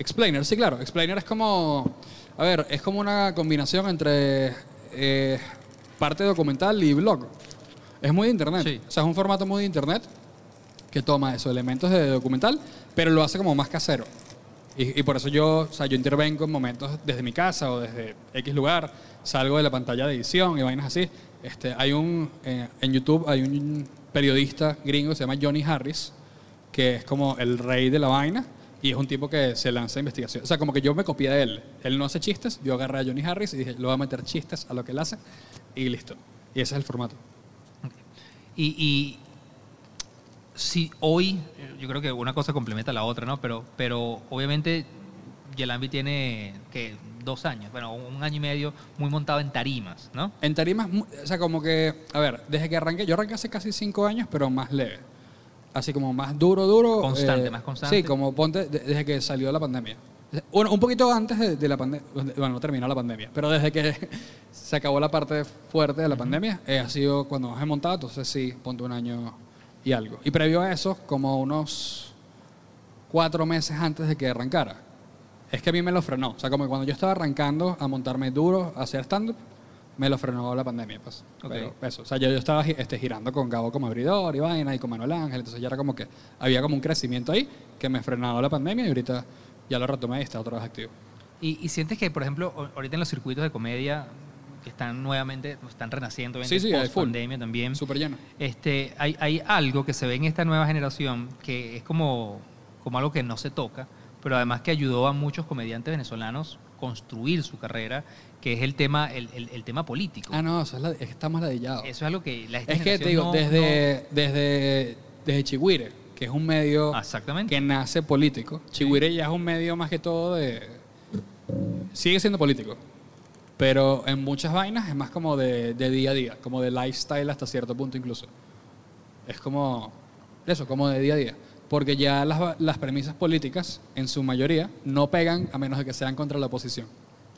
Explainer, sí, claro. Explainer es como, a ver, es como una combinación entre eh, parte documental y blog. Es muy de internet. Sí. O sea, es un formato muy de internet que toma esos elementos de documental, pero lo hace como más casero. Y, y por eso yo, o sea, yo intervengo en momentos desde mi casa o desde X lugar, salgo de la pantalla de edición y vainas así. Este, hay un, eh, en YouTube hay un periodista gringo que se llama Johnny Harris, que es como el rey de la vaina y es un tipo que se lanza a investigación. O sea, como que yo me copié de él. Él no hace chistes, yo agarré a Johnny Harris y dije, le voy a meter chistes a lo que él hace y listo. Y ese es el formato. Y, y si hoy, yo creo que una cosa complementa a la otra, ¿no? Pero, pero obviamente Yelambi tiene que dos años, bueno, un año y medio muy montado en tarimas, ¿no? En tarimas, o sea, como que, a ver, desde que arranqué, yo arranqué hace casi cinco años, pero más leve. Así como más duro, duro. eh, Constante, más constante. Sí, como ponte de- desde que salió la pandemia. Bueno, un poquito antes de, de la pandemia, bueno, no terminó la pandemia, pero desde que se acabó la parte fuerte de la pandemia, eh, ha sido cuando más he montado, entonces sí, ponte un año y algo. Y previo a eso, como unos cuatro meses antes de que arrancara, es que a mí me lo frenó. O sea, como que cuando yo estaba arrancando a montarme duro, a hacer stand-up, me lo frenó la pandemia, pues. Ok. Pero eso. O sea, yo, yo estaba este, girando con Gabo como abridor y vaina y con Manuel Ángel, entonces ya era como que había como un crecimiento ahí que me frenaba la pandemia y ahorita ya lo retomé y está otra vez activo. Y, y sientes que, por ejemplo, ahorita en los circuitos de comedia que están nuevamente, están renaciendo, Sí, sí, full. pandemia también. Súper lleno. Este, hay, hay algo que se ve en esta nueva generación que es como, como algo que no se toca, pero además que ayudó a muchos comediantes venezolanos construir su carrera, que es el tema, el, el- el tema político. Ah, no, eso es, la, es que estamos ladillados. Eso es algo que la Es que te digo, generación no- desde, desde, desde Chigüire, que es un medio Exactamente. que nace político. Chigüire ya es un medio más que todo de... Sigue siendo político, pero en muchas vainas es más como de, de día a día, como de lifestyle hasta cierto punto incluso. Es como eso, como de día a día. Porque ya las, las premisas políticas, en su mayoría, no pegan a menos de que sean contra la oposición.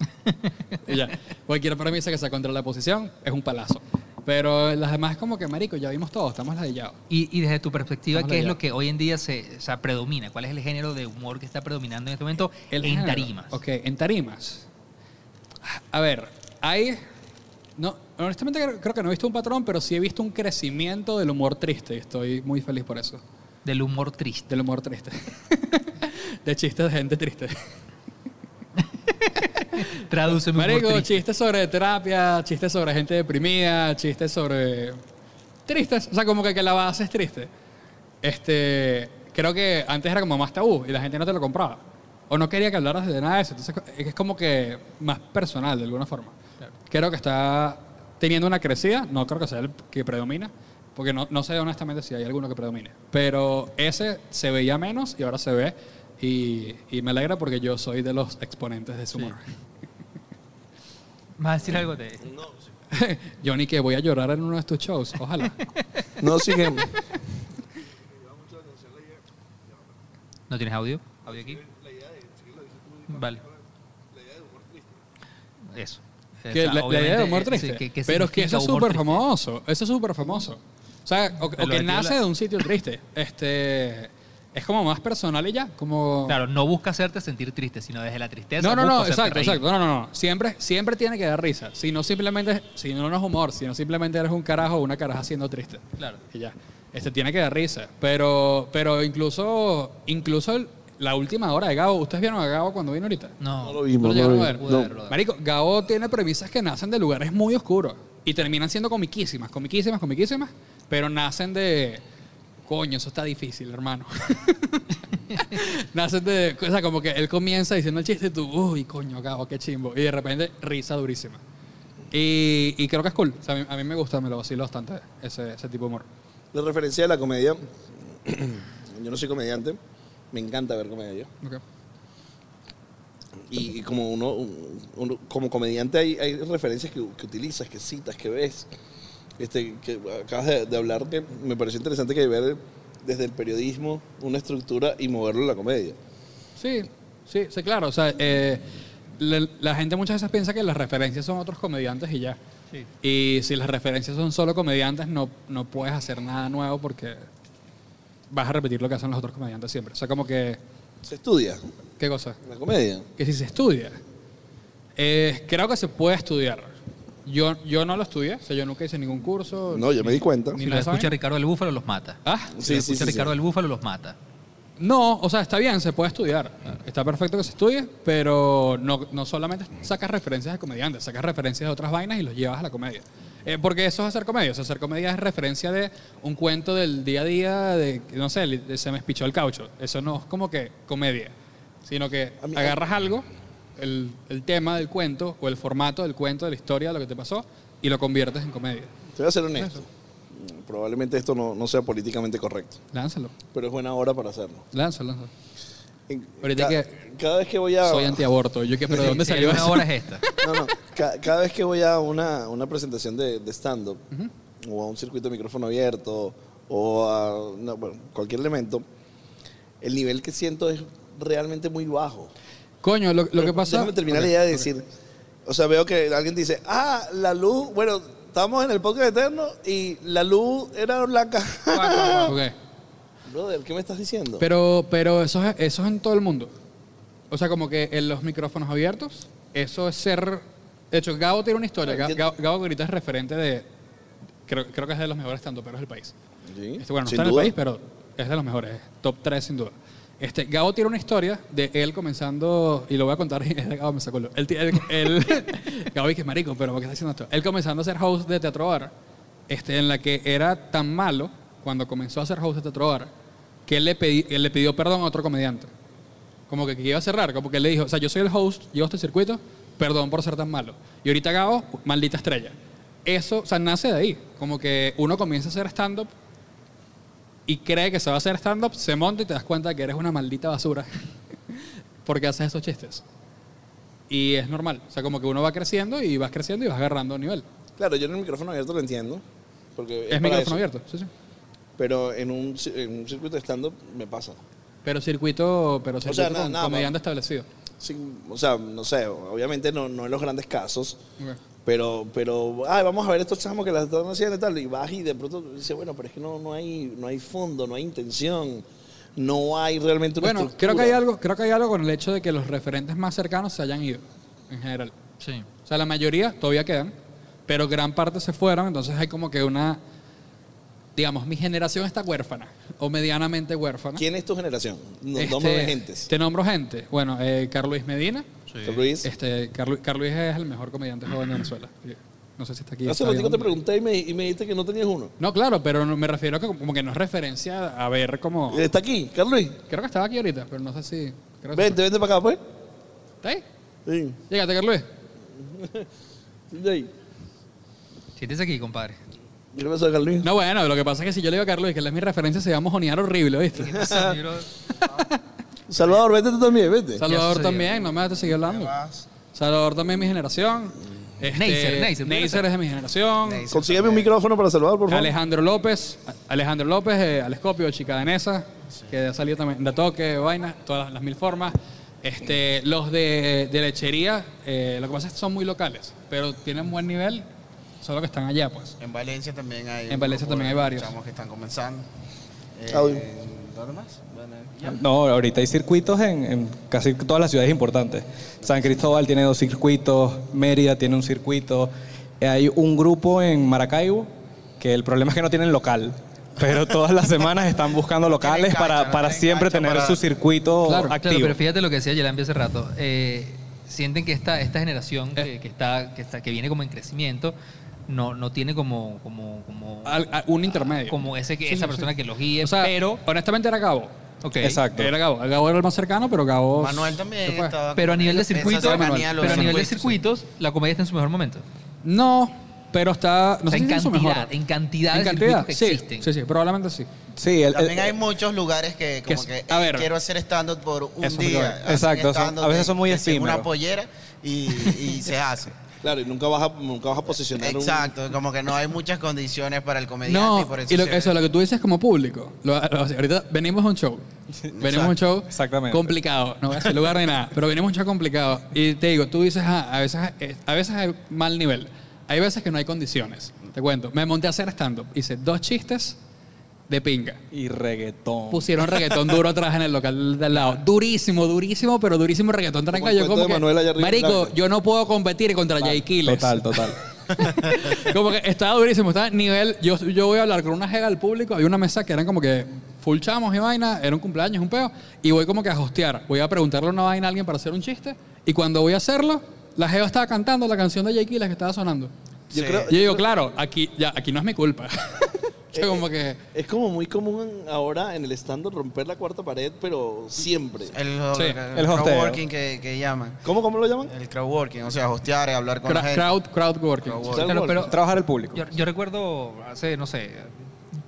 y ya, cualquier premisa que sea contra la oposición es un palazo. Pero las demás es como que, marico, ya vimos todo, estamos ladillados. Y, y desde tu perspectiva, Estamos ¿qué es allá. lo que hoy en día se, o sea, predomina? ¿Cuál es el género de humor que está predominando en este momento El en género. tarimas? Ok, en tarimas. A ver, hay. No, honestamente creo, creo que no he visto un patrón, pero sí he visto un crecimiento del humor triste. y Estoy muy feliz por eso. Del humor triste. Del humor triste. de chistes de gente triste. Tradúceme Marico, triste. chistes sobre terapia, chistes sobre gente deprimida, chistes sobre. Tristes. O sea, como que, que la base es triste. Este. Creo que antes era como más tabú y la gente no te lo compraba. O no quería que hablaras de nada de eso. Entonces es como que más personal de alguna forma. Creo que está teniendo una crecida. No creo que sea el que predomina. Porque no, no sé honestamente si hay alguno que predomine. Pero ese se veía menos y ahora se ve. Y, y me alegra porque yo soy de los exponentes de su humor. ¿Vas a decir algo de Johnny, que voy a llorar en uno de tus shows. Ojalá. No, sí que. ¿No tienes audio? ¿Audio aquí? Vale. Eso. O Que sea, la, la idea de humor triste. sí, que- que pero es que eso es súper famoso. Eso es súper famoso. O sea, o, que nace de un sitio triste. Este. Es como más personal y ya. Como. Claro, no busca hacerte sentir triste, sino desde la tristeza. No, no, no, exacto, reír. exacto. No, no, no. Siempre, siempre tiene que dar risa. Si no simplemente, si no, no es humor, si no simplemente eres un carajo o una caraja siendo triste. Claro. Y ya. Este tiene que dar risa. Pero, pero incluso, incluso el- la última hora de Gabo, ¿ustedes vieron a Gabo cuando vino ahorita? No, No lo vimos, ¿No lo no lo llegaron a vimos. ver? No. Marico, Gabo tiene premisas que nacen de lugares muy oscuros y terminan siendo comiquísimas, comiquísimas, comiquísimas, pero nacen de. Coño, eso está difícil, hermano. nacen de. O sea, como que él comienza diciendo el chiste tú, uy, coño, Gabo, qué chimbo. Y de repente, risa durísima. Y, y creo que es cool. O sea, a, mí, a mí me gusta, me lo vacilo bastante ese, ese tipo de humor. La referencia de la comedia. yo no soy comediante. Me encanta ver comedia. Ok. Y, y como uno, uno- como comediante hay, hay referencias que, que utilizas, que citas, que ves. Este, que acabas de, de hablar que me pareció interesante que ver desde el periodismo una estructura y moverlo a la comedia. Sí, sí, sí, claro. O sea, eh, la, la gente muchas veces piensa que las referencias son otros comediantes y ya. Sí. Y si las referencias son solo comediantes, no, no puedes hacer nada nuevo porque vas a repetir lo que hacen los otros comediantes siempre. O sea, como que Se estudia ¿Qué cosa? la comedia. Que si se estudia. Eh, creo que se puede estudiar. Yo, yo no lo estudié, o sea, yo nunca hice ningún curso. No, yo me di cuenta. Ni Si lo nada escucha saben. Ricardo el Búfalo, los mata. Ah, Si Sí, lo sí, escucha sí, Ricardo sí. el Búfalo, los mata. No, o sea, está bien, se puede estudiar. Está perfecto que se estudie, pero no, no solamente sacas referencias de comediantes, sacas referencias de otras vainas y los llevas a la comedia. Eh, porque eso es hacer comedia. O sea, hacer comedia es referencia de un cuento del día a día, de, no sé, li- se me espichó el caucho. Eso no es como que comedia, sino que agarras algo, el, el tema del cuento o el formato del cuento, de la historia, de lo que te pasó, y lo conviertes en comedia. Te voy a ser honesto. Probablemente esto no, no sea políticamente correcto, Lánzalo, pero es buena hora para hacerlo. lánzalo, lánzalo. En- Ahorita ca- que- cada vez que voy a... Soy antiaborto. Yo que, pero ¿de dónde salió una eso? hora es esta. No, no. Ca- cada vez que voy a una, una presentación de, de stand-up o a un circuito de micrófono abierto o a no, bueno, cualquier elemento, el nivel que siento es realmente muy bajo. Coño, lo, lo que Pero pasa... Déjame terminar Ok, la idea de ok. decir, o sea, veo que alguien dice, ah, la luz, bueno, estamos en el podcast eterno y la luz era blanca. Ok. Brother, ¿qué me estás diciendo? Pero, pero eso, es, eso es en todo el mundo. O sea, como que en los micrófonos abiertos, eso es ser... De hecho, Gabo tiene una historia. Gabo, Gabo ahorita es referente de... Creo, creo que es de los mejores tanto, del país. Sí, Este, bueno, no sin está en el duda. país, pero es de los mejores. Top 3 sin duda. Este, Gabo tiene una historia de él comenzando, y lo voy a contar, Gabo me sacó el... Él, él, Gabo dice, marico, pero ¿por qué está haciendo esto? Él comenzando a ser host de Teatro Bar, este, en la que era tan malo, cuando comenzó a ser host de Teatro Bar, que él le, él le pidió perdón a otro comediante. Como que, que iba a cerrar, como que él le dijo, o sea, yo soy el host, llevo este circuito, perdón por ser tan malo. Y ahorita Gabo, maldita estrella. Eso, o sea, nace de ahí. Como que uno comienza a hacer stand-up y cree que se va a hacer stand-up, se monta y te das cuenta de que eres una maldita basura porque haces esos chistes. Y es normal. O sea, como que uno va creciendo y vas creciendo y vas agarrando nivel. Claro, yo en el micrófono abierto lo entiendo. Porque Es, micrófono eso. abierto, sí, sí. Pero en un, en un circuito de stand-up me pasa. Pero circuito, pero circuito sea, nada- con nada, comediante establecido. Sin- o sea, no sé, obviamente no, no en los grandes casos. Pero, pero ay, vamos a ver estos chamos que las están haciendo y tal, y vas y de pronto dices, bueno, pero es que no, no, hay, no hay fondo, no hay intención, no hay realmente una Bueno, creo que, hay algo, creo que hay algo con el hecho de que los referentes más cercanos se hayan ido, en general. Sí. O sea, la mayoría todavía quedan, pero gran parte se fueron, entonces hay como que una, digamos, mi generación está huérfana, o medianamente huérfana. ¿Quién es tu generación? No, Este, gentes. Te nombro gente. Bueno, eh, Carlos Luis Medina. Sí. Luis, Este, Carlos Carlos Luis es el mejor comediante joven de Venezuela. No sé si está aquí. hace ratito te pregunté y me, y me dijiste que no tenías uno. No, claro, pero no- me refiero a que como que no es referencia a ver cómo... Está aquí, Carlos Luis. Creo que estaba aquí ahorita, pero no sé si... Creo que Vente, vente para acá, pues. ¿Está ahí? Sí, Llégate, Carlos Luis. sí, ahí. Siéntese aquí, compadre. ¿Qué le pasó a Carlos Luis? No, bueno, lo que pasa es que si yo le digo a Carlos Luis que él es mi referencia, se va a mojonear horrible, ¿viste? Salvador, vete tú también, vete. Salvador también, no me vas a seguir hablando. Salvador también es mi generación. Este, Neisser, Neisser, Neisser es de mi generación. Consígueme un micrófono para Salvador, por favor. Alejandro López, Alejandro López, eh, Alescopio, chica danesa, que ha salido también de toque, vaina, todas las, las mil formas. Este, los de, de lechería, eh, lo que pasa es que son muy locales, pero tienen buen nivel, solo que están allá, pues. En Valencia también hay. En Valencia grupo también de hay varios. Chamos que están comenzando. Eh, Ah, uy. ¿Dónde más? No, ahorita hay circuitos en, en casi todas las ciudades importantes. San Cristóbal tiene dos circuitos, Mérida tiene un circuito. Eh, Hay un grupo en Maracaibo que el problema es que no tienen local, pero todas las semanas están buscando locales cancha, para, para siempre tener para- su circuito Claro, pero fíjate lo que decía Yelambi hace rato. Eh, sienten que esta, esta generación que, que está, que está que viene como en crecimiento no, no tiene como como como, Al- un intermedio. como ese que Sí, esa sí, persona sí. que los guíe, O sea, pero honestamente era Gabo. Ok. Exacto. Era Gabo. Gabo era el más cercano, pero Gabo. Manuel también estaba. Pero a nivel de esa circuito, cercanía a los pero a nivel de circuitos, circuitos, la comedia está en su mejor momento. No, pero está. No O sea, sé en si es su cantidad, mejor. en cantidad En de cantidad, circuitos que sí, existen. Sí, sí, probablemente sí. Sí, el- También el- hay muchos lugares que como Que a eh, ver. quiero hacer stand-up por un Eso es lo que día. Hacen Exacto, son- stand-up a veces de- son muy si Una efímeros. pollera y, y se hace. Claro, y nunca vas a, nunca vas a posicionar un- Exacto, como que no hay muchas condiciones para el comediante No, y por eso, y lo, se- eso, lo que tú dices como público. Lo- lo- ahorita venimos a un show. Venimos a un show Exactamente. complicado. No voy a decir lugar ni nada, pero venimos a un show complicado. Y te digo, tú dices, ah, a, veces, eh, a veces hay mal nivel. Hay veces que no hay condiciones. Te cuento. Me monté a hacer stand-up. Hice dos chistes de pinga. Y reggaetón. Pusieron reggaetón duro atrás en el local del lado. Durísimo, durísimo, pero durísimo reggaetón tranca. el Yo como de que, Manuel marico, yo no puedo competir contra Jay Kiles. Total, total. Como que estaba durísimo, estaba nivel. Yo, yo voy a hablar con una jega al público. Había una mesa que eran como que full chamos y vaina. Era un cumpleaños, un peo. Y voy como que a hostear. Voy a preguntarle una vaina a alguien para hacer un chiste. Y cuando voy a hacerlo, la jeva estaba cantando la canción de Jay Kiles que estaba sonando. Yo Sí. creo, Y yo digo, claro, aquí, ya, aquí no es mi culpa. Yo como que. es como muy común ahora en el stand romper la cuarta pared, pero siempre. El, Sí, el, el crowdworking que, que llaman. ¿Cómo, cómo lo llaman? El crowdworking, o sea, hostear y hablar con la cra- gente. crowd, crowd working. Crowd Claro, pero Trabajar el público. yo, yo recuerdo hace, no sé,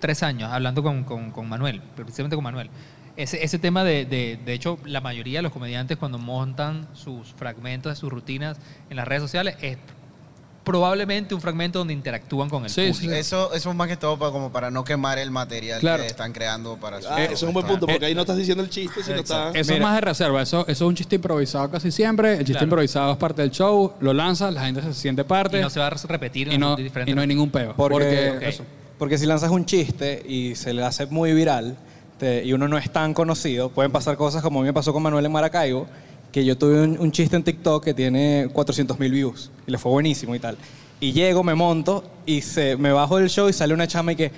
tres años hablando con, con- con Manuel, precisamente con Manuel. Ese, ese tema de, de, de hecho, la mayoría de los comediantes cuando montan sus fragmentos de sus rutinas en las redes sociales es probablemente un fragmento donde interactúan con el Sí, público. sí. Eso, eso es más que todo para, como para no quemar el material Claro. que están creando para su Ah, eso es un buen punto, porque ahí no estás diciendo el chiste, sino Exacto. estás... Eso es más de reserva, eso, eso es un chiste improvisado casi siempre. El chiste Claro. improvisado es parte del show, lo lanzas, la gente se siente parte Y no se va a repetir y no, y hay ningún peo. Porque, Porque, ok. eso. porque si lanzas un chiste y se le hace muy viral te- y uno no es tan conocido, pueden pasar cosas como a mí me pasó con Manuel en Maracaibo, que yo tuve un, un chiste en TikTok que tiene 400 mil views y le fue buenísimo y tal. Y llego, me monto y se, me bajo del show y sale una chama y que,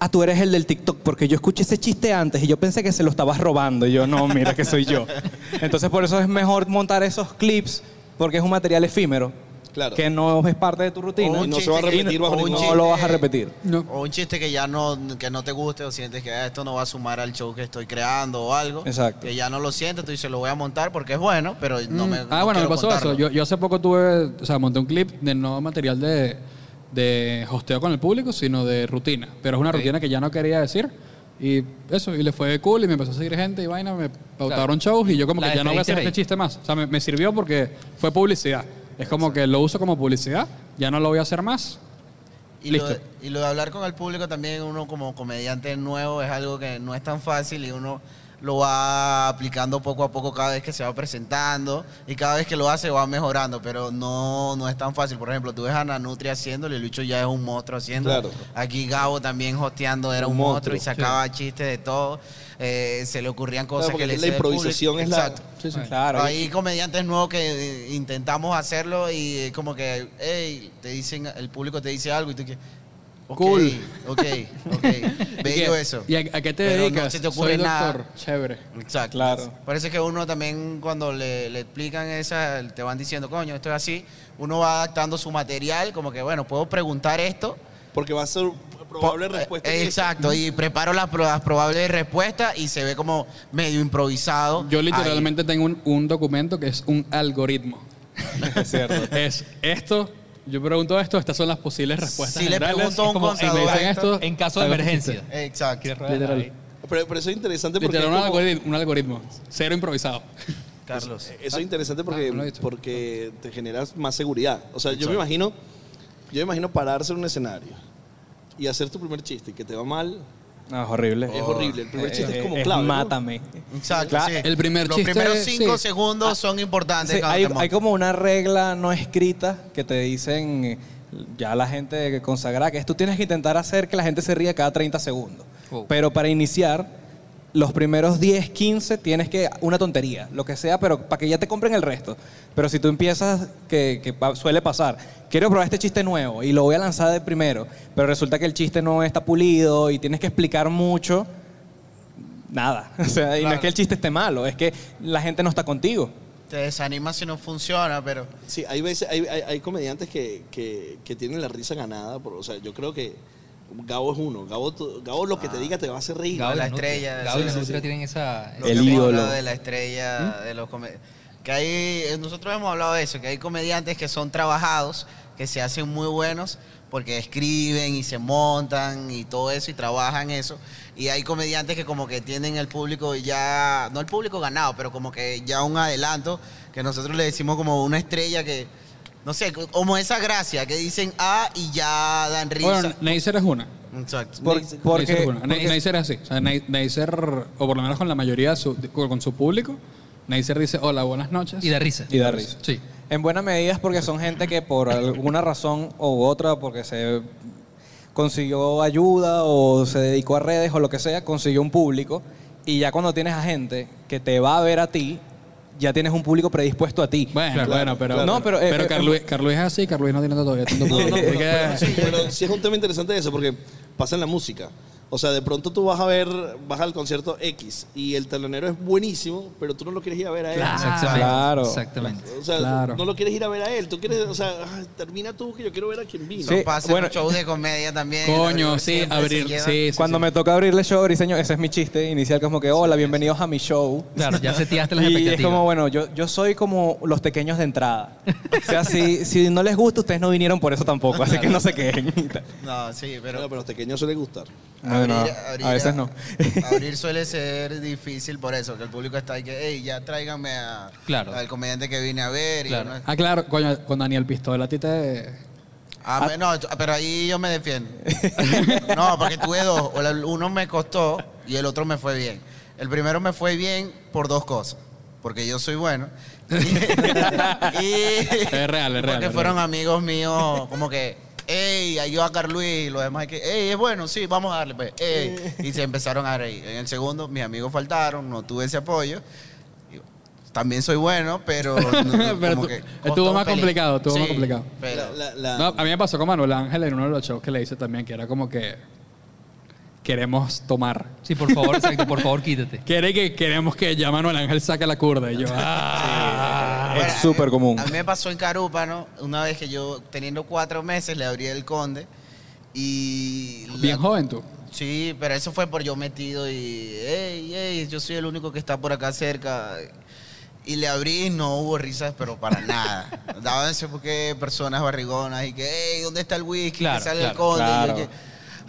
ah, tú eres el del TikTok, porque yo escuché ese chiste antes y yo pensé que se lo estabas robando. Y yo, no, mira que soy yo. Entonces por eso es mejor montar esos clips porque es un material efímero. Claro. Que no es parte de tu rutina. O un no se va a que- repetir bajo o un ningún- no chiste- lo vas a repetir. No. O un chiste que ya no, que no te guste o sientes que ah, esto no va a sumar al show que estoy creando o algo. Exacto. Que ya no lo sientes, tú dices, lo voy a montar porque es bueno, pero no me. ah, no bueno, me quiero pasó contarlo. eso. Yo, yo hace poco tuve, o sea, monté un clip de no material de, de hosteo con el público, sino de rutina. Pero es una rutina que ya no quería decir. Y eso, y le fue cool y me empezó a seguir gente y vaina, me pautaron shows y yo como La que ya no voy a hacer este ahí. chiste más. O sea, me, me sirvió porque fue publicidad. Es como que lo uso como publicidad, ya no lo voy a hacer más. Y lo, de, Listo. y lo de hablar con el público también, uno como comediante nuevo, es algo que no es tan fácil y uno lo va aplicando poco a poco cada vez que se va presentando y cada vez que lo hace va mejorando, pero no, no es tan fácil. Por ejemplo, tú ves a Nanutri haciéndolo y el bicho ya es un monstruo haciéndolo. Claro. Aquí Gabo también hosteando era un, Un monstruo, y sacaba chistes de todo. Eh, se le ocurrían cosas Claro, que le la improvisación es la- Exacto. Sí, sí. Claro. Hay comediantes nuevos que eh, intentamos hacerlo y como que, hey, te dicen, el público te dice algo y tú que, Cool. ok, ok, ¿Y bello qué- eso. ¿Y a, a qué te Pero no dedicas? se te ocurre Soy nada. doctor. Chévere. Exacto. Claro. Parece que uno también cuando le, le explican esa, te van diciendo, coño, esto es así, uno va adaptando su material, como que, bueno, puedo preguntar esto. Porque va a ser probable Po- respuesta. eh, Exacto, y preparo las, las probables respuestas y se ve como medio improvisado. Yo Ahí. literalmente tengo un, un documento que es un algoritmo. Es cierto. Es esto, yo pregunto esto, estas son las posibles respuestas Si le generales. pregunto a un Es como, contador me dicen esto, en caso de emergencia. Exacto. Literal. Pero, pero eso es interesante porque... Literal, un es como- algoritmo, un algoritmo. Cero improvisado. Carlos. Eso es interesante porque, Ah, no lo he visto. porque te generas más seguridad. O sea, yo me imagino, yo me imagino pararse en un escenario y hacer tu primer chiste y que te va mal. No, es horrible. Es horrible. El primer chiste es como Eh, clave, ¿no? Mátame. Exacto, Claro, sí. el primer Los chiste, primeros cinco sí. segundos son importantes. Sí, hay, hay como una regla no escrita que te dicen eh, ya la gente consagrada, que es tú tienes que intentar hacer que la gente se ría cada 30 segundos. Wow. Pero para iniciar, los primeros 10, 15 tienes que, una tontería, lo que sea, pero para que ya te compren el resto. Pero si tú empiezas, que, que pa- suele pasar, quiero probar este chiste nuevo y lo voy a lanzar de primero, pero resulta que el chiste no está pulido y tienes que explicar mucho, nada. O sea, y no es que el chiste esté malo, es que la gente no está contigo. Te desanima si no funciona, pero Sí, hay veces, hay, hay, hay comediantes que, que, que tienen la risa ganada. Por, o sea, yo creo que Gabo es uno. Gabo, Gabo lo que te diga te va a hacer reír. Gabo- la estrella, Gabo y sí, la sí, Nutria sí. tienen esa... lo El ídolo. de la estrella de los que hay eh, nosotros hemos hablado de eso que hay comediantes que son trabajados que se hacen muy buenos porque escriben y se montan y todo eso y trabajan eso y hay comediantes que como que tienen el público ya no el público ganado pero como que ya un adelanto que nosotros le decimos como una estrella que no sé como esa gracia que dicen ah y ya dan risa Bueno, Neisser es una. exacto Por- Neisser porque, es una. Ne- Neisser es así. O sea, Ne- Neisser, o por lo menos con la mayoría de su, con su público, Neisser dice, hola, buenas noches. Y de risa. y da risa. Sí. En buena medida es porque son gente que por alguna razón u otra, porque se consiguió ayuda o se dedicó a redes o lo que sea, consiguió un público y ya cuando tienes a gente que te va a ver a ti, ya tienes un público predispuesto a ti. Bueno, Claro, bueno, pero. claro. No, pero, eh, pero eh, Carluis, Carluis es así, Carluis no tiene todavía tanto No, no, pero sí, pero sí es un tema interesante eso, porque pasa en la música. O sea, de pronto tú vas a ver, vas al concierto X y el telonero es buenísimo, pero tú no lo quieres ir a ver a él. Claro. Exactamente. Claro. Exactamente. O sea, Claro. no lo quieres ir a ver a él. Tú quieres, o sea, ah, termina tú que yo quiero ver a quien vino. Sí. Nos pasa bueno. en shows de comedia también. Coño, sí, abrir. Sí, sí, Cuando sí. me toca abrirle show, Briseño, ese es mi chiste inicial, como que, hola, bienvenidos a mi show. Claro, ya seteaste las Y expectativas. es como, bueno, yo, yo soy como los pequeños de entrada. O sea, si, si no les gusta, ustedes no vinieron por eso tampoco, así que no se queden. No, sí, Pero, pero pero a los pequeños suele gustar. No, abrir- a veces no. abrir suele ser difícil por eso, que el público está ahí que, hey, ya tráiganme a, Claro. al comediante que vine a ver. y Claro. Ah, claro, coño, con Daniel Pistola a ti te. Ah, me- no, pero ahí yo me defiendo. No, porque tuve dos. Uno me costó y el otro me fue bien. El primero me fue bien por dos cosas. Porque yo soy bueno. y Es real, es real. porque es fueron amigos míos como que, hey, ayuda a Carluis y los demás que, hey, es bueno, sí, vamos a darle, pues, ey". Y se empezaron a reír. En el segundo, mis amigos faltaron, no tuve ese apoyo. También soy bueno, pero... no- Pero como tú- que estuvo más complicado, estuvo más complicado. Pero, La- la- No, a mí me pasó con Manuel Ángel en uno de los shows que le hice también, que era como que. Queremos tomar. Sí, por favor, exacto, por favor, quítate. Quiere que queremos que ya Manuel Ángel saque la curda. Y yo, ah. Bueno, Es súper común. A mí me pasó en Carúpano, una vez que yo, teniendo cuatro meses, le abrí el conde y... la- Bien joven tú. Sí, pero eso fue por yo metido y, hey, hey, yo soy el único que está por acá cerca. Y le abrí y no hubo risas, pero para nada. Dábanse porque personas barrigonas y que, hey, ¿dónde está el whisky? Claro, que sale el claro, conde. Y yo claro.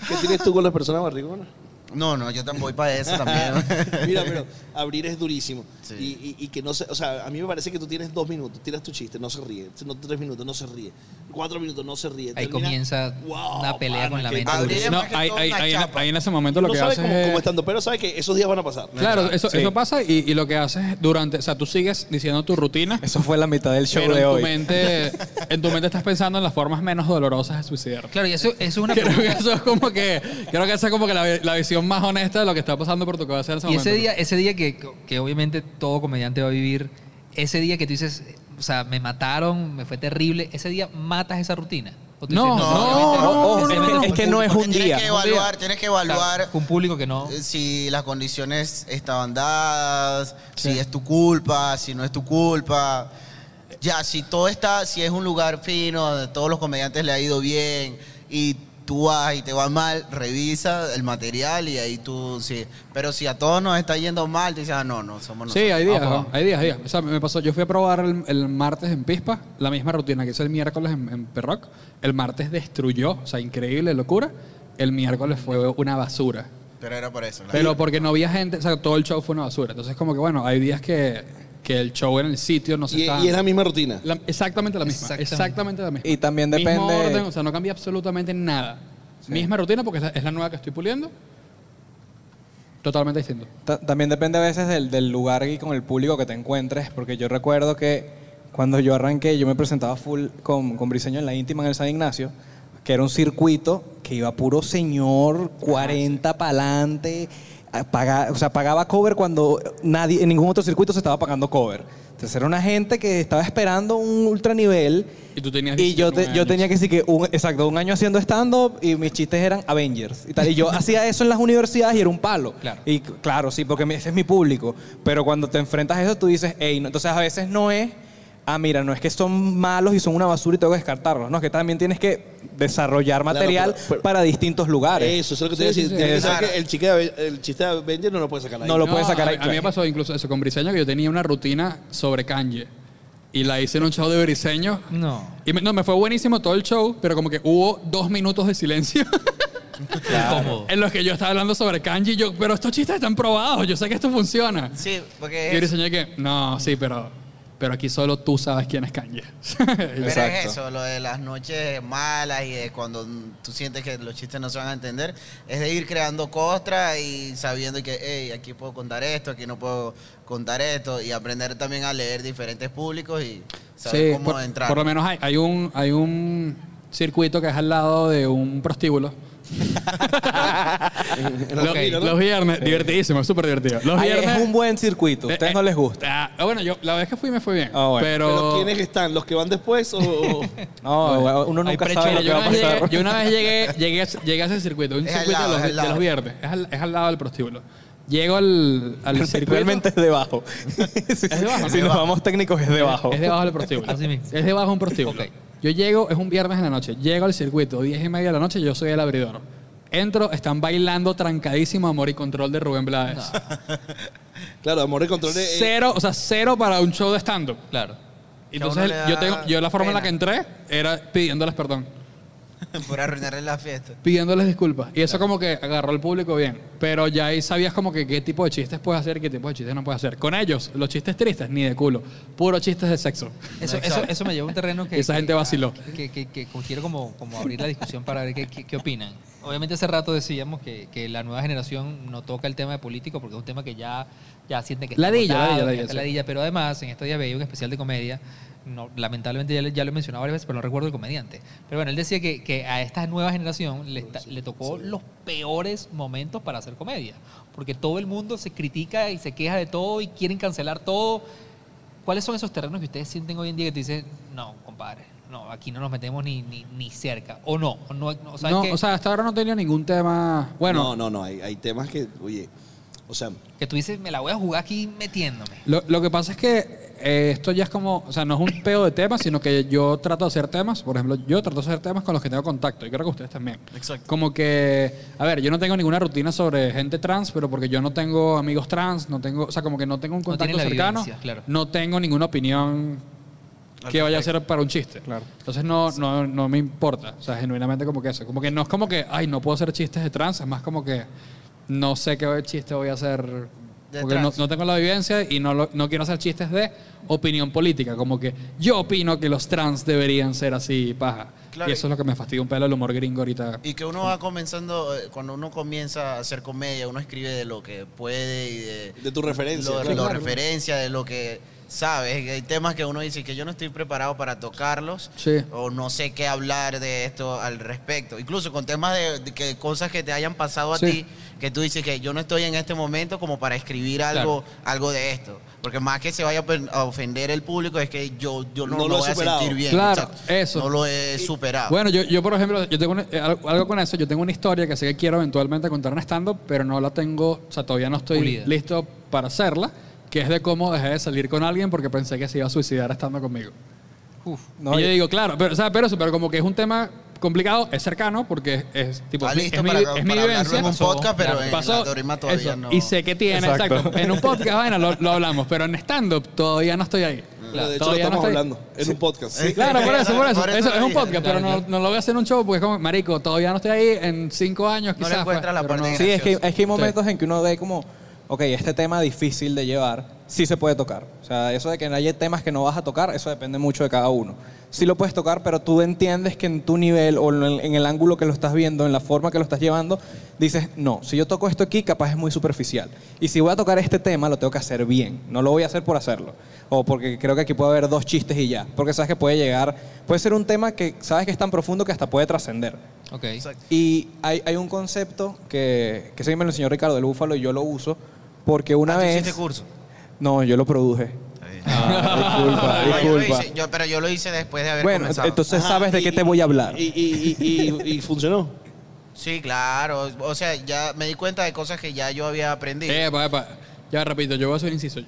¿Qué tienes tú con las personas barrigonas? no, no, yo también voy para eso también. Mira, pero abrir es durísimo. Sí. Y, y- y que no se, o sea, a mí me parece que tú tienes dos minutos, tiras tu chiste, no se ríe. No, tres minutos, no se ríe. Cuatro minutos, no se ríe. Ahí Termina- comienza Wow, una pelea con la mente. No, ahí, ahí- en- ese momento lo no que haces cómo, es... cómo estando, pero sabe que esos días van a pasar. Claro, eso, Sí. eso pasa y, y lo que haces es durante, o sea, tú sigues diciendo tu rutina, Eso fue la mitad del show pero de en tu, hoy. mente, en tu mente estás pensando en las formas menos dolorosas de suicidar. Claro, y eso, eso es una Creo que pregunta. eso es como que, creo que esa es como que la, la visión más honesta de lo que está pasando por tu cabeza en ese Y momento. ese día, ese día que, que obviamente todo comediante va a vivir, ese día que tú dices, o sea, me mataron, me fue terrible, ese día matas esa rutina. O tú No, dices, no, no, no, no, es que no es un tienes día. que Un día. evaluar, tienes que evaluar Claro, un público que no. Eh, si las condiciones estaban dadas, si es tu culpa, si no es tu culpa. Ya, si todo está, si es un lugar fino, donde todos los comediantes le ha ido bien y tú vas y te va mal, revisa el material y ahí tú sí. Pero si a todos nos está yendo mal, tú dices, ah, no, no, somos nosotros. Sí, hay días, Vamos. ¿no? hay días, hay días. O sea, me pasó, yo fui a probar el, el martes en Pispa, la misma rutina que hice el miércoles en, en Perroc. El martes destruyó, o sea, increíble, locura. El miércoles fue una basura. Pero era por eso. Pero porque no había gente, o sea, todo el show fue una basura. Entonces, como que bueno, hay días que, que el show en el sitio no se Y, está. y es la misma rutina. La- exactamente la misma. Exactamente. Exactamente. la misma. Y también Mismo depende- orden, o sea, no cambia absolutamente nada. Misma rutina porque es la, es la nueva que estoy puliendo. Totalmente distinto. Ta- También depende a veces del, del lugar y con el público que te encuentres, porque yo recuerdo que cuando yo arranqué, yo me presentaba full con, con Briseño en la íntima en el San Ignacio, que era un circuito que iba puro señor, 40 pa'lante, a pagar- o sea, pagaba cover cuando nadie, en ningún otro circuito se estaba pagando cover. Entonces era una gente que estaba esperando un ultranivel Y tú tenías y yo, te- 19 yo tenía que decir que, un, exacto, un año haciendo stand-up y mis chistes eran Avengers y tal. Y yo hacía eso en las universidades y era un palo. Claro. Y claro, sí, porque ese es mi público. Pero cuando te enfrentas a eso, tú dices, hey, no. entonces a veces no es, ah, mira, no es que son malos y son una basura y tengo que descartarlos. No, es que también tienes que desarrollar Claro, material pero- pero- para distintos lugares. Eso, eso es lo que te iba a Sí, decir. sí, sí. el, chique de- el chiste de Avenger no lo puedes sacar ahí. No lo puedes sacar a, ahí. a mí me pasó incluso eso con Briseño, que yo tenía una rutina sobre Kanye. Y la hice en un show de Briseño. No. Y me, no, me fue buenísimo todo el show, pero como que hubo dos minutos de silencio Incómodo. en los que yo estaba hablando sobre Kanji. y Yo, pero estos chistes están probados, yo sé que esto funciona. Sí, Y porque es, Briseño que, no, sí, pero, pero aquí solo tú sabes quién es Kanye. pero es eso, lo de las noches malas y de cuando tú sientes que los chistes no se van a entender, es de ir creando costra y sabiendo que, hey, aquí puedo contar esto, aquí no puedo contar esto, y aprender también a leer diferentes públicos y saber Sí, cómo por, entrar. por lo menos hay, hay un hay un circuito que es al lado de un prostíbulo. Los, esquina, ¿no? los viernes, divertidísimo, súper divertido. Los Ay, viernes. es un buen circuito. A eh, ustedes eh, no les gusta. ah, bueno, yo la vez que fui me fue bien. Ah, bueno. Pero. Pero ¿quiénes están? ¿Los que van después o...? o- No, uno hay nunca precho. sabe Mira, lo que yo, va una a vez pasar. llegué, yo una vez llegué, llegué, a- llegué a ese circuito, un Es al circuito lado, de, los, es al de los viernes, es al, es al lado del prostíbulo. Llego al, al circuito. Realmente es debajo. Es debajo, si ¿no? nos vamos técnicos, es debajo. Es debajo del prostíbulo. Así mismo. Es debajo de un prostíbulo. Yo llego, es un viernes en la noche, llego al circuito, 10 y media de la noche, yo soy el abridor. Entro, están bailando trancadísimo Amor y Control de Rubén Blades. Claro, amor y control de... eh, Cero, o sea, cero para un show de stand-up. Claro. Entonces, yo, tengo, yo la forma en la que entré era pidiéndoles perdón. Por arruinarle la fiesta. pidiéndoles disculpas. Y eso como que agarró al público bien. Pero ya ahí sabías como que qué tipo de chistes puedes hacer y qué tipo de chistes no puedes hacer. Con ellos, los chistes tristes, ni de culo. Puro chistes de sexo. Eso, eso, eso me lleva a un terreno que... Esa que- gente vaciló. Que, que, que quiero como, como abrir la discusión para ver qué, qué, qué opinan. Obviamente hace rato decíamos que, que la nueva generación no toca el tema de político porque es un tema que ya, ya siente que está Ladilla, agotado, ladilla, que ladilla, está ladilla. Pero además, en estos días veía un especial de comedia. No, lamentablemente ya, le- ya lo he mencionado varias veces, pero no recuerdo el comediante. Pero bueno, él decía que, que a esta nueva generación le, está- le tocó los peores momentos para hacer comedia. Porque todo el mundo se critica y se queja de todo y quieren cancelar todo. ¿Cuáles son esos terrenos que ustedes sienten hoy en día que te dicen, no, compadre, no, aquí no nos metemos ni, ni, ni cerca? O no, o no, no, ¿sabes No, qué? o sea, hasta ahora no tenía ningún tema. Bueno, No, no, no. Hay, hay temas que, oye, o sea, que tú dices, me la voy a jugar aquí metiéndome. Lo, lo que pasa es que eh, esto ya es como, o sea, no es un pedo de temas, sino que yo trato de hacer temas, por ejemplo, yo trato de hacer temas con los que tengo contacto, y creo que ustedes también. Exacto. Como que, a ver, yo no tengo ninguna rutina sobre gente trans, pero porque yo no tengo amigos trans, no tengo, o sea, como que no tengo un No contacto la cercano, claro. no tengo ninguna opinión que vaya a ser para un chiste. Claro. Entonces no, no, no me importa, o sea, genuinamente como que eso, como que no es como que, ay, no puedo hacer chistes de trans, es más como que no sé qué chiste voy a hacer Porque no, no tengo la vivencia y no, lo- no quiero hacer chistes de opinión política, como que yo opino que los trans deberían ser así, paja. Claro. Y eso es lo que me fastidia un pelo el humor gringo ahorita. Y que uno va comenzando, eh, cuando uno comienza a hacer comedia, uno escribe de lo que puede y de, de tu referencia. lo, claro. lo referencia, de lo que sabes. Hay temas que uno dice que yo no estoy preparado para tocarlos Sí. o no sé qué hablar de esto al respecto. Incluso con temas de, de que cosas que te hayan pasado a Sí. ti, que tú dices que yo no estoy en este momento como para escribir algo, algo de esto. Porque más que se vaya a ofender el público es que yo, yo no, No lo lo he voy a superado. sentir bien. Claro, eso. No lo he superado. Bueno, yo, yo por ejemplo, yo tengo una- eh, algo algo con eso, yo tengo una historia que sé que quiero eventualmente contar en stand-up, pero no la tengo, o sea, todavía no estoy Pulida. listo para hacerla, que es de cómo dejé de salir con alguien porque pensé que se iba a suicidar estando conmigo. Uf, No, y yo digo, claro, pero, o sea, pero eso, pero como que es un tema complicado, es cercano porque es, es, tipo, mi- listo es mi, para, es para mi vivencia. en un podcast, pero Claro, en pasó la todavía eso, no. Y sé que tiene, Exacto. exacto. En un podcast, bueno, lo, lo hablamos, pero en stand-up todavía no estoy ahí. Pero de hecho, no estamos estoy- hablando en un podcast. Sí. Claro, por eso, por eso. Por eso Eso lo es un podcast, pero no, no lo voy a hacer en un show porque es como, marico, todavía no estoy ahí, en cinco años No le quizás. encuentras pues, la parte no- Sí, es que, es que hay momentos en que uno ve como, ok, este tema difícil de llevar, sí se puede tocar. O sea, eso de que hay temas que no vas a tocar, eso depende mucho de cada uno. Sí lo puedes tocar, pero tú entiendes que en tu nivel o en el, ángulo que lo estás viendo, en la forma que lo estás llevando, dices, no, si yo toco esto aquí, capaz es muy superficial. Y si voy a tocar este tema, lo tengo que hacer bien. No lo voy a hacer por hacerlo. O porque creo que aquí puede haber dos chistes y ya. Porque sabes que puede llegar, puede ser un tema que sabes que es tan profundo que hasta puede trascender. ok. Exacto. Y hay, hay un concepto que, que sí me lo enseñó Ricardo del Búfalo y yo lo uso porque una Ah, ¿tú vez... hiciste curso? No, yo lo produje. Ah, disculpa, No, yo lo disculpa. hice- yo- pero yo lo hice después de haber Bueno, comenzado. entonces Ajá, sabes de y- qué te voy a hablar. Y, y, y, y- y funcionó. Sí, claro. O sea, ya me di cuenta de cosas que ya yo había aprendido. Epa, epa. Ya repito, yo voy a hacer un inciso.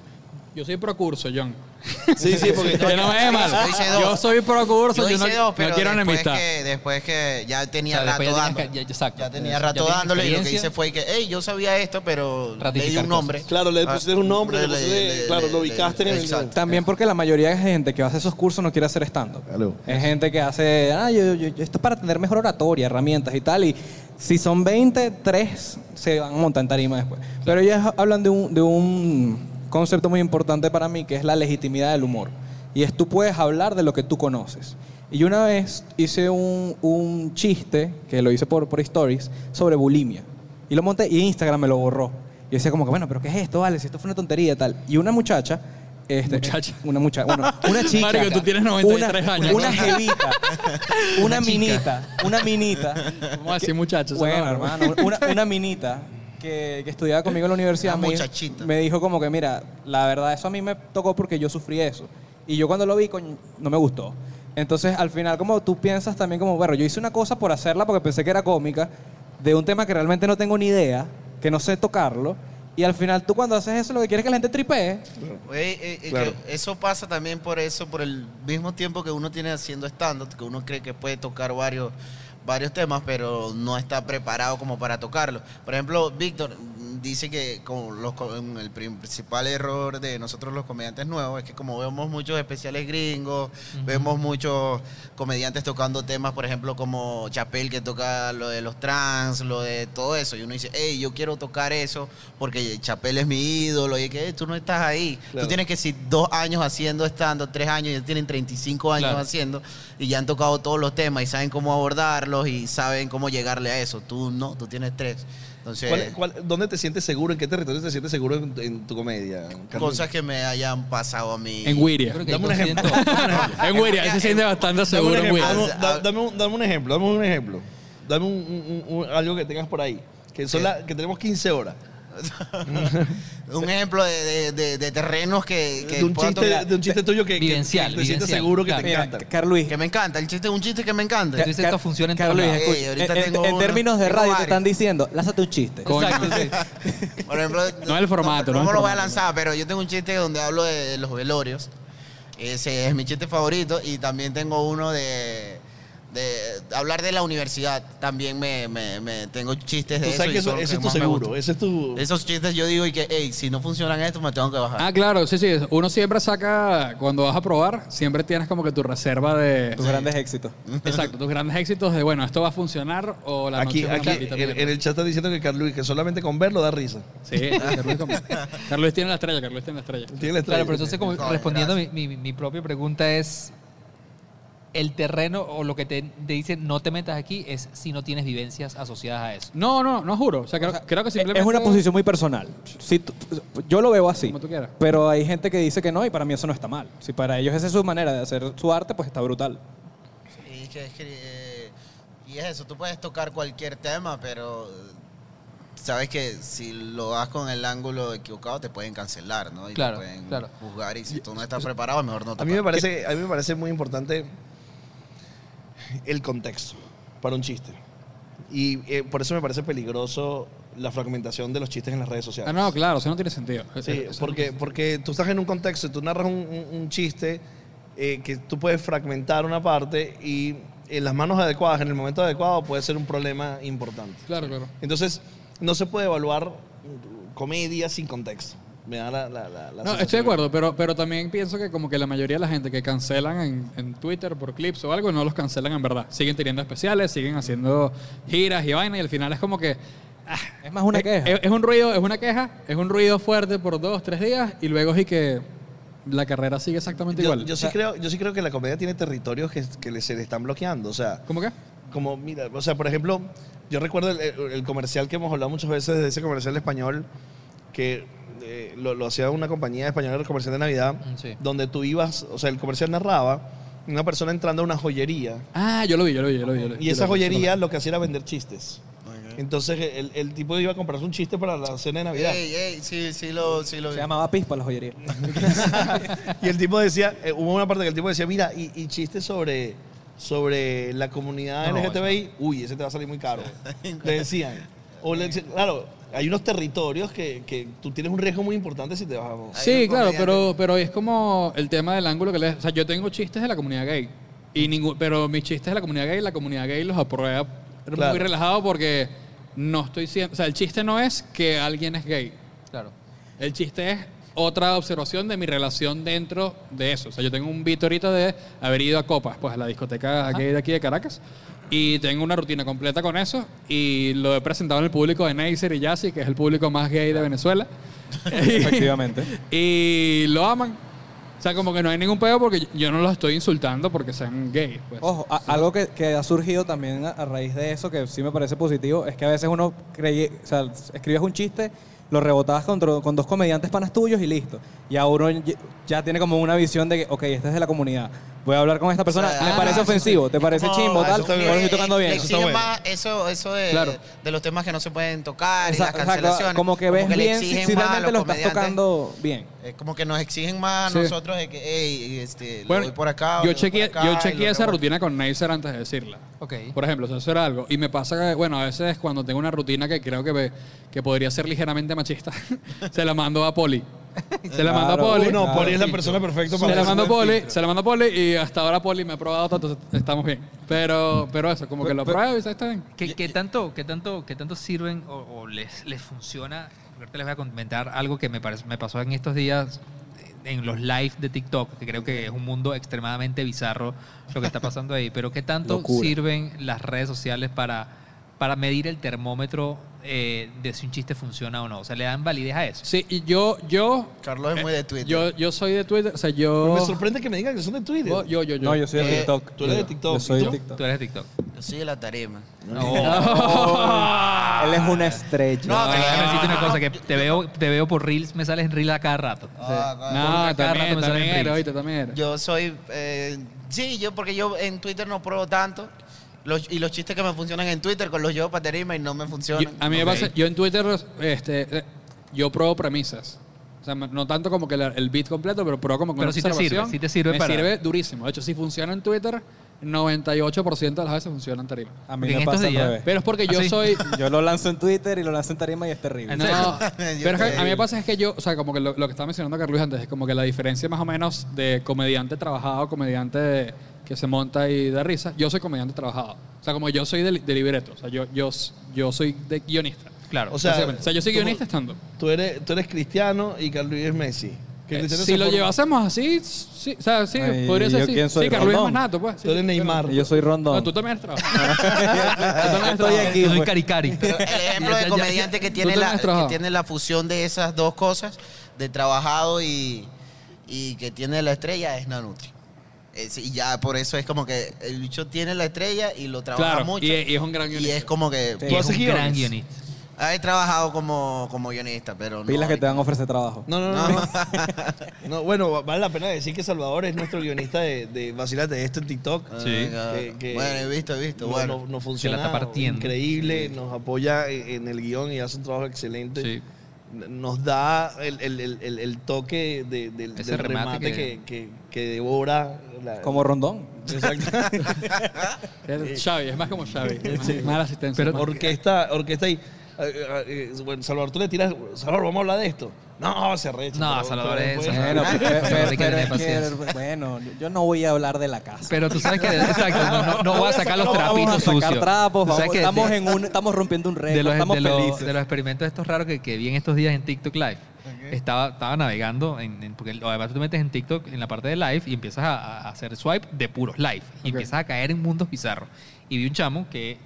Yo soy pro curso, John. Sí, sí, porque. Que no me mal. Yo hice dos. Yo soy pro curso, yo yo, hice no, dos, no pero quiero después enemistad. que, después que ya tenía O sea, rato dándole. ya- exacto. Ya tenía rato dándole y lo que hice fue que, hey, yo sabía esto, pero le di un nombre. Claro, le pusiste un nombre, le Le- pusiste- le- claro, lo ubicaste en el- Exacto. También porque la mayoría de gente que hace esos cursos no quiere hacer stand-up. Claro. Es gente que hace, ah, yo, yo- yo- esto es para tener mejor oratoria, herramientas y tal. Y si son 20, 3 se van a montar en tarima después. Pero ellos hablan de un, de un concepto muy importante para mí, que es la legitimidad del humor. Y es tú puedes hablar de lo que tú conoces. Y yo una vez hice un, un chiste, que lo hice por, por stories, sobre bulimia. Y lo monté y Instagram me lo borró. Y decía como que, bueno, pero ¿qué es esto? Vale, si esto fue una tontería y tal. Y una muchacha Este, Muchacha. Una muchacha. Una, una chica. Marico, tú tienes 93 una, años. Una jevita. Una minita. Una minita. Vamos a decir muchachos. Bueno, ¿no? hermano, una, una minita que, que estudiaba conmigo en la universidad me, me dijo como que, mira, la verdad eso a mí me tocó porque yo sufrí eso. Y yo cuando lo vi, coño, no me gustó. Entonces, al final, como tú piensas también como, bueno, yo hice una cosa por hacerla porque pensé que era cómica, de un tema que realmente no tengo ni idea, que no sé tocarlo, y al final tú cuando haces eso lo que quieres es que la gente tripee. Eh, eh, Claro. eso pasa también por eso, por el mismo tiempo que uno tiene haciendo stand-up, que uno cree que puede tocar varios, varios temas, pero no está preparado como para tocarlo. Por ejemplo, Víctor dice que como los, co- mm, el principal error de nosotros los comediantes nuevos es que como vemos muchos especiales gringos, vemos muchos comediantes tocando temas, por ejemplo, como Chapel que toca lo de los trans, lo de todo eso, y uno dice, hey, yo quiero tocar eso porque Chapel es mi ídolo, y es que "Eh, tú no estás ahí. Claro. Tú tienes que si dos años haciendo estando, tres años, ya tienen 35 años Claro. haciendo, y ya han tocado todos los temas y saben cómo abordarlos y saben cómo llegarle a eso. Tú no, tú tienes tres. Entonces, ¿Cuál- cuál- ¿Dónde te sientes seguro? ¿En qué territorio te sientes seguro en, en tu comedia? Carlos? cosas que me hayan pasado a mí. En Wiria. Dame un ejemplo. En Wiria, se siente bastante Dame un seguro en Wiria. dame, da- dame un, dame un ejemplo, dame un ejemplo. Dame un, un- un- algo que tengas por ahí. Que, son la- que tenemos 15 horas. Un ejemplo de, de- de- de terrenos que, que De un, chiste, tocar. de un chiste tuyo que, que- Vivencial, que te sientes seguro que claro. te Mira, encanta. Carluis, Que me encanta, el chiste es un chiste que me encanta. Ca- esto funciona en Carlos, todos lados. escucha, Ey, ahorita en- términos de radio te están diciendo, lázate un chiste. Coño. Exacto, sí. Por ejemplo, No el formato, no no, el me lo voy a lanzar, pero yo tengo un chiste donde hablo de los velorios. Ese es mi chiste favorito. Y también tengo uno de, de hablar de la universidad. También me, me- me- tengo chistes de Tú eso. sabes y que eso, ese es tu seguro. Ese es tu... Esos chistes yo digo y que, hey, si no funcionan estos, me tengo que bajar. Ah, claro, sí, sí. Uno siempre saca, cuando vas a probar, siempre tienes como que tu reserva de... Tus grandes éxitos. Exacto, tus grandes éxitos de, bueno, esto va a funcionar o la Aquí, noche aquí en, en el chat están diciendo que Carlos que solamente con verlo da risa. Sí, Carlos, tiene la estrella, Carlos tiene la estrella. Tiene la estrella. Claro, pero entonces, como respondiendo mi, mi- mi propia pregunta es, el terreno o lo que te, te dicen no te metas aquí es si no tienes vivencias asociadas a eso. No, no, no juro. O sea, creo, creo que simplemente... Es una posición muy personal. Si tú- yo lo veo así. Como tú quieras. Pero hay gente que dice que no y para mí eso no está mal. Si para ellos esa es su manera de hacer su arte, pues está brutal. Y, que, es que, eh, y es eso, tú puedes tocar cualquier tema, pero eh, sabes que si lo das con el ángulo equivocado te pueden cancelar, ¿no? Y Claro, te pueden claro. juzgar y si tú no estás preparado, mejor no A mí, me tocar. parece, a mí me parece muy importante el contexto para un chiste. Y eh, por eso me parece peligroso la fragmentación de los chistes en las redes sociales. Ah, no, claro, eso no tiene sentido. Sí, Eso- porque, porque tú estás en un contexto tú narras un, un- un chiste eh, que tú puedes fragmentar una parte y en las manos adecuadas, en el momento adecuado, puede ser un problema importante. Claro, claro. Entonces, no se puede evaluar comedia sin contexto. Me da la, la, la- la No, estoy de acuerdo, pero, pero también pienso que como que la mayoría de la gente que cancelan en, en Twitter por clips o algo, no los cancelan en verdad. Siguen teniendo especiales, siguen haciendo giras y vaina y al final es como que... ah, Es más una es, queja. Es, es un ruido, es una queja, es un ruido fuerte por dos, tres días y luego es que la carrera sigue exactamente Yo, igual. yo sí creo, yo sí creo que la comedia tiene territorios que, que se le están bloqueando. O sea, ¿Cómo qué? como, mira, o sea, por ejemplo, yo recuerdo el, el- el comercial que hemos hablado muchas veces de ese comercial español que eh, lo, lo hacía una compañía española, el comercial de Navidad, Mm, sí. donde tú ibas, o sea, el comercial narraba una persona entrando a una joyería Ah, yo lo vi, yo lo vi, yo lo vi. yo lo vi. y Yo esa lo vi, joyería lo que hacía era vender chistes. Entonces el, el tipo iba a comprarse un chiste para la cena de Navidad. Ey, ey, sí, sí lo, sí lo Se vi. llamaba Pispa la joyería. Y el tipo decía, eh, hubo una parte que el tipo decía, mira, y, y chistes sobre, sobre la comunidad No, LGTBI, uy, ese te va a salir muy caro. le decían. O le decían, claro, hay unos territorios que, que tú tienes un riesgo muy importante si te vas a... Sí, claro, pero, pero es como el tema del ángulo que le... O sea, yo tengo chistes de la comunidad gay. Y ningún, pero mis chistes de la comunidad gay, la comunidad gay los aprueba Claro. muy relajado porque no estoy siendo... O sea, el chiste no es que alguien es gay. Claro. El chiste es otra observación de mi relación dentro de eso. O sea, yo tengo un beat ahorita de haber ido a Copas, pues a la discoteca gay de aquí de Caracas. Y tengo una rutina completa con eso. Y lo he presentado en el público de Neisser y Yassi, que es el público más gay de Venezuela. Efectivamente. y lo aman. O sea, como que no hay ningún pedo porque yo no los estoy insultando porque sean gays. Pues. Ojo, a- algo que, que ha surgido también a, a raíz de eso, que sí me parece positivo, es que a veces uno cree, o sea, escribes un chiste, lo rebotabas contra- con dos comediantes panas tuyos y listo. Y a uno ya- tiene como una visión de que, ok, este es de la comunidad. Voy a hablar con esta persona. O sea, ¿Me ah, parece ofensivo? ¿Te parece chimbo? Tal? lo estoy tocando bien. Eso bueno. más eso, eso de, Claro. de los temas que no se pueden tocar y Exacto, las exacto. cancelaciones. Como que ves bien si, realmente lo estás tocando bien. Es como que nos exigen más a Sí. nosotros de que, hey, este, lo Bueno, doy por acá. yo chequeé, acá, yo chequeé esa rutina con Neisser antes de decirla. Ok. Por ejemplo, eso era algo. Y me pasa que, bueno, a veces cuando tengo una rutina que creo que, me- que podría ser ligeramente machista, se la mando a Poli. Se la mando a Claro. Poli. Uh, no, Claro. Poli es la persona perfecta para Se la mando a Poli, se la mando a Poli y hasta ahora Poli me ha probado entonces estamos bien. Pero, pero eso, como que lo pruebo y está bien. ¿Qué, qué tanto, qué tanto, qué tanto sirven o, o les, les funciona? Ahorita les voy a comentar algo que me, parece- me pasó en estos días en los live de TikTok, que creo que es un mundo extremadamente bizarro lo que está pasando ahí. Pero ¿qué tanto Locura. sirven las redes sociales para, para medir el termómetro eh, de si un chiste funciona o no? O sea, ¿le dan validez a eso? Sí, y yo, yo, Carlos es muy de Twitter. yo, yo soy de Twitter, o sea, Pero yo... Me sorprende que me digan que son de Twitter. Yo, yo, yo. No, yo soy de Eh, TikTok. tú eres de TikTok. Yo soy ¿Y de tú? TikTok. Tú eres de TikTok. Yo soy de la tarima. Él es una estrella. No, No, déjame decirte una cosa, que te veo, te veo por Reels, me sales en Reels a cada rato. Ah, Por No, cada rato también, me salen también reels. era, oíste, también era. Yo soy. eh, sí, yo, porque yo en Twitter no pruebo tanto. Los, y los chistes que me funcionan en Twitter con los llevo para tarima y no me funcionan. Yo- a mí me pasa, yo en Twitter, este, yo pruebo premisas. O sea, no tanto como que la- el beat completo, pero pruebo como con Pero una sí te sirve, sí te sirve me para- sirve durísimo. De hecho, si funciona en Twitter, 98% de las veces funciona en tarima. A mí en me pasa al revés. Pero es porque yo ¿Ah, sí? soy... Yo lo lanzo en Twitter y lo lanzo en tarima y es terrible. ¿En No, serio? pero es que a mí me pasa es que yo, o sea, como que lo, lo que estaba mencionando Carlos antes, es como que la diferencia más o menos de comediante trabajado, comediante de- que se monta y da risa, yo soy comediante trabajado. O sea, como yo soy de, de libreto, o sea, yo, yo, yo soy de guionista. Claro. O sea, o sea, yo soy tú- guionista estando. Tú eres, tú eres cristiano y Carlos Luis es Messi. Eh, si lo forma- llevásemos así, sí, o sea, sí, Ay, podría ser ¿yo sí. Sí, Carlos es más nato, pues. Tú eres Neymar. Y yo soy Rondón. No, tú también has trabajado. Estoy trabajado. aquí. Yo soy pues. cari cari. Pero el ejemplo de comediante que tiene, la, que tiene la fusión de esas dos cosas, de trabajado y, y que tiene la estrella, es Nanutri. Es- y ya por eso es como que el bicho tiene la estrella y lo trabaja Claro, mucho. y, y es un gran y guionista. es como que... Sí. Y es haces un gran guionista. He trabajado como, como guionista, pero no... Pilas que te van a ofrecer trabajo. No, no, no. No, No, bueno, vale la pena decir que Salvador es nuestro guionista de, de Vacílate de esto en TikTok. Ah, Sí. que- bueno, he visto, he visto. No, bueno. no, no funciona. está partiendo. Increíble, nos apoya en, en el guion y hace un trabajo excelente. Sí. Nos da el, el- el- toque de- del, remate remate, que- que, devora. la- Como Rondón. Exacto. Es Xavi, es más como Xavi. Mala asistencia. Pero- más. orquesta, orquesta ahí. Eh, eh, bueno, Salvador, tú le tiras. Salvador, vamos a hablar de esto. No, se arrecha. No, pero- Salvador pero es- Bueno, pero, pero- es que, yo no voy a hablar de la casa. Pero tú sabes que, exacto, no, no, no voy a sacar los No vamos a trapitos sacar sucios. trapos, Tú sabes vamos- que estamos, en un, estamos rompiendo un récord, de los, estamos de, los, felices. de los experimentos estos raros que, que vi en estos días en TikTok Live. Estaba, estaba navegando, en, en- porque además tú te metes en TikTok en la parte de live y empiezas a, a hacer swipe de puros live. Y empiezas a caer en mundos bizarros. Y vi un chamo que,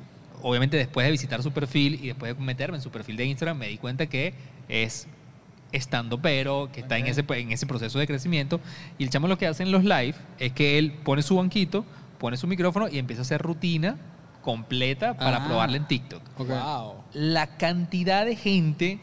obviamente, después de visitar su perfil y después de meterme en su perfil de Instagram, me di cuenta que es estando pero que está en ese en ese proceso de crecimiento y el chamo lo que hace en los live es que él pone su banquito pone su micrófono y empieza a hacer rutina completa para Ah. probarla en TikTok Ok. Wow. la cantidad de gente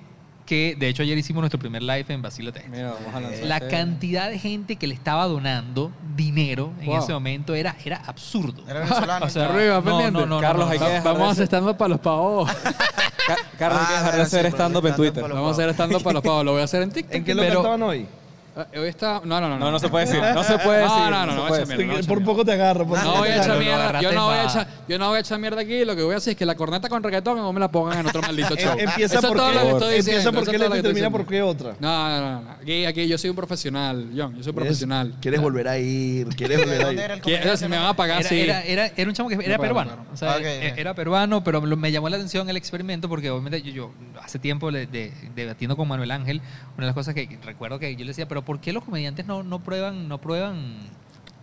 que, de hecho ayer hicimos nuestro primer live en Vacílate. Mira, vamos a lanzar La cantidad de gente que le estaba donando dinero en Wow. ese momento era, era absurdo. Era venezolano. O sea, no. No, pendiente. no, no, Carlos, no, hay no. que dejar Vamos hacer- estando para los pavos. Ca- Carlos, hay que Ah, dejar de hacer stand-up en Twitter. stand-up Vamos a hacer estando para los pavos. Lo voy a hacer en TikTok. ¿En qué lo Pero- cantaban hoy? Ah, Hoy está. No, no, no. No, no se puede decir. No se puede decir. No, no, no, se echa mierda. no, por poco te agarro. por No voy a echar mierda. Yo no voy a echar, yo no voy a echar mierda aquí. Lo que voy a decir es que la corneta con reggaetón no me la pongan en otro maldito show. Em- Empieza por qué, empieza por eso qué es todo lo letra y que estoy termina diciendo. por qué otra. No, no, no, no. Aquí, aquí yo soy un profesional, John. Yo soy profesional. ¿Quieres, volver a ir? ¿Quieres volver a ¿Dónde ir? Si me van a pagar, Era, sí. era, era, era un chamo que era peruano. O sea, e- era peruano, pero me llamó la atención el experimento porque obviamente yo, hace tiempo debatiendo con Manuel Ángel, una de las cosas que recuerdo que yo le decía, pero ¿por qué los comediantes no, no prueban, no prueban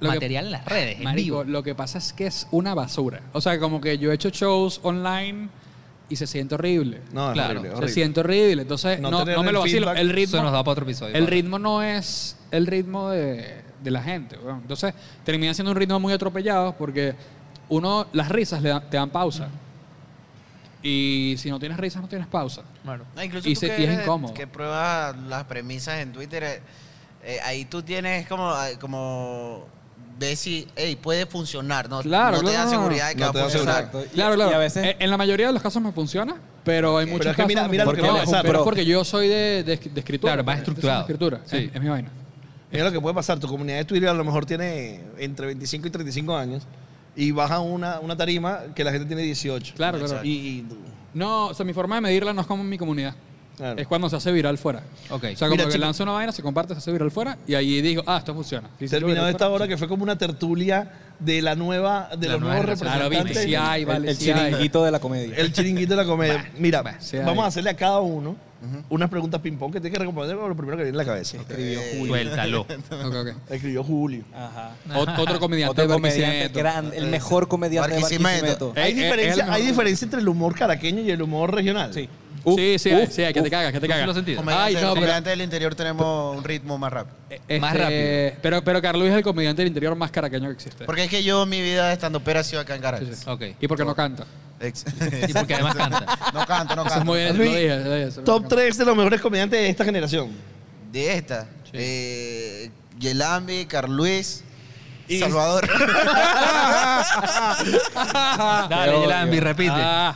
Lo que- material en las redes, en Marico, vivo? lo que pasa es que es una basura. O sea, como que yo he hecho shows online y se siente horrible. No, es Claro, horrible, Se siente horrible. Entonces, No no, me lo vacilo. El Eso ritmo, nos da para otro episodio. el ¿no? ritmo no es el ritmo de, de la gente. Entonces, termina siendo un ritmo muy atropellado porque uno, las risas le dan- te dan pausa. Y si no tienes risas, no tienes pausa. Claro. No, incluso Y tú se- que, y es incómodo. que pruebas las premisas en Twitter, eh, eh, ahí tú tienes como, eh, como ves si hey, puede funcionar, no, Claro, no te claro, da no, no, seguridad de que no va a funcionar. Claro, claro. Y a veces Eh, En la mayoría de los casos me funciona, pero hay muchos Pero es que casos. mira- no mira me lo que puede pasar. Pero es porque yo soy de, de, de escritura. Claro, más estructurado. escritura. Sí. Es, es mi vaina. Es lo que puede pasar. Tu comunidad de Twitter a lo mejor tiene entre 25 y 35 años y baja una, una tarima que la gente tiene 18. Claro, claro. Y, y- No, o sea, mi forma de medirla no es como en mi comunidad. Claro. Es cuando se hace viral fuera. Ok. O sea, como Mira, que chico- lanza una vaina, se comparte, se hace viral fuera y ahí digo, ah, esto funciona. Se hace Terminado viral esta fuera. hora que fue como una tertulia de la nueva de La los nueva nuevos generación. Claro, viste, representantes. sí hay, el, vale, el sí hay. chiringuito de la comedia. El chiringuito de la comedia. Mira, sí vamos hay. a hacerle a cada uno unas preguntas ping-pong que tiene que responder con lo primero que viene en la cabeza. Escribió Eh, Julio. Suéltalo. Ok, ok. Escribió Julio. Ajá. Ot- otro comediante Otro de comediante Barquisimeto. el mejor comediante de Barquisimeto. Barquisimeto. Eh, ¿Hay, eh, diferencia, es el mejor. ¿Hay diferencia entre el humor caraqueño y el humor regional? Sí. Sí, sí, hay, sí, hay, que te cagas, que te ¿Tú sí cagas. Ay, no, pero, comediante del interior tenemos un ritmo más rápido. este, Más rápido. Pero, pero Carlos es el comediante del interior más caraqueño que existe. Porque es que yo mi vida estando pera ha sido acá en Sí, Caracas. sí. Ok. Y porque no canta. Y porque además canta. no canto, no Eso es canto. muy bien, Luis, lo dije, lo dije, Top no 3 de los mejores comediantes de esta generación. De esta, eh, Yelambi, Carluis, Y- Salvador. Dale, Yelambi, repite. Ah,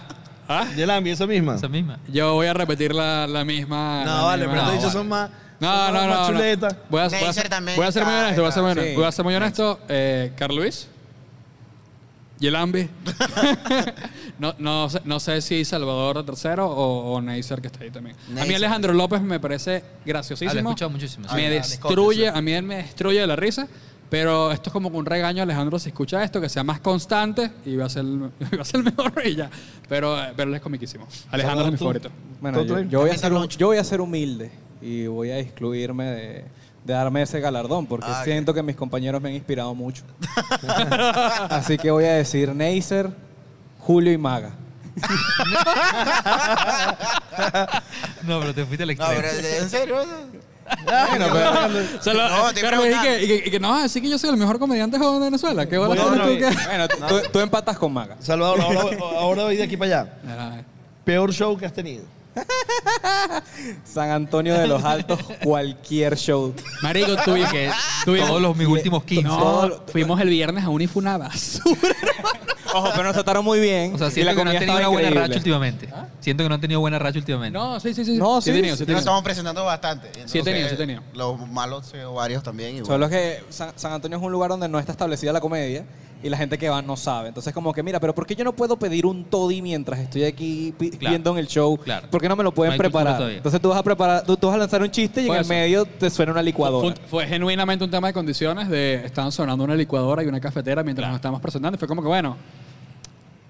ah. Yelambi, esa misma. Esa misma. Yo voy a repetir la, la misma. No, la vale, misma- pero te he dicho vale. son más. No, son no, más no. no. chuletas. Voy a, voy a Neisser ser, también voy a ser muy está- honesto, voy a ser muy honesto. sí. Voy a ser muy honesto. Eh, Carl Luis. Yelambi. no, no, sé, no sé si Salvador III o, o Neisser que está ahí también. A mí Neisser. Alejandro López me parece Ah, lo he graciosísimo. escuchado muchísimo. sí. me Ah, destruye, a mí él me destruye de la risa. Pero esto es como un regaño Alejandro si escucha esto, que sea más constante y va a ser, va a ser el mejor y ya. Pero, eh, pero él es comiquísimo. Alejandro es mi ¿tú? favorito. Bueno, yo, yo voy a ser, yo voy a ser humilde y voy a excluirme de, de darme ese galardón porque Ah, siento que mis compañeros me han inspirado mucho. Así que voy a decir Neisser, Julio y Maga. No, pero te fuiste al No, extremo. pero ¿en serio? Bueno, pero- Se lo- No, te pero y que, y que- y que no vas a decir que yo soy el mejor comediante joven de Venezuela. ¿Qué tú que- bueno, tú, tú empatas con Maga. Salvador, ahora, ahora voy de aquí para allá. Peor show que has tenido. San Antonio de los Altos, cualquier show. Marico, tú Que todos los mis últimos 15. No, fuimos el viernes a un y fue una basura. Ojo, pero nos trataron muy bien. O sea, y siento que no han tenido una buena increíble. racha últimamente. Siento que no han tenido buena racha últimamente. No, sí, sí, sí. No, sí. he sí, tenido, sí he Nos estamos presentando bastante. Sí he tenido, sí he tenido. Los malos eh, varios también. bueno. Solo que San, San Antonio es un lugar donde no está establecida la comedia y la gente que va no sabe. Entonces, como que, mira, pero ¿por qué yo no puedo pedir un toddy mientras estoy aquí Claro. viendo en el show? Claro. ¿Por qué no me lo pueden No preparar? Entonces tú vas a preparar, tú, tú vas a lanzar un chiste y Fue en el medio te suena una licuadora. Fue, fue genuinamente un tema de condiciones de estaban sonando una licuadora y una cafetera mientras nos estábamos presentando y fue como que bueno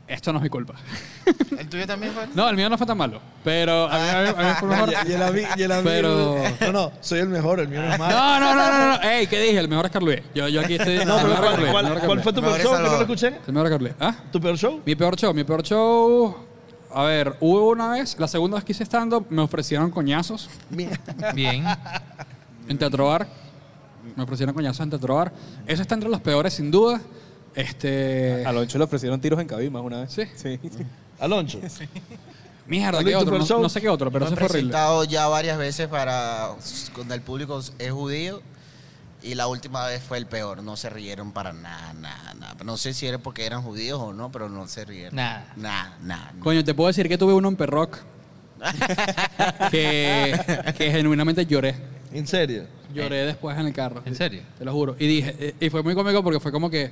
esto no es mi culpa ¿El tuyo también fue? no el mío no fue tan malo pero a mí, a mí- a mí fue mejor Yelambi, Yelambi- Pero- No, no, soy el mejor, el mío no es malo. no no no no no ey qué dije el mejor es Carluis yo, yo aquí estoy No, el pero mejor es ¿cuál, Carluis, cuál- el mejor es cuál fue tu Mejor peor es show que no lo Salvador. escuché? el mejor es Carluis ¿ah? ¿Tu peor show? Mi peor show, mi peor show. A ver, hubo una vez, la segunda vez que hice stand-up, me ofrecieron coñazos. Bien. en Teatro Bar. Me ofrecieron coñazos en Teatro Bar. Eso está entre los peores, sin duda. Este. A Loncho le ofrecieron tiros en Cabimas una vez. Sí. Sí. Aloncho. Mierda, ¿Luis, ¿qué otro? No, sé qué otro, pero eso he fue horrible. presentado ya varias veces para cuando el público es judío y la última vez fue el peor. No se rieron para nada, nada, nada. No sé si era porque eran judíos o no, pero no se rieron. Nada. Nada, nada. Coño, te puedo decir que tuve uno en Perrock que, que genuinamente lloré. ¿En serio? Lloré después en el carro. ¿En serio? Te lo juro. Y dije, eh, y fue muy cómico porque fue como que,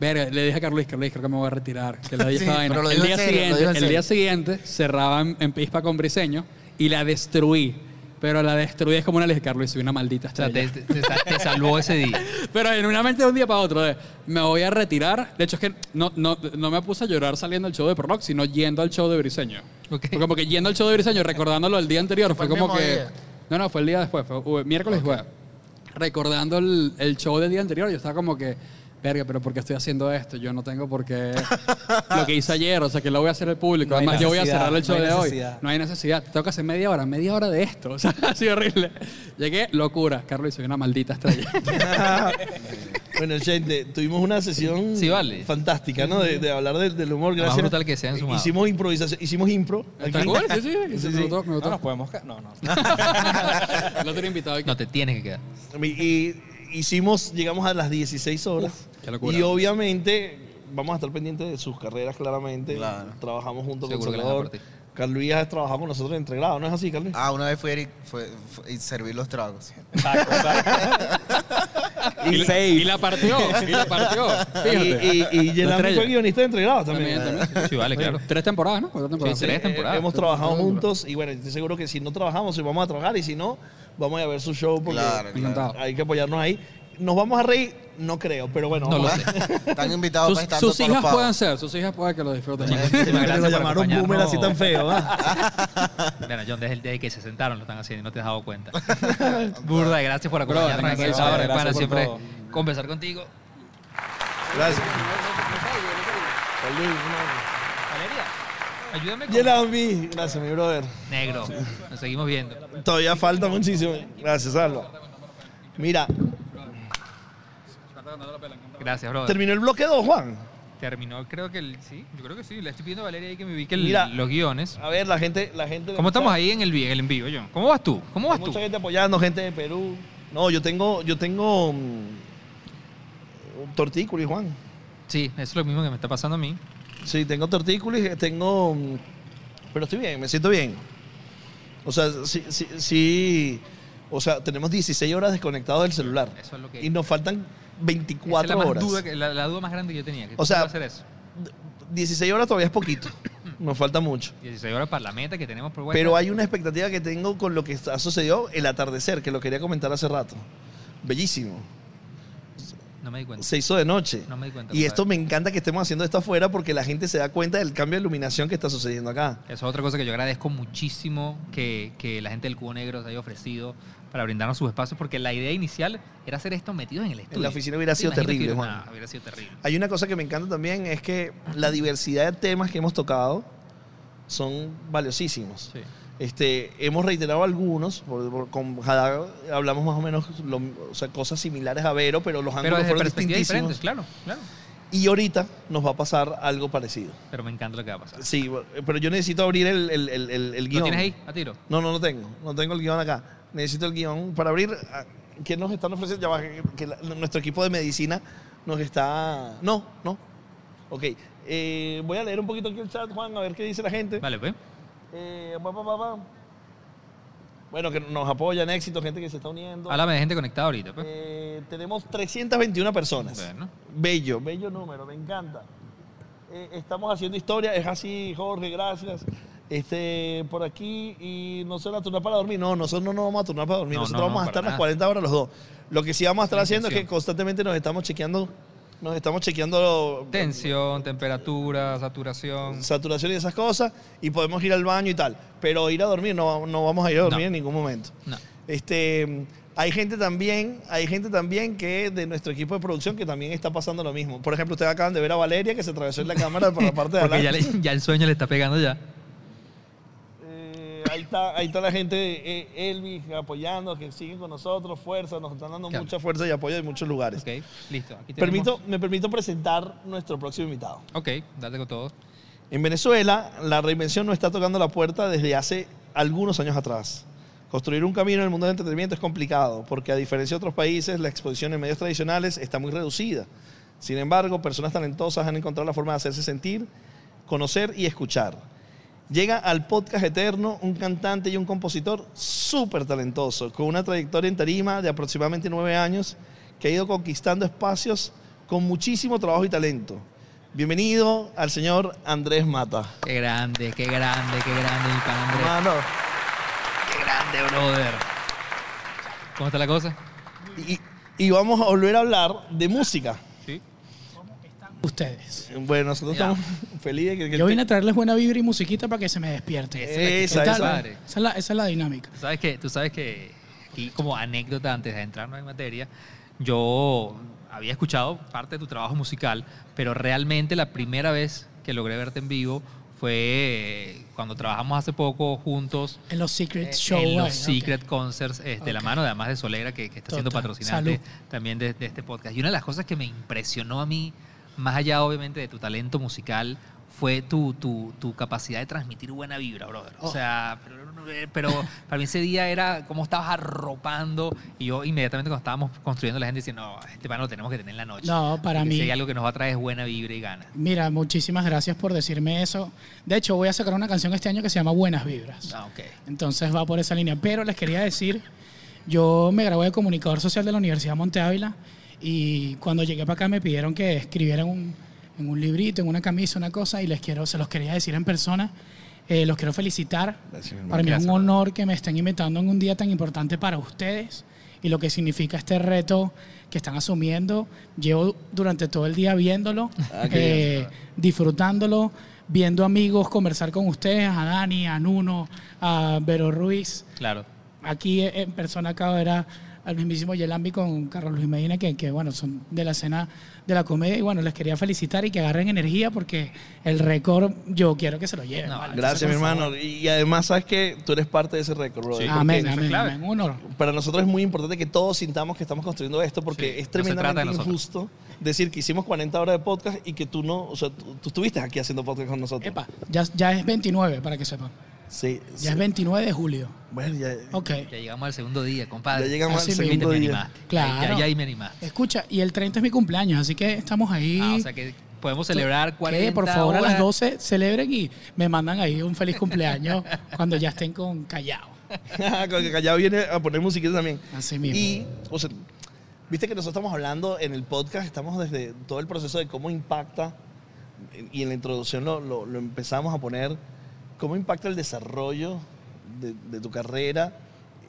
verga, le dije a Carlos, Carlos, creo que me voy a retirar. Que dije Sí, pero lo el día serio, siguiente, el día siguiente cerraba en, en Pispa con Briseño y la destruí. Pero la destruí es como una dije, Carlos, soy una maldita O sea, estrella. te, te- te sa- te salvó ese día. Pero genuinamente de un día para otro, de, me voy a retirar. De hecho, es que no, no, no me puse a llorar saliendo del show de Perrock, sino yendo al show de Briseño. Ok. Fue como que yendo al show de Briseño, recordándolo el día anterior, fue, Fue como que... día. No, no, fue el día después, fue uh, miércoles después. Recordando el, el show del día anterior, yo estaba como que, verga, pero ¿por qué estoy haciendo esto? Yo no tengo por qué lo que hice ayer, o sea, que lo voy a hacer el público. No hay Además, yo voy a necesidad, cerrar el no show hay de hoy. necesidad. No hay necesidad. Tengo que hacer media hora, media hora de esto. O sea, ha sido horrible. Llegué, locura. Carlos, soy una maldita estrella. Bueno, gente, tuvimos una sesión Sí, vale. fantástica, ¿no? De, de hablar del, del humor. Lo más Gracias. brutal que se han sumado. Hicimos improvisación, hicimos impro. Está cool, sí, sí, sí, Sí, me sí. gustó, me No nos podemos... No, no. No tenía invitado aquí. No te tienes que quedar. Y hicimos, llegamos a las 16 horas. Y obviamente vamos a estar pendientes de sus carreras, claramente. Claro. Trabajamos junto Seguro con Salvador. Carlos Luis ha trabajado con nosotros en Entregrado, ¿no es así, Carlos? Ah, una vez fui a Eric fue, fue- y servir los tragos. Exacto, exacto. y. Y la partió, y la partió. Y, Fíjate. y, y fue guionista de Entregrado también. También, también. Sí, vale, claro. Tres temporadas, ¿no? Temporadas. Sí, tres temporadas. hemos trabajado juntos y bueno, estoy seguro que si no trabajamos, si vamos a trabajar y si no, vamos a ir a ver su show porque Claro, Encantado. hay que apoyarnos ahí. ¿Nos vamos a reír? No creo, pero bueno. No lo vamos sé. Están invitados Sus, para estar sus hijas pueden ser, sus hijas pueden que lo disfruten. Muchísimas Que gracias por llamaron acompañarnos. boomer así tan feo, ¿va? Bueno, John, desde el día que se sentaron lo están haciendo y no te has dado cuenta. Burda, gracias por acompañarnos esta gracias, por siempre todo. conversar contigo. Gracias. Valeria, ayúdame con... Yelambi, gracias, mi brother. Negro, nos seguimos viendo. Todavía falta muchísimo. Gracias, Salva. Mira, Gracias, brother. terminó el bloque 2, Juan. Terminó, creo que el, sí, yo creo que sí. Le estoy pidiendo a Valeria ahí que me ubique el- Mira. los guiones. A ver, la gente, la gente. ¿Cómo estamos ahí en el, el en vivo, John? ¿Cómo vas tú? ¿Cómo vas tú? Mucha gente apoyando, gente de Perú. No, yo tengo, yo tengo mm, un tortícolis, Juan. Sí, eso es lo mismo que me está pasando a mí. Sí, tengo tortícolis, tengo... mm, Pero estoy bien, me siento bien. O sea, sí, sí, sí, O sea, tenemos 16 horas desconectados del celular. Eso es lo que... Y nos faltan esa es 24 la, más horas. duda que- la, la duda más grande que yo tenía. Que O sea, ¿cómo va a hacer eso? 16 horas todavía es poquito. Nos falta mucho. 16 horas para la meta que tenemos por. Pero hay una expectativa que tengo con lo que ha sucedido el atardecer, que lo quería comentar hace rato. Bellísimo. No me di cuenta. Se hizo de noche. No me di cuenta. Y esto me encanta que estemos haciendo esto afuera porque la gente se da cuenta del cambio de iluminación que está sucediendo acá. Eso es otra cosa que yo agradezco muchísimo que, que la gente del Cubo Negro se haya ofrecido para brindarnos sus espacios, porque la idea inicial era hacer esto metidos en el estudio. En la oficina hubiera ¿Te sido terrible, hubiera- Juan. hubiera sido terrible. Hay una cosa que me encanta también, es que la diversidad de temas que hemos tocado son valiosísimos. Sí. Este, hemos reiterado algunos, por- por- con Hadar hablamos más o menos lo- o sea, cosas similares a Vero, pero los Pero ángulos desde fueron distintísimos. claro, claro. Y ahorita nos va a pasar algo parecido. Pero me encanta lo que va a pasar. Sí, pero yo necesito abrir el, el, el, el- el ¿Lo guion. tienes ahí, a tiro? No, no lo tengo. No tengo el guion acá. Necesito el guion para abrir. ah, ¿Qué nos están ofreciendo? Ya va, que- que la- nuestro equipo de medicina nos está... No, no. Ok. Eh, voy a leer un poquito aquí el chat, Juan, a ver qué dice la gente. Vale, pues. Eh, pa, pa, pa, pa. Bueno, que nos apoyan, éxito, gente que se está uniendo. Háblame de gente conectada ahorita, pues. Eh, tenemos 321 personas. Bueno. Bello, bello número, me encanta. Eh, estamos haciendo historia, es así, Jorge, gracias. Este, por aquí, y no se van a turnar para dormir. No, nosotros no nos vamos a turnar para dormir. No, nosotros no, vamos no, a estar las nada. 40 horas los dos. Lo que sí vamos a estar haciendo es que constantemente nos estamos chequeando, nos estamos chequeando Tensión, temperatura, saturación. saturación y esas cosas, y podemos ir al baño y tal. Pero ir a dormir, no, no vamos a ir a dormir No. en ningún momento. No. Este, hay gente también, hay gente también que de nuestro equipo de producción que también está pasando lo mismo. Por ejemplo, ustedes acaban de ver a Valeria que se atravesó en la cámara por la parte de Porque ya, adelante. le- ya el sueño le está pegando ya. Ahí está, ahí está la gente de eh, Elvis apoyando, que siguen con nosotros, fuerza, nos están dando Claro. mucha fuerza y apoyo de muchos lugares. Ok, listo. Aquí Permito, me permito presentar nuestro próximo invitado. Ok, date con todo. En Venezuela, la reinvención no está tocando la puerta desde hace algunos años atrás. Construir un camino en el mundo del entretenimiento es complicado, porque a diferencia de otros países, la exposición en medios tradicionales está muy reducida. Sin embargo, personas talentosas han encontrado la forma de hacerse sentir, conocer y escuchar. Llega al podcast eterno un cantante y un compositor súper talentoso, con una trayectoria en tarima de aproximadamente nueve años, que ha ido conquistando espacios con muchísimo trabajo y talento. Bienvenido al señor Andrés Mata. Qué grande, qué grande, qué grande, mi pan Andrés. Hermano, Qué grande, brother. ¿Cómo está la cosa? y, y vamos a volver a hablar de música. Ustedes. Bueno, nosotros Ya. estamos felices de que... Yo vine a traerles buena vibra y musiquita para que se me despierten. Esa, esa. padre. esa es la, esa es la dinámica. Tú sabes que, tú sabes que aquí como anécdota antes de entrarnos en materia, yo había escuchado parte de tu trabajo musical, pero realmente la primera vez que logré verte en vivo fue eh, cuando trabajamos hace poco juntos En los Secret eh, Show. en los ahí, ok. Secret Concerts, este, la Ok. mano además de Solera, que, que está siendo Total. patrocinante Salud. también de, de este podcast. Y una de las cosas que me impresionó a mí, más allá obviamente de tu talento musical, fue tu, tu, tu capacidad de transmitir buena vibra, brother. O Oh. sea, pero, pero para mí ese día era como estabas arropando y yo inmediatamente cuando estábamos construyendo la gente decía, no, este pan lo tenemos que tener en la noche. No, para Porque mí- Si hay algo que nos va a traer es buena vibra y ganas. Mira, muchísimas gracias por decirme eso. De hecho, voy a sacar una canción este año que se llama Buenas Vibras. Ah, ok. Entonces va por esa línea. Pero les quería decir, yo me gradué de comunicador social de la Universidad Monte Ávila y cuando llegué para acá me pidieron que escribiera en un, en un librito, en una camisa, una cosa y les quiero, se los quería decir en persona. Eh, los quiero felicitar. Gracias. Para mí es un honor que me estén invitando en un día tan importante para ustedes y lo que significa este reto que están asumiendo. Llevo durante todo el día viéndolo, Ah, eh, disfrutándolo, viendo amigos, conversar con ustedes, a Dani, a Nuno, a Vero Ruiz. Claro. Aquí eh, en persona acabo de ver a- al mismísimo Yelambi con Carlos Luis Medina, que, que, bueno, son de la escena de la comedia. Y bueno, les quería felicitar y que agarren energía porque el récord yo quiero que se lo lleven. No, ¿vale? Gracias, mi Entonces, hermano. Y además, sabes que tú eres parte de ese récord. Sí. Amén, amén, amén. Un honor. Para nosotros es muy importante que todos sintamos que estamos construyendo esto porque Sí, es no tremendamente de nosotros. injusto decir que hicimos 40 horas de podcast y que tú no, o sea, tú, tú estuviste aquí haciendo podcast con nosotros. Epa, ya, ya es 29, para que sepan. Sí, Ya sí. es 29 de julio. Bueno, ya, Ok. Ya llegamos al segundo día, compadre. ya llegamos Así al segundo me día. animaste. Claro. Ya, ya ahí me animaste. Escucha, y el 30 es mi cumpleaños, así que estamos ahí. Ah, o sea que podemos celebrar 40 Que, por favor, a las horas. 12 celebren y me mandan ahí un feliz cumpleaños cuando ya estén con Callao. Con que Callao viene a poner musiquita también. Así mismo. Y, o sea, viste que nosotros estamos hablando en el podcast, estamos desde todo el proceso de cómo impacta, y en la introducción lo, lo- lo empezamos a poner, cómo impacta el desarrollo de, tu carrera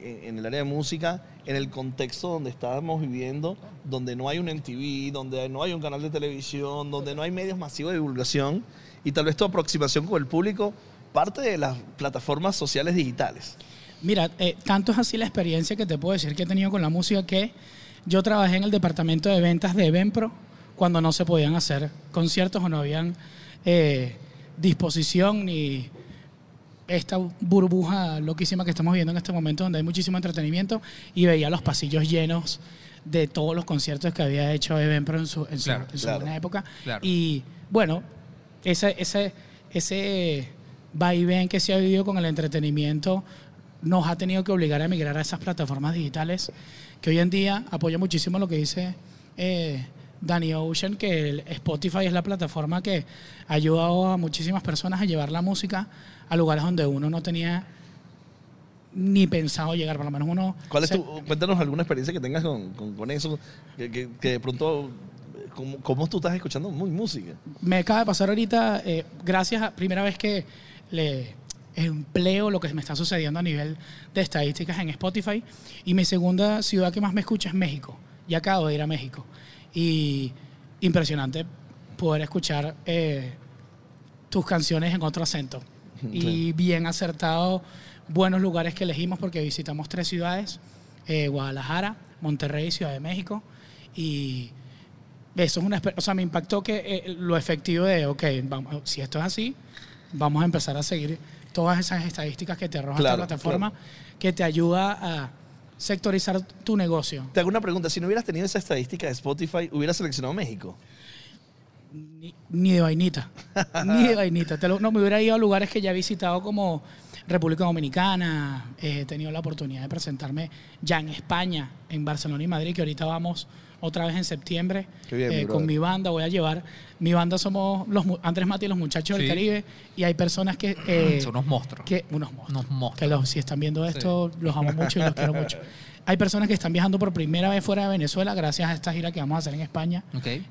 en, el área de música, en el contexto donde estábamos viviendo, donde no hay un MTV, donde no hay un canal de televisión, donde no hay medios masivos de divulgación, y tal vez tu aproximación con el público parte de las plataformas sociales digitales. Mira, eh, tanto es así la experiencia que te puedo decir que he tenido con la música que yo trabajé en el departamento de ventas de Evenpro cuando no se podían hacer conciertos o no habían eh, disposición ni esta burbuja loquísima que estamos viviendo en este momento donde hay muchísimo entretenimiento y veía los pasillos llenos de todos los conciertos que había hecho Evenpro en su, en su, Claro, en su claro. buena época. Claro. Y bueno, ese, ese, ese vaivén que se ha vivido con el entretenimiento nos ha tenido que obligar a emigrar a esas plataformas digitales que hoy en día apoya muchísimo lo que dice eh, Danny Ocean, que el Spotify es la plataforma que ha ayudado a muchísimas personas a llevar la música a lugares donde uno no tenía ni pensado llegar, por lo menos uno... ¿Cuál es se- tu, cuéntanos alguna experiencia que tengas con, con- con eso, que, que- que de pronto, ¿cómo, cómo tú estás escuchando muy música? Me acaba de pasar ahorita, eh, gracias a primera vez que le empleo lo que me está sucediendo a nivel de estadísticas en Spotify. Y mi segunda ciudad que más me escucha es México. Y acabo de ir a México. Y impresionante poder escuchar eh, tus canciones en otro acento. Y bien acertado, buenos lugares que elegimos porque visitamos tres ciudades, eh, Guadalajara, Monterrey y Ciudad de México. Y eso es una o sea, me impactó que eh, lo efectivo de, ok, vamos, si esto es así, vamos a empezar a seguir todas esas estadísticas que te arroja Claro, esta plataforma, que te ayuda a sectorizar tu negocio. Te hago una pregunta, si no hubieras tenido esa estadística de Spotify, ¿hubieras seleccionado México? Ni, ni de vainita, ni de vainita. Te lo- no, me hubiera ido a lugares que ya he visitado como República Dominicana, eh, he tenido la oportunidad de presentarme ya en España, en Barcelona y Madrid, que ahorita vamos otra vez en septiembre bien, eh, con mi banda. Voy a llevar, mi banda somos los Andrés Mati y los muchachos del. Caribe y hay personas que... eh, Son unos monstruos. que unos monstruos. Unos monstruos. Que los, si están viendo esto, los amo mucho y los quiero mucho. Hay personas que están viajando por primera vez fuera de Venezuela gracias a esta gira que vamos a hacer en España.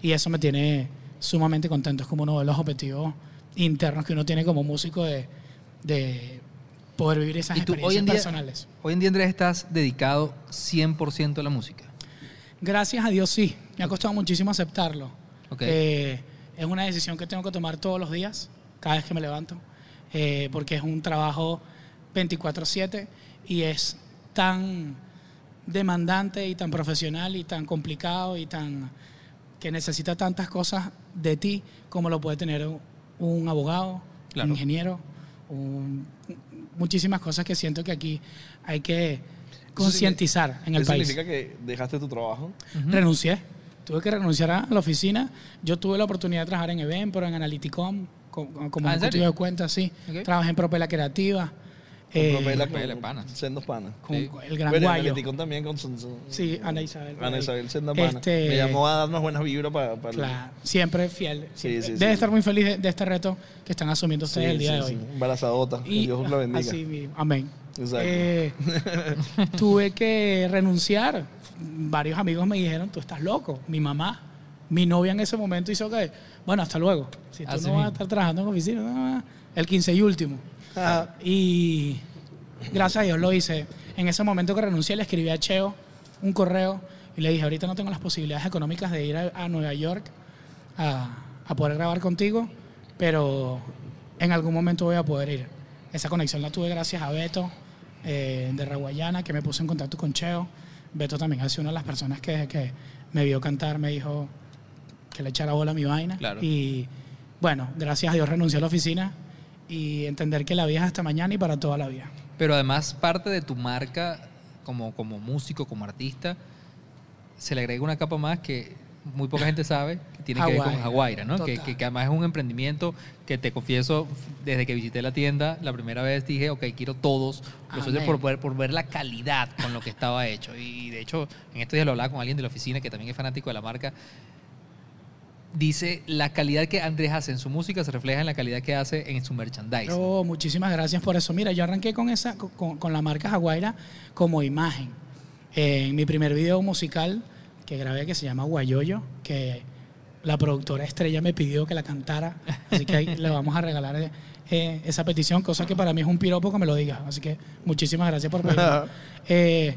Y eso me tiene sumamente contento. Es como uno de los objetivos internos que uno tiene como músico de, de poder vivir esas Y tú, experiencias hoy en día- personales. Hoy en día, Andrés, estás dedicado 100% a la música. Gracias a Dios sí. Me ha costado muchísimo aceptarlo. Eh, es una decisión que tengo que tomar todos los días, cada vez que me levanto, eh, porque es un trabajo 24/7 y es tan demandante y tan profesional y tan complicado y tan que necesita tantas cosas de ti como lo puede tener un abogado, Claro. ingeniero, un- muchísimas cosas que siento que aquí hay que concientizar en el Eso país. significa que dejaste tu trabajo. Renuncié. Tuve que renunciar a la oficina. Yo tuve la oportunidad de trabajar en Eventpro, en Analyticom, co- como Ah, ¿en ejecutivo de cuentas, sí. Trabajé en Propela Creativa. Con eh, con-. Sendos panas. con Sí. el Gran Guayo. Analyticon también con su- Sí, Ana Isabel. Ana. Isabel Senda pana. Este, Me llamó a darnos buenas vibras para... Claro, siempre fiel. Sí, sí, Debe estar muy feliz de, de este reto que están asumiendo ustedes el día sí, de sí. hoy. Embarazadota. que Dios la bendiga. así mismo. Amén. Exacto. Eh, tuve que renunciar. Varios amigos me dijeron, tú estás loco. Mi mamá, mi novia en ese momento hizo que, bueno, hasta luego. Si tú Así no vas a estar trabajando en oficina, no, el 15 y último. Ajá. Y gracias a Dios lo hice. En ese momento que renuncié, le escribí a Cheo un correo y le dije, ahorita no tengo las posibilidades económicas de ir a, a Nueva York a, a poder grabar contigo, pero en algún momento voy a poder ir. Esa conexión la tuve gracias a Beto eh, de Raguayana, que me puso en contacto con Cheo. Beto también ha sido una de las personas que, que me vio cantar, me dijo que le echara bola a mi vaina. Claro. Y bueno, gracias a Dios renuncié a la oficina y entender que la vida es hasta mañana y para toda la vida. Pero además, parte de tu marca como, como músico, como artista, se le agrega una capa más que muy poca gente sabe, que tiene que ver con Aguaira. ¿no? Que, que, que además es un emprendimiento que te confieso, desde que visité la tienda, la primera vez dije, ok, quiero todos los socios por, ver- por ver la calidad con lo que estaba hecho. Y de hecho, en estos días lo hablaba con alguien de la oficina que también es fanático de la marca. Dice, la calidad que Andrés hace en su música se refleja en la calidad que hace en su merchandising. Oh, muchísimas gracias por eso. Mira, yo arranqué con esa, con, con la marca Jaguaira como imagen. En mi primer video musical que grabé que se llama Guayoyo, que la productora Estrella me pidió que la cantara, así que ahí le vamos a regalar eh, esa petición, cosa que para mí es un piropo que me lo diga. Así que muchísimas gracias por pedirlo. Eh,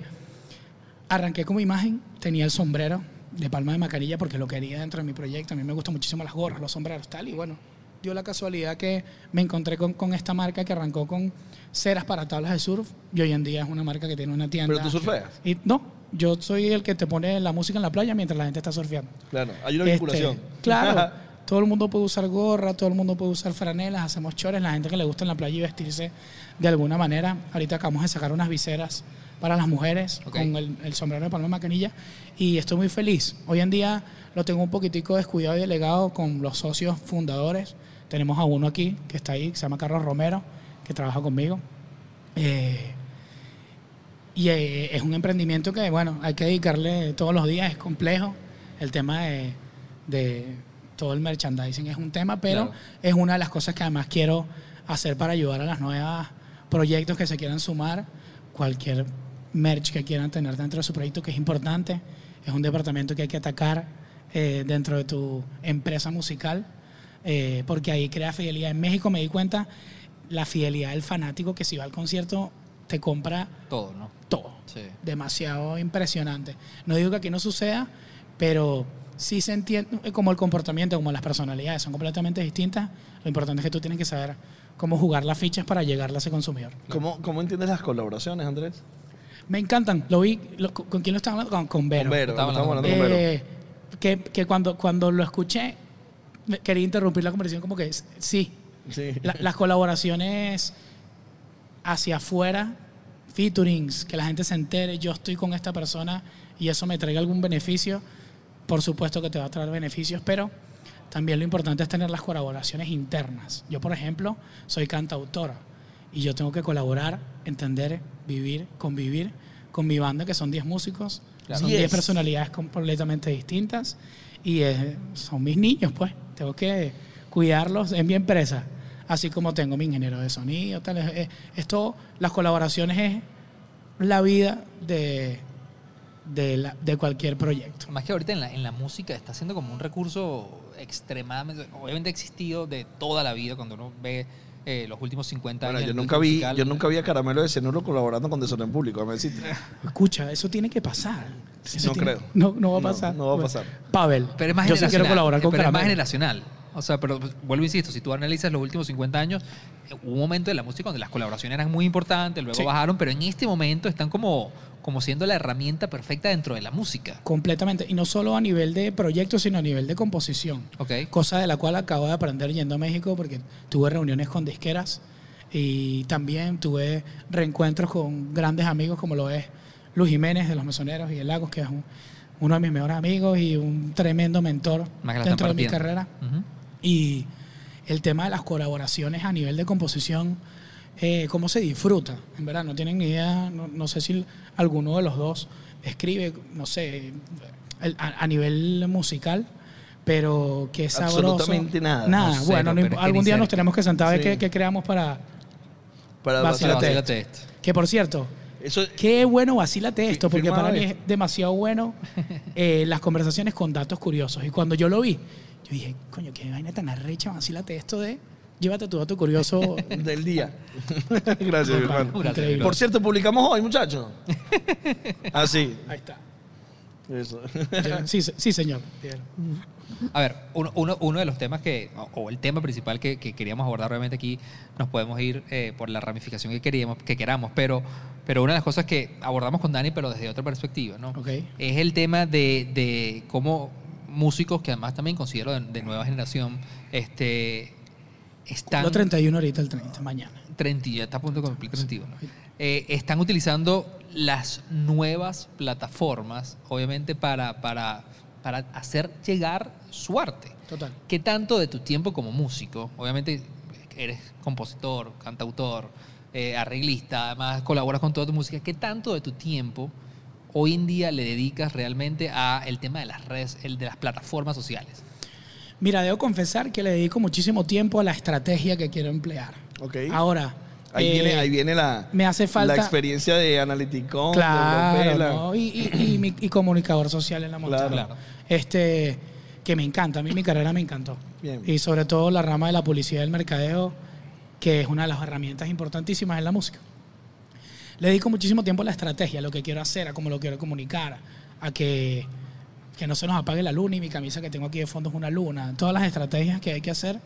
arranqué como imagen, tenía el sombrero de palma de macarilla porque lo quería dentro de mi proyecto. A mí me gustan muchísimo las gorras, los sombreros, tal. Y bueno, dio la casualidad que me encontré con, con esta marca que arrancó con ceras para tablas de surf y hoy en día es una marca que tiene una tienda. ¿Pero tú surfeas? Y no, yo soy el que te pone la música en la playa mientras la gente está surfeando. Claro, hay una Este, vinculación. claro, todo el mundo puede usar gorra, todo el mundo puede usar franelas, hacemos chores, la gente que le gusta en la playa y vestirse de alguna manera. Ahorita acabamos de sacar unas viseras para las mujeres con el, el sombrero de palma de macanilla y estoy muy feliz. Hoy en día lo tengo un poquitico descuidado y delegado con los socios fundadores. Tenemos a uno aquí que está ahí, que se llama Carlos Romero, que trabaja conmigo. Eh, y eh, es un emprendimiento que, bueno, hay que dedicarle todos los días, es complejo. El tema de, de todo el merchandising es un tema, pero Claro. es una de las cosas que además quiero hacer para ayudar a las nuevas proyectos que se quieran sumar, cualquier merch que quieran tener dentro de su proyecto, que es importante. Es un departamento que hay que atacar eh, dentro de tu empresa musical, eh, porque ahí crea fidelidad. En México me di cuenta la fidelidad del fanático que si va al concierto te compra Todo, ¿no? todo. Sí. Demasiado impresionante. No digo que aquí no suceda, pero sí se entiende, eh, como el comportamiento, como las personalidades son completamente distintas, lo importante es que tú tienes que saber cómo jugar las fichas para llegarle a ese consumidor. ¿Cómo, ¿Cómo entiendes las colaboraciones, Andrés? Me encantan, lo vi, lo- ¿con quién lo estaba hablando? Con, con Vero. Con Vero, Estaba estamos hablando con Vero. Eh, que, que cuando, cuando lo escuché, quería interrumpir la conversación como que es- sí, Sí. La- las colaboraciones hacia afuera, featurings, que la gente se entere, yo estoy con esta persona y eso me traiga algún beneficio, por supuesto que te va a traer beneficios, pero también lo importante es tener las colaboraciones internas. Yo, por ejemplo, soy cantautora y yo tengo que colaborar, entender, vivir, convivir con mi banda, que son 10 músicos, Claro. son 10. 10 personalidades completamente distintas y son mis niños, pues. Tengo que cuidarlos en mi empresa, así como tengo mi ingeniero de sonido, tal. Es- Esto, las colaboraciones es la vida de, de, la- de cualquier proyecto. Más que ahorita en la, en la música está siendo como un recurso extremadamente, obviamente ha existido de toda la vida cuando uno ve eh, los últimos 50 Bueno, años. yo del nunca vi, musical. yo nunca vi a Caramelo de Cianuro colaborando con Desorden Público, decirte. Escucha, eso tiene que pasar. Eso No tiene- creo. No, no va a pasar. no va a pasar. Pavel, Pero es más yo sí generacional. quiero colaborar con pero es más generacional. O sea, pero pues, vuelvo e insisto, si tú analizas los últimos 50 años, eh, hubo un momento de la música donde las colaboraciones eran muy importantes, luego Sí. bajaron, pero en este momento están como, como siendo la herramienta perfecta dentro de la música. Completamente. Y no solo a nivel de proyectos, sino a nivel de composición. ¿Ok? Cosa de la cual acabo de aprender yendo a México porque tuve reuniones con disqueras y también tuve reencuentros con grandes amigos como lo es Luis Jiménez de Los Mesoneros y El Lagos, que es un- uno de mis mejores amigos y un tremendo mentor dentro de mi carrera. Y el tema de las colaboraciones a nivel de composición, eh, cómo se disfruta. En verdad, no tienen ni idea, no, no sé si alguno de los dos escribe, no sé, el- a, a nivel musical, pero qué sabroso. Absolutamente nada. Nada, No, bueno, cero, no algún día nos tenemos que sentar a ver Sí. qué, qué creamos para... Para esto. Que por cierto, Eso, qué bueno vacílate esto, porque para mí es. es demasiado bueno eh, las conversaciones con datos curiosos. Y cuando yo lo vi, yo dije, coño, qué vaina tan arrecha, vacílate esto de... Llévate tu dato curioso. del día. Gracias, mi hermano. Increíble. Por cierto, publicamos hoy, muchachos. Ah, sí. Ahí está. Eso. Sí, sí señor. A ver, uno, uno, uno de los temas que, o, el tema principal que, que queríamos abordar obviamente aquí, nos podemos ir eh, por la ramificación que queríamos, que queramos, pero, pero una de las cosas que abordamos con Dani, pero desde otra perspectiva, ¿no? Ok. Es el tema de, de cómo músicos, que además también considero de, de nueva generación, este, están... Lo 31 ahorita, el 30, mañana. 30, ya está a punto de cumplir 31. Eh, están utilizando las nuevas plataformas, obviamente, para, para, para hacer llegar su arte. Total. ¿Qué tanto de tu tiempo como músico? Obviamente eres compositor, cantautor, eh, arreglista, además colaboras con toda tu música. ¿Qué tanto de tu tiempo hoy en día le dedicas realmente a el tema de las redes, el de las plataformas sociales? Mira, debo confesar que le dedico muchísimo tiempo a la estrategia que quiero emplear. Ok. Ahora. Ahí, eh, viene, ahí viene la, me hace falta- la experiencia de Analyticon, de Claro, Europela. ¿no? y, y- y comunicador social en la montaña. Claro. Este, que me encanta, a mí mi carrera me encantó. Bien. Y sobre todo la rama de la publicidad y el mercadeo, que es una de las herramientas importantísimas en la música. Le dedico muchísimo tiempo a la estrategia, a lo que quiero hacer, a cómo lo quiero comunicar, a que, que no se nos apague la luna y mi camisa que tengo aquí de fondo es una luna. Todas las estrategias que hay que hacer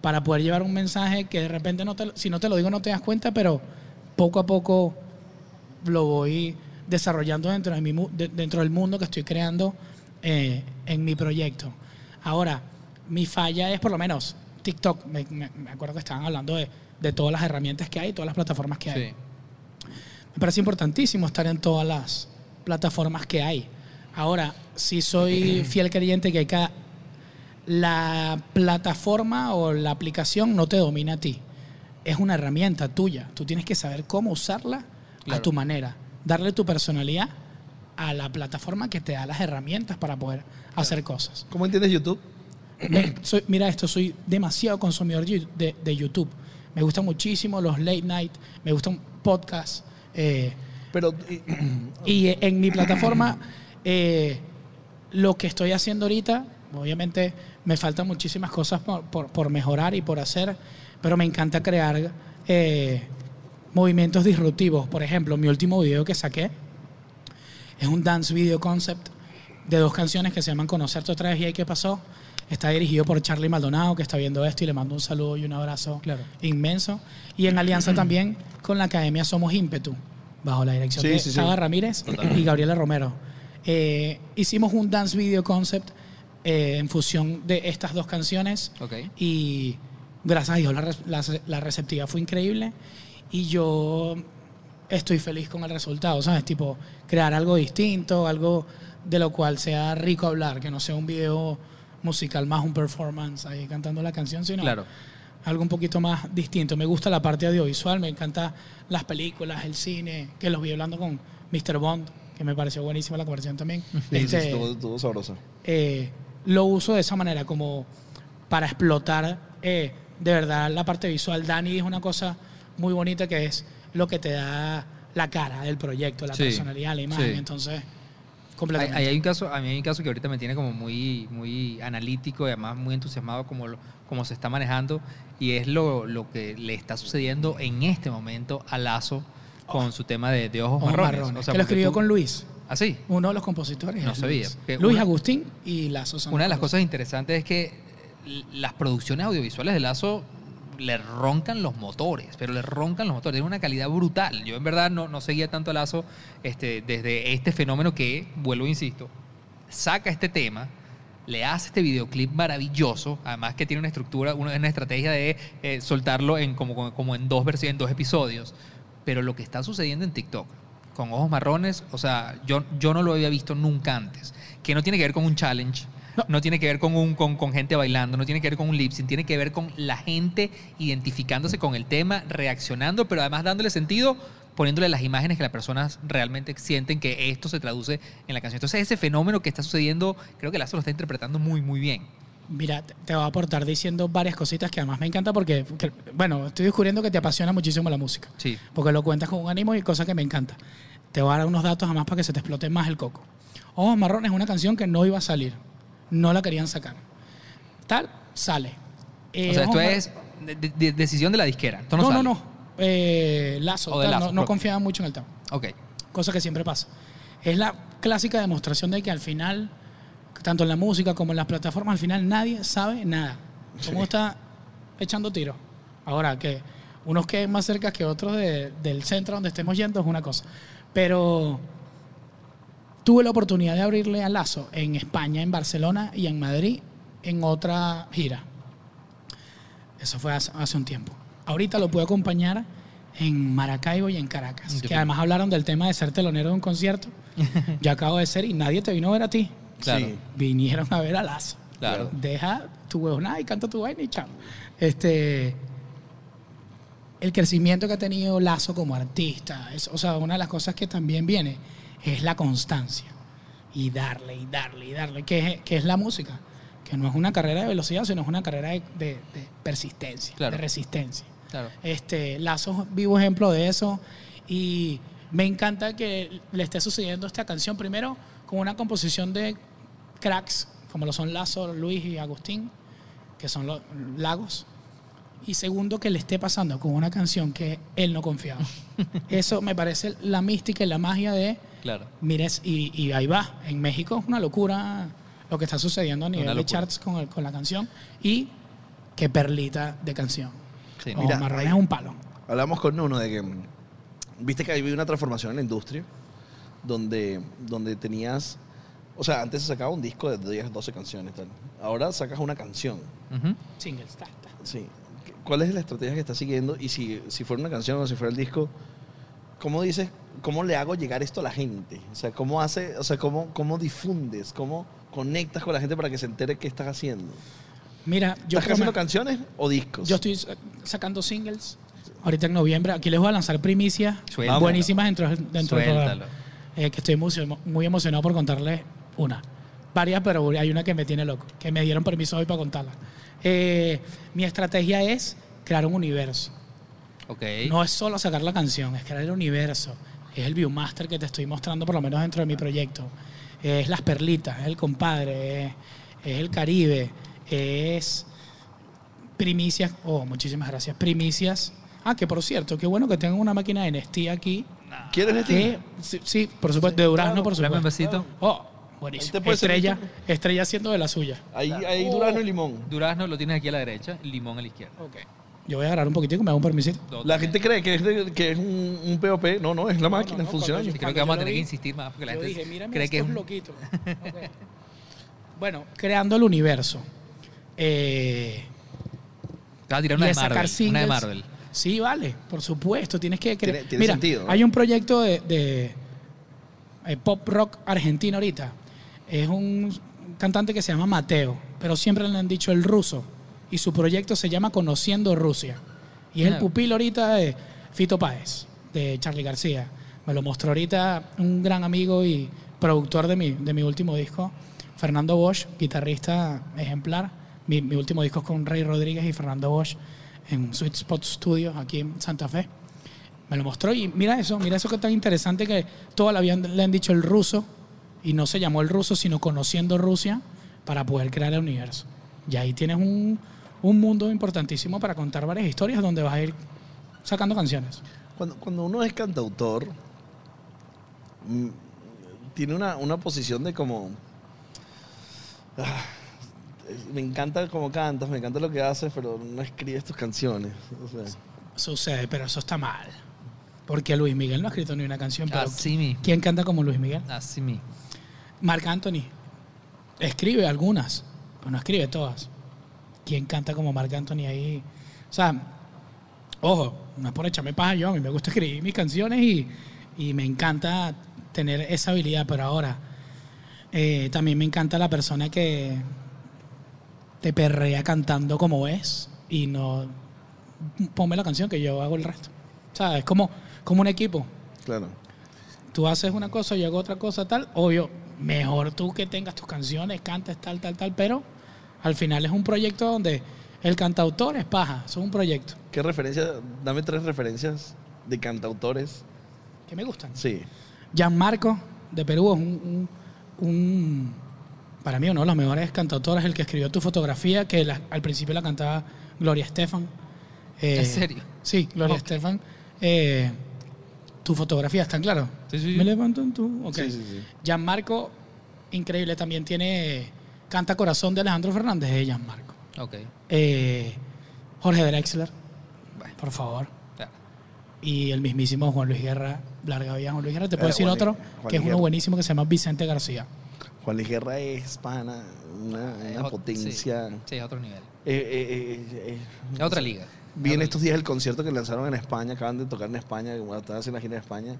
para poder llevar un mensaje que de repente, no te, si no te lo digo, no te das cuenta, pero poco a poco lo voy desarrollando dentro, de mi, dentro del mundo que estoy creando eh, en mi proyecto. Ahora, mi falla es por lo menos TikTok. Me, me- me acuerdo que estaban hablando de, de todas las herramientas que hay, todas las plataformas que hay. Me parece importantísimo estar en todas las plataformas que hay. Ahora, sí soy fiel creyente que cada, la plataforma o la aplicación no te domina a ti. Es una herramienta tuya. Tú tienes que saber cómo usarla a tu manera. Darle tu personalidad a la plataforma que te da las herramientas para poder hacer cosas. ¿Cómo entiendes YouTube? Me- soy- mira esto, soy demasiado consumidor de, de- de YouTube. Me gustan muchísimo los late night, me gustan podcasts. eh, Pero y- y en mi plataforma, eh, lo que estoy haciendo ahorita, obviamente me faltan muchísimas cosas por, por- por mejorar y por hacer, pero me encanta crear eh, movimientos disruptivos. Por ejemplo, mi último video que saqué es un dance video concept de dos canciones que se llaman Conocerte otra vez y ahí qué pasó. Está dirigido por Charlie Maldonado, que está viendo esto y le mando un saludo y un abrazo Claro. inmenso. Y en alianza también con la Academia Somos Ímpetu, bajo la dirección Sí, de sí, sí. Ramírez y Gabriela Romero. Eh, hicimos un dance video concept eh, en fusión de estas dos canciones Ok. y gracias a Dios la, la, la receptividad fue increíble y yo estoy feliz con el resultado, ¿sabes? Tipo, crear algo distinto, algo de lo cual sea rico hablar, que no sea un video musical más un performance ahí cantando la canción, sino Claro. algo un poquito más distinto. Me gusta la parte audiovisual, me encanta las películas, el cine, que los vi hablando con Mr. Bond, que me pareció buenísima la conversación también. Sí, sí, Este, estuvo, estuvo sabroso. eh, lo uso de esa manera, como para explotar eh, de verdad la parte visual. Dani dijo una cosa muy bonita que es lo que te da la cara del proyecto, la Sí, personalidad, la imagen. Entonces, completamente. hay- hay un caso, a mí hay un caso que ahorita me tiene como muy, muy analítico y además muy entusiasmado como, como se está manejando y es lo, lo que le está sucediendo en este momento a Lazo con su tema de, de ojos, Ojos marrones. marrones, O sea, que lo escribió tú- con Luis, ¿Ah, sí? uno de los compositores. No sabía, Luis, que Luis una- Agustín y Lazo. son Una de las cosas interesantes es que l- las producciones audiovisuales de Lazo le roncan los motores, pero le roncan los motores, tiene una calidad brutal. Yo en verdad no, no seguía tanto a Lazo este, desde este fenómeno que, vuelvo e insisto, saca este tema, le hace este videoclip maravilloso, además que tiene una estructura, una, una estrategia de eh, soltarlo en, como, como, como en dos versiones, en dos episodios. Pero lo que está sucediendo en TikTok, con ojos marrones, o sea, yo, yo no lo había visto nunca antes. Que no tiene que ver con un challenge, no, tiene que ver con, un, con, con gente bailando, no tiene que ver con un lip sync, tiene que ver con la gente identificándose con el tema, reaccionando, pero además dándole sentido, poniéndole las imágenes que las personas realmente sienten que esto se traduce en la canción. Entonces, ese fenómeno que está sucediendo, creo que Lazo lo está interpretando muy, muy bien. Mira, te- voy a aportar diciendo varias cositas que además me encanta porque, que- bueno, estoy descubriendo que te apasiona muchísimo la música. Sí. Porque lo cuentas con un ánimo y cosa que me encanta. Te voy a dar unos datos además para que se te explote más el coco. Ojos Marrones es una canción que no iba a salir. No la querían sacar. Tal, sale. Eh, o sea, esto es de- de- decisión de la disquera. Esto no, No, no, sale. no. Eh, Lazo. Tal, Lazo, no, no confiaba mucho en el tema. Ok. Cosa que siempre pasa. Es la clásica demostración de que al final, tanto en la música como en las plataformas, al final nadie sabe nada. ¿Cómo está echando tiros? Ahora, que unos queden más cerca que otros de- del centro donde estemos yendo es una cosa. Pero tuve la oportunidad de abrirle a Lazo en España, en Barcelona y en Madrid en otra gira. Eso fue hace, hace un tiempo. Ahorita lo puedo acompañar en Maracaibo y en Caracas, Yo que además hablaron del tema de ser telonero de un concierto. Yo acabo de ser y nadie te vino a ver a ti. Claro. Sí. Vinieron a ver a Lazo. Claro. Deja tu huevonada y canta tu vaina y chao. Este, el crecimiento que ha tenido Lazo como artista, es, o sea, una de las cosas que también viene es la constancia. Y darle, y darle, y darle, que es, que es la música. Que no es una carrera de velocidad, sino es una carrera de, de- de persistencia, Claro. de resistencia. Claro. Este, Lazo es vivo ejemplo de eso y me encanta que le esté sucediendo esta canción primero con una composición de cracks como lo son Lazo, Luis y Agustín, que son los lagos. Y segundo, que le esté pasando con una canción que él no confiaba. Eso me parece la mística y la magia de, Claro. mires, y, y ahí va. En México es una locura lo que está sucediendo a nivel de charts con, el- con la canción. Y qué perlita de canción. Sí. O Mira, Marrón ahí- es un palo. Hablamos con uno de que. mm, Viste que había una transformación en la industria donde, donde tenías. O sea, antes se sacaba un disco de 10, 12 canciones. Tal. Ahora sacas una canción. Ujú. Singles, ta, ta. Sí. ¿Cuál es la estrategia que estás siguiendo? Y si, si fuera una canción o si fuera el disco, ¿cómo dices, cómo le hago llegar esto a la gente? O sea, ¿cómo hace, o sea, cómo, cómo difundes, cómo conectas con la gente para que se entere qué estás haciendo? Mira, yo, ¿Estás haciendo canciones o discos? yo estoy sa- sacando singles ahorita en noviembre. Aquí les voy a lanzar primicias Suéltalo. buenísimas dentro, dentro programa. Suéltalo. Eh, que estoy muy emocionado por contarles una. Varias, pero hay una que me tiene loco, que me dieron permiso hoy para contarla. Eh, mi estrategia es crear un universo. Ok. No es solo sacar la canción, es crear el universo. Es el Viewmaster que te estoy mostrando, por lo menos dentro de mi proyecto. Es las perlitas, es el compadre, es, es el Caribe, es primicias. Oh, muchísimas gracias. Primicias. Ah, que por cierto, qué bueno que tengan una máquina de Nestí aquí. ¿Quieres? Que, sí, sí, por supuesto, de Durazno, por Dame un supuesto. besito. Oh, buenísimo. te puede Estrella, estrella haciendo de la suya. Ahí hay durazno y limón. Durazno lo tienes aquí a la derecha, limón a la izquierda. Ok. Yo voy a agarrar un poquito, me hago un permisito. La gente cree que es, de- que es un, un POP. No, no, es la máquina no, no, creo que vamos a tener que insistir más porque la Yo gente dije, mírame cree que es un- loquitos. Ok. Bueno, creando el universo. Eh, Te vas a tirar y una de sacar Marvel. singles. Una de Marvel. Sí, vale, por supuesto. Tienes que creer. Tiene- tiene Mira, sentido, ¿no? hay un proyecto de, de, eh, pop rock argentino ahorita. Es un cantante que se llama Mateo, pero siempre le han dicho el ruso. Y su proyecto se llama Conociendo Rusia. Y es el Ah. pupilo ahorita de Fito Páez, de Charlie García. Me lo mostró ahorita un gran amigo y productor de mi, de mi último disco, Fernando Bosch, guitarrista ejemplar. Mi, mi último disco es con Rey Rodríguez y Fernando Bosch en Sweet Spot Studios aquí en Santa Fe. Me lo mostró y mira eso, mira eso que tan interesante que toda la vida le han dicho el ruso y no se llamó el ruso, sino conociendo Rusia para poder crear el universo. Y ahí tienes un, un mundo importantísimo para contar varias historias donde vas a ir sacando canciones. Cuando, cuando uno es cantautor, mm, tiene una, una posición de como... ah, me encanta cómo cantas, me encanta lo que haces, pero no escribes tus canciones. O sea, Sucede, pero eso está mal. Porque Luis Miguel no ha escrito ni una canción. Pero Así. ¿Quién canta como Luis Miguel? Así mismo. Marc Anthony. Escribe algunas, pero no escribe todas. ¿Quién canta como Marc Anthony ahí? O sea, ojo, no es por echarme paja yo, a mí me gusta escribir mis canciones y, y me encanta tener esa habilidad, pero ahora eh, también me encanta la persona que te perrea cantando como es y no ponme la canción que yo hago el resto. O sea, es como, como un equipo claro. tú haces una cosa, yo hago otra cosa, tal, obvio, mejor tú que tengas tus canciones, cantes tal, tal, tal, pero al final es un proyecto donde el cantautor es paja, eso es un proyecto ¿Qué referencia? Dame tres referencias de cantautores. que me gustan. Sí. Gianmarco de Perú es un, un- un- para mí uno de los mejores cantautores, el que escribió tu fotografía, que la- al principio la cantaba Gloria Estefan. Eh, ¿En serio? Sí, Gloria. Estefan. Eh, tu fotografía, ¿están claros? Sí, sí. Me levanto en tu... ok. Sí, sí, sí. Gianmarco, increíble, también tiene Canta Corazón de Alejandro Fernández, de Gianmarco. Ok. Eh, Jorge Drexler, Bueno, por favor. claro. Y el mismísimo Juan Luis Guerra, larga vida Juan Luis Guerra. Te puedo Eh, decir Juan otro, Juan que es uno Guerra. buenísimo que se llama Vicente García. Juan Luis Guerra es pana, una, Es una ot- potencia. Sí, sí, es otro nivel. Eh, eh, eh, eh, Es otra liga. Vi en Otra estos días el concierto que lanzaron en España, acaban de tocar en España, como estaban haciendo la gira en España,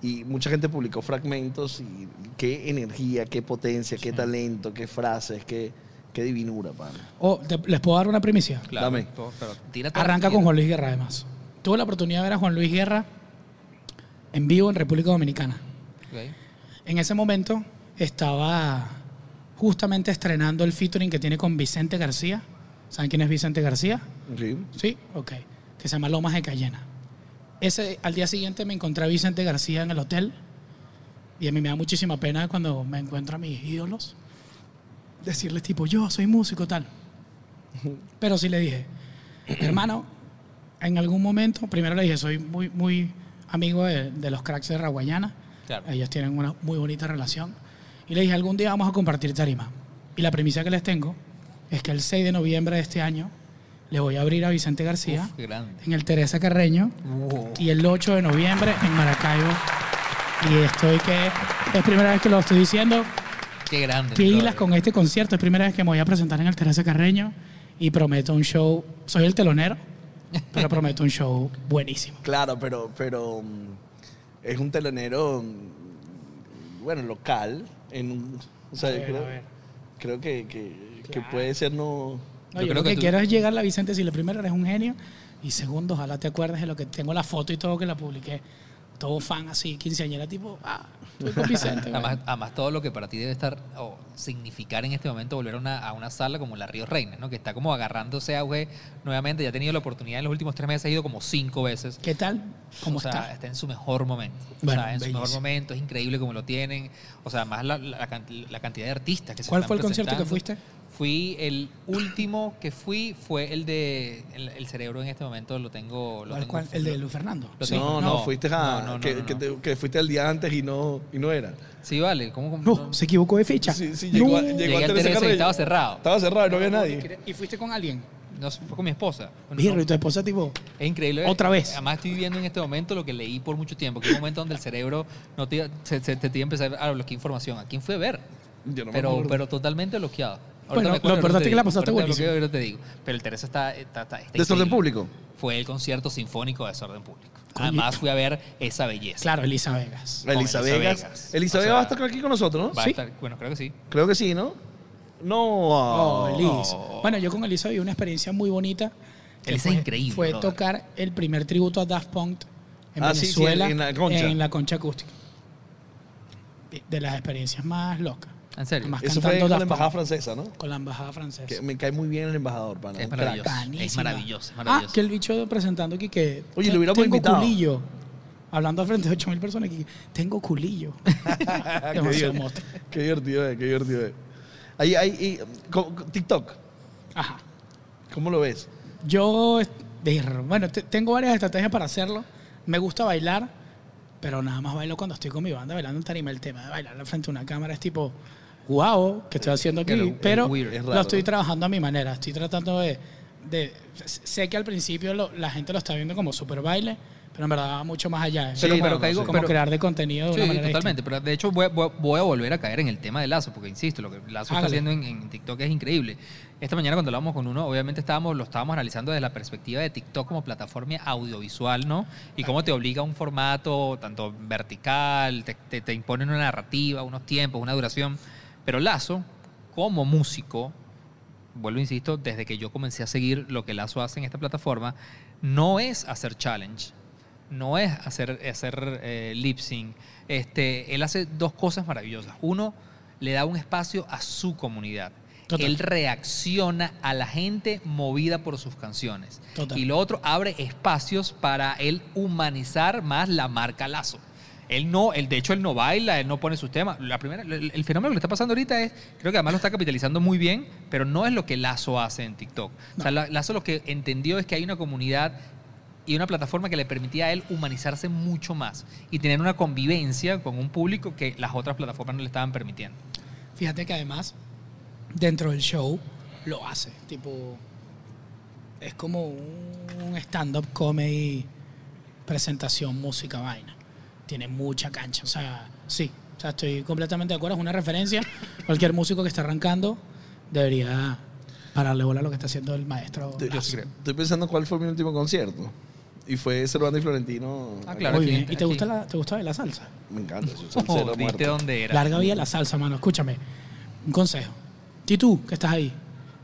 y mucha gente publicó fragmentos y qué energía, qué potencia, qué talento, qué frases, qué, qué divinura, pana. Oh, te- ¿Les puedo dar una primicia? Claro, Dame. pero Arranca con. Juan Luis Guerra, además. Tuve la oportunidad de ver a Juan Luis Guerra en vivo en República Dominicana. Ok. En ese momento estaba justamente estrenando el featuring que tiene con Vicente García. ¿Saben quién es Vicente García? Sí. Sí, ok. Que se llama Lomas de Cayena. Ese, al día siguiente me encontré a Vicente García en el hotel y a mí me da muchísima pena cuando me encuentro a mis ídolos decirles tipo, yo soy músico tal. Pero sí le dije, hermano, en algún momento, primero le dije, soy muy, muy amigo de, de los cracks de Raguayana. Claro. Ellos tienen una muy bonita relación. Y le dije, algún día vamos a compartir tarima. Y la premisa que les tengo es que el 6 de noviembre de este año le voy a abrir a Vicente García Uf, en el Teresa Carreño Wow. y el 8 de noviembre en Maracaibo. Y estoy que es primera vez que lo estoy diciendo. Qué grande. Pilas con este concierto. Es primera vez que me voy a presentar en el Teresa Carreño y prometo un show. Soy el telonero, pero prometo un show buenísimo. Claro, pero, pero mm, es un telonero, mm, bueno, local. En, un- o sea, A ver, creo, a ver. creo que, que, puede ser no... No, Yo yo, creo lo que, que tú- quiero es llegar a Vicente si le primero eres un genio y segundo, ojalá te acuerdes de lo que tengo la foto y todo que la publiqué. Todo fan así, quinceañera tipo, ah, estoy con Vicente. Además, además, todo lo que para ti debe estar o significar en este momento volver a una, a una sala como la Río Reina, ¿no? que está como agarrándose auge nuevamente. Ya ha tenido la oportunidad en los últimos tres meses, ha ido como cinco veces. ¿Qué tal? ¿Cómo o sea, está? en su mejor momento. Bueno, o sea, en su mejor bellísimo. momento, es increíble como lo tienen. O sea, más la, la la cantidad de artistas que se ¿Cuál están fue el concierto que fuiste? Fui el último que fui fue el de el, el cerebro en este momento lo tengo lo ¿Cuál, tengo- cuál? El de Luis Fernando. Sí. no, no, no, fuiste a... no, no, no, que, no, que no. te- que fuiste el día antes y no, y no era. Sí, vale, ¿cómo, cómo- No, se equivocó de fecha. Sí, sí, llegó, a- llegó Teresa estaba cerrado. Estaba cerrado y no había nadie. ¿Y fuiste con alguien? No, fue con mi esposa. Bueno, y tu esposa tipo, es increíble. Otra vez. Además estoy viviendo en este momento lo que leí por mucho tiempo, que es un momento donde el cerebro no te, se, se- te iba a empezar a bloquear información. ¿A quién fue a ver? Yo no me pero, acuerdo. pero totalmente bloqueado. Bueno, me acuerdo, lo importante es que la pasaste buenísimo. ahorita te digo. Pero el Teresa está, está, está, está ¿Desorden público? Fue el concierto sinfónico de Desorden Público. Coño. Además fui a ver esa belleza. claro, Elisa Vegas. Con Elisa Elisa Vegas. Vegas. Elisa O Vegas sea, va a estar aquí con nosotros, ¿no? Va a ¿Sí? estar- bueno, creo que sí. Creo que sí, ¿no? No. Oh, Elisa. Oh. Bueno, yo con Elisa viví una experiencia muy bonita. que Elisa fue, es increíble, Fue brother. tocar el primer tributo a Daft Punk en Ah, sí, sí, Venezuela. en la concha. en la concha acústica. De las experiencias más locas. En serio. Además, Eso fue con la embajada francesa, ¿no? Con la embajada francesa. Que me cae muy bien el embajador, pana. Es maravilloso. Es maravilloso, es Ah, maravilloso. que el bicho presentando aquí que. Oye, lo hubiéramos tengo invitado. culillo. Hablando frente a 8 mil personas aquí. Tengo culillo. qué, divertido, monstruo. qué divertido, eh, qué divertido. eh. Ahí, ahí, y, TikTok, Ajá. ¿cómo lo ves? Yo, de- bueno, te- tengo varias estrategias para hacerlo. Me gusta bailar, pero nada más bailo cuando estoy con mi banda bailando en tarima. El tema de bailar frente a una cámara es tipo, wow, ¿qué estoy haciendo aquí? Pero Pero. Es lo estoy ¿no? trabajando a mi manera. Estoy tratando de... de- sé que al principio lo- la gente lo está viendo como super baile, pero en verdad va mucho más allá. Es Pero- como, pero no, caigo- sí. como pero- crear de contenido de Sí, una manera totalmente. Pero de hecho voy, a- voy voy a volver a caer en el tema de Lazo, porque insisto, lo que Lazo está haciendo en, en TikTok es increíble. Esta mañana cuando hablamos con uno, obviamente estábamos, lo estábamos analizando desde la perspectiva de TikTok como plataforma audiovisual, ¿no? Y cómo te obliga a un formato tanto vertical, te, te, te impone una narrativa, unos tiempos, una duración. Pero Lazo, como músico, vuelvo, insisto, desde que yo comencé a seguir lo que Lazo hace en esta plataforma, no es hacer challenge, no es hacer, hacer eh, lip sync. Este, él hace dos cosas maravillosas. Uno, le da un espacio a su comunidad. Total. Él reacciona a la gente movida por sus canciones. Total. Y lo otro, abre espacios para él humanizar más la marca Lazo. Él no, él, de hecho, él no baila, él no pone sus temas. La primera, el, el fenómeno que le está pasando ahorita es, creo que además lo está capitalizando muy bien, pero no es lo que Lazo hace en TikTok. O sea, la- Lazo lo que entendió es que hay una comunidad y una plataforma que le permitía a él humanizarse mucho más y tener una convivencia con un público que las otras plataformas no le estaban permitiendo. Fíjate que además, dentro del show, lo hace. Tipo, es como un stand-up comedy, presentación, música, vaina. Tiene mucha cancha. O sea, sí. O sea, estoy completamente de acuerdo. Es una referencia. Cualquier músico que esté arrancando debería pararle bola a lo que está haciendo el maestro. Estoy, Lazo. estoy pensando cuál fue mi último concierto. Y fue Cervando y Florentino. Ah, claro. Muy aquí, bien. ¿Y te gusta, la, te gusta la salsa? Me encanta. Oh, salsero ¿Viste muerto. dónde era? Larga vida la salsa, mano. Escúchame. Un consejo. Si tú, que estás ahí,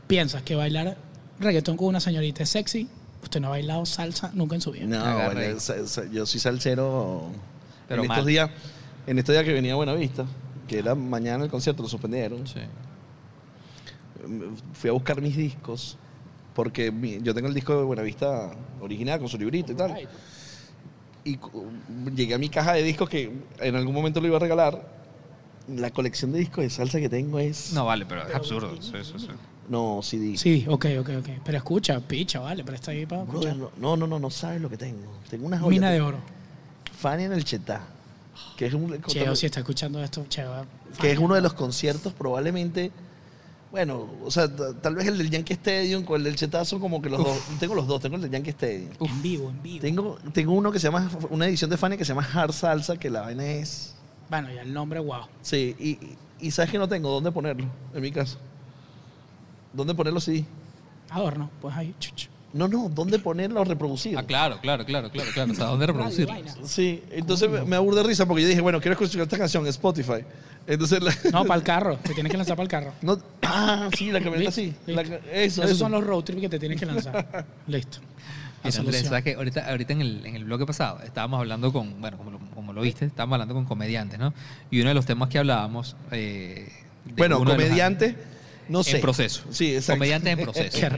piensas que bailar reggaetón con una señorita es sexy, usted no ha bailado salsa nunca en su vida. No, bueno, yo soy salsero. Pero en mal. estos días, en estos días que venía a Buenavista, que era mañana el concierto, lo suspendieron. Sí. Fui a buscar mis discos, porque mi- yo tengo el disco de Buenavista original con su librito y tal. Y cu- llegué a mi caja de discos que en algún momento lo iba a regalar. La colección de discos de salsa que tengo es. No, vale, pero es absurdo. Sí, sí, sí. No, CD. Sí, ok, ok, ok. Pero escucha, picha, vale, pero está ahí para Brother, escuchar. no, no, no, no sabes lo que tengo. Tengo una joya. Mina de oro. Fanny en el Chetá. Que es, un, Cheo, si está escuchando esto, Cheo. que es uno de los conciertos probablemente. Bueno, o sea, tal vez el del Yankee Stadium con el del Chetá son como que los dos. Tengo los dos, tengo el del Yankee Stadium. En vivo, en vivo. Tengo, tengo uno que se llama, una edición de Fanny que se llama Hard Salsa, que la vaina es. Bueno, ya el nombre, wow. Sí, y, y- sabes que no tengo dónde ponerlo, en mi caso. ¿Dónde ponerlo sí? Adorno, pues ahí. chuch. No, no, ¿dónde ponerlo reproducido? Ah, claro, claro, claro, claro, claro. O sea, ¿dónde vaina. Sí, entonces me, me aburre de risa porque yo dije, bueno, quiero escuchar esta canción en Spotify. Entonces, la- No, para el carro. Te tienes que lanzar para el carro. no- ah, sí, la camioneta sí. La ca- eso, Esos eso. son los road trips que te tienes que lanzar. Listo. La Mira, Andrés, solución. ¿sabes qué? Ahorita, ahorita en, el, en el bloque pasado estábamos hablando con, bueno, como lo, como lo viste, estábamos hablando con comediantes, ¿no? Y uno de los temas que hablábamos... eh, de Bueno, uno de los- comediante, no sé. En proceso. Sí, exacto. Comediantes en proceso. Qué.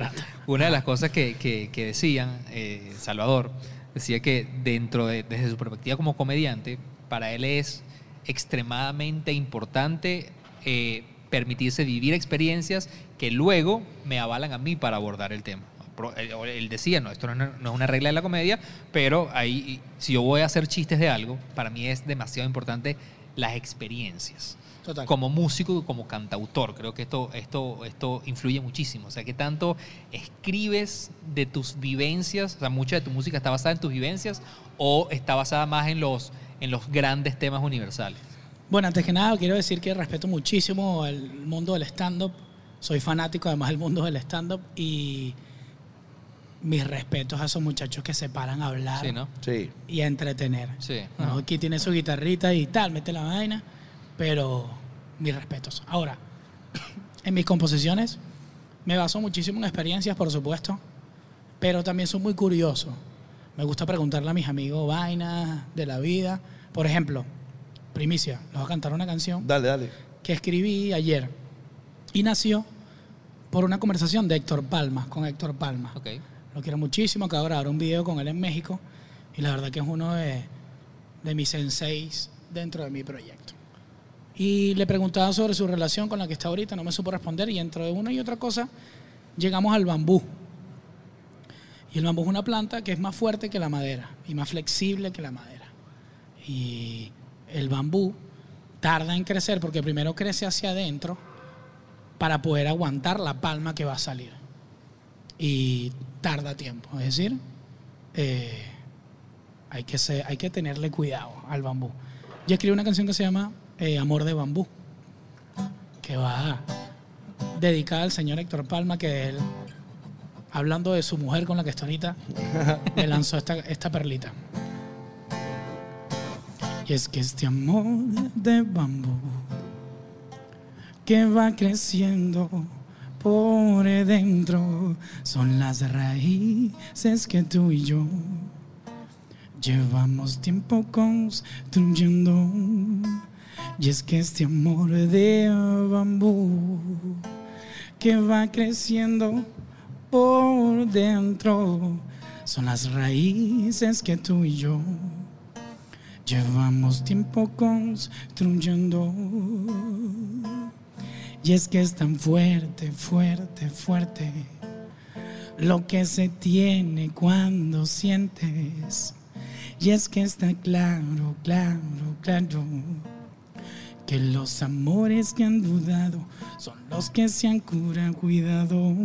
Una de las cosas que, que- que decían, eh, Salvador, decía que dentro de, desde su perspectiva como comediante, para él es extremadamente importante eh, permitirse vivir experiencias que luego me avalan a mí para abordar el tema. Pro- Él, decía, no, esto no es, una, no es una regla de la comedia, pero ahí, si yo voy a hacer chistes de algo, para mí es demasiado importante las experiencias Total. como músico y como cantautor. Creo que esto, esto, esto influye muchísimo. O sea, que tanto escribes de tus vivencias, o sea, mucha de tu música está basada en tus vivencias o está basada más en los, en los grandes temas universales. Bueno, antes que nada, quiero decir que respeto muchísimo el mundo del stand-up. Soy fanático además del mundo del stand-up y mis respetos a esos muchachos que se paran a hablar Sí, ¿no? Sí. y a entretener. Sí. ¿no? Aquí tiene su guitarrita y tal, mete la vaina, pero mis respetos. Ahora, en mis composiciones me baso muchísimo en experiencias, por supuesto, pero también soy muy curioso. Me gusta preguntarle a mis amigos vainas de la vida. Por ejemplo, primicia, les voy a cantar una canción Dale, dale. que escribí ayer y nació por una conversación de Héctor Palma, con Héctor Palma. Ok. Lo quiero muchísimo, acabo de grabar un video con él en México y la verdad que es uno de, de mis senseis dentro de mi proyecto. Y le preguntaba sobre su relación con la que está ahorita, no me supo responder y entre una y otra cosa llegamos al bambú. Y el bambú es una planta que es más fuerte que la madera y más flexible que la madera. Y el bambú tarda en crecer porque primero crece hacia adentro para poder aguantar la palma que va a salir. Y tarda tiempo. Es decir, eh, hay, que ser- hay que tenerle cuidado al bambú. Yo escribí una canción que se llama eh, Amor de Bambú, que va dedicada al señor Héctor Palma, que él, hablando de su mujer con la que está ahorita, me lanzó esta, esta perlita. Y es que este amor de bambú que va creciendo por dentro son las raíces que tú y yo llevamos tiempo construyendo. Y es que este amor de bambú que va creciendo por dentro son las raíces que tú y yo llevamos tiempo construyendo. Y es que es tan fuerte, fuerte, fuerte lo que se tiene cuando sientes. Y es que está claro, claro, claro que los amores que han dudado son los que se han curado, cuidado.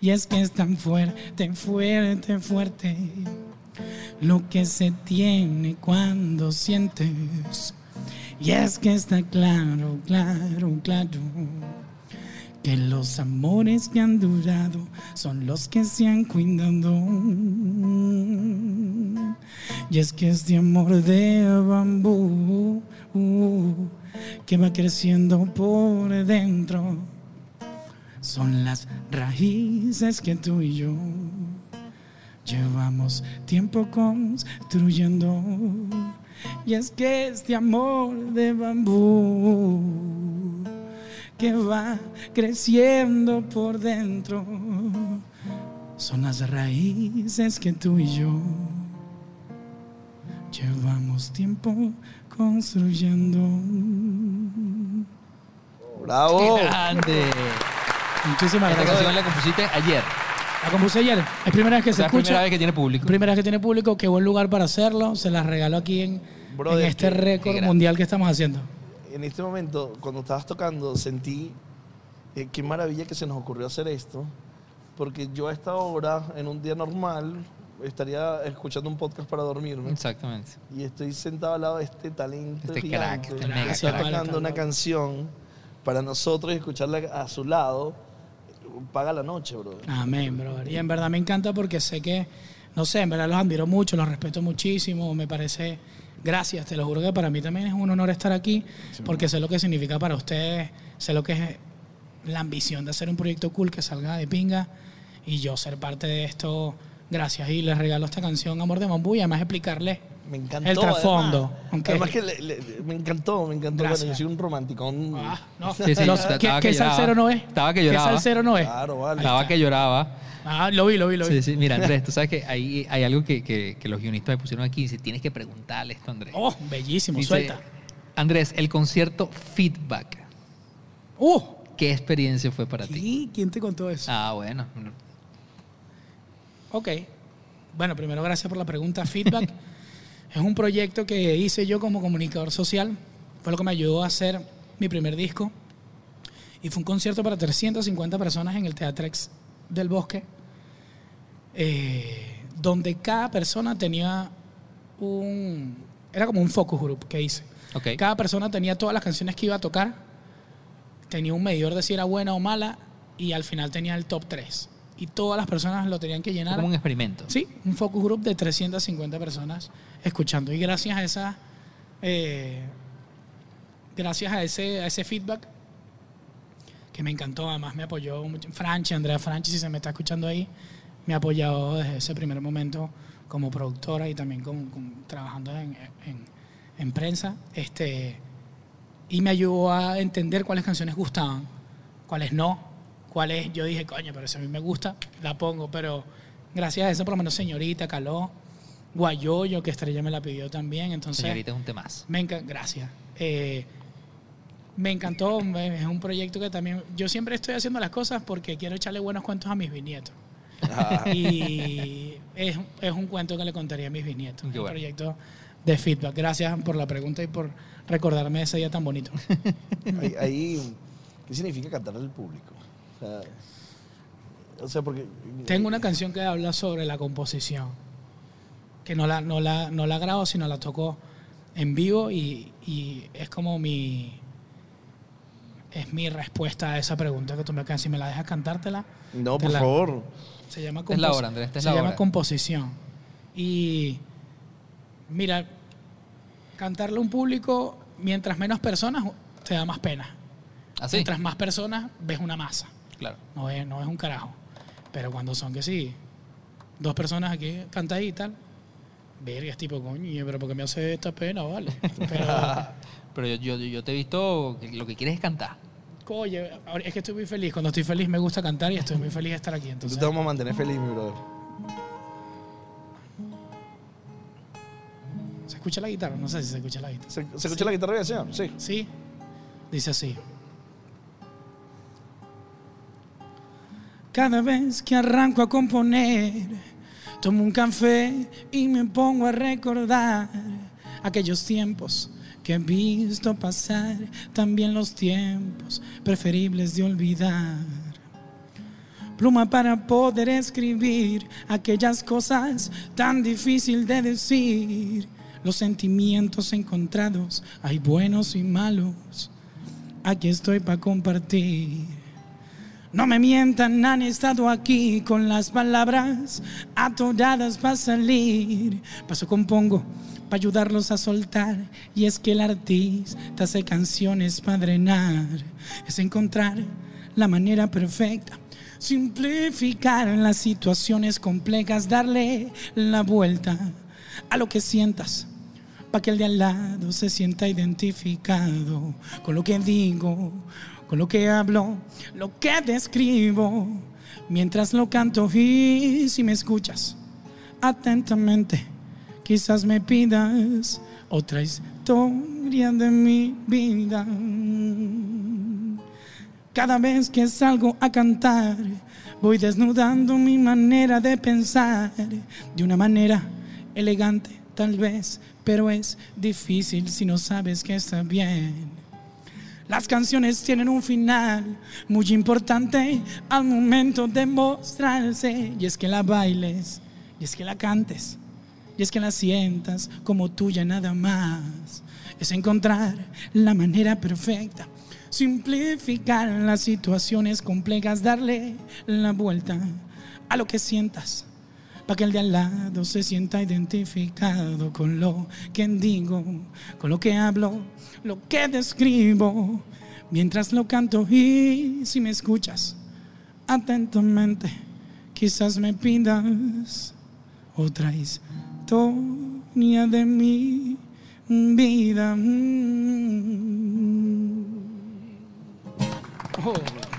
Y es que es tan fuerte, fuerte, fuerte lo que se tiene cuando sientes. Y es que está claro, claro, claro que los amores que han durado son los que se han cuidado. Y es que este amor de bambú uh, que va creciendo por dentro son las raíces que tú y yo llevamos tiempo construyendo. Y es que este amor de bambú que va creciendo por dentro son las raíces que tú y yo llevamos tiempo construyendo. ¡Bravo! ¡Grande! Muchísimas Esta gracias. canción la compusiste ayer. La compuse ayer. Es primera vez que O se sea, es escucha. primera vez que tiene público. Primera vez que tiene público, qué buen lugar para hacerlo. Se las regalo aquí en, Brother, en este qué- récord qué mundial que estamos haciendo. En este momento, cuando estabas tocando, sentí eh, qué maravilla que se nos ocurrió hacer esto. Porque yo a esta hora, en un día normal, estaría escuchando un podcast para dormirme. Exactamente. Y estoy sentado al lado de este talento Este gigante crack, este que está crack. tocando una canción para nosotros y escucharla a su lado. Paga la noche, bro. Amén, brother. Y en verdad me encanta porque sé que, no sé, en verdad los admiro mucho, los respeto muchísimo. Me parece, gracias, te lo juro que para mí también es un honor estar aquí porque sé lo que significa para ustedes, sé lo que es la ambición de hacer un proyecto cool que salga de pinga y yo ser parte de esto. Gracias. Y les regalo esta canción, Amor de Bambú, y además explicarles Me encantó. El trasfondo, Además, que le- le- me encantó, me encantó. Gracias. Bueno, yo soy un romanticón. Ah, no. Sí, sí, Los- ¿Qué, que qué salsero no es? Estaba que ¿Qué lloraba. salsero no es? Claro, vale. Estaba que lloraba. Ah, lo vi, lo vi, lo vi. Sí, sí. Mira, Andrés, tú sabes que ahí hay algo que, que- que los guionistas me pusieron aquí. Dice, tienes que preguntarle esto, Andrés. Oh, bellísimo, Dice, suelta. Andrés, el concierto Feedback. Uh, ¿Qué experiencia fue para ti? ¿y ¿quién te contó eso? Ah, bueno. Ok. Bueno, primero gracias por la pregunta. Feedback es un proyecto que hice yo como comunicador social. Fue lo que me ayudó a hacer mi primer disco. Y fue un concierto para 350 personas en el Teatrex del Bosque, eh, donde cada persona tenía un... Era como un focus group que hice. Ok. Cada persona tenía todas las canciones que iba a tocar, tenía un medidor de si era buena o mala y al final tenía el top 3. Y todas las personas lo tenían que Fue llenar. como un experimento. Sí, un focus group de 350 personas escuchando. Y gracias a esa, eh, gracias a ese, a ese feedback que me encantó, además me apoyó mucho. Franchi, Andrea Franchi, si se me está escuchando ahí, me ha apoyado desde ese primer momento como productora y también con- con- trabajando en, en- en prensa. Este, y me ayudó a entender cuáles canciones gustaban, cuáles no, cuáles yo dije, coño, pero si a mí me gusta, la pongo. Pero gracias a eso, por lo menos Señorita, Caló, Guayoyo, que Estrella me la pidió también. Entonces, Señorita, es un temazo. me encanta, gracias. Eh, me encantó, es un proyecto que también, yo siempre estoy haciendo las cosas porque quiero echarle buenos cuentos a mis bisnietos. Ah, Y es, es un cuento que le contaría a mis bisnietos. Qué un bueno. proyecto de feedback. Gracias por la pregunta y por recordarme ese día tan bonito. Ahí, ahí, ¿qué significa cantar al público? O sea, o sea, porque... Tengo una canción que habla sobre la composición, que no la, no la, no la grabo, sino la toco en vivo y, y es como mi... Es mi respuesta a esa pregunta que tú me acabas. Si me la dejas cantártela. No, por la- favor. Se llama, es la hora, Andrés, es se la llama hora. composición. Y mira, cantarle a un público, mientras menos personas, te da más pena. Así. Mientras más personas, ves una masa. Claro. No es, no es un carajo. Pero cuando son que sí, dos personas aquí canta ahí y tal, verga, es tipo, coño, pero porque me hace esta pena, vale. Pero, Pero yo, yo, yo te he visto que lo que quieres es cantar. coño, es que estoy muy feliz. Cuando estoy feliz me gusta cantar y estoy muy feliz de estar aquí. Entonces Entonces, te vamos a mantener feliz, mi brother. ¿se escucha la guitarra? No sé si se escucha la guitarra. ¿Se, se escucha la guitarra bien, señor? Sí. Sí, dice así. Cada vez que arranco a componer, tomo un café y me pongo a recordar aquellos tiempos que he visto pasar, también los tiempos preferibles de olvidar. Pluma para poder escribir aquellas cosas tan difícil de decir. Los sentimientos encontrados, hay buenos y malos. Aquí estoy para compartir. No me mientan, han estado aquí con las palabras atoradas para salir. Paso compongo para ayudarlos a soltar. Y es que el artista hace canciones para drenar. Es encontrar la manera perfecta. Simplificar las situaciones complejas, darle la vuelta a lo que sientas para que el de al lado se sienta identificado con lo que digo, con lo que hablo, lo que describo, mientras lo canto y si me escuchas atentamente, quizás me pidas otra historia de mi vida. Cada vez que salgo a cantar, voy desnudando mi manera de pensar de una manera elegante, tal vez, pero es difícil si no sabes que está bien. Las canciones tienen un final muy importante al momento de mostrarse, y es que la bailes, y es que la cantes, y es que la sientas como tuya nada más. Es encontrar la manera perfecta, simplificar las situaciones complejas, darle la vuelta a lo que sientas, para que el de al lado se sienta identificado con lo que digo, con lo que hablo, lo que describo, mientras lo canto y si me escuchas atentamente, quizás me pidas otra historia de mi vida.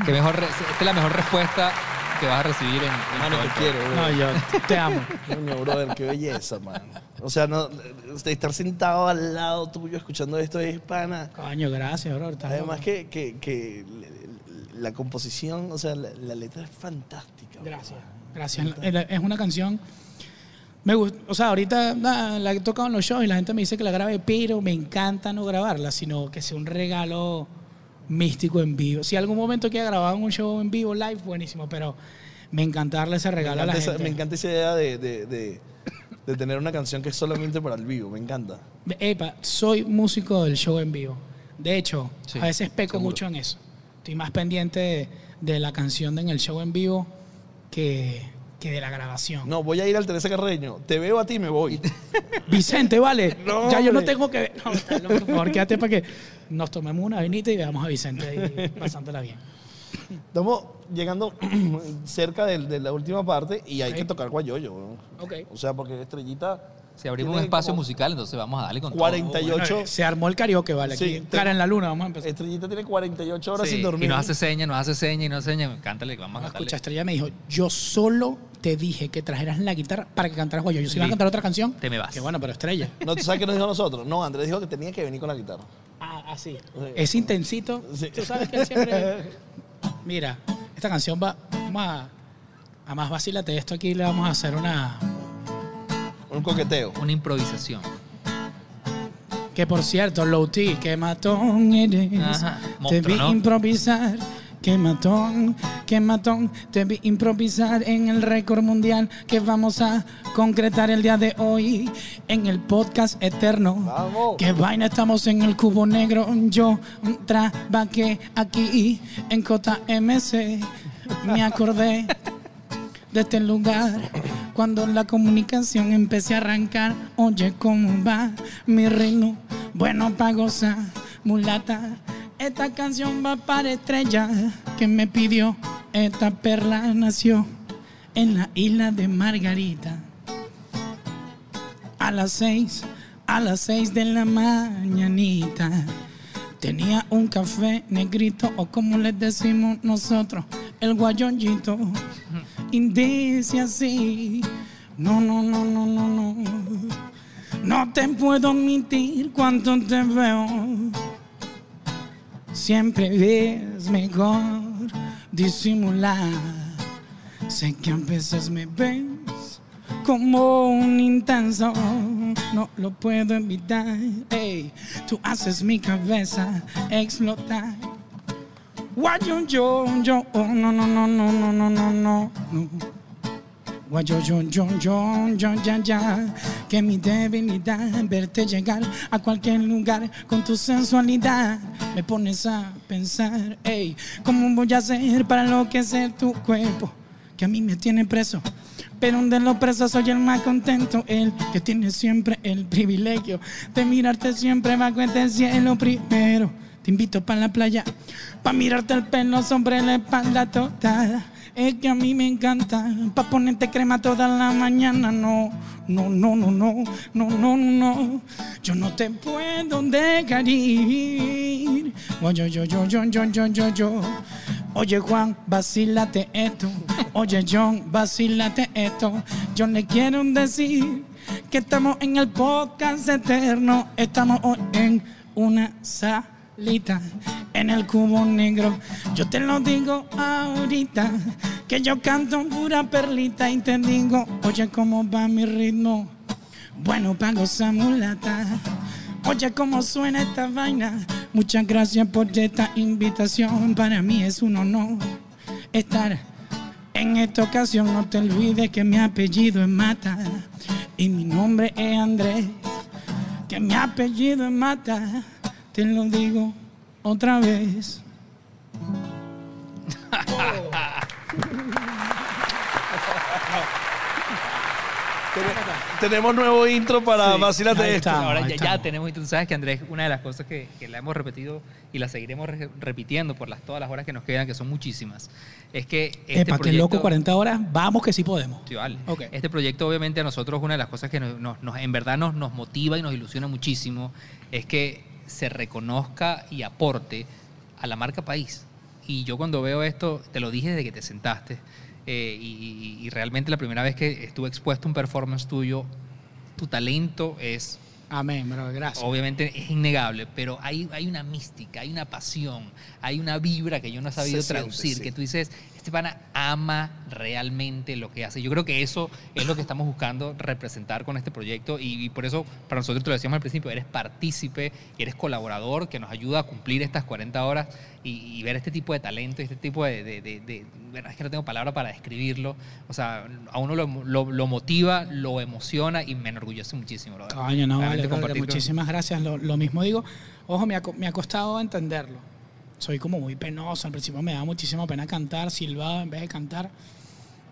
Mejor, esta es la mejor respuesta que vas a recibir en, en Mano, te quiero, no, bro. yo te amo. Coño, brother, qué belleza, man. O sea, no, estar sentado al lado tuyo escuchando esto es pana. Coño, gracias, bro. estás Además que, que, que la composición, o sea, la, la letra es fantástica. bro. Gracias, gracias. Es una canción. Me gusta, o sea, ahorita la, la he tocado en los shows y la gente me dice que la grabe, pero me encanta no grabarla, sino que sea un regalo místico en vivo. Si algún momento quiera grabar un show en vivo, live, buenísimo, pero me encanta darle ese Me regalo a la esa, gente. me encanta esa idea de, de, de, de tener una canción que es solamente para el vivo, me encanta. Epa, soy músico del show en vivo. De hecho, Sí, a veces peco seguro. mucho en eso. Estoy más pendiente de, de la canción en el show en vivo que, que de la grabación. No, voy a ir al Teresa Carreño, te veo a ti y me voy. Vicente, vale. No, ya yo no tengo que ver. No, está loco, por favor, quédate para que nos tomemos una vinita y veamos a Vicente ahí pasándola bien. Estamos llegando cerca de, la última parte y hay que tocar guayoyo. ¿no? Ok. O sea, porque Estrellita Si abrimos un espacio musical, entonces vamos a darle con todo. 48. Bueno, se armó el karaoke, vale. Aquí, Sí, te- cara en la luna, vamos a empezar. Estrellita tiene 48 horas Sí, sin dormir. Y nos hace señas, nos hace señas y nos hace señas. Cántale, vamos a cantarle. escucha, Estrella me dijo, yo solo te dije que trajeras la guitarra para que cantaras guayo. Yo si vas a cantar otra canción, Te me vas. Que bueno, pero Estrella. No, ¿tú sabes qué nos dijo a nosotros? No, Andrés dijo que tenía que venir con la guitarra. Ah, así. Sí. Es intensito. Sí. Tú sabes que siempre... Mira, esta canción va... Vamos a... A más vacílate esto aquí, le vamos a hacer una... Un coqueteo. Una improvisación. Que por cierto, Low T, que matón eres. Ajá, Te monstruo, vi ¿no? improvisar. Que matón, que matón, te vi improvisar en el récord mundial que vamos a concretar el día de hoy en el podcast eterno. Vamos. Que vaina, estamos en el cubo negro. Yo trabajé aquí en JMC. Me acordé de este lugar. Cuando la comunicación empecé a arrancar, oye, ¿cómo va mi ritmo? Bueno, pa' gozar, mulata. Esta canción va para estrella que me pidió. Esta perla nació en la isla de Margarita. A las seis, a las seis de la mañanita. Tenía un café negrito o como les decimos nosotros, el guayonjito. Y dice así, no, no, no, no, no, no. No te puedo mentir cuando te veo. Siempre es mejor disimular. Sé que a veces me ves como un intenso, no lo puedo evitar. Ey, tú haces mi cabeza explotar. Guayo, yo, yo, oh, no, no, no, no, no, no, no, no, no. Guayo, yo, yo, yo, yo, ya, ya. Que mi debilidad, verte llegar a cualquier lugar con tu sensualidad. Me pones a pensar, ey, ¿cómo voy a hacer para enloquecer tu cuerpo? Que a mí me tiene preso. Pero de los presos soy el más contento, el que tiene siempre el privilegio de mirarte siempre bajo este cielo primero. Te invito para la playa, para mirarte el pelo sobre la espalda toda es que a mí me encanta pa' ponerte crema toda la mañana. No, no, no, no, no, no, no, no, yo no te puedo dejar ir. Oye, yo, yo, yo, yo, yo, yo, yo. Oye, Juan, vacílate esto. Oye, John, vacílate esto. Yo le quiero decir que estamos en el podcast eterno. Estamos hoy en una sala salita en el cubo negro. Yo te lo digo ahorita que yo canto pura perlita y te digo, oye cómo va mi ritmo. Bueno, pago esa mulata. Oye, cómo suena esta vaina. Muchas gracias por esta invitación. Para mí es un honor estar en esta ocasión. No te olvides que mi apellido es Mata y mi nombre es Andrés. Que mi apellido es Mata. Te lo digo otra vez. Tenemos nuevo intro para Sí. Vacílate Ahí esto. Ahora ya, tenemos, y tú sabes que Andrés, una de las cosas que, que la hemos repetido y la seguiremos re- repitiendo por las, todas las horas que nos quedan, que son muchísimas, es que este Epa, que loco, 40 horas. Vamos que sí podemos. Sí, vale. Este proyecto, obviamente, a nosotros una de las cosas que nos, nos- nos- en verdad nos, nos motiva y nos ilusiona muchísimo es que se reconozca y aporte a la marca país. Y yo cuando veo esto, te lo dije desde que te sentaste, eh, y, y realmente la primera vez que estuve expuesto a un performance tuyo, tu talento es Amén, bro. Gracias. obviamente es innegable, pero hay, hay una mística, hay una pasión, hay una vibra que yo no he sabido Se siente, traducir, sí. que tú dices, este pana ama realmente lo que hace. Yo creo que eso es lo que estamos buscando representar con este proyecto y, y por eso para nosotros te lo decíamos al principio, eres partícipe, eres colaborador que nos ayuda a cumplir estas 40 horas y, y ver este tipo de talento, este tipo de... de, de- de- bueno, es que no tengo palabra para describirlo. O sea, a uno lo, lo- lo motiva, lo emociona y me enorgullece muchísimo. Coño, no, vale, con- muchísimas gracias. Lo, lo mismo digo. Ojo, me ha, me ha costado entenderlo. Soy como muy penoso. Al principio me da muchísima pena cantar, silbado en vez de cantar.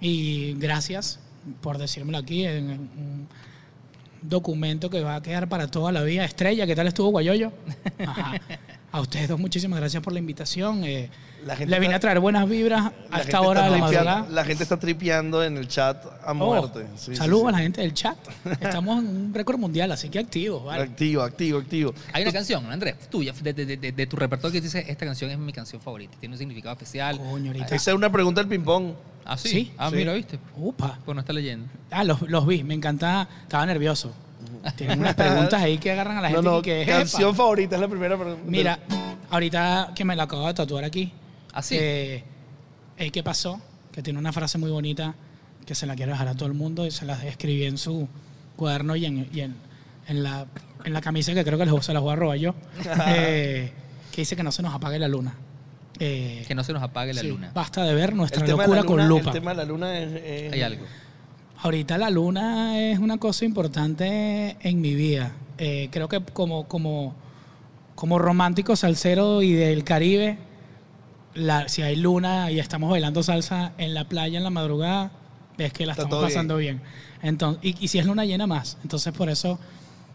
Y gracias por decírmelo aquí en un documento que va a quedar para toda la vida. Estrella, ¿qué tal estuvo Guayoyo? Ajá. A ustedes dos, muchísimas gracias por la invitación. Eh, La gente le vine está- a traer buenas vibras a La esta gente hora de está la madrugada. La gente está tripeando en el chat a Oh, muerte. Sí, saludos sí. a la gente del chat. Estamos en un récord mundial, así que activos, ¿vale? Activo, activo, activo. Hay una canción, Andrés, tuya, de, de- de- de tu repertorio que dice, esta canción es mi canción favorita, tiene un significado especial. Coño, ahorita. Esa es una pregunta del ping-pong. Ah, sí. Sí. Ah, Sí. mira, ¿viste? Upa. Pues no está leyendo. Ah, los, los vi, me encantaba, estaba nervioso. Tienen unas preguntas ahí que agarran a la No, gente no, y que canción "Epa". favorita es la primera pregunta. Mira, ahorita que me la acabo de tatuar aquí. ¿Ah, sí? eh, el que pasó, que tiene una frase muy bonita que se la quiero dejar a todo el mundo y se la escribí en su cuaderno y en, y en en la, en la camisa que creo que les- se las voy a robar yo, eh, que dice que no se nos apague la luna. Eh, Que no se nos apague la sí, luna. Basta de ver nuestra de la locura luna, con lupa. el tema de la luna es... es- Hay algo. Ahorita la luna es una cosa importante en mi vida. Eh, creo que como, como, como romántico salsero y del Caribe, la- si hay luna y estamos bailando salsa en la playa en la madrugada, es que la Está estamos pasando bien. Entonces, y, y si es luna llena más. Entonces por eso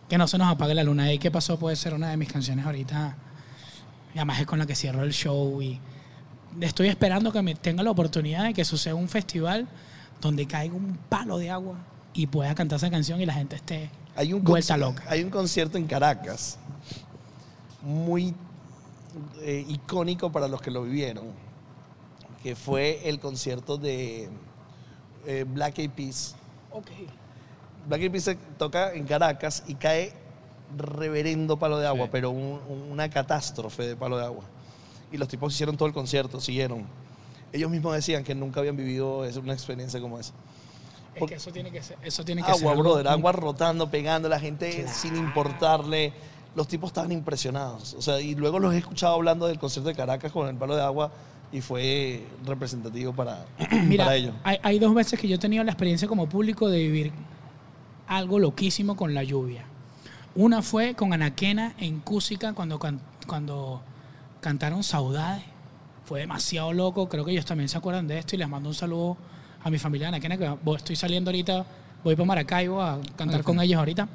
que no se nos apague la luna. Y qué pasó puede ser una de mis canciones ahorita. Y además es con la que cierro el show y estoy esperando que me tenga la oportunidad de que suceda un festival donde caiga un palo de agua y pueda cantar esa canción y la gente esté Hay un vuelta loca. Hay un concierto en Caracas muy eh, icónico para los que lo vivieron, que fue el concierto de eh, Black Eyed Peas. Black Eyed Peas se toca en Caracas y cae reverendo palo de agua, Sí. pero un- una catástrofe de palo de agua. Y los tipos hicieron todo el concierto, siguieron. Ellos mismos decían que nunca habían vivido una experiencia como esa. Es que eso tiene que ser, eso tiene que Agua, brother, agua rotando, pegando, la gente Claro. sin importarle. Los tipos estaban impresionados. O sea, y luego los he escuchado hablando del concierto de Caracas con el palo de agua y fue representativo para, Mira, para ellos. hay, hay dos veces que yo he tenido la experiencia como público de vivir algo loquísimo con la lluvia. Una fue con Anaquena en Cúsica cuando, cuando cantaron Saudades. Fue demasiado loco. Creo que ellos también se acuerdan de esto y les mando un saludo a mi familia Anaquena, que estoy saliendo ahorita, voy para Maracaibo a cantar con ellos ahorita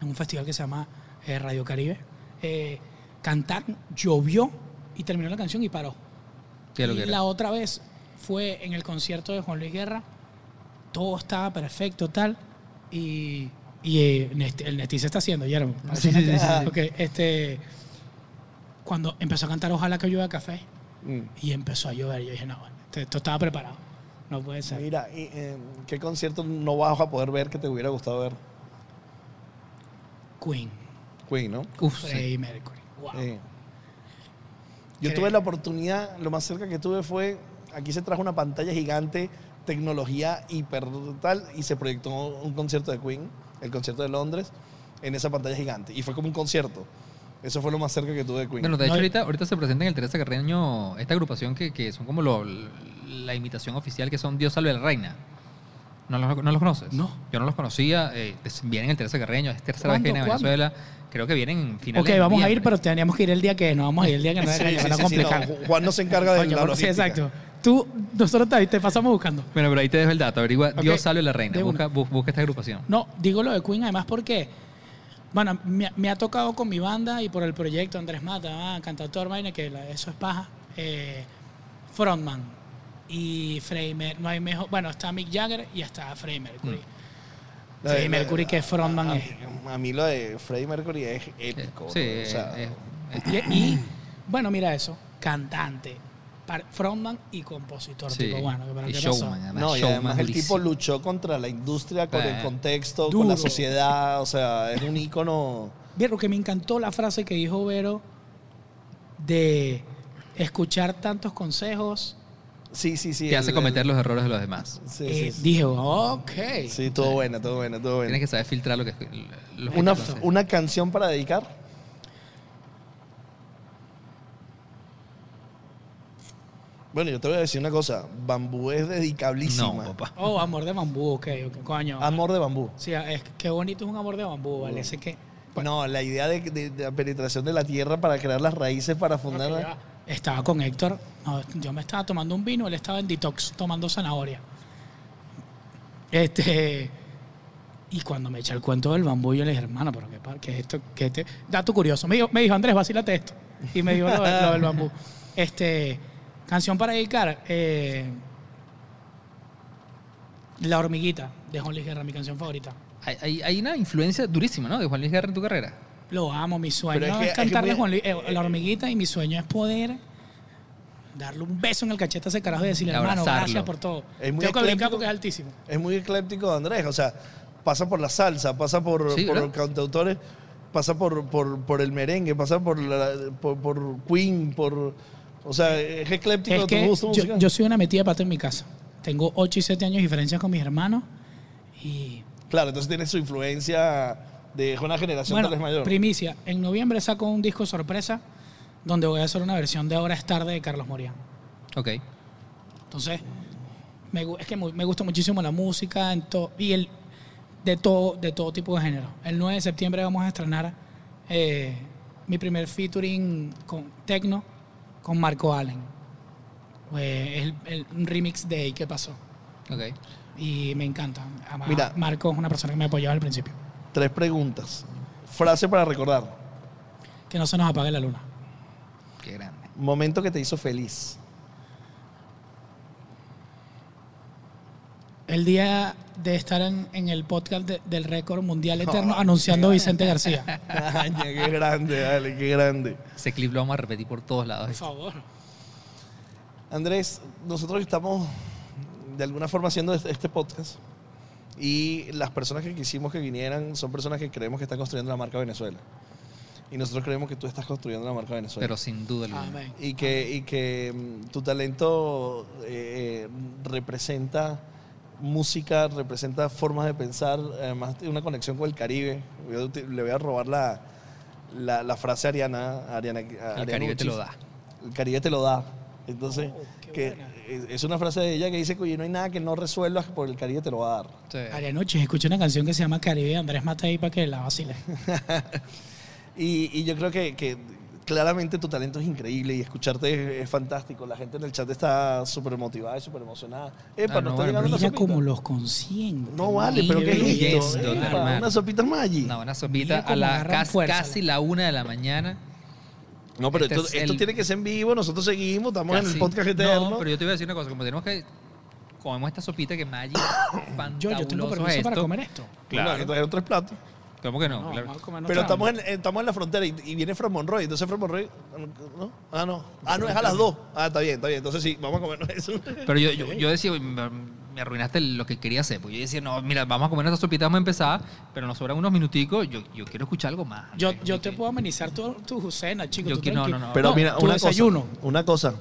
en un festival que se llama eh, Radio Caribe. Eh, cantaron, llovió y terminó la canción y paró. ¿Qué es lo y era? la otra vez fue en el concierto de Juan Luis Guerra. Todo estaba perfecto, tal. Y, y eh, el Nesti se está haciendo, ya lo- Sí, sí, sí, sí. Ok, este, cuando empezó a cantar Ojalá que llueva café Mm. y empezó a llover, yo dije, no, esto, estaba preparado. No puede ser. Mira, y, eh, ¿qué concierto no vas a poder ver que te hubiera gustado ver? Queen, Queen, ¿no? Uf, sí. Freddie Mercury. Wow. Yo tuve la oportunidad, lo más cerca que tuve fue, aquí se trajo una pantalla gigante, tecnología hiper tal, y se proyectó un concierto de Queen, el concierto de Londres, en esa pantalla gigante. Y fue como un concierto. Eso fue lo más cerca que tuve de Queen. Bueno, de hecho, No, ahorita, ahorita se presenta en el Teresa Carreño esta agrupación que, que son como lo- la imitación oficial que son Dios salve a la reina. ¿No los, no los conoces? No. Yo no los conocía. eh, vienen en el Teresa Carreño, es tercera vez que vienen a. Venezuela. Creo que vienen en finales Ok, vamos a ir, pero teníamos que ir el día que no vamos a ir el día que no Sí, es sí, sí, no, Juan no se encarga de Coño, la sí, exacto. Tú, nosotros te, te pasamos buscando. Bueno, pero ahí te dejo el dato. Averigua Ok, Dios salve a la reina. Busca, busca esta agrupación. No, digo lo de Queen además porque, bueno, me, me ha tocado con mi banda y por el proyecto Andrés Mata, ah, cantautor, vaina, que la- eso es paja, eh, frontman y Freddie Mer- no hay mejor, bueno, está Mick Jagger y está Freddie Mercury. La- Freddie Mercury que frontman a, es. a- a mí lo de Freddie Mercury es épico. Sí, ¿no? o sea, eh, Y, y, bueno, mira eso, cantante, frontman y compositor, sí. tipo, bueno, pero y ¿qué showman, no, y showman además el tipo luchó contra la industria, con Eh. el contexto, con Duro. la sociedad. O sea, es un ícono. Vieron que me encantó la frase que dijo Vero de escuchar tantos consejos. Sí, sí, sí. Te hace el- cometer el- los errores de los demás. Sí, Eh, sí, sí. Dije, ok. Sí, todo bueno, todo bueno, todo bueno. Tienes que saber filtrar lo que... Una, que- una canción para dedicar. Bueno, yo te voy a decir una cosa. Bambú es dedicablísima. No, papá. Oh, amor de bambú, ok, ok, coño. Amor de bambú. Sí, es, qué bonito es un amor de bambú, ¿vale? Ese que... No, la idea de, de- de la penetración de la tierra para crear las raíces para fundar. Estaba con Héctor, no, yo me estaba tomando un vino, él estaba en detox tomando zanahoria. Este, y cuando me echa el cuento del bambú, yo le dije, hermano, pero qué, pa- qué es esto, qué este? Dato curioso. Me dijo, me dijo Andrés, vacílate esto. Y me dijo lo, lo del bambú. Este, canción para dedicar, eh, La hormiguita de Juan Luis Guerra, mi canción favorita. Hay, hay- hay una influencia durísima, ¿no? De Juan Luis Guerra en tu carrera. Lo amo, mi sueño Pero es, es que- es que cantarle muy- Juan Luis- eh, la hormiguita y mi sueño es poder darle un beso en el cachete a ese carajo y decirle, hermano, gracias por todo. Es muy Tengo que ecléctico. porque es altísimo. Es muy ecléptico Andrés. O sea, pasa por la salsa, pasa por, Sí, cantautores, pasa por, por, por el merengue, pasa por, la- por, por Queen, por. O sea, es ecléptico Es tu que gusto yo, musical. yo soy una metida de pata en mi casa. Tengo 8 y 7 años de diferencia con mis hermanos y Claro, entonces tiene su influencia de una generación Bueno, tal vez mayor. primicia. En noviembre saco un disco sorpresa donde voy a hacer una versión de Ahora es tarde de Carlos Morían. Ok. Entonces, me, es que mu- me gusta muchísimo la música en to- y el de todo, de todo tipo de género. El 9 de septiembre vamos a estrenar eh, mi primer featuring con Tecno con Marco Allen. Eh, es el, un remix de ¿Qué pasó? Ok. Y me encanta. Además, Mira. Marco es una persona que me apoyaba al principio. Tres preguntas. Frase para recordar. Que no se nos apague la luna. Qué grande. Momento que te hizo feliz. El día de estar en, en el podcast de- del récord mundial eterno anunciando a Vicente García. Ay, qué grande, dale, qué grande. Ese clip lo vamos a repetir por todos lados. Por favor. Andrés, nosotros estamos de alguna forma haciendo este este podcast y las personas que quisimos que vinieran son personas que creemos que están construyendo la marca Venezuela. Y nosotros creemos que tú estás construyendo la marca Venezuela. Pero sin duda alguna. Y que, y que mm, tu talento eh, representa música, representa formas de pensar, además tiene una conexión con el Caribe. Yo te- le voy a robar la, la, la frase a Ariana. a Ariana El Caribe te lo da. El Caribe te lo da. Entonces, Oh, que buena. es una frase de ella que dice que no hay nada que no resuelvas por el Caribe te lo va a dar. Sí. Arianoche, escuché una canción que se llama Caribe de Andrés Matei para que la vacile. Y, y yo creo que, que claramente tu talento es increíble y escucharte es, es fantástico. La gente en el chat está súper motivada y súper emocionada. Epa, Ah, no, no, está llegando cómo los consiente. No vale, pero ¿qué es esto? Epa. Una sopita Maggi. Una buena sopita a la casi, casi la una de la mañana. No, pero Este esto, es esto el- tiene que ser en vivo. Nosotros seguimos, estamos en el Casi. podcast eterno. No, pero yo te voy a decir una cosa. Como tenemos que... Comemos esta sopita que Maggi... Yo, yo tengo permiso para comer esto. Claro. que trajeron tres platos. ¿Cómo que no? No, Claro. Pero nuestra- estamos en, estamos en la frontera y, y viene From Monroy. Entonces From Monroy. ¿No? Ah, no. Ah, no, es a las dos. Ah, está bien, está bien. Entonces sí, vamos a comernos eso. Pero yo, yo, yo decía, me, arruinaste lo que quería hacer. Pues yo decía, no, mira, vamos a comer esta sopita, vamos a empezar, pero nos sobran unos minuticos. Yo, yo quiero escuchar algo más. Yo, yo te que- puedo amenizar tu, tu cena, chico. Yo tú que- no, no, no. Pero mira, una desayuno. cosa. Una cosa.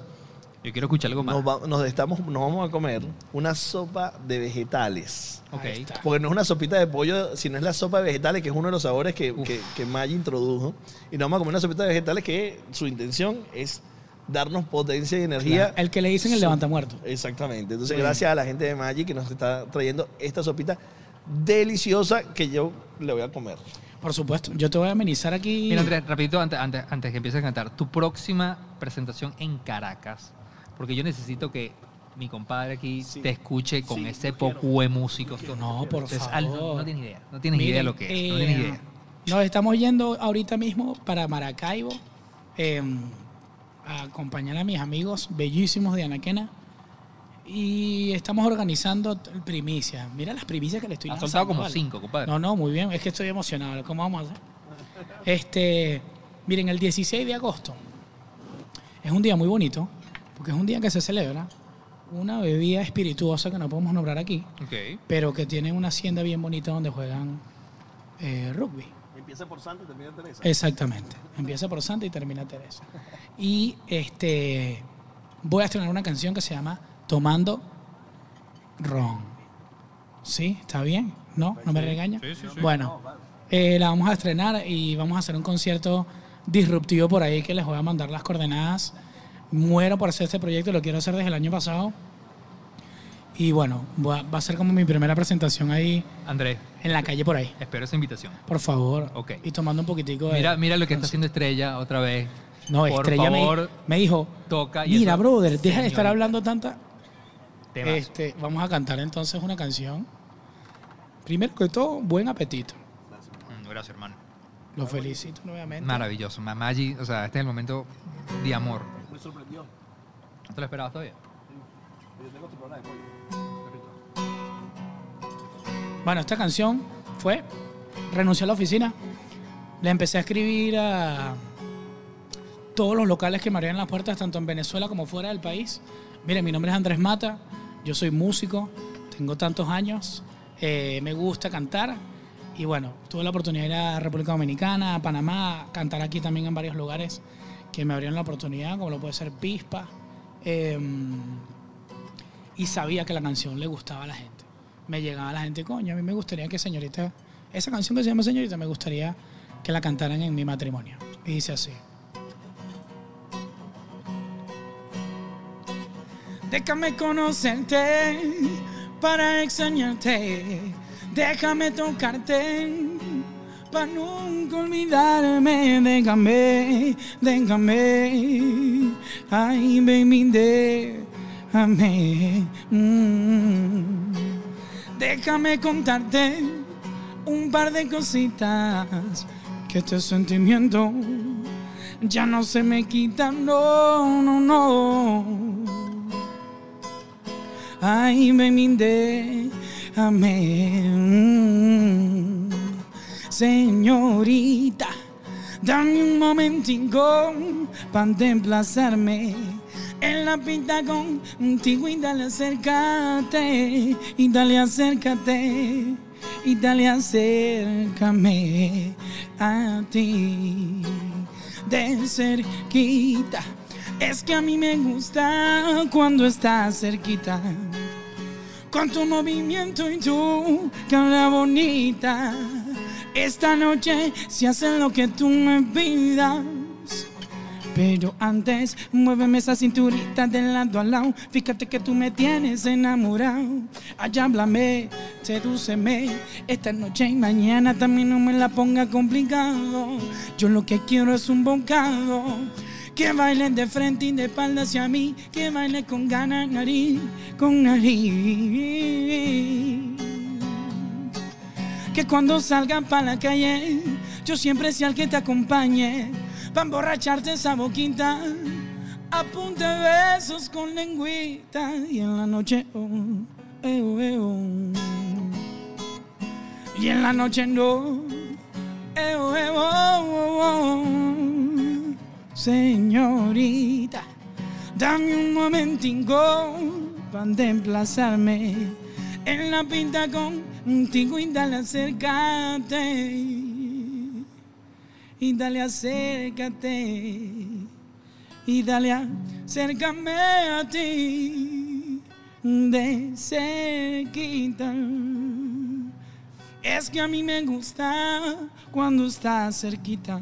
Yo quiero escuchar algo más. Nos, va- nos estamos, nos vamos a comer una sopa de vegetales. Ok. Ahí está. Porque no es una sopita de pollo, sino es la sopa de vegetales, que es uno de los sabores que, que, que Maggi introdujo. Y nos vamos a comer una sopita de vegetales que su intención es darnos potencia y energía. El que le dicen el Su- levantamuerto. Exactamente. Entonces, gracias a la gente de Maggi que nos está trayendo esta sopita deliciosa que yo le voy a comer. Por supuesto. Yo te voy a amenizar aquí. Mira, Andrés, rapidito, antes, antes, antes que empieces a cantar, tu próxima presentación en Caracas, porque yo necesito que mi compadre aquí Sí. te escuche con Sí, ese poco de músicos. No, por Entonces, favor. al- no, no tienes idea, no tienes idea de Miren, lo que es, no eh, tienes idea. Nos estamos yendo ahorita mismo para Maracaibo eh, a acompañar a mis amigos bellísimos de Anaquena. Y estamos organizando t- primicia. Mira las primicias que le estoy Has lanzando. soltado como ¿vale? cinco, compadre. No, no, muy bien. Es que estoy emocionado. ¿Cómo vamos a hacer? Este, miren, el 16 de agosto es un día muy bonito porque es un día que se celebra una bebida espirituosa que no podemos nombrar aquí, Ok. pero que tiene una hacienda bien bonita donde juegan eh, rugby. Empieza por Santa y termina Teresa. Exactamente. Empieza por Santa y termina Teresa. Y este voy a estrenar una canción que se llama Tomando Ron. ¿Sí? ¿Está bien? ¿No? ¿No me regaña? Sí, sí, sí. Bueno, eh, la vamos a estrenar y vamos a hacer un concierto disruptivo por ahí que les voy a mandar las coordenadas. Muero por hacer este proyecto, lo quiero hacer desde el año pasado. Y bueno, va a ser como mi primera presentación ahí Andrés, en la calle por ahí. espero esa invitación. Por favor. Ok. Y tomando un poquitico de... Mira, mira lo que está haciendo Estrella otra vez. No, Por Estrella me- favor, me, dijo, toca y mira, eso- brother, deja de estar hablando tanta... Temazo. Este, vamos a cantar entonces una canción. Primero que todo, buen apetito. Mm, Gracias, hermano. Lo felicito nuevamente. Maravilloso. Ma- Maggi, o sea, este es el momento de amor. Me sorprendió. ¿No te lo esperabas todavía? Yo tengo tu programa de pollo. Bueno, esta canción fue, renuncié a la oficina, le empecé a escribir a todos los locales que me abrían las puertas, tanto en Venezuela como fuera del país. Miren, mi nombre es Andrés Mata, yo soy músico, tengo tantos años, eh, me gusta cantar y bueno, tuve la oportunidad de ir a República Dominicana, a Panamá, a cantar aquí también en varios lugares que me abrieron la oportunidad, como lo puede ser Pispa. eh, y sabía que la canción le gustaba a la gente. Me llegaba la gente, coño, a mí me gustaría que señorita esa canción que se llama Señorita me gustaría que la cantaran en mi matrimonio. Y dice así. Déjame conocerte para extrañarte. Déjame tocarte para nunca olvidarme. Déjame, déjame. Ay, baby, déjame. Mm. Déjame contarte un par de cositas que este sentimiento ya no se me quita, no, no, no. Ay, baby, déjame. Mm. Señorita, dame un momentico para emplazarme en la pinta contigo y dale acércate, y dale acércate, y dale acércame a ti de cerquita. Es que a mí me gusta cuando estás cerquita. Con tu movimiento y tu cara bonita. Esta noche se hace lo que tú me pidas. Pero antes, muéveme esa cinturita de lado a lado. Fíjate que tú me tienes enamorado. Allá háblame, sedúceme. Esta noche y mañana también no me la ponga complicado. Yo lo que quiero es un bocado. Que baile de frente y de espalda hacia mí. Que baile con ganas, nariz, con nariz que cuando salgan para la calle, yo siempre sea el que te acompañe, para emborracharte esa boquita, apunte besos con lengüita, y en la noche, oh, eh, oh, eh, oh. y en la noche no, eh, oh, eh, oh, oh, oh. señorita, dame un momentico para emplazarme en la pinta contigo y dale acércate. Y dale acércate. Y dale acércame a ti. De cerquita. Es que a mí me gusta cuando estás cerquita.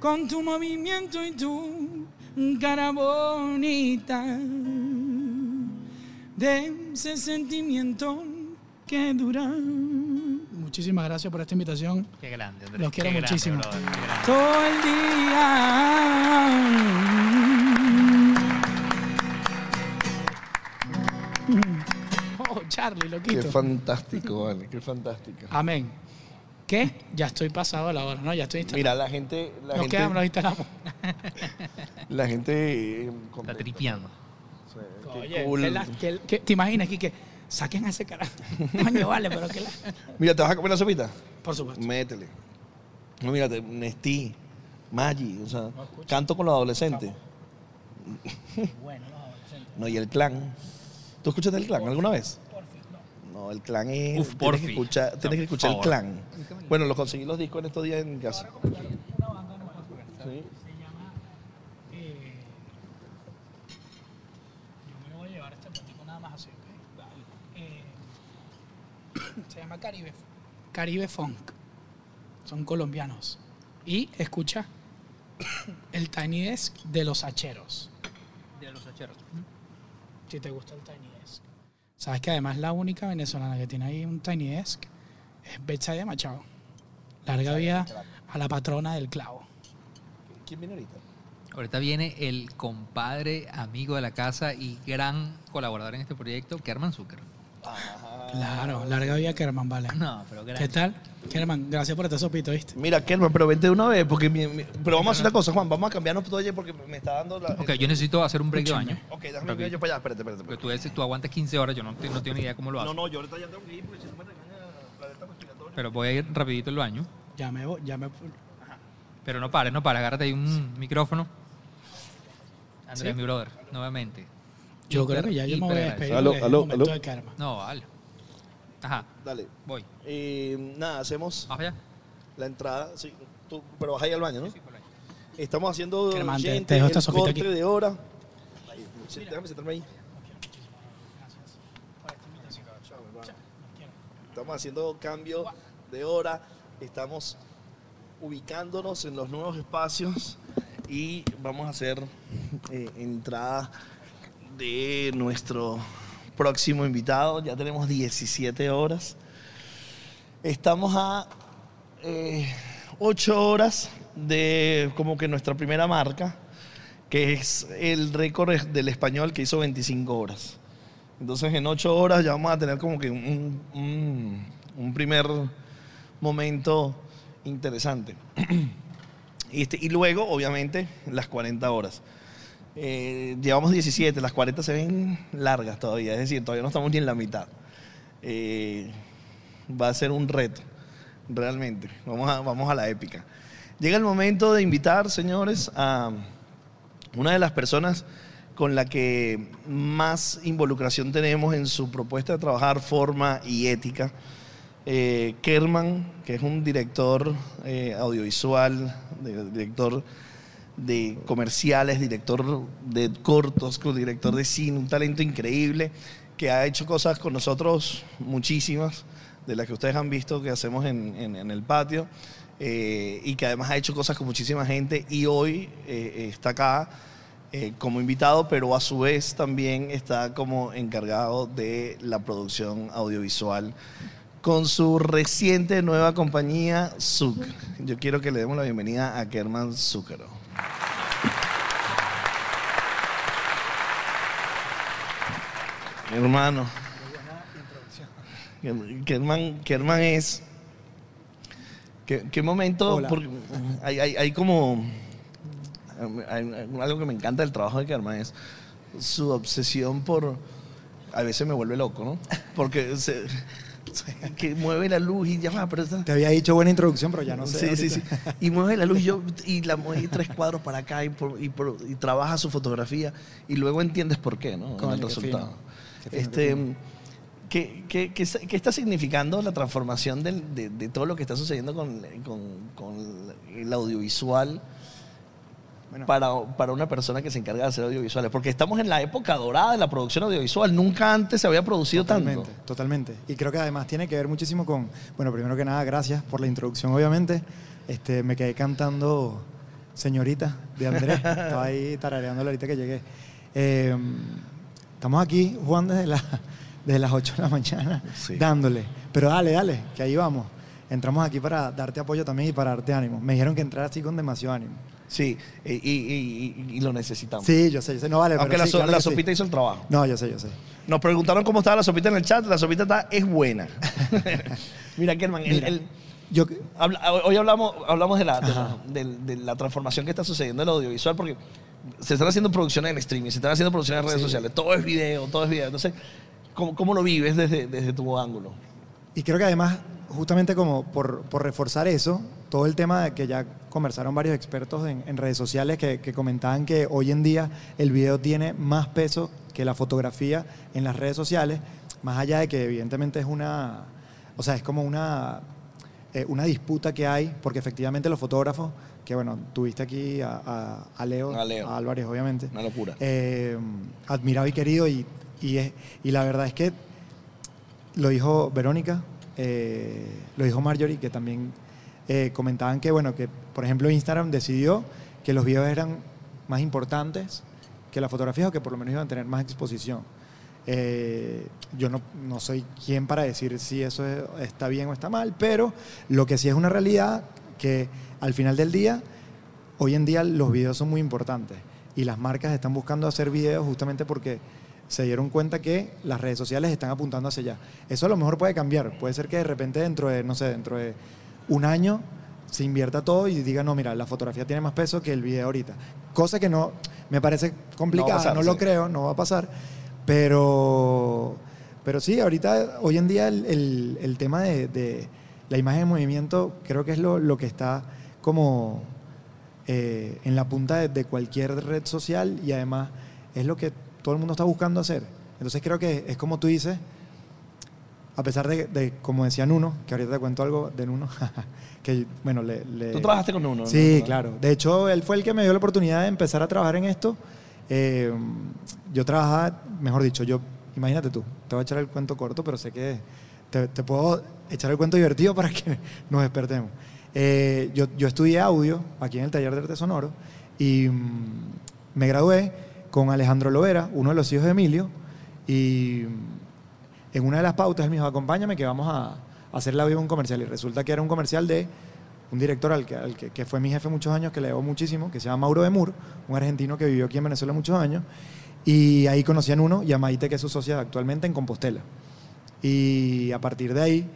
Con tu movimiento y tu cara bonita de ese sentimiento que dura. Muchísimas gracias por esta invitación. Qué grande, Andrés. Los quiero Qué grande, muchísimo. brother, qué. Todo el día. Oh, Charlie, Qué loquito. fantástico, vale, qué fantástico. Amén. ¿Qué? Ya estoy pasado a la hora, ¿no? Ya estoy instalado. Mira, la gente, la Nos gente, quedamos, nos instalamos. la gente eh, Está tripeando. Oye, cool. que la- que- que- ¿te imaginas aquí que saquen a ese carajo? Coño, vale, pero que la... Mira, ¿te vas a comer la sopita? Por supuesto. Métele. No, mírate, Nestí, Maggi, o sea, canto con los adolescentes. Bueno, los adolescentes. No, y el clan. ¿Tú escuchaste el clan alguna vez? No, el clan es. Uf, tienes que escuchar, tienes que escuchar el clan. Bueno, los conseguí los discos en estos días en casa. Sí. Eh, yo me voy a llevar este platico nada más así, ¿ok? Eh, se llama Caribe, Caribe Funk. Son colombianos. Y escucha el Tiny Desk de los hacheros. De los hacheros. Si te gusta el Tiny Desk. Sabes que además la única venezolana que tiene ahí un Tiny Desk es Betsaida Machado. Larga vida a la patrona del clavo. ¿Quién viene ahorita? Ahorita viene el compadre, amigo de la casa y gran colaborador en este proyecto, Kerman Zucker. Claro, larga vida Kerman, vale. No, pero gran. ¿Qué tal? Kerman, gracias por este sopito, ¿viste? Mira, Kerman, pero vente de una vez, porque mi- mi- pero vamos a hacer una cosa, Juan, vamos a cambiarnos todo ayer porque me está dando la. Ok, yo necesito hacer un break de baño. Ok, déjame ir yo para allá, espérate, espérate. Porque espérate. tú, dices, tú aguantas 15 horas, yo no, te- no tengo ni idea cómo lo haces. No, no, yo ahorita ya tengo que ir porque si no me regaña Planeta Respiratorio. Pero voy a ir rapidito al baño. Ya me voy, ya me Pero no pares, no pares, agárrate ahí un micrófono. Andrés, ¿Sí? mi brother, nuevamente. Yo Hiper, creo que ya yo me voy a hiper despedir. Aló, porque es el aló, momento aló. de Kerman. No, vale. Ajá, Dale. voy. Eh, nada, hacemos ¿Vas allá? la entrada, sí, tú, pero vas ahí al baño, ¿no? Estamos haciendo Kerman, te- gente, te dejo esta el sopita corte aquí. de hora. Ahí, sí, déjame sentarme ahí. Estamos haciendo cambio de hora. Estamos ubicándonos en los nuevos espacios y vamos a hacer eh, entrada de nuestro próximo invitado. Ya tenemos 17 horas. Estamos a 8 horas de como que nuestra primera marca, que es el récord del español que hizo 25 horas. Entonces en 8 horas ya vamos a tener como que un, primer momento interesante. y, este- y luego, obviamente, las 40 horas. Eh, llevamos 17, las 40 se ven largas todavía, es decir, todavía no estamos ni en la mitad. Eh, va a ser un reto, realmente. Vamos a, vamos a la épica. Llega el momento de invitar, señores, a una de las personas con la que más involucración tenemos en su propuesta de trabajar, forma y ética. Eh, Kerman, que es un director eh, audiovisual, director de comerciales, director de cortos, director de cine, un talento increíble, que ha hecho cosas con nosotros muchísimas, de las que ustedes han visto que hacemos en, el patio, eh, y que además ha hecho cosas con muchísima gente y hoy eh, está acá eh, como invitado, pero a su vez también está como encargado de la producción audiovisual con su reciente nueva compañía, Zuc. Yo quiero que le demos la bienvenida a Kerman Zúcaro. Hermano. Kerman, Kerman es... ¿Qué, qué momento? Porque hay, hay- hay como... hay algo que me encanta del trabajo de Kerman es su obsesión por... A veces me vuelve loco, ¿no? Porque se, que mueve la luz y va, pero... Te había dicho buena introducción, pero ya no sé. Sí, sí, sí. Y mueve la luz y, yo, y la mueve tres cuadros para acá y, por- y por- y trabaja su fotografía y luego entiendes por qué, ¿no? Coño, el qué resultado. fino. Qué fino, este, qué fino. ¿qué, qué- qué está- qué está significando la transformación del- de, de todo lo que está sucediendo con, con- con el audiovisual Bueno. para, para una persona que se encarga de hacer audiovisuales? Porque estamos en la época dorada de la producción audiovisual. Nunca antes se había producido Totalmente, tanto. totalmente. Y creo que además tiene que ver muchísimo con, bueno, primero que nada, gracias por la introducción, obviamente. Este, me quedé cantando Señorita de Andrés. Estaba ahí tarareándolo ahorita que llegué. Eh, estamos aquí, Juan, desde, la- desde las 8 de la mañana, Sí. dándole. Pero dale, dale, que ahí vamos. Entramos aquí para darte apoyo también y para darte ánimo. Me dijeron que entrar así con demasiado ánimo. Sí, y, y- y- y lo necesitamos. Sí, yo sé, yo sé. No vale, Aunque pero la, sí, so- claro la sí. sopita hizo el trabajo. No, yo sé, yo sé. Nos preguntaron cómo estaba la sopita en el chat. La sopita está, es buena. Mira, Kerman, el- Mira, el- Yo, habla- hoy hablamos, hablamos de la, de, la, de- de la transformación que está sucediendo en el audiovisual, porque se están haciendo producciones en streaming, se están haciendo producciones en redes sociales, todo es video, todo es video. Entonces, ¿cómo, cómo lo vives desde, desde tu ángulo? Y creo que además, justamente como por, por reforzar eso, todo el tema de que ya conversaron varios expertos en, en redes sociales que, que comentaban que hoy en día el video tiene más peso que la fotografía en las redes sociales, más allá de que evidentemente es una, o sea, es como una, eh, una disputa que hay, porque efectivamente los fotógrafos, que bueno, tuviste aquí a, a- a Leo, A Leo. Álvarez, obviamente. Una locura. Eh, admirado y querido y, y, es- y la verdad es que lo dijo Verónica, eh, lo dijo Marjorie, que también eh, comentaban que, bueno, que por ejemplo Instagram decidió que los videos eran más importantes que la fotografía o que por lo menos iban a tener más exposición. Eh, yo no, no soy quien para decir si eso es- está bien o está mal, pero lo que sí es una realidad que al final del día, hoy en día los videos son muy importantes y las marcas están buscando hacer videos justamente porque se dieron cuenta que las redes sociales están apuntando hacia allá. Eso a lo mejor puede cambiar, puede ser que de repente dentro de, no sé, dentro de un año se invierta todo y diga, no, mira, la fotografía tiene más peso que el video ahorita. Cosa que no, me parece complicada, no, pasar, lo sí. creo, no va a pasar, pero, pero sí, ahorita, hoy en día el, el- el tema de, de la imagen en movimiento creo que es lo, lo que está como eh, en la punta de, de cualquier red social y además es lo que todo el mundo está buscando hacer. Entonces creo que es como tú dices, a pesar de, de, como decía Nuno, que ahorita te cuento algo de Nuno, que bueno, le... le- Tú trabajaste con uno, ¿no? Sí, ¿no? claro. De hecho, él fue el que me dio la oportunidad de empezar a trabajar en esto. Eh, yo trabajaba, mejor dicho, yo, imagínate tú, te voy a echar el cuento corto, pero sé que te, te puedo echar el cuento divertido para que nos despertemos. Eh, yo, yo estudié audio aquí en el taller de arte sonoro y mm, me gradué con Alejandro Lovera, uno de los hijos de Emilio, y en una de las pautas él me dijo, acompáñame que vamos a, hacer la vida un comercial. Y resulta que era un comercial de un director al que, al que, que fue mi jefe muchos años, que le debo muchísimo, que se llama Mauro de Mur, un argentino que vivió aquí en Venezuela muchos años. Y ahí conocían uno, y a Maite, que es su socia actualmente en Compostela. Y a partir de ahí,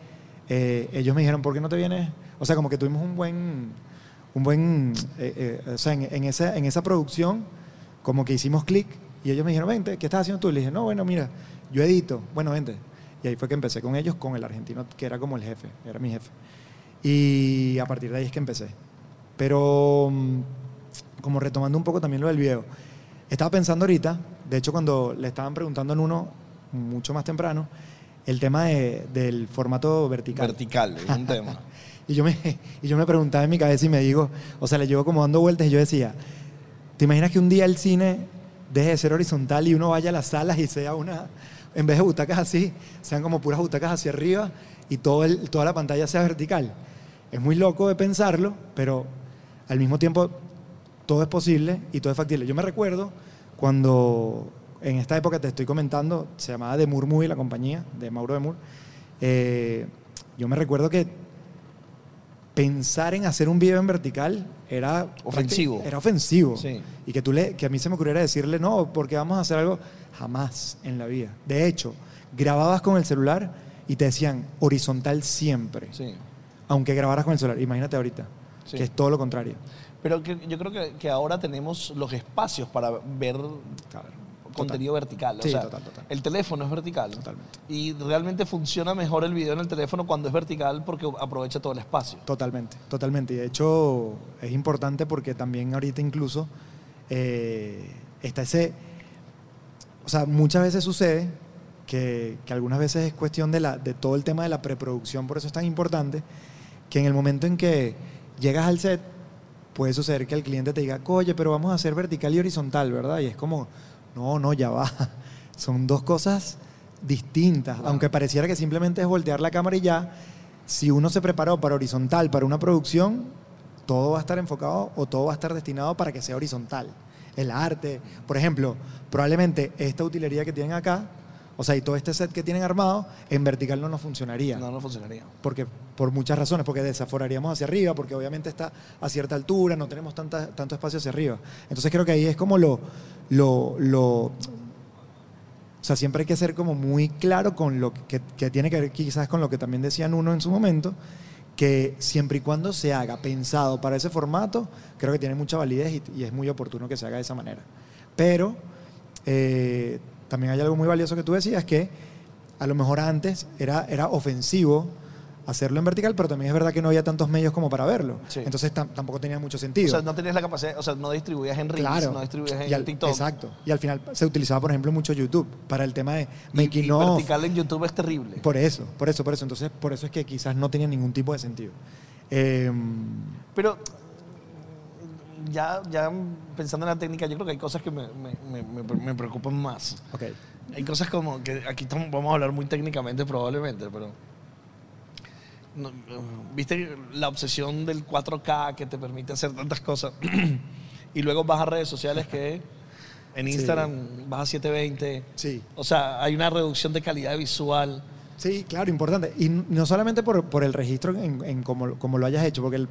eh, ellos me dijeron, ¿por qué no te vienes? O sea, como que tuvimos un buen, un buen, eh, eh, o sea, en, en esa, en esa producción, como que hicimos clic, y ellos me dijeron, vente, ¿qué estás haciendo tú? Y le dije, no, bueno, mira, yo edito, bueno, vente. Y ahí fue que empecé con ellos, con el argentino, que era como el jefe, era mi jefe. Y a partir de ahí es que empecé. Pero, mm, como retomando un poco también lo del video, estaba pensando ahorita, de hecho cuando le estaban preguntando en uno, mucho más temprano, el tema de- del formato vertical. Vertical, es un tema. Y yo, me, y yo me preguntaba en mi cabeza y me digo, o sea, le llevo como dando vueltas y yo decía, ¿te imaginas que un día el cine deje de ser horizontal y uno vaya a las salas y sea una, en vez de butacas así, sean como puras butacas hacia arriba y todo el- toda la pantalla sea vertical? Es muy loco de pensarlo, pero al mismo tiempo todo es posible y todo es factible. Yo me recuerdo cuando en esta época te estoy comentando, se llamaba The Moore Movie, la compañía de Mauro de Moore. eh, yo me recuerdo que pensar en hacer un video en vertical era Ofensivo. Era ofensivo. Sí. Y que, tú le, que a mí se me ocurriera decirle, no, porque vamos a hacer algo jamás en la vida. De hecho, grababas con el celular y te decían horizontal siempre. Sí. Aunque grabaras con el celular. Imagínate ahorita, Sí. que es todo lo contrario. Pero que, yo creo que, que ahora tenemos los espacios para ver contenido vertical. O sea, total, total. El teléfono es vertical. Totalmente. Y realmente funciona mejor el video en el teléfono cuando es vertical porque aprovecha todo el espacio. Totalmente, totalmente. Y de hecho es importante porque también ahorita incluso eh, está ese... O sea, muchas veces sucede que, que algunas veces es cuestión de, la, de todo el tema de la preproducción, por eso es tan importante, que en el momento en que llegas al set, puede suceder que el cliente te diga, oye, pero vamos a hacer vertical y horizontal, ¿verdad? Y es como, no, no, ya va. Son dos cosas distintas. Aunque pareciera que simplemente es voltear la cámara y ya, si uno se preparó para horizontal, para una producción, todo va a estar enfocado o todo va a estar destinado para que sea horizontal. El arte, por ejemplo, probablemente esta utilería que tienen acá, o sea, y todo este set que tienen armado, en vertical no nos funcionaría No, no funcionaría. porque por muchas razones, porque desaforaríamos hacia arriba, porque obviamente está a cierta altura, no tenemos tanta, tanto espacio hacia arriba. Entonces creo que ahí es como lo, lo, lo- o sea, siempre hay que ser como muy claro con lo que, que tiene que ver quizás con lo que también decían uno en su momento, que siempre y cuando se haga pensado para ese formato, creo que tiene mucha validez y, y es muy oportuno que se haga de esa manera. Pero eh, también hay algo muy valioso que tú decías, que a lo mejor antes era, era ofensivo hacerlo en vertical, pero también es verdad que no había tantos medios como para verlo. Sí. Entonces tam- tampoco tenía mucho O sentido. sea, no tenías la capacidad, o sea, no distribuías en Reels, Claro. no distribuías en Y al- TikTok. Exacto. Y al final se utilizaba, por ejemplo, mucho YouTube para el tema de making y vertical en YouTube es terrible. Por eso, por eso, por eso. Entonces, por eso es que quizás no tenía ningún tipo de sentido. Eh, Pero ya, ya pensando en la técnica, yo creo que hay cosas que me, me- me- me- me preocupan más. ok. Hay cosas como que aquí vamos a hablar muy técnicamente probablemente, pero... no, ¿Viste la obsesión del 4K que te permite hacer tantas cosas? y luego vas a redes sociales que en Sí. Instagram vas a 720. Sí. O sea, hay una reducción de calidad visual. Sí, claro, importante. Y no solamente por, por el registro en, en cómo, cómo lo hayas hecho, porque el-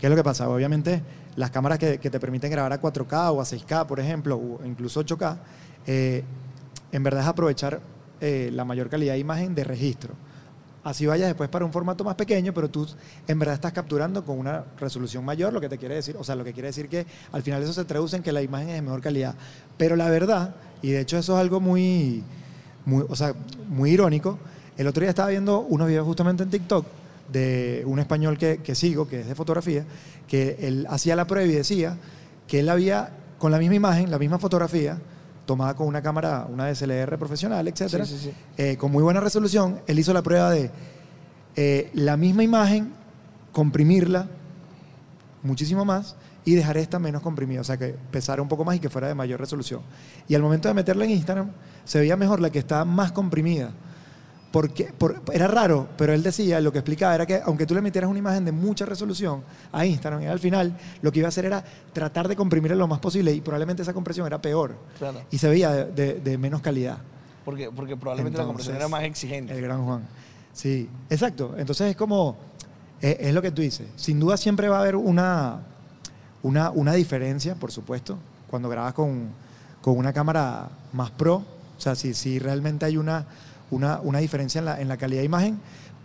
¿qué es lo que pasa? Obviamente, las cámaras que, que te permiten grabar a 4K o a 6K, por ejemplo, o incluso 8K, eh, en verdad es aprovechar eh, la mayor calidad de imagen de registro. Así vayas después para un formato más pequeño, pero tú en verdad estás capturando con una resolución mayor, lo que te quiere decir, o sea, lo que quiere decir que al final eso se traduce en que la imagen es de mejor calidad. Pero la verdad, y de hecho eso es algo muy, muy, o sea, muy irónico, el otro día estaba viendo unos videos justamente en TikTok de un español que, que sigo, que es de fotografía, que él hacía la prueba y decía que él había, con la misma imagen, la misma fotografía, tomada con una cámara, una DSLR profesional, etcétera, Sí, sí, sí. eh, con muy buena resolución, él hizo la prueba de eh, la misma imagen, comprimirla muchísimo más y dejar esta menos comprimida, o sea, que pesara un poco más y que fuera de mayor resolución. Y al momento de meterla en Instagram, se veía mejor la que estaba más comprimida, porque por- era raro, pero él decía, lo que explicaba era que aunque tú le metieras una imagen de mucha resolución a Instagram, él al final lo que iba a hacer era tratar de comprimir lo más posible y probablemente esa compresión era peor Claro. y se veía de, de- de menos calidad. Porque, porque probablemente la compresión era más exigente. El gran Juan. Sí, exacto. Entonces es como, eh, es, lo que tú dices. Sin duda siempre va a haber una, una, una diferencia, por supuesto, cuando grabas con, con una cámara más pro. O sea, si, si realmente hay una, una, una diferencia en la, en la calidad de imagen.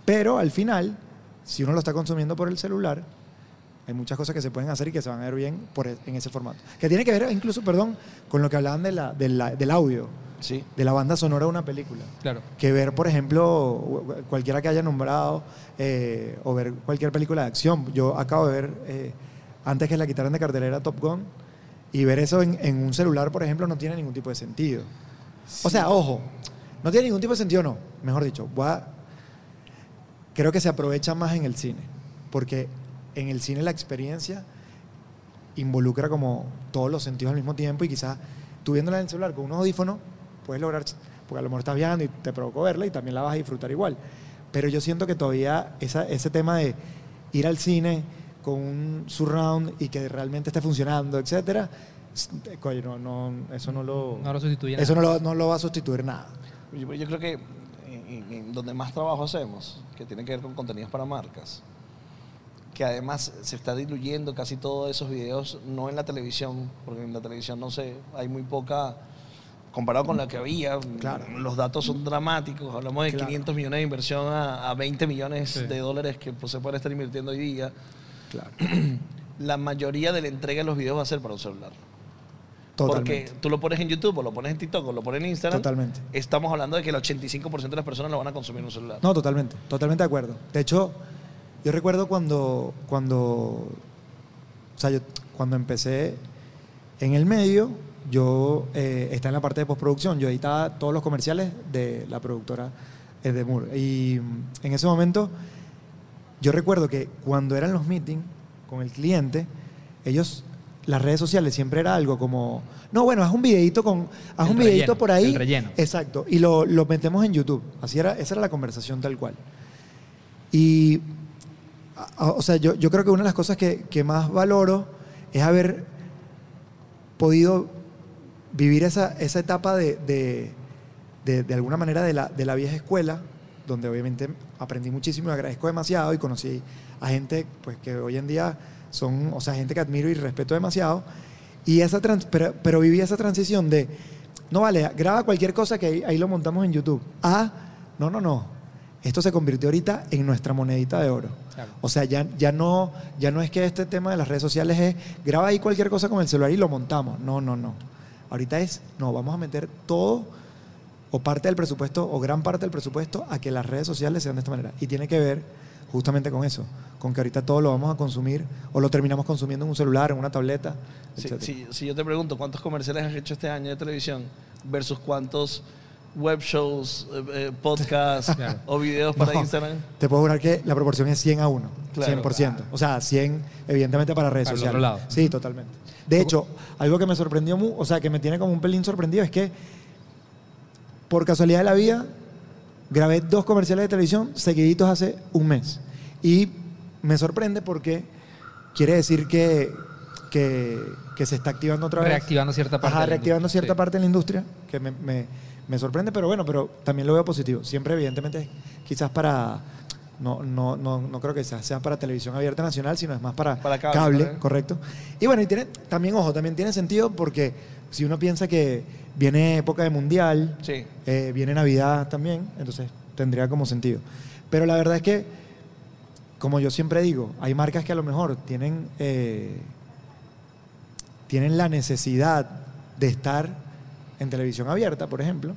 Pero al final, si uno lo está consumiendo por el celular, hay muchas cosas que se pueden hacer y que se van a ver bien por, e- en ese formato. Que tiene que ver incluso, perdón, con lo que hablaban de la, de la- del audio, Sí. de la banda sonora de una película Claro. que ver, por ejemplo, cualquiera que haya nombrado eh, o ver cualquier película de acción. Yo acabo de ver, eh, antes que la quitaran de cartelera Top Gun, y ver eso en, en un celular, por ejemplo, no tiene ningún tipo de sentido. O sea, ojo, no tiene ningún tipo de sentido, no. Mejor dicho, a- creo que se aprovecha más en el cine, porque en el cine la experiencia involucra como todos los sentidos al mismo tiempo y quizás tú viéndola en el celular con unos audífonos puedes lograr, porque a lo mejor estás viajando y te provocó verla y también la vas a disfrutar igual. Pero yo siento que todavía esa, ese tema de ir al cine con un surround y que realmente esté funcionando, etcétera, no, no, eso no lo, No lo sustituye eso nada. no lo, no lo va a sustituir nada. Yo, yo creo que en, en- en donde más trabajo hacemos, que tiene que ver con contenidos para marcas, que además se está diluyendo casi todos esos videos, no en la televisión, porque en la televisión no sé, hay muy poca, comparado con la que había, Claro. los datos son dramáticos, hablamos de Claro. 500 millones de inversión a, a 20 millones Sí. de dólares que pues, se pueden estar invirtiendo hoy día. Claro. La mayoría de la entrega de los videos va a ser para un celular. Totalmente. Porque tú lo pones en YouTube, o lo pones en TikTok, o lo pones en Instagram. Totalmente. Estamos hablando de que el 85% de las personas lo van a consumir en un celular. No, totalmente, totalmente de acuerdo. De hecho, yo recuerdo cuando, cuando, o sea, yo, cuando empecé en el medio, yo eh, estaba en la parte de postproducción, yo editaba todos los comerciales de la productora Edemur. Y mm, en ese momento, yo recuerdo que cuando eran los meetings con el cliente, ellos, las redes sociales siempre era algo como, no, bueno, haz un videito con, haz El un videito relleno, por ahí. el relleno. Exacto. Y lo, lo metemos en YouTube. Así era, esa era la conversación tal cual. Y, a- a- o sea, yo, yo creo que una de las cosas que, que más valoro es haber podido vivir esa, esa etapa de, de, de- de alguna manera de la, de la vieja escuela, donde obviamente aprendí muchísimo y agradezco demasiado y conocí a gente pues, que hoy en día son, o sea, gente que admiro y respeto demasiado. Y esa trans- pero, pero viví esa transición de, no vale, graba cualquier cosa que ahí, ahí lo montamos en YouTube. Ah, no, no, no. Esto se convirtió ahorita en nuestra monedita de oro. Claro. O sea, ya, ya, no, ya no es que este tema de las redes sociales es graba ahí cualquier cosa con el celular y lo montamos. No, no, no. Ahorita es, no, vamos a meter todo o parte del presupuesto o gran parte del presupuesto a que las redes sociales sean de esta manera. Y tiene que ver justamente con eso, con que ahorita todo lo vamos a consumir o lo terminamos consumiendo en un celular, en una tableta, Si, si- si yo te pregunto cuántos comerciales has hecho este año de televisión versus cuántos web shows, eh, eh, podcasts Claro. o videos para No. Instagram. Te puedo jurar que la proporción es 100 a 1, Claro. 100%. O sea, 100 evidentemente para redes Para el sociales. otro lado. Sí, totalmente. De hecho, algo que me sorprendió, o sea, que me tiene como un pelín sorprendido es que por casualidad de la vida grabé dos comerciales de televisión seguiditos hace un mes. Y me sorprende porque quiere decir que, que, que se está activando otra vez. Reactivando cierta parte. Ajá, reactivando cierta sí. parte de la industria, que me, me- me sorprende, pero bueno, pero también lo veo positivo. Siempre, evidentemente, quizás para. No, no, no, no creo que sea, sea para televisión abierta nacional, sino es más para, Para cable, correcto. Y bueno, y tiene, también, ojo, también tiene sentido porque si uno piensa que viene época de mundial, Sí. eh, viene Navidad también, entonces tendría como sentido. Pero la verdad es que, como yo siempre digo, hay marcas que a lo mejor tienen, eh, tienen la necesidad de estar en televisión abierta, por ejemplo,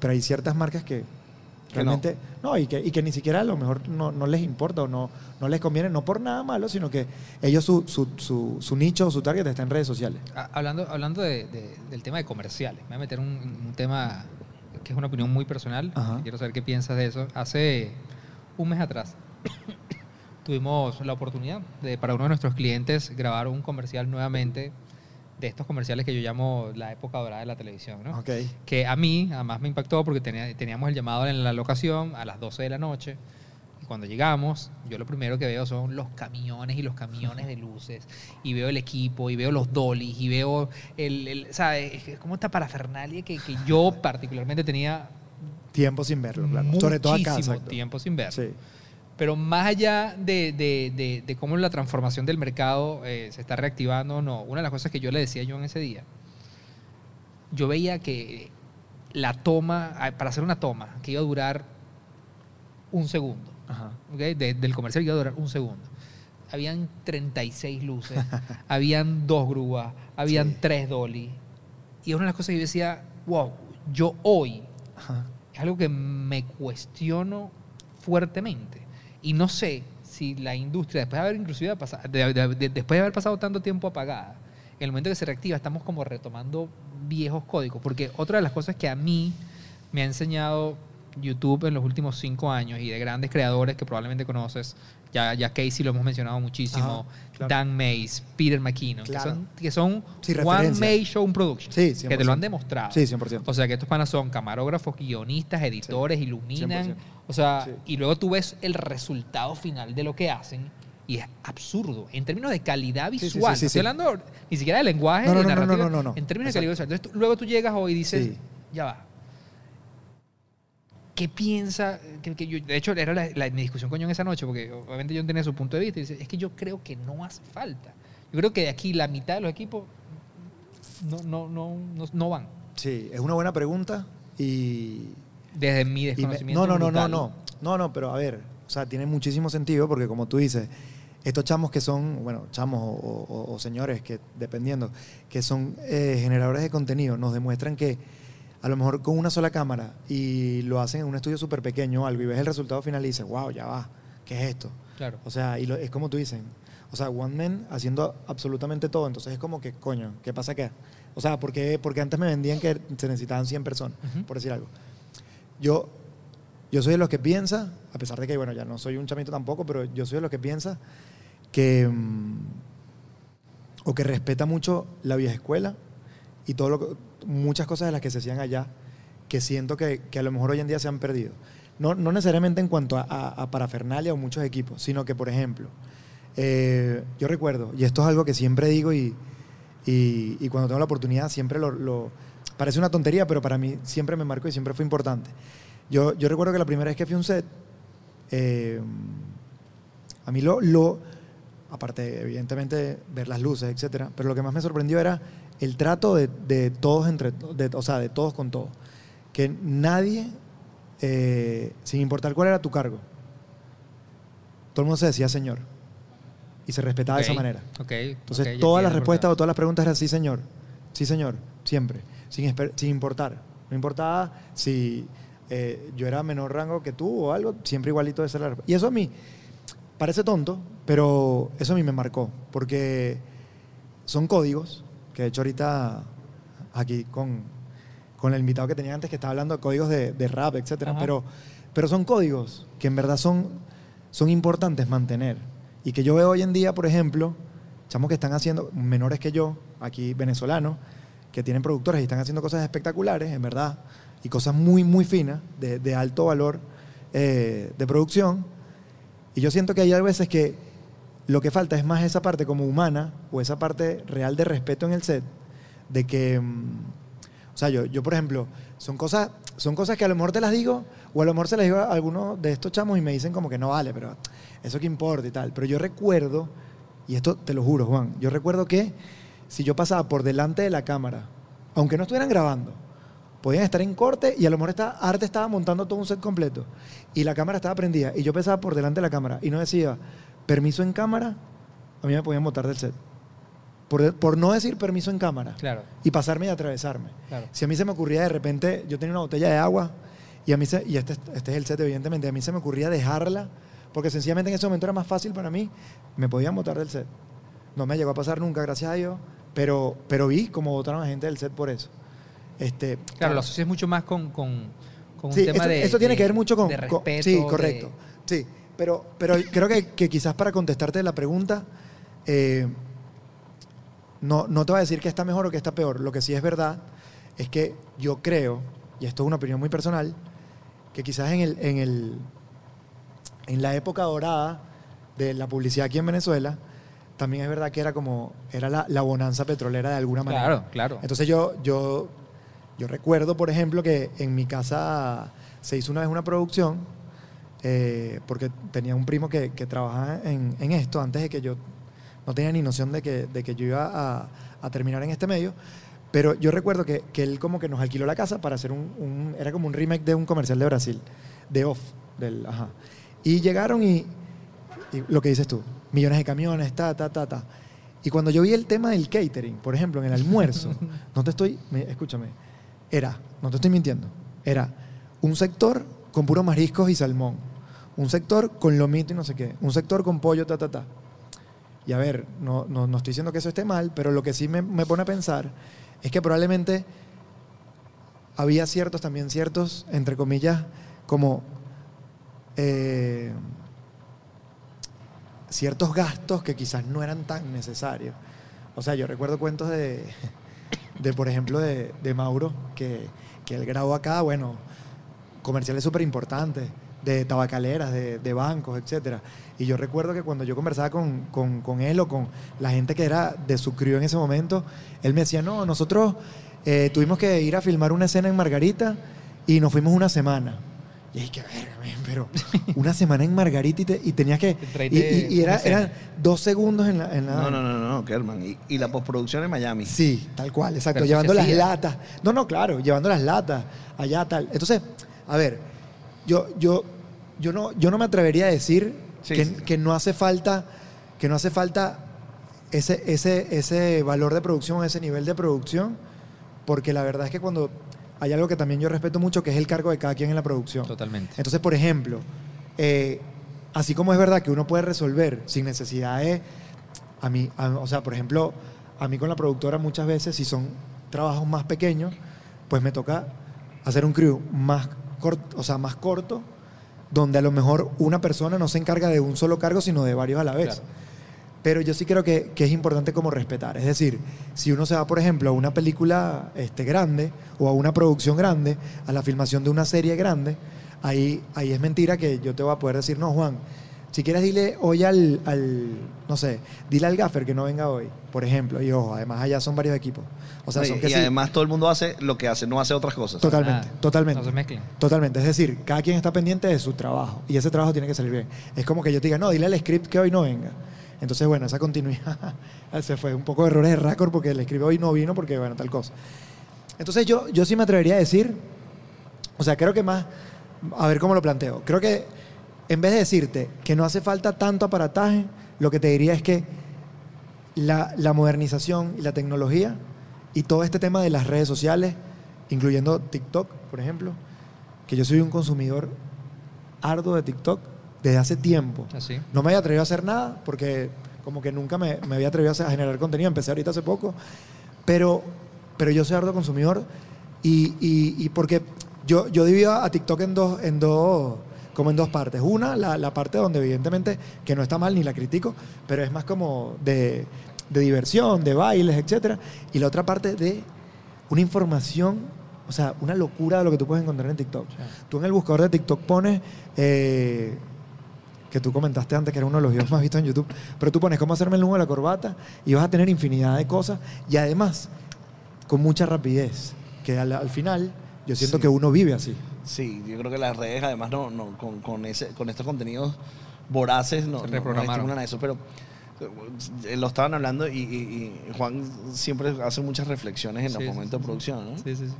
pero hay ciertas marcas que no. realmente no, y, que, y que ni siquiera a lo mejor no, no les importa o no, no les conviene, no por nada malo, sino que ellos su, su, su, su nicho o su target está en redes sociales. Ah, Hablando, hablando de- de- del tema de comerciales, me voy a meter un, un tema que es una opinión muy personal. Quiero saber qué piensas de eso. Hace un mes atrás tuvimos la oportunidad de, para uno de nuestros clientes, grabar un comercial nuevamente de estos comerciales que yo llamo la época dorada de la televisión, ¿no? Ok. Que a mí, además me impactó porque tenía- teníamos el llamado en la locación a las 12 de la noche. Y cuando llegamos, yo lo primero que veo son los camiones y los camiones de luces. Y veo el equipo, y veo los dollies, y veo el, el- ¿sabes? Es como esta parafernalia que, que yo particularmente tenía Tiempo sin verlo, claro. Sobre todo acá. muchísimo tiempo sin ver. Sí. Pero más allá de, de- de- de cómo la transformación del mercado eh, se está reactivando, no. Una de las cosas que yo le decía yo en ese día, yo veía que la toma, ah, para hacer una toma, que iba a durar un segundo, Ajá. ¿ok? De- del comercial iba a durar un segundo. Habían 36 luces, habían dos grúas, habían Sí. tres dolly. Y una de las cosas que yo decía, wow, yo hoy Ajá. es algo que me cuestiono fuertemente. Y no sé si la industria, después de haber inclusive después de haber pasado tanto tiempo apagada, en el momento que se reactiva estamos como retomando viejos códigos. Porque otra de las cosas que a mí me ha enseñado YouTube en los últimos cinco años y de grandes creadores que probablemente conoces, ya, ya Casey lo hemos mencionado muchísimo, Ajá, claro. Dan Mays, Peter McKinnon, Claro. que son, que son Sí, One. May Show Production, Sí, que te lo han 100%. demostrado. Sí, 100%. O sea, que estos panas son camarógrafos, guionistas, editores, iluminan. 100%. O sea, y luego tú ves el resultado final de lo que hacen y es absurdo. En términos de calidad visual. estoy hablando ni siquiera de lenguaje, No, no, de no, no, narrativa. no, no, no. En términos de calidad visual. Entonces tú- luego tú llegas hoy y dices, ya va. ¿Qué piensa? Que, que yo- de hecho, era la, la- mi discusión con John esa noche, porque obviamente John tenía su punto de vista y dice, es que yo creo que no hace falta. Yo creo que de aquí la mitad de los equipos no, no, no, no, no van. Sí, es una buena pregunta y... Desde mi me- desconocimiento. no, no, no, no, no. No, no, pero a ver, o sea, tiene muchísimo sentido porque como tú dices, estos chamos que son, bueno, chamos o, o- o señores que, dependiendo, que son eh, generadores de contenido, nos demuestran que a lo mejor con una sola cámara y lo hacen en un estudio súper pequeño o algo y ves el resultado final y dices, wow, ya va, ¿qué es esto? Claro. O sea, y lo- es como tú dices, o sea, One Man haciendo absolutamente todo, entonces es como que, coño, ¿qué pasa acá? O sea, porque, porque antes me vendían que se necesitaban 100 personas, por decir algo. Yo, yo soy de los que piensa, a pesar de que, bueno, ya no soy un chamito tampoco, pero yo soy de los que piensa que, mm, o que respeta mucho la vieja escuela y todo lo que- muchas cosas de las que se hacían allá que siento que, que a lo mejor hoy en día se han perdido. No, no necesariamente en cuanto a, a- a parafernalia o muchos equipos, sino que, por ejemplo, eh, yo recuerdo, y esto es algo que siempre digo y, y- y cuando tengo la oportunidad siempre lo, lo- Parece una tontería, pero para mí siempre me marcó y siempre fue importante. Yo, yo recuerdo que la primera vez que fui a un set, eh, a mí lo, lo, aparte evidentemente ver las luces, etcétera, pero lo que más me sorprendió era el trato de, de todos entre, de, o sea, de todos con todos, que nadie, eh, sin importar cuál era tu cargo, todo el mundo se decía señor y se respetaba de esa manera. Entonces todas las respuestas o todas las preguntas eran sí señor, sí señor, siempre, sin, sin importar, no importaba si eh, yo era menor rango que tú o algo, siempre igualito de ser la respuesta. Y eso a mí parece tonto, pero eso a mí me marcó, porque son códigos, que de hecho ahorita aquí con, con el invitado que tenía antes que estaba hablando de códigos de, de rap, etcétera, Ajá. pero, pero son códigos que en verdad son, son importantes mantener. Y que yo veo hoy en día, por ejemplo, chamos que están haciendo, menores que yo, aquí venezolanos, que tienen productores y están haciendo cosas espectaculares, en verdad, y cosas muy, muy finas, de, de alto valor eh, de producción. Y yo siento que hay a veces que lo que falta es más esa parte como humana o esa parte real de respeto en el set, de que, mm, o sea, yo, yo por ejemplo, son cosas, son cosas que a lo mejor te las digo, o a lo mejor se las digo a algunos de estos chamos y me dicen como que no vale, pero eso que importa y tal. Pero yo recuerdo, y esto te lo juro, Juan, yo recuerdo que si yo pasaba por delante de la cámara, aunque no estuvieran grabando, podían estar en corte y a lo mejor esta arte estaba montando todo un set completo y la cámara estaba prendida y yo pasaba por delante de la cámara y no decía permiso en cámara, a mí me podían botar del set. Por, por no decir permiso en cámara Claro, y pasarme y atravesarme. claro. Si a mí se me ocurría de repente, yo tenía una botella de agua y a mí se, y este, este es el set evidentemente, a mí se me ocurría dejarla porque sencillamente en ese momento era más fácil para mí, me podían botar del set. No me llegó a pasar nunca, gracias a Dios, pero, pero vi cómo votaron a gente del set por eso. Este, Claro, lo asocias mucho más con, con, con un Sí, tema esto, de. esto tiene de- que ver mucho con... de con- respeto. sí, de- correcto. Sí, pero, pero creo que, que quizás para contestarte la pregunta, eh, no, no te voy a decir que está mejor o que está peor. Lo que sí es verdad es que yo creo, y esto es una opinión muy personal, que quizás en, el, en, el, en la época dorada de la publicidad aquí en Venezuela, también es verdad que era como, era la, la bonanza petrolera de alguna manera. Claro, claro. Entonces yo, yo, yo recuerdo, por ejemplo, que en mi casa se hizo una vez una producción, eh, porque tenía un primo que, que trabajaba en, en esto antes de que yo no tenía ni noción de que, de que yo iba a, a terminar en este medio. Pero yo recuerdo que, que él como que nos alquiló la casa para hacer un, un- Era como un remake de un comercial de Brasil, de Off. Del, ajá. Y llegaron y, y lo que dices tú, millones de camiones, ta, ta, ta, ta. Y cuando yo vi el tema del catering, por ejemplo, en el almuerzo, no te estoy, me- escúchame, era, no te estoy mintiendo, era un sector con puros mariscos y salmón, un sector con lomito y no sé qué, un sector con pollo, ta, ta, ta. Y a ver, no, no, no estoy diciendo que eso esté mal, pero lo que sí me, me pone a pensar es que probablemente había ciertos, también ciertos, entre comillas, como eh, ciertos gastos que quizás no eran tan necesarios. O sea, yo recuerdo cuentos de, de por ejemplo, de, de Mauro, que, que él grabó acá, bueno, comerciales súper importantes, de tabacaleras, de, de bancos, etcétera. Y yo recuerdo que cuando yo conversaba con, con- con él o con la gente que era de su crío en ese momento, él me decía, no, nosotros eh, tuvimos que ir a filmar una escena en Margarita y nos fuimos una semana. Y dije, verga, men, pero una semana en Margarita y, te- y tenías que... Y, y- era, eran dos segundos en la... en la- No, no, no, no, no, Kerman. Y, y la postproducción en Miami. Sí, tal cual, exacto. Pero llevando las latas. No, no, claro, llevando las latas allá, tal. Entonces, a ver, yo, yo, yo, no, yo no me atrevería a decir Sí, que, sí, sí. que no hace falta, que no hace falta ese, ese, ese valor de producción, ese nivel de producción, porque la verdad es que cuando hay algo que también yo respeto mucho, que es el cargo de cada quien en la producción. Totalmente. Entonces, por ejemplo, eh, así como es verdad que uno puede resolver sin necesidad de, a mí, a- o sea, por ejemplo, a mí con la productora muchas veces, si son trabajos más pequeños, pues me toca hacer un crew más corto, o sea, más corto, donde a lo mejor una persona no se encarga de un solo cargo, sino de varios a la vez. Claro. Pero yo sí creo que, que es importante como respetar. Es decir, si uno se va, por ejemplo, a una película este, grande o a una producción grande, a la filmación de una serie grande, ahí, ahí es mentira que yo te voy a poder decir, no, Juan, si quieres dile hoy al, al, no sé, dile al gaffer que no venga hoy, por ejemplo. Y ojo, además allá son varios equipos. O sea, y son que y sí, además todo el mundo hace lo que hace, no hace otras cosas. Totalmente, Ah, totalmente. No se mezclen. Totalmente, es decir, cada quien está pendiente de su trabajo y ese trabajo tiene que salir bien. Es como que yo te diga, no, dile al script que hoy no venga. Entonces, bueno, esa continuidad se fue un poco de errores de récord porque el script hoy no vino porque, bueno, tal cosa. Entonces, yo, yo sí me atrevería a decir, o sea, creo que más, a ver cómo lo planteo. Creo que en vez de decirte que no hace falta tanto aparataje, lo que te diría es que la, la modernización y la tecnología y todo este tema de las redes sociales, incluyendo TikTok, por ejemplo, que yo soy un consumidor arduo de TikTok desde hace tiempo. Así. No me había atrevido a hacer nada porque como que nunca me, me había atrevido a generar contenido. Empecé ahorita hace poco. Pero, pero yo soy arduo consumidor y, y- y porque yo, yo divido a TikTok en dos, en dos, como en dos partes. Una, la, la parte donde evidentemente que no está mal ni la critico, pero es más como de, de diversión, de bailes, etcétera. Y la otra parte de una información, o sea, una locura de lo que tú puedes encontrar en TikTok. Tú en el buscador de TikTok pones, eh, que tú comentaste antes que era uno de los videos más vistos en YouTube, pero tú pones cómo hacerme el nudo de la corbata y vas a tener infinidad de cosas y además con mucha rapidez, que al, al final yo siento Sí. que uno vive así. Sí, yo creo que las redes, además, no, no, con, con, ese, con estos contenidos voraces, no, no, no Reprogramaron. estimulan a eso. Pero eh, lo estaban hablando y, y- y Juan siempre hace muchas reflexiones en Sí, los sí, momentos de producción, ¿no? Sí, sí, sí.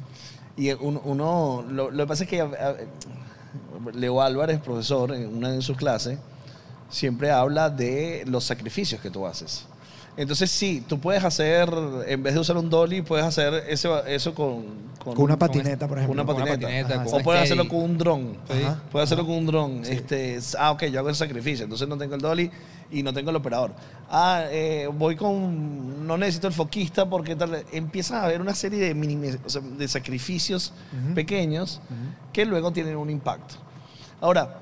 Y un- uno, lo, lo que pasa es que Leo Álvarez, profesor, en una de sus clases, siempre habla de los sacrificios que tú haces. Entonces, sí, tú puedes hacer, en vez de usar un dolly, puedes hacer ese, eso con, Con una patineta, por ejemplo. una Con una patineta. patineta, con o puedes hacerlo con un dron. Sí. Puedes hacerlo con un dron. Este, ah, ok, yo hago el sacrificio, entonces no tengo el dolly y no tengo el operador. Ah, eh, voy con, no necesito el foquista porque tal. Empiezan a haber una serie de, minimi- o sea, de sacrificios pequeños que luego tienen un impacto. Ahora,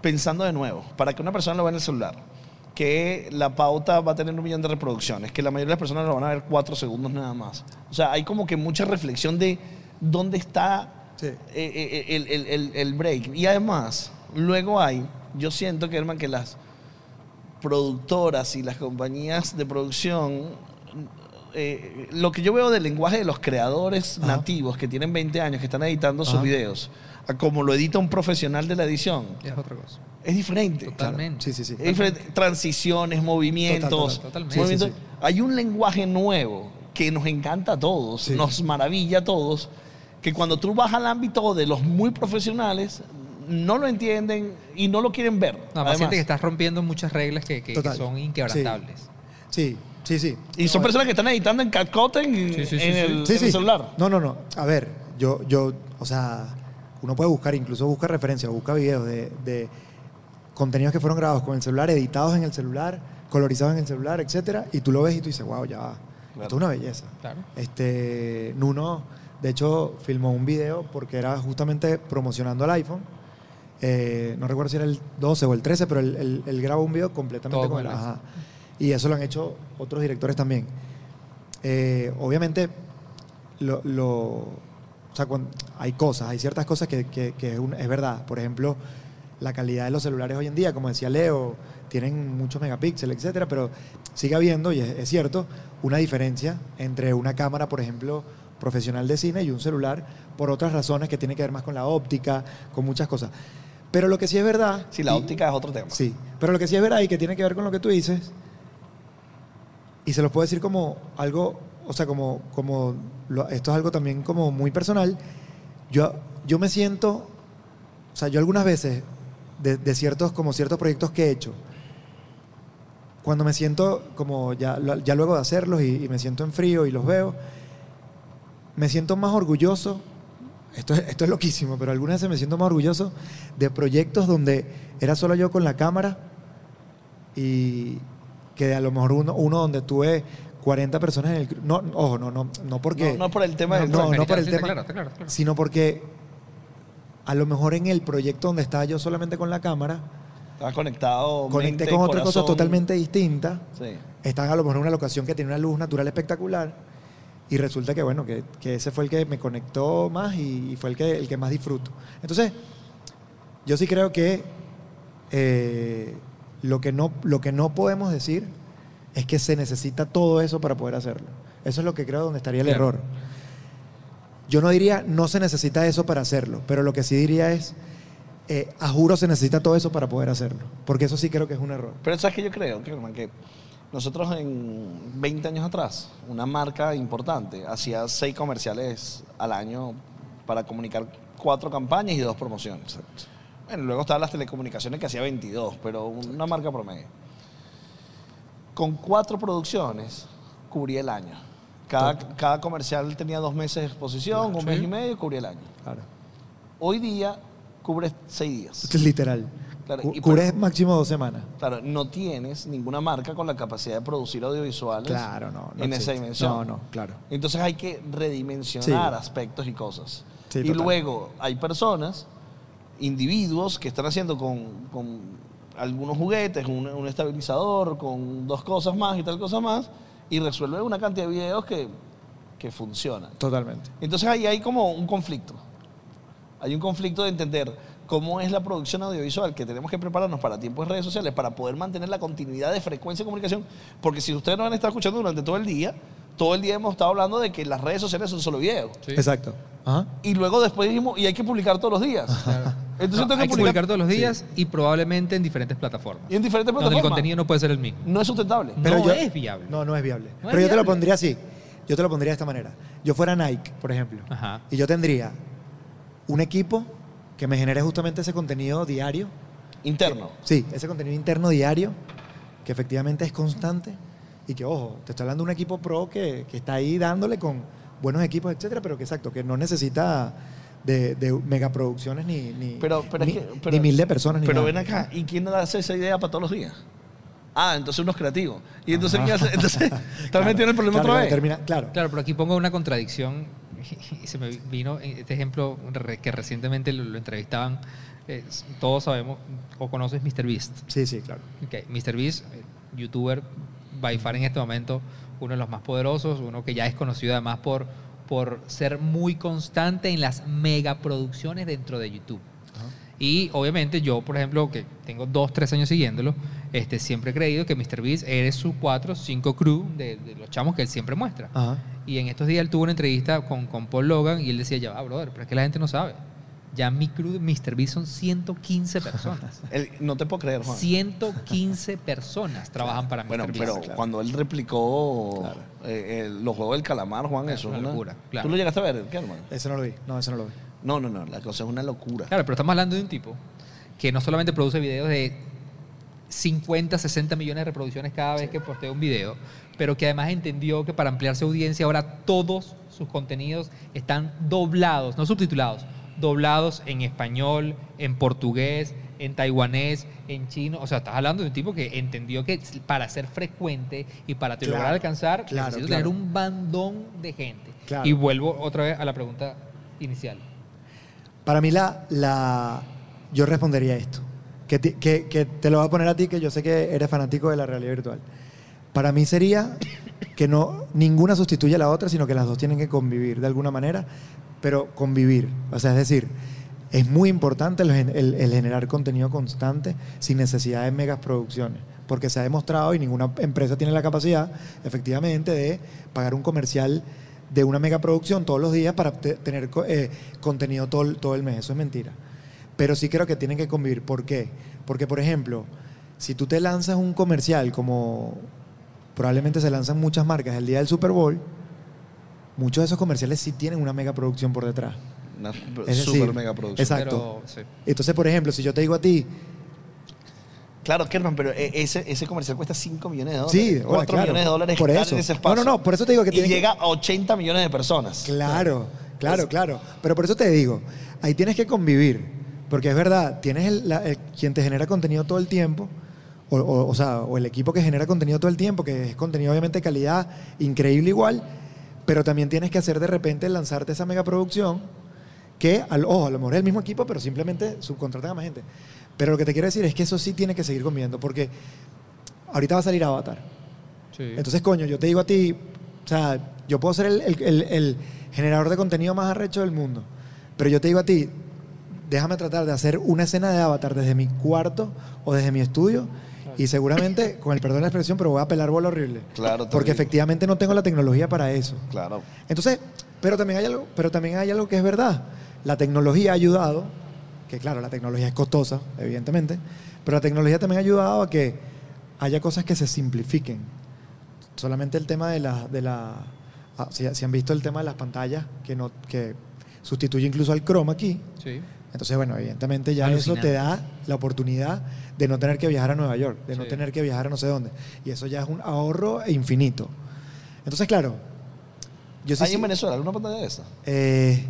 pensando de nuevo, para que una persona lo vea en el celular, que la pauta va a tener un millón de reproducciones, que la mayoría de las personas lo van a ver cuatro segundos nada más. O sea, hay como que mucha reflexión de dónde está Sí. eh, eh, el, el- el- el break. Y además, luego hay, yo siento, Kerman, que las productoras y las compañías de producción, eh, lo que yo veo del lenguaje de los creadores Ajá. nativos que tienen 20 años, que están editando sus videos, a como lo edita un profesional de la edición, Es otra cosa. Es diferente. Totalmente. Sí, sí, sí. Es diferente. Transiciones, movimientos. Total, total, totalmente. movimientos. Hay un lenguaje nuevo que nos encanta a todos, nos maravilla a todos, que cuando tú vas al ámbito de los muy profesionales, no lo entienden y no lo quieren ver. No, más además. que estás rompiendo muchas reglas que, que- son inquebrantables. Sí, sí, sí. Y son personas que están editando en CapCut en, en el, en el celular. No, no, no. A ver, yo, yo, o sea, uno puede buscar, incluso busca referencias, busca videos de, de contenidos que fueron grabados con el celular, editados en el celular, colorizados en el celular, etcétera, y tú lo ves y tú dices, wow, ya va. Esto es una belleza. Claro. Este, Nuno, de hecho, filmó un video porque era justamente promocionando el iPhone. Eh, no recuerdo si era el 12 o el 13, pero él, él- él grabó un video completamente Todo con el el ajá. Y eso lo han hecho otros directores también. Eh, obviamente, lo, lo- o sea, cuando- hay cosas, hay ciertas cosas que, que- que es, un- es verdad. Por ejemplo, la calidad de los celulares hoy en día, como decía Leo, tienen muchos megapíxeles, etcétera, pero sigue habiendo, y es, es cierto, una diferencia entre una cámara, por ejemplo, profesional de cine y un celular, por otras razones que tienen que ver más con la óptica, con muchas cosas. Pero lo que sí es verdad. Sí, la y- óptica es otro tema. Sí, pero lo que sí es verdad y que tiene que ver con lo que tú dices, y se los puedo decir como algo, o sea, como, como lo- esto es algo también como muy personal, yo, yo me siento, o sea, yo algunas veces de, de ciertos, como ciertos proyectos que he hecho, cuando me siento como ya, ya luego de hacerlos y, y me siento en frío y los veo, me siento más orgulloso, esto es, esto es loquísimo, pero algunas veces me siento más orgulloso de proyectos donde era solo yo con la cámara y que a lo mejor uno, uno donde tuve 40 personas en el... No, ojo, no, no, no porque... No, no por el tema no, del no, no por el tema, Claro, claro, claro. sino porque a lo mejor en el proyecto donde estaba yo solamente con la cámara, Estás conectado. conecté mente, con otra cosa totalmente distinta. Sí. A lo mejor en una locación que tiene una luz natural espectacular y resulta que, bueno, que, que ese fue el que me conectó más y, y fue el que, el que más disfruto. Entonces, yo sí creo que eh, lo, que no, lo que no podemos decir es que se necesita todo eso para poder hacerlo. Eso es lo que creo donde estaría el Claro. error. Yo no diría no se necesita eso para hacerlo, pero lo que sí diría es, eh, a juro se necesita todo eso para poder hacerlo, porque eso sí creo que es un error. Pero sabes que yo creo, Kerman, que nosotros en 20 años atrás, una marca importante hacía seis comerciales al año para comunicar cuatro campañas y dos promociones. Bueno, luego estaban las telecomunicaciones que hacía 22, pero una marca promedio. Con cuatro producciones cubría el año. Cada, cada comercial tenía dos meses de exposición, un mes y medio, cubría el año. Claro. Hoy día cubre seis días. Es literal. Claro, y por- máximo dos semanas. Claro, no tienes ninguna marca con la capacidad de producir audiovisuales Claro, no. no en esa existe. dimensión. No, no, claro. Entonces hay que redimensionar Sí. aspectos y cosas. Sí, y total. luego hay personas, individuos que están haciendo con, con algunos juguetes, un, un estabilizador, con dos cosas más y tal cosa más, y resuelven una cantidad de videos que, que funcionan. Totalmente. Entonces ahí hay como un conflicto. Hay un conflicto de entender cómo es la producción audiovisual, que tenemos que prepararnos para tiempos de redes sociales para poder mantener la continuidad de frecuencia de comunicación. Porque si ustedes nos han estado escuchando durante todo el día, todo el día hemos estado hablando de que las redes sociales son solo video. Sí. Exacto. Ajá. Y luego después dijimos, y hay que publicar todos los días. Claro. Entonces No, tengo hay que publicar todos los días y probablemente en diferentes plataformas. Y en diferentes Donde el plataformas. contenido no puede ser el mismo. No es sustentable. No yo- es viable. No, no es viable. No es Pero yo te lo pondría así. Yo te lo pondría de esta manera. Yo fuera Nike, por ejemplo. Ajá. Y yo tendría un equipo que me genere justamente ese contenido diario. Interno. Sí, ese contenido interno diario, que efectivamente es constante. Y que, ojo, te estoy hablando de un equipo pro que, que está ahí dándole con buenos equipos, etcétera, pero que exacto, que no necesita de, de megaproducciones ni, ni, Pero, pero ni, es que, pero- ni mil de personas. Ni Pero nada. ven acá, ¿y quién hace esa idea para todos los días? Ah, entonces unos creativos. Y entonces, ¿quién hace? entonces metido en el problema Claro, otra vez. termina- claro. Claro, pero aquí pongo una contradicción y se me vino este ejemplo que recientemente lo, lo entrevistaban es- todos sabemos o conoces MrBeast. Sí, sí, claro. Ok, MrBeast, eh, youtuber by far en este momento, uno de los más poderosos, uno que ya es conocido además por, por ser muy constante en las megaproducciones dentro de YouTube. Y obviamente yo, por ejemplo, que tengo dos, tres años siguiéndolo, este, siempre he creído que MrBeast eres su cuatro, cinco crew de, de los chamos que él siempre muestra. Y en estos días él tuvo una entrevista con, con Paul Logan y él decía, ya va, brother, pero es que la gente no sabe. Ya mi crew de MrBeast son 115 personas. El- no te puedo creer, Juan. 115 personas trabajan para Bueno, MrBeast. pero cuando él replicó eh, el- los juegos del calamar, Juan, Claro, eso es una una locura, claro. ¿Tú lo llegaste a ver, Kerman? Eso no lo vi. No, eso no lo vi. No, no, no, la cosa es una locura. Claro, pero estamos hablando de un tipo que no solamente produce videos de 50, 60 millones de reproducciones cada vez que postea un video, pero que además entendió que para ampliar su audiencia ahora todos sus contenidos están doblados, no subtitulados, doblados en español, en portugués, en taiwanés, en chino. O sea, estás hablando de un tipo que entendió que para ser frecuente y para Claro, lograr alcanzar, claro, necesito claro. tener un bandón de gente. Y vuelvo otra vez a la pregunta inicial. Para mí, la, la, yo respondería esto. Que, que, que te lo voy a poner a ti, que yo sé que eres fanático de la realidad virtual. Para mí sería que no ninguna sustituye a la otra, sino que las dos tienen que convivir de alguna manera, pero convivir. O sea, es decir, es muy importante el, el- generar contenido constante sin necesidad de megas producciones, porque se ha demostrado y ninguna empresa tiene la capacidad, efectivamente, de pagar un comercial de una megaproducción todos los días para te- tener eh, contenido todo, todo el mes. Eso es mentira. Pero sí creo que tienen que convivir. ¿Por qué? Porque, por ejemplo, si tú te lanzas un comercial como probablemente se lanzan muchas marcas el día del Super Bowl, muchos de esos comerciales sí tienen una megaproducción por detrás. Una Es super decir, mega producción. Exacto. Pero, sí. Entonces, por ejemplo, si yo te digo a ti, Claro, Kerman, pero eh, ese, ese comercial cuesta 5 millones de dólares. Sí, ahora, 4 claro. millones de dólares Por eso. en ese espacio. No, no, no, por eso te digo que Y tiene que- llega a 80 millones de personas. Claro, claro, claro. Pero por eso te digo, ahí tienes que convivir. Porque es verdad, tienes el, la- el- quien te genera contenido todo el tiempo, o, o- o sea, o el equipo que genera contenido todo el tiempo, que es contenido obviamente de calidad increíble igual, pero también tienes que hacer de repente lanzarte esa megaproducción que, al, ojo, a lo mejor es el mismo equipo, pero simplemente subcontratan a más gente. Pero lo que te quiero decir es que eso sí tiene que seguir conviviendo, porque ahorita va a salir Avatar. Sí. Entonces, coño, yo te digo a ti, o sea, yo puedo ser el, el- el- el generador de contenido más arrecho del mundo, pero yo te digo a ti, déjame tratar de hacer una escena de avatar desde mi cuarto o desde mi estudio y seguramente, con el perdón de la expresión, pero voy a pelar bola horrible. Claro, Porque terrible. efectivamente no tengo la tecnología para eso. Claro. Entonces, pero también hay algo, pero también hay algo que es verdad. La tecnología ha ayudado, que claro, la tecnología es costosa, evidentemente, pero la tecnología también ha ayudado a que haya cosas que se simplifiquen. Solamente el tema de la, de la ah, si, si han visto el tema de las pantallas que no, que sustituye incluso al Chroma aquí. Sí. Entonces, bueno, evidentemente ya eso te da la oportunidad de no tener que viajar a Nueva York, de no tener que viajar a no sé dónde. Y eso ya es un ahorro infinito. Entonces, claro, yo sí, ¿Hay en Venezuela alguna pantalla de esa? eh,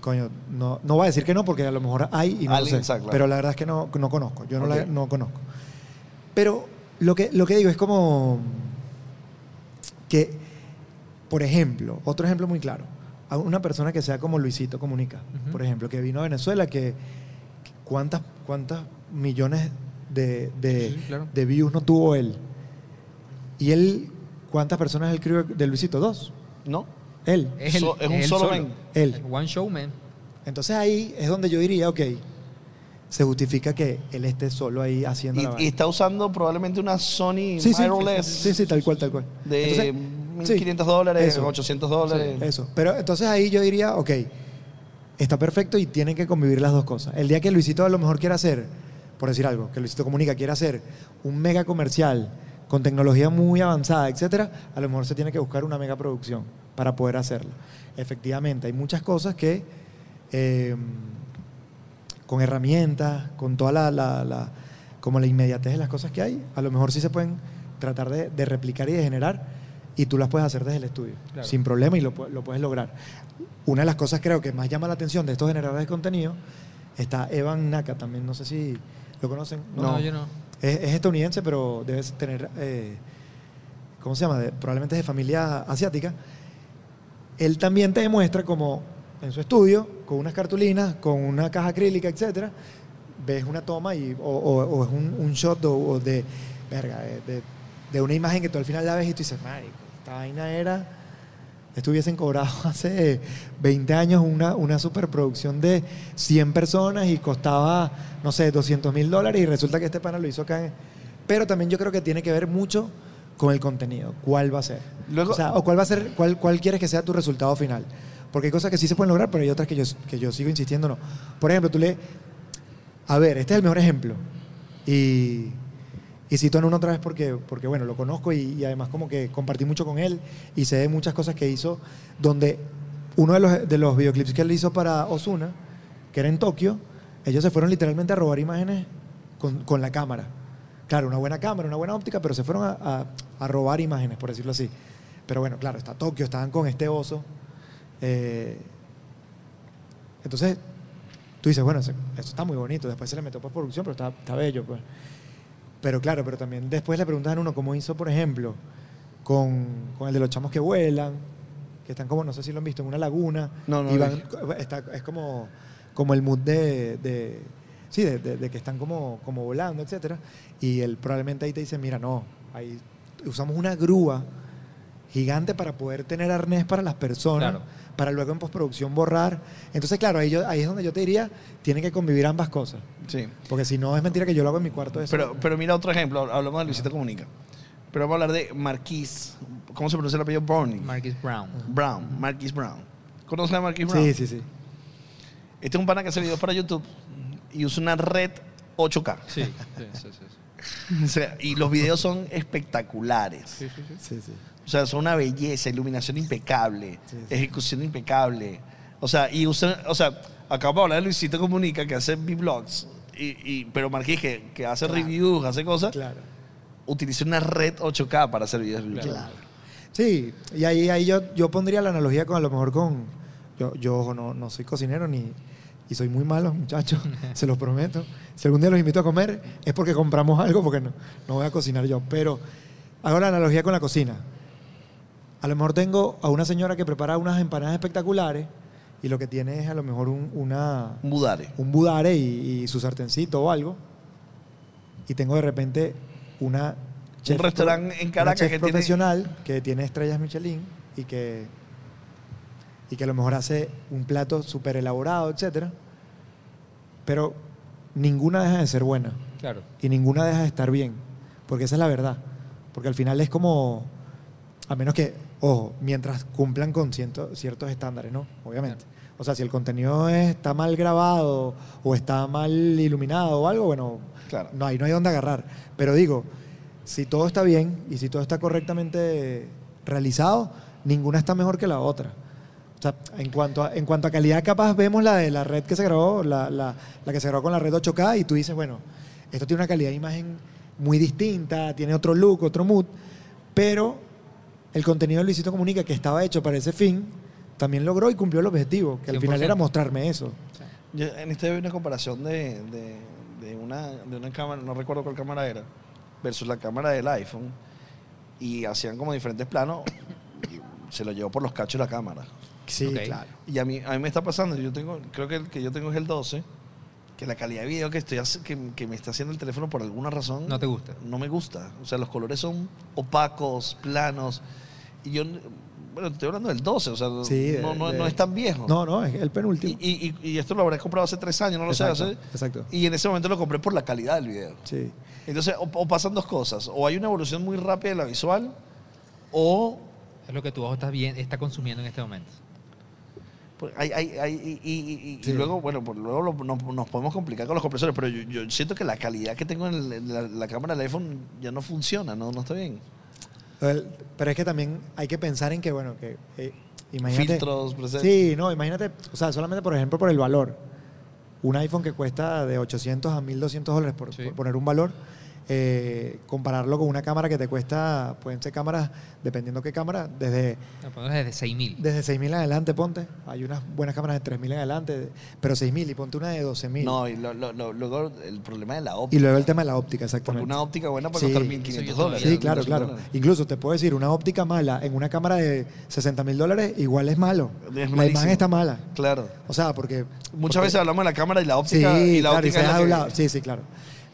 coño, no, no voy a decir que no, porque a lo mejor hay y no lo Alguien, sé. exacto, claro. Pero la verdad es que no, no conozco. Yo no la no conozco. Pero lo que, lo que digo es como que, por ejemplo, otro ejemplo muy claro, a una persona que sea como Luisito Comunica, por ejemplo, que vino a Venezuela, que, que cuántas, cuántas millones de, de, Sí, sí, claro. de views no tuvo él. Y él, ¿cuántas personas él crió de Luisito? Dos. ¿No? Él. Es, el- So- es un él solo men. Él. One show man. Entonces ahí es donde yo diría, ok, se justifica que él esté solo ahí haciendo la Y, y está usando probablemente una Sony sí, sí, mirrorless sí, sí, tal cual, tal cual. de Entonces, 1.500 sí, dólares, eso. 800 dólares. Eso. Pero entonces ahí yo diría, ok, está perfecto y tienen que convivir las dos cosas. El día que Luisito a lo mejor quiera hacer, por decir algo, que Luisito Comunica quiera hacer un mega comercial con tecnología muy avanzada, etcétera, a lo mejor se tiene que buscar una mega producción para poder hacerlo. Efectivamente, hay muchas cosas que eh, con herramientas, con toda la, la- la- como la inmediatez de las cosas que hay, a lo mejor sí se pueden tratar de, de replicar y de generar y tú las puedes hacer desde el estudio, Claro. sin problema y lo, lo puedes lograr. Una de las cosas creo que más llama la atención de estos generadores de contenido está Evan Naka también, no sé si lo conocen. No, yo no. Es, es estadounidense, pero debe tener, eh, ¿cómo se llama? De- probablemente es de familia asiática. Él también te demuestra como en su estudio, con unas cartulinas, con una caja acrílica, etcétera, ves una toma y, o, o- o es un, un shot o, o de, verga, de, de- de una imagen que tú al final la ves y tú dices, marico, esta vaina era, estuviesen cobrado hace 20 años una, una superproducción de 100 personas y costaba, no sé, 200 mil dólares y resulta que este pana lo hizo acá. en- Pero también yo creo que tiene que ver mucho con el contenido, cuál va a ser. Luego- o, sea, o cuál va a ser, cuál, cuál quieres que sea tu resultado final. Porque hay cosas que sí se pueden lograr, pero hay otras que yo, que yo sigo insistiendo no. Por ejemplo, tú le... A ver, este es el mejor ejemplo. Y, y cito a Nuno otra vez porque, porque bueno, lo conozco y, y además como que compartí mucho con él y sé de muchas cosas que hizo, donde uno de los, de los videoclips que él hizo para Osuna, que era en Tokio, ellos se fueron literalmente a robar imágenes con, con la cámara. Claro, una buena cámara, una buena óptica, pero se fueron a, a- a robar imágenes, por decirlo así. Pero bueno, claro, está Tokio, estaban con este oso. Eh, entonces, tú dices, bueno, esto está muy bonito, después se le metió postproducción, pero está, está bello. Pues. Pero claro, pero también después le preguntan a uno cómo hizo, por ejemplo, con, con el de los chamos que vuelan, que están como, no sé si lo han visto, en una laguna. No, no y lo van- está- es como, como el mood de, de- sí, de, de- de que están como, como volando, etcétera. Y él probablemente ahí te dice, mira, no, ahí usamos una grúa gigante para poder tener arnés para las personas, Claro. Para luego en postproducción borrar. Entonces, claro, ahí, yo- ahí es donde yo te diría, tienen que convivir ambas cosas. Sí. Porque si no, es mentira que yo lo hago en mi cuarto. Eso. Pero, pero mira otro ejemplo, hablamos de Luisito Comunica. Pero vamos a hablar de Marquis, ¿cómo se pronuncia el apellido? Browning. Marquis Brown. Brown, Marquis Brown. ¿Conoces a Marquis Brown? sí, sí, sí. Este es un pana que hace videos para YouTube y usa una red 8K. Sí, sí, sí, sí, sí. O sea, y los videos son espectaculares. sí, sí. O sea, son una belleza, iluminación impecable, Sí, sí. ejecución impecable. O sea, y usan, o sea, acabo de hablar de Luisito Comunica que hace vlogs, y, y, pero Marquis que, que hace Claro. reviews, hace cosas, Claro. utiliza una red 8K para hacer videos. de YouTube. Claro. Sí, y ahí, ahí yo, yo pondría la analogía con a lo mejor con. Yo, yo ojo, no, no soy cocinero ni. Y soy muy malo, muchachos, se los prometo. Si algún día los invito a comer, es porque compramos algo, porque no, no voy a cocinar yo. Pero hago la analogía con la cocina. A lo mejor tengo a una señora que prepara unas empanadas espectaculares y lo que tiene es a lo mejor un, una, Un budare. un budare y, y su sartencito o algo. Y tengo de repente una Un restaurante en Caracas que tiene- profesional que tiene estrellas Michelin y que y que a lo mejor hace un plato súper elaborado, etcétera. Pero ninguna deja de ser buena Claro. y ninguna deja de estar bien, porque esa es la verdad. Porque al final es como, a menos que, ojo, mientras cumplan con ciento- ciertos estándares, ¿no? Obviamente. O sea, si el contenido está mal grabado o está mal iluminado o algo, bueno, Claro. no hay, no hay dónde agarrar. Pero digo, si todo está bien y si todo está correctamente realizado, ninguna está mejor que la otra. O sea, en cuanto a, en cuanto a calidad, capaz vemos la de la red que se grabó, la, la- la que se grabó con la red 8K, y tú dices, bueno, esto tiene una calidad de imagen muy distinta, tiene otro look, otro mood, pero el contenido de Luisito Comunica, que estaba hecho para ese fin, también logró y cumplió el objetivo, que al final 100%. era mostrarme eso. Yo en este vi una comparación de, de, de una, de una cámara, no recuerdo cuál cámara era, versus la cámara del iPhone. Y hacían como diferentes planos. y se lo llevó por los cachos la cámara. Sí, Ok. claro. Y a mí, a mí me está pasando, yo tengo, creo que el que yo tengo es el 12, que la calidad de video que, estoy que, que me está haciendo el teléfono por alguna razón No te gusta. no me gusta. O sea, los colores son opacos, planos. Y yo, bueno, estoy hablando del 12, o sea, Sí, de- no, no, de- no es tan viejo. No, no, es el penúltimo. Y, y- y- esto lo habré comprado hace tres años, no lo exacto, sé. hace- exacto. y en ese momento lo compré por la calidad del video. Sí. Entonces, o, o pasan dos cosas. O hay una evolución muy rápida de la visual, o Es lo que tu ojo está, bien, está consumiendo en este momento. pues, hay, hay- hay- y, y- y- y Sí. luego, bueno, pues luego lo- nos, nos podemos complicar con los compresores, pero yo, yo siento que la calidad que tengo en, el- en la, la cámara del iPhone ya no funciona, no, no está bien. Pero es que también hay que pensar en que, bueno, que eh, imagínate. Filtros, presets. Sí, no, imagínate, o sea, solamente por ejemplo por el valor. Un iPhone que cuesta de 800 a 1200 dólares, por, Sí. por poner un valor, eh, compararlo con una cámara que te cuesta, pueden ser cámaras, dependiendo qué cámara, desde, desde 6000. desde 6.000 en adelante, ponte. Hay unas buenas cámaras de 3.000 en adelante, pero 6.000 y ponte una de 12.000. No, y lo- lo- lo- luego el problema de la y óptica. luego el tema de la óptica, Porque exactamente. una óptica buena puede Sí. costar Eso 1.500 yo dólares. Sí, claro, 1.200 claro. dólares. Incluso te puedo decir, una óptica mala en una cámara de 60 mil dólares igual es malo. Es la imagen está mala. Claro. O sea, porque... Muchas porque- veces hablamos de la cámara y la Sí, óptica. y la claro, y óptica se que-. Sí, sí, claro.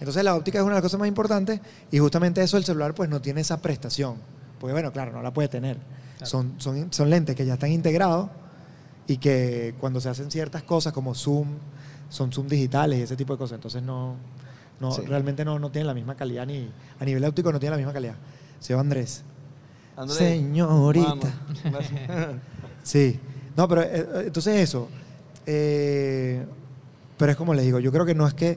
Entonces la óptica es una de las cosas más importantes y justamente eso el celular pues no tiene esa prestación. Porque bueno, claro, no la puede tener. Son, son, son lentes que ya están integrados y que cuando se hacen ciertas cosas como zoom, son zoom digitales y ese tipo de cosas. Entonces no, no Sí. realmente no, no tienen la misma calidad ni a nivel óptico no tienen la misma calidad. Se va Andrés. Andrés, Señorita. Sí, no, pero eh, eh, entonces eso. eh, pero es como les digo, yo creo que no es que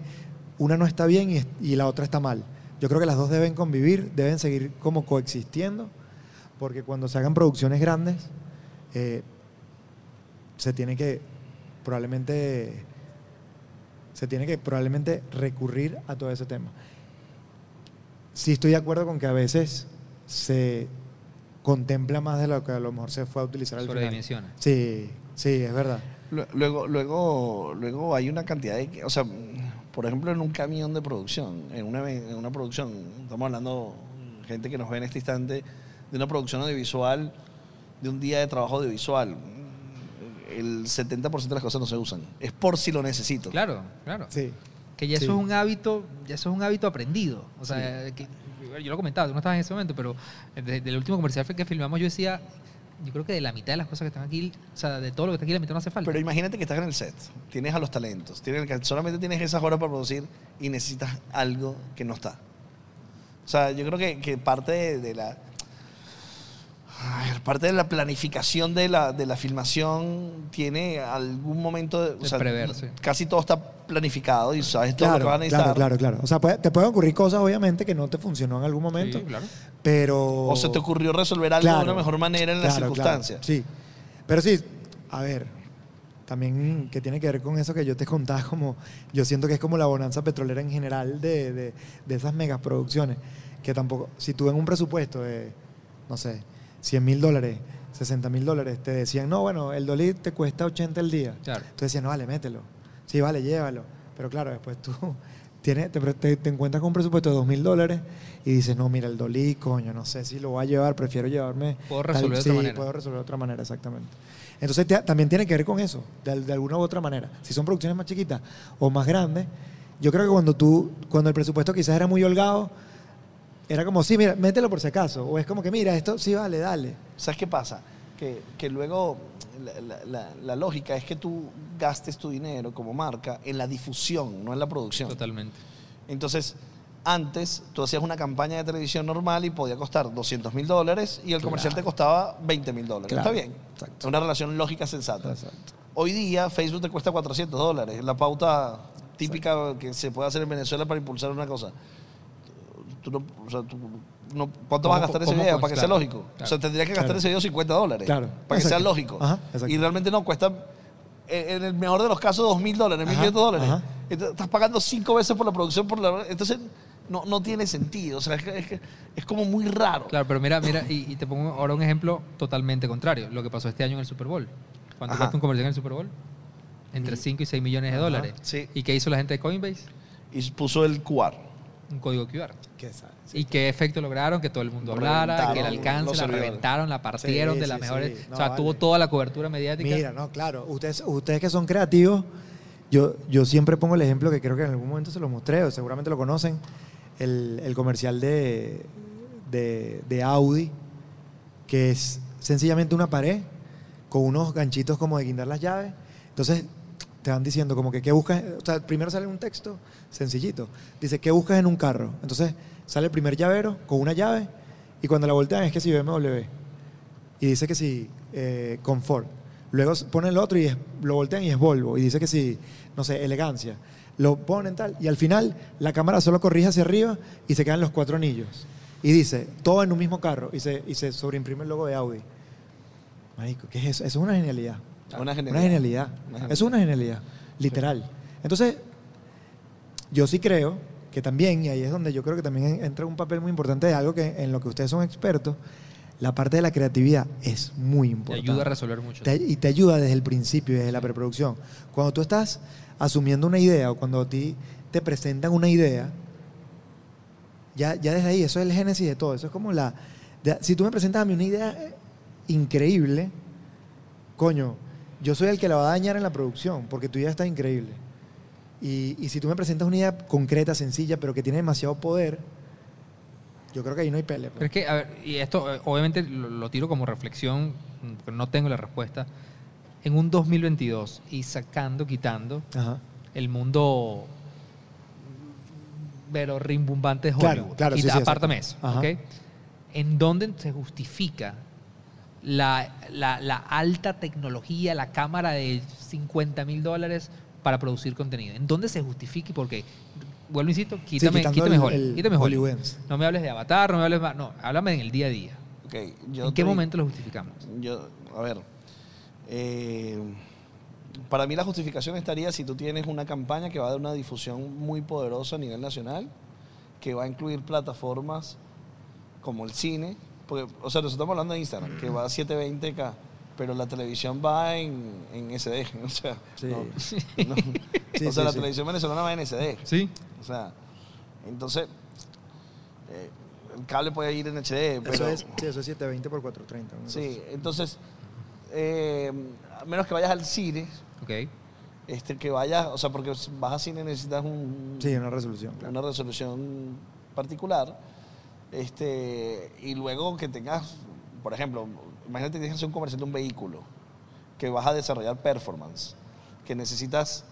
una no está bien y, la otra está mal. Yo creo que las dos deben convivir, deben seguir como coexistiendo, porque cuando se hagan producciones grandes, eh, se tiene que probablemente se tiene que probablemente recurrir a todo ese tema. Sí estoy de acuerdo con que a veces se contempla más de lo que a lo mejor se fue a utilizar al final. Sí, sí, es verdad. Lue- Luego, luego, luego hay una cantidad de, o sea, por ejemplo, en un camión de producción, en una, en una producción, estamos hablando gente que nos ve en este instante de una producción audiovisual, de un día de trabajo audiovisual. El 70% de las cosas no se usan. Es por si lo necesito. Claro, claro. Sí. Que ya Sí. eso es un hábito, ya eso es un hábito aprendido. O sea, que, yo lo comentaba, tú no estabas en ese momento, pero desde el último comercial que filmamos yo decía, yo creo que de la mitad de las cosas que están aquí, o sea, de todo lo que está aquí, la mitad no hace falta. Pero imagínate que estás en el set, tienes a los talentos, tienes el- solamente tienes esas horas para producir y necesitas algo que no está. O sea, yo creo que, que parte de, de la parte de la planificación de la, de la filmación tiene algún momento, de, o De sea, preverse. casi todo está planificado y sabes todo lo que Claro, van a necesitar. claro, claro, claro. O sea, puede- te pueden ocurrir cosas, obviamente, que no te funcionó en algún momento, Sí, claro. Pero... O se te ocurrió resolver algo de una mejor manera en las claro, circunstancias. claro, sí. Pero sí, a ver, también que tiene que ver con eso que yo te contaba, como yo siento que es como la bonanza petrolera en general de, de, de esas megaproducciones, que tampoco, si tú en un presupuesto de, no sé, 100 mil dólares, 60 mil dólares, te decían, no, bueno, el dolí te cuesta 80 el día. Claro. Tú decías, no, vale, mételo. Sí, vale, llévalo. Pero claro, después tú tienes, te, te- te encuentras con un presupuesto de 2 mil dólares y dices, no, mira, el dolí, coño, no sé si lo voy a llevar, prefiero llevarme... Puedo tal- resolver de sí, otra manera. puedo resolver de otra manera, exactamente. Entonces te- también tiene que ver con eso, de, de alguna u otra manera. Si son producciones más chiquitas o más grandes, yo creo que cuando tú, cuando el presupuesto quizás era muy holgado, era como, sí, mira, mételo por si acaso. O es como que, mira, esto sí, vale, dale. ¿Sabes qué pasa? Que, que luego la, la- la- la lógica es que tú gastes tu dinero como marca en la difusión, no en la producción. Totalmente. Entonces, antes tú hacías una campaña de televisión normal y podía costar 200 mil dólares y el comercial te costaba 20 mil dólares. Claro, Está bien. exacto. Es una relación lógica sensata. Exacto. Hoy día Facebook te cuesta 400 dólares. La pauta típica que se puede hacer en Venezuela para impulsar una cosa. Tú no- o sea, tú no- ¿Cuánto vas a ¿Cómo- gastar ese video para que sea claro, lógico? claro. O sea, tendría que gastar Claro. ese video 50 dólares. Claro, Para que sea lógico. Ajá, y realmente no, cuesta, en en el mejor de los casos, 2 mil dólares, 1.500 dólares. ajá. Estás pagando cinco veces por la producción. Por la, entonces, no, no tiene sentido. O sea, es, que- es, que- es como muy raro. Claro, pero mira, mira, y, y te pongo ahora un ejemplo totalmente contrario. Lo que pasó este año en el Super Bowl. ¿Cuánto Ajá. cuesta un comercial en el Super Bowl? Entre 5 y 6 millones de dólares. sí. ¿Y qué hizo la gente de Coinbase? Y puso el QR. Un código QR. ¿Qué sabes? ¿Y qué efecto lograron? Que todo el mundo hablara, que el alcance, la reventaron, la partieron Sí, de las sí, mejores. sí. o sea, tuvo toda la cobertura mediática. Mira, no, claro. Ustedes, ustedes que son creativos, yo, yo siempre pongo el ejemplo que creo que en algún momento se lo mostré, o seguramente lo conocen, el, comercial de, de, Audi, que es sencillamente una pared con unos ganchitos como de guindar las llaves. Entonces te van diciendo como que qué buscas, o sea, primero sale un texto sencillito. Dice, ¿qué buscas en un carro? Entonces sale el primer llavero con una llave y cuando la voltean es que si BMW y dice que sí, eh, confort. Luego ponen el otro y lo voltean y es Volvo. Y dice que sí, no sé, elegancia. Lo ponen tal. Y al final la cámara solo corrige hacia arriba y se quedan los cuatro anillos. Y dice, todo en un mismo carro. Y se, y se sobreimprime el logo de Audi. Marico, ¿qué es eso? Eso es una genialidad. Una Una genialidad. Una Eso es una genialidad. Literal. Entonces, yo sí creo que también, y ahí es donde yo creo que también entra un papel muy importante de algo que en lo que ustedes son expertos, la parte de la creatividad es muy Te importante. ayuda a resolver mucho. Te- y te ayuda desde el principio, desde la preproducción. Cuando tú estás asumiendo una idea o cuando a ti te presentan una idea, ya, ya desde ahí, eso es el génesis de todo. Eso es como la... si tú me presentas a mí una idea eh, increíble, coño, yo soy el que la va a dañar en la producción, porque tu idea está increíble. Y, y si tú me presentas una idea concreta, sencilla, pero que tiene demasiado poder, yo creo que ahí no hay pele. pues. Pero es que, a ver, y esto eh, obviamente lo, lo tiro como reflexión, no tengo la respuesta. En un 2022 y sacando, quitando Ajá. el mundo pero rimbombante de Claro, Hollywood. claro, y sí, sí, apártame eso. ¿En dónde se justifica la, la- la alta tecnología, la cámara de 50 mil dólares para producir contenido? ¿En dónde se justifica y por qué? Vuelvo, insisto, quítame, quítame el- Hollywood. el quítame Hollywood. No me hables de Avatar, no me hables más. No, háblame en el día a día. Ok, yo ¿En qué te- momento lo justificamos? Yo, a ver, eh, para mí la justificación estaría si tú tienes una campaña que va a dar una difusión muy poderosa a nivel nacional, que va a incluir plataformas como el cine, porque, o sea, nosotros estamos hablando de Instagram, que va a 720K, pero la televisión va en, en SD, o sea, Sí. no- no- Sí, o sea, sí, la televisión venezolana va en SD. Sí. O sea, entonces, eh, el cable puede ir en HD, pero... Eso es, sí, eso es 720 por 430. una Sí, entonces, eh, a menos que vayas al cine, Ok. este, que vayas, o sea, porque vas a cine necesitas un. Sí, una resolución, claro. una resolución particular, este, y luego que tengas, por ejemplo, imagínate que tienes que hacer un comercial de un vehículo, que vas a desarrollar performance, que necesitas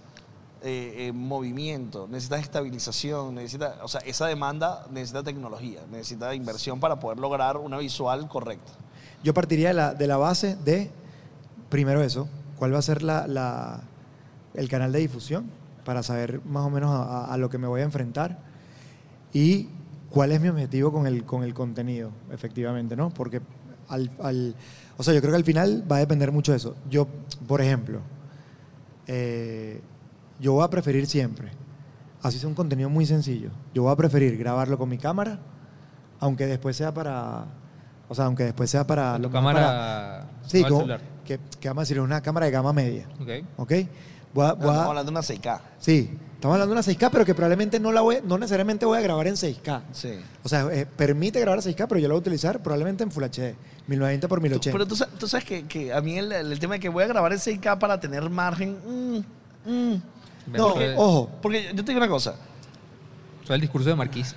eh, eh, movimiento, necesitas estabilización, necesitas, o sea, esa demanda necesita tecnología, necesita inversión para poder lograr una visual correcta. Yo partiría de la, de la base de, primero eso, cuál va a ser la, la- el canal de difusión para saber más o menos a, lo que me voy a enfrentar y cuál es mi objetivo con el, con el contenido, efectivamente, ¿no? Porque al, al- o sea, yo creo que al final va a depender mucho de eso. Yo, por ejemplo, eh, yo voy a preferir siempre, así sea un contenido muy sencillo, yo voy a preferir grabarlo con mi cámara, aunque después sea para, o sea, aunque después sea para... Tu para- cámara. Sí, no como. Que, que vamos a decir, una cámara de gama media. Ok. ¿Ok? Voy a- voy a- Estamos hablando de una 6K. sí, estamos hablando de una 6K, pero que probablemente no la voy, no necesariamente voy a grabar en 6K. Sí. O sea, eh, permite grabar a 6K, pero yo la voy a utilizar probablemente en Full HD, 1090 por Tú- 1080. pero tú, sa- tú sabes que, que a mí el, el tema de que voy a grabar en 6K para tener margen. mm, mm. no, Porque- ojo, Porque yo te digo una cosa. Soy el discurso de Marquis.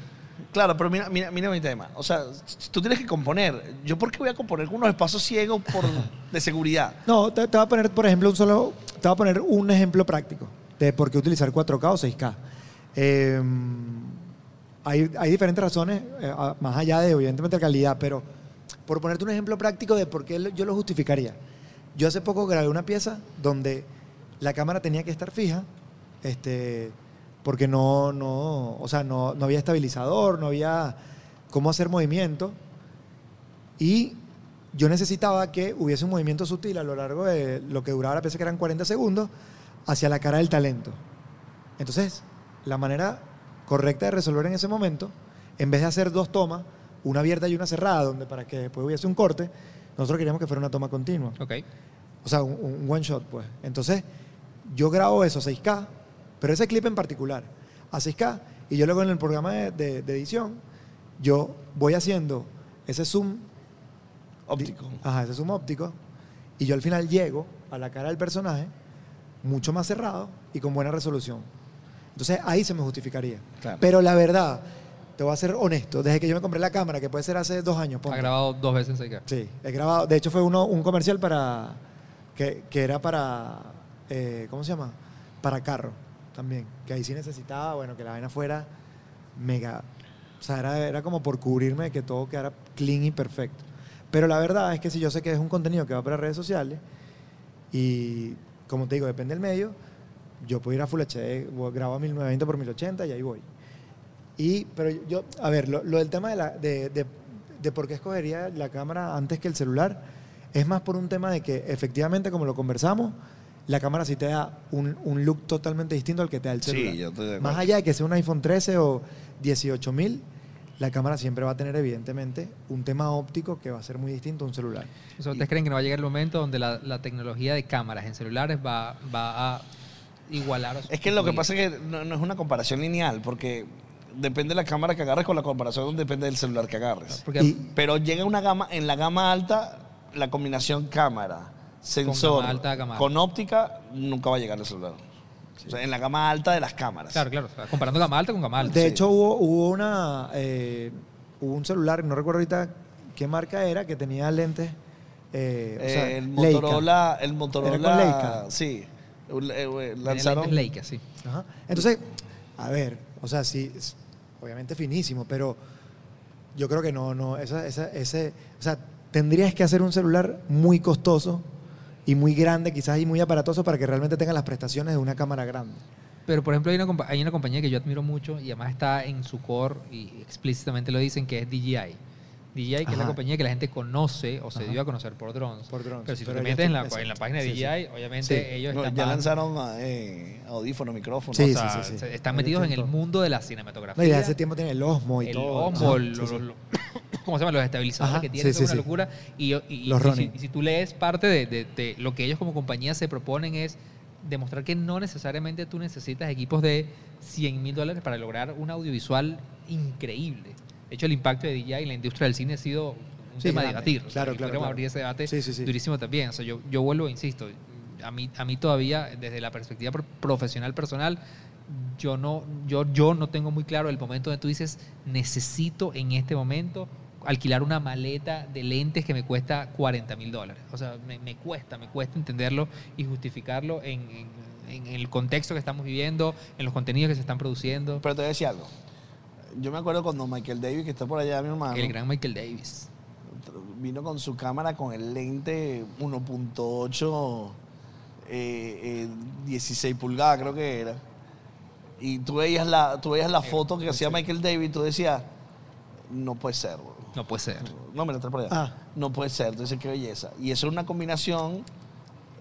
Claro, pero mira, mira, mira mi tema. O sea, tú tienes que componer. ¿Yo por qué voy a componer con unos espacios ciegos por, de seguridad? No, te, te voy a poner, por ejemplo, un solo. Te voy a poner un ejemplo práctico de por qué utilizar 4K o 6K. Eh, hay, hay diferentes razones, eh, más allá de, evidentemente, la calidad, pero por ponerte un ejemplo práctico de por qué yo lo justificaría. Yo hace poco grabé una pieza donde la cámara tenía que estar fija, este, porque no, no, o sea, no, no había estabilizador, no había cómo hacer movimiento. Y yo necesitaba que hubiese un movimiento sutil a lo largo de lo que duraba la pieza, que eran 40 segundos, hacia la cara del talento. Entonces, la manera correcta de resolver en ese momento, en vez de hacer dos tomas, una abierta y una cerrada, donde para que después hubiese un corte, nosotros queríamos que fuera una toma continua. Ok. O sea, un, un one shot, pues. Entonces, yo grabo eso a 6K, pero ese clip en particular, a 6K, y yo luego en el programa de, de- de edición, yo voy haciendo ese zoom Óptico. Di- Ajá, ese zoom óptico. Y yo al final llego a la cara del personaje mucho más cerrado y con buena resolución. Entonces ahí se me justificaría. Claro. Pero la verdad, te voy a ser honesto, desde que yo me compré la cámara, que puede ser hace dos años, Ha ponte. grabado dos veces 6K. Sí, he grabado. De hecho, fue uno, un comercial para. que, que era para. eh, ¿Cómo se llama? Para carro también. Que ahí sí necesitaba, bueno, que la vaina fuera mega. O sea, era, era como por cubrirme de que todo quedara clean y perfecto. Pero la verdad es que si yo sé que es un contenido que va para redes sociales y, como te digo, depende del medio, yo puedo ir a Full HD, grabo a 1920 por 1080 y ahí voy. Y, pero yo, a ver, lo, lo del tema de, la, de, de, de por qué escogería la cámara antes que el celular es más por un tema de que efectivamente, como lo conversamos, la cámara sí te da un, un look totalmente distinto al que te da el Sí, celular. yo estoy de acuerdo. Más allá de que sea un iPhone 13 o 18000, la cámara siempre va a tener evidentemente un tema óptico que va a ser muy distinto a un celular. O sea, ¿Ustedes creen que no va a llegar el momento donde la, la tecnología de cámaras en celulares va, va a igualar? Es que lo que pasa es que no, no es una comparación lineal, porque depende de la cámara que agarres con la comparación depende del celular que agarres. Porque Y- Pero llega una gama, en la gama alta, la combinación cámara, sensor, gama alta, gama con óptica, nunca va a llegar al celular. O sea, en la gama alta de las cámaras. Claro, claro. comparando gama alta con gama alta. De Sí. hecho, hubo, hubo una eh, hubo un celular, no recuerdo ahorita qué marca era, que tenía lentes. eh, o sea, el Leica. Motorola, el Motorola, ¿Era con Leica? sí, Tiene lanzaron. Leica, sí. Ajá. Entonces, a ver, o sea, sí, es obviamente finísimo, pero yo creo que no, no, esa, esa, ese, o sea, tendrías que hacer un celular muy costoso y muy grande, quizás y muy aparatoso para que realmente tenga las prestaciones de una cámara grande. Pero, por ejemplo, hay una, hay una compañía que yo admiro mucho y además está en su core y explícitamente lo dicen, que es DJI. DJI, que es la compañía que la gente conoce o se Ajá. dio a conocer por drones. Por drones, Pero si tú pero te metes en la, tienen- en la página de sí, sí. DJI, obviamente Sí. ellos No, están ya lanzaron eh, audífonos, micrófonos. Sí, o sea, están metidos en tienen el mundo de la No, cinematografía. y desde hace tiempo tiene el Osmo y el todo. Osmo, el- ¿cómo se llama? Los estabilizadores Ajá, que tienen, es una locura. Y, y- Los y si, y si tú lees parte de, de- de lo que ellos como compañía se proponen es demostrar que no necesariamente tú necesitas equipos de 100 mil dólares para lograr un audiovisual increíble. De hecho, el impacto de DJI en la industria del cine ha sido un Sí, tema a grande. debatir. O sea, Claro, claro, claro. abrir ese debate Sí, sí, sí. durísimo también. O sea, yo, yo vuelvo, e insisto, a mí, a mí todavía, desde la perspectiva pro- profesional personal, yo no, yo, yo no tengo muy claro el momento donde tú dices, necesito en este momento alquilar una maleta de lentes que me cuesta 40 mil dólares. O sea, me, me cuesta, me cuesta entenderlo y justificarlo en, en- en el contexto que estamos viviendo, en los contenidos que se están produciendo. Pero te voy a decir algo. Yo me acuerdo cuando Michael Davis, que está por allá, mi hermano, El gran Michael Davis. vino con su cámara con el lente 1.8, eh, eh, 16 pulgadas creo que era. Y tú veías la, tú veías la foto que hacía Michael Davis y tú decías, no puede ser. bro. No puede ser. No, me la trae por allá. Ah. No puede ser. Entonces, qué belleza. Y eso es una combinación.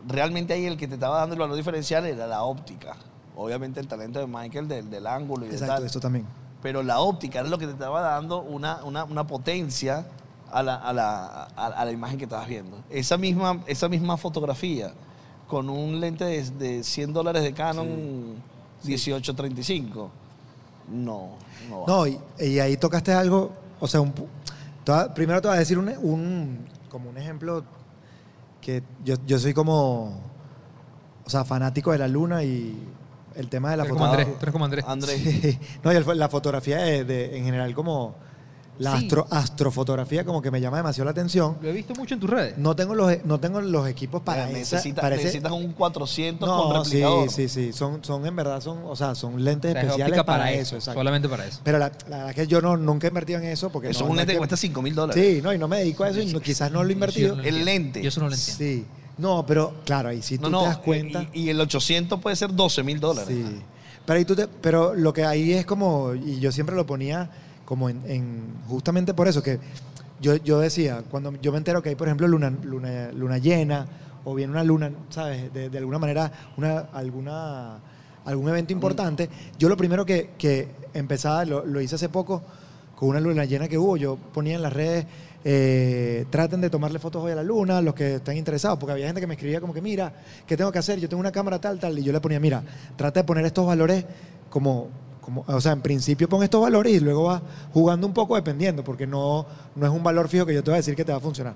Realmente ahí el que te estaba dando el valor diferencial era la óptica. Obviamente el talento de Michael del, del ángulo y de Exacto, tal. eso también. Pero la óptica era lo que te estaba dando una, una, una potencia a la, a, la, a, a la imagen que estabas viendo. Esa misma, esa misma fotografía con un lente de, de 100 dólares de Canon 1835. No, no. No, y, y ahí tocaste algo, o sea, un pu- te voy a- primero te voy a decir un, un- como un ejemplo que yo, yo soy como, o sea, fanático de la luna y el tema de la Tú Andrés. fotografía. Tú eres como Andrés. Andrés. Sí. No, y el- la fotografía de, de- en general como la Sí. astro- astrofotografía como que me llama demasiado la atención. Lo he visto mucho en tus redes. No tengo los, no tengo los equipos para Mira, esa- necesitas un 400 no, con sí, replicador. sí, sí, son, son en verdad son, o sea, son lentes O sea, es especiales para, para eso, eso, exacto. solamente para eso. Pero la, la verdad es que yo no, nunca he invertido en eso porque Eso no- es un lente que que- cuesta 5 mil dólares. Sí, no, y no me dedico a eso y no- quizás no lo he invertido. Yo no lo El lente. Yo eso no lo entiendo. Sí. No, pero claro, ahí sí tú te das cuenta. Y, y el 800 puede ser 12 mil dólares. Sí. Pero, ahí tú te- pero lo que ahí es como, y yo siempre lo ponía como en, en- justamente por eso, que yo, yo decía, cuando yo me entero que hay, por ejemplo, luna, luna, luna llena, o bien una luna, ¿sabes? De, de alguna manera, una, alguna, algún evento importante, yo lo primero que, que empezaba, lo, lo hice hace poco, con una luna llena que hubo, yo ponía en las redes, eh, traten de tomarle fotos hoy a la luna, los que están interesados, porque había gente que me escribía como que, mira, ¿qué tengo que hacer? Yo tengo una cámara tal, tal, y yo le ponía, mira, trata de poner estos valores como, como o sea, en principio pon estos valores y luego vas jugando un poco dependiendo, porque no, no es un valor fijo que yo te voy a decir que te va a funcionar.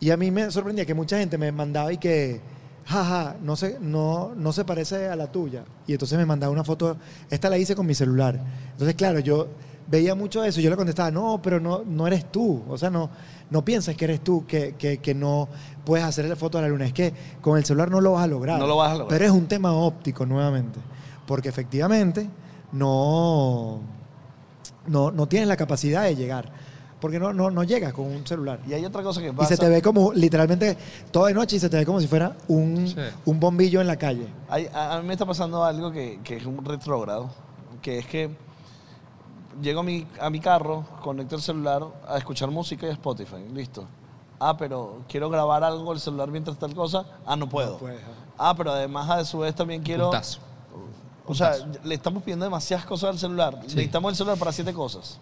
Y a mí me sorprendía que mucha gente me mandaba y que, jaja, no se, no, no se parece a la tuya. Y entonces me mandaba una foto, esta la hice con mi celular. Entonces, claro, yo veía mucho eso y yo le contestaba, no, pero no, no eres tú. O sea, no, no pienses que eres tú, que, que, que no puedes hacer la foto a la luna. Es que con el celular no lo vas a lograr. No lo vas a lograr. Pero es un tema óptico nuevamente. Porque efectivamente no, no, no tienes la capacidad de llegar. Porque no, no, no llegas con un celular. Y hay otra cosa que Y pasa. se te ve como, literalmente, toda de noche y se te ve como si fuera un, Sí. un bombillo en la calle. Hay- a, a mí me está pasando algo que, que es un retrógrado, que es que llego a mi, a mi carro, conecto el celular a escuchar música y a Spotify, listo. Ah, pero quiero grabar algo el celular mientras tal cosa. Ah, no puedo. puedes, ajá. ah, pero además a su vez también quiero... Puntazo. O sea, le estamos pidiendo demasiadas cosas al celular. Necesitamos el celular para siete cosas.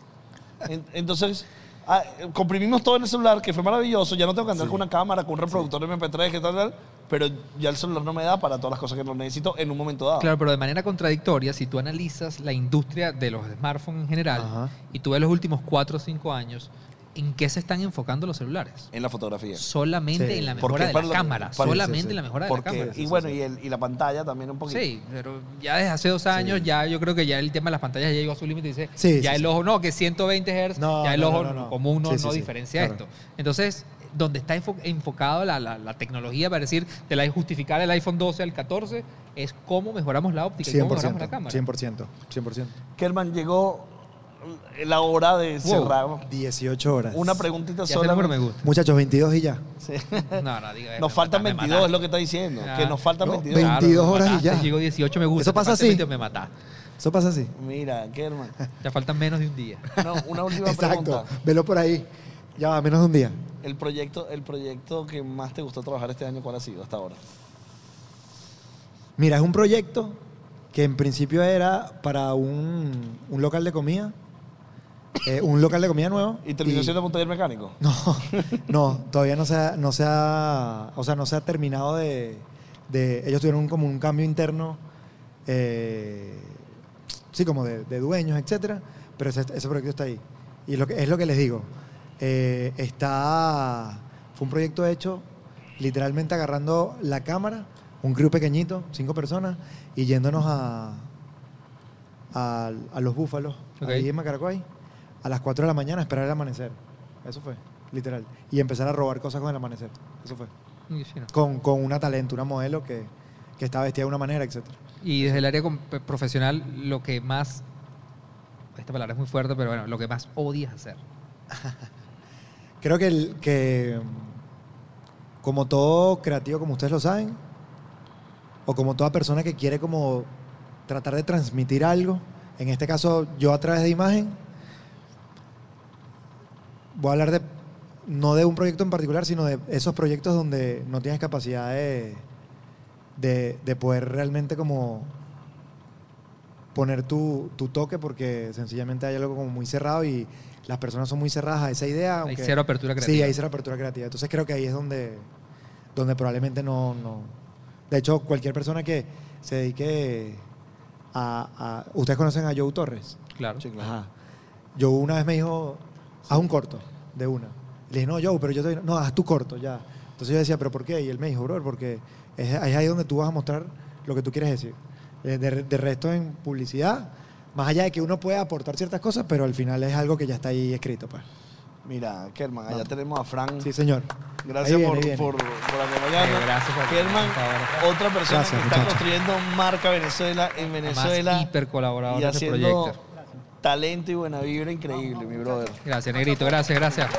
En- Entonces, ah, comprimimos todo en el celular, que fue maravilloso. Ya no tengo que andar con una cámara, con un reproductor MP3, que tal, tal. Pero ya el celular no me da para todas las cosas que lo necesito en un momento dado. Claro, pero de manera contradictoria, si tú analizas la industria de los smartphones en general Ajá. y tú ves los últimos 4 o 5 años, ¿en qué se están enfocando los celulares? En la fotografía. Solamente Sí. en la ¿Por mejora de la lo- cámara. para- solamente sí, sí. en la mejora de la cámara. y bueno, y, el- y la pantalla también un poquito. Sí, pero ya desde hace dos años, ya yo creo que ya el tema de las pantallas ya llegó a su límite y dice, Sí, ya sí, el sí. ojo, no, que 120 Hz, No, ya el no, ojo no, no, no. común no, Sí, sí, no sí, diferencia claro. esto. Entonces, donde está enfo- enfocado la, la- la tecnología para decir, de la justificar el iPhone 12 al 14, es cómo mejoramos la óptica y cómo mejoramos 100%, la cámara. 100%, 100%. Kerman, llegó la hora de cerrar. 18 horas. Una preguntita Ya sola. número me gusta. Muchachos, 22 y ya. No, no, diga, Nos faltan mata- me 22, mata. es lo que está diciendo. Ah. Que nos faltan No, 22. 22 me horas y ya. Llegó 18, me gusta. Eso pasa así. 20, me mata. Eso pasa así. Mira, Kerman. Ya faltan menos de un día. Una, una última Exacto. pregunta. Velo por ahí. Ya va, menos de un día. El proyecto, el proyecto que más te gustó trabajar este año, ¿cuál ha sido hasta ahora? Mira, es un proyecto que en principio era para un, un local de comida. eh, un local de comida nuevo. ¿Y terminó siendo un taller mecánico? No, no, todavía no se ha, no se ha, o sea, no se ha terminado de, de- ellos tuvieron un- como un cambio interno, eh, sí, como de, de dueños, etcétera, pero ese, ese proyecto está ahí. Y lo que, es lo que les digo, eh, está, fue un proyecto hecho literalmente agarrando la cámara, un crew pequeñito, cinco personas, y yéndonos a, a, a los búfalos, Ok. ahí en Macaracuay, a las 4 de la mañana a esperar el amanecer. Eso fue, literal. Y empezar a robar cosas con el amanecer. Eso fue. Con, con una talento, una modelo que, que estaba vestida de una manera, etc. Y desde el área profesional, lo que más, esta palabra es muy fuerte, pero bueno, lo que más odias hacer. Creo que, el, que mm, como todo creativo, como ustedes lo saben, o como toda persona que quiere como tratar de transmitir algo, en este caso yo a través de imagen, voy a hablar de, no de un proyecto en particular, sino de esos proyectos donde no tienes capacidad de, de, de poder realmente como poner tu, tu toque porque sencillamente hay algo como muy cerrado y las personas son muy cerradas a esa idea. Hay aunque- cero apertura Sí, creativa. hay cero apertura creativa. Entonces creo que ahí es donde, donde probablemente no, no... De hecho, cualquier persona que se dedique a... a- ¿Ustedes conocen a Joe Torres? Claro. Ajá. Joe una vez me dijo, haz un corto de una. Le dije, no, Joe, pero yo te... No, haz tu corto, ya. Entonces yo decía, ¿pero por qué? Y él me dijo, bro, porque es, es ahí donde tú vas a mostrar lo que tú quieres decir. Eh, De, de resto en publicidad, más allá de que uno pueda aportar ciertas cosas, pero al final es algo que ya está ahí escrito, pues. Mira, Kerman, allá tenemos a Frank. Sí, señor. Gracias viene, por, por, por acompañarnos. Eh, gracias por- Kerman, por otra persona Gracias, que está construyendo marca Venezuela en Venezuela Más hiper colaborador y de este haciendo proyecto. talento y buena vibra increíble, mi brother. Gracias, Negrito. Gracias, gracias.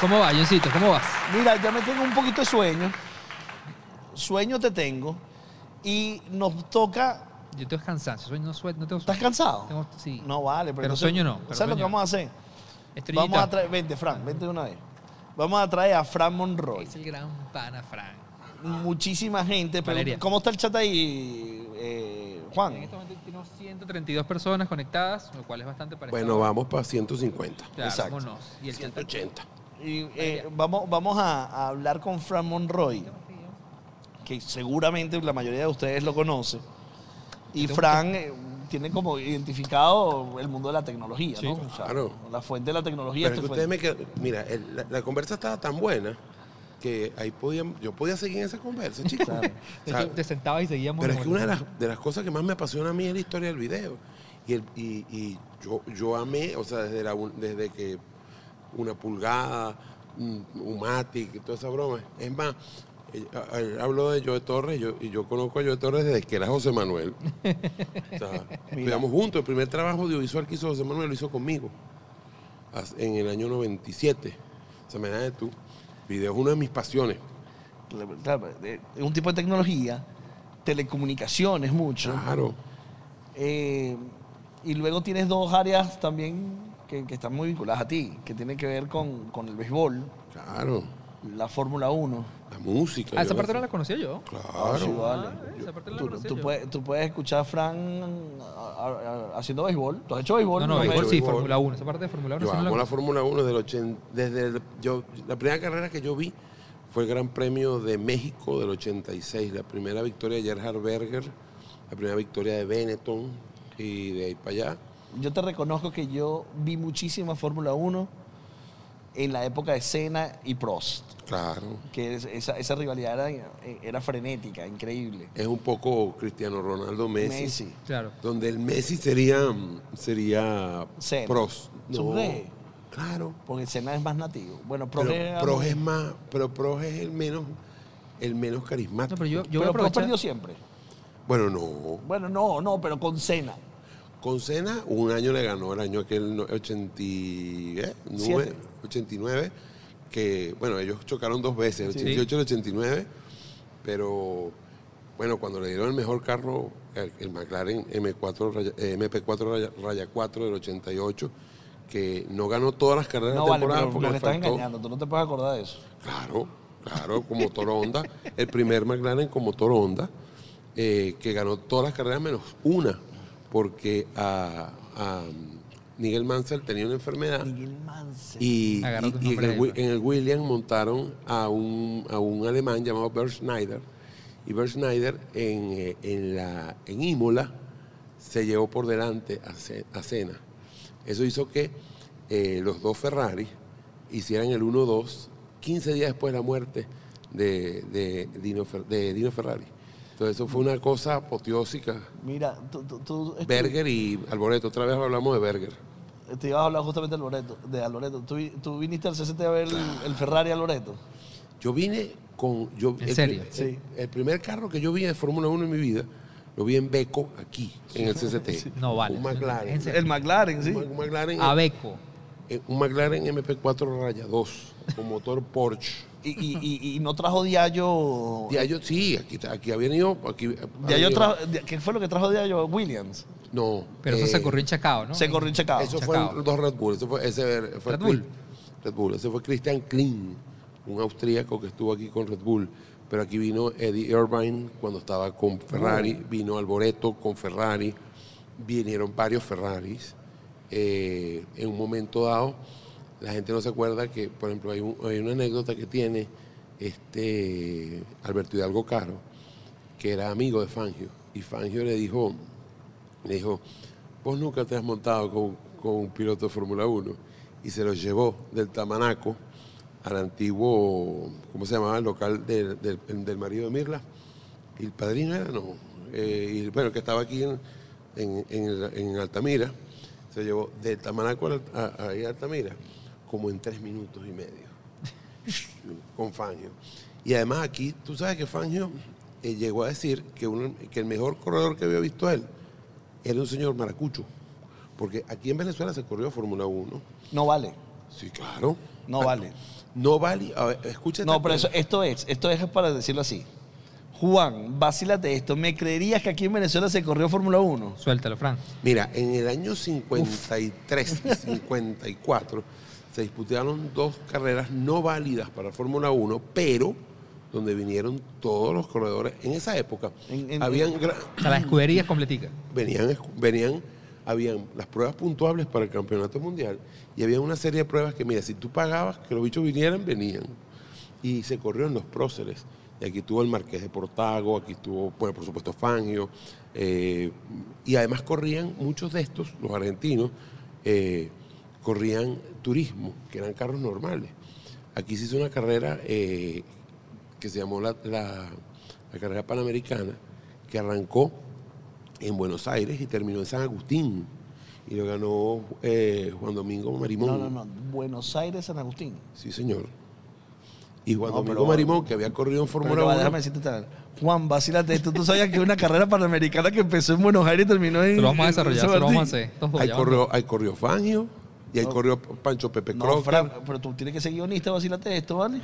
¿Cómo va, Johncito? ¿Cómo vas? Mira, ya me tengo un poquito de sueño. Sueño te tengo. Y nos toca. Yo tengo cansancio. Sueño, no, sueño, no tengo ¿Estás cansado? Tengo- sí. No vale, pero, Pero entonces- sueño no, pero ¿Sabes lo que vamos a hacer? Estrellita. Vamos a traer. Vente, Fran, vente de una vez. Vamos a traer a Fran Monroy. Es el gran pana, Frank. Muchísima gente. Pero. ¿Cómo está el chat ahí, eh, Juan? En este momento tenemos 132 personas conectadas, lo cual es bastante parecido. Bueno, vamos para 150. Claro, Exacto. vámonos. Y el chat está- 180. Y, eh, vamos vamos a, a hablar con Fran Monroy, que seguramente la mayoría de ustedes lo conoce. Y Fran eh, tiene como identificado el mundo de la tecnología, ¿no? O sea, claro. La fuente de la tecnología. Pero es este que fue- ustedes me qued- Mira, el- la, la conversa estaba tan buena que ahí podía, yo podía seguir en esa conversa, chicos. O De sea, hecho, te sentabas y seguíamos. pero es que una de las, de las cosas que más me apasiona a mí es la historia del video. Y, el- y- y yo, yo amé, o sea, desde, la, un- desde que una pulgada, un, un Matic, y toda esa broma. Es más, hablo de Joe Torres yo, y yo conozco a Joe Torres desde que era José Manuel. O sea, estudiamos juntos. El primer trabajo audiovisual que hizo José Manuel lo hizo conmigo en el año 97. O sea, me tú. Video es una de mis pasiones. Eh, es un tipo de tecnología, telecomunicaciones mucho. Claro. Eh, y luego tienes dos áreas también que, que están muy vinculadas a ti, que tienen que ver con, con el béisbol, Claro, la Fórmula 1. La música. Ah, esa parte no la conocía yo. Ah, sí, Claro. vale. Ah, esa parte no la Tú, conocía tú yo. puedes, tú puedes escuchar a Fran a- a- a- haciendo béisbol. ¿Tú has hecho béisbol? No, no, béisbol sí, béisbol. Fórmula 1. Esa parte de Fórmula 1 Yo sí no amo la la Fórmula 1 del 80, desde el- yo, la primera carrera que yo vi fue el Gran Premio de México del 86, la primera victoria de Gerhard Berger, la primera victoria de Benetton y de ahí para allá. Yo te reconozco que yo vi muchísima Fórmula 1 en la época de Senna y Prost. Claro. Que es- esa, esa rivalidad era, era frenética, increíble. Es un poco Cristiano Ronaldo Messi, Messi. Claro. donde el Messi sería sería Senna. Prost. ¿Tú crees? Claro. Porque Senna es más nativo. Bueno, Prost Pero Prost es más, pero Prost es el menos el menos carismático. No, pero yo, yo pero aprovechar. perdió siempre. Bueno, no. Bueno, no, no, pero con Senna. Con Senna, un año le ganó, el año aquel no- 89, Siete. 89, que, bueno, ellos chocaron dos veces, el Sí. 88 y el 89, pero, bueno, cuando le dieron el mejor carro, el, el McLaren M4, raya- eh, MP4 raya, raya 4 del 88, que no ganó todas las carreras No de vale, temporada pero porque nos engañando. Tú no te puedes acordar de eso. Claro, claro, como motor Honda, el primer McLaren con motor Honda, eh, que ganó todas las carreras menos una, porque a, a Miguel Mansell tenía una enfermedad Miguel Mansell. y, en, el, en el Williams montaron a un, a un alemán llamado Bert Schneider, y Bert Schneider en, eh, en, la, en Imola se llevó por delante a, Ce- a Senna. Eso hizo que eh, los dos Ferrari hicieran el 1-2 15 días después de la muerte de, de Dino, de Dino Ferrari. Entonces eso fue una cosa apoteósica. Mira, tú, tú, Berger y Alboreto, otra vez hablamos de Berger. te ibas a hablar justamente de Loreto. De Loreto. ¿Tú, tú viniste al CCT a ver el, el Ferrari a Loreto. Yo vine con. Yo, ¿En el, serio? el- Sí. el primer carro que yo vi de Fórmula 1 en mi vida, lo vi en Beco, aquí, en el CCT. No vale. Un McLaren. El McLaren, sí. Un, un McLaren, Abeco. eh, un McLaren MP4 Raya 2, con motor Porsche. Y, y, y, y no trajo Diallo. Diallo, sí, aquí, aquí ha venido. Aquí, ha Diallo venido- trajo, ¿Qué fue lo que trajo Diallo? Williams. No. Pero eso eh, se corrió en Chacao, ¿no? Se corrió en Chacao. Eso Chacao. fue dos Red Bull. Eso fue, ese fue Red Bull. Red Bull. Ese fue Christian Klein, un austríaco que estuvo aquí con Red Bull. Pero aquí vino Eddie Irvine cuando estaba con Ferrari, Oh. vino Alboreto con Ferrari, vinieron varios Ferraris. Eh, en un momento dado, la gente no se acuerda que, por ejemplo, hay, un- hay una anécdota que tiene este Alberto Hidalgo Caro, que era amigo de Fangio. Y Fangio le dijo, le dijo, vos nunca te has montado con, un piloto de Fórmula 1. Y se lo llevó del Tamanaco al antiguo, ¿cómo se llamaba? El local del, marido de Mirla. Y el padrino era, no. Eh, bueno, que estaba aquí en, Altamira. Se llevó del Tamanaco a Altamira como en tres minutos y medio con Fangio. Y además aquí, tú sabes que Fangio eh, llegó a decir que, uno- que el mejor corredor que había visto él era un señor maracucho. Porque aquí en Venezuela se corrió Fórmula 1. No vale. Sí, claro. No Ah, vale. No vale. A ver, escucha No, pero eso, esto es, esto es para decirlo así. Juan, vacílate esto. ¿Me creerías que aquí en Venezuela se corrió Fórmula 1? Suéltalo, Fran. Mira, en el año 53 y 54 se disputaron dos carreras no válidas para Fórmula 1, pero donde vinieron todos los corredores. En esa época En- en- habían gra- O sea, la escudería es completica. venían, venían, habían las pruebas puntuables para el campeonato mundial y había una serie de pruebas que, mira, si tú pagabas que los bichos vinieran, venían. Y se corrió en los próceres. Y aquí estuvo el Marqués de Portago, aquí estuvo, bueno, por supuesto, Fangio. eh, y además corrían muchos de estos, los argentinos, eh, corrían turismo, que eran carros normales. Aquí se hizo una carrera eh, que se llamó la, la- la carrera panamericana, que arrancó en Buenos Aires y terminó en San Agustín. Y lo ganó eh, Juan Domingo Marimón. No, no, no. Buenos Aires, San Agustín. Sí, señor. Y Juan No, Domingo pero- Marimón, que había corrido en Fórmula ya va, 1. déjame decirte tal. Juan, vacílate esto. Tú sabías que una carrera panamericana que empezó en Buenos Aires y terminó en. Se lo vamos a desarrollar, se lo vamos a hacer. Ahí corrió, ahí corrió Fangio y ahí corrió Pancho Pepe No, Crocker. Fran, pero tú tienes que ser guionista, vacílate esto, ¿vale?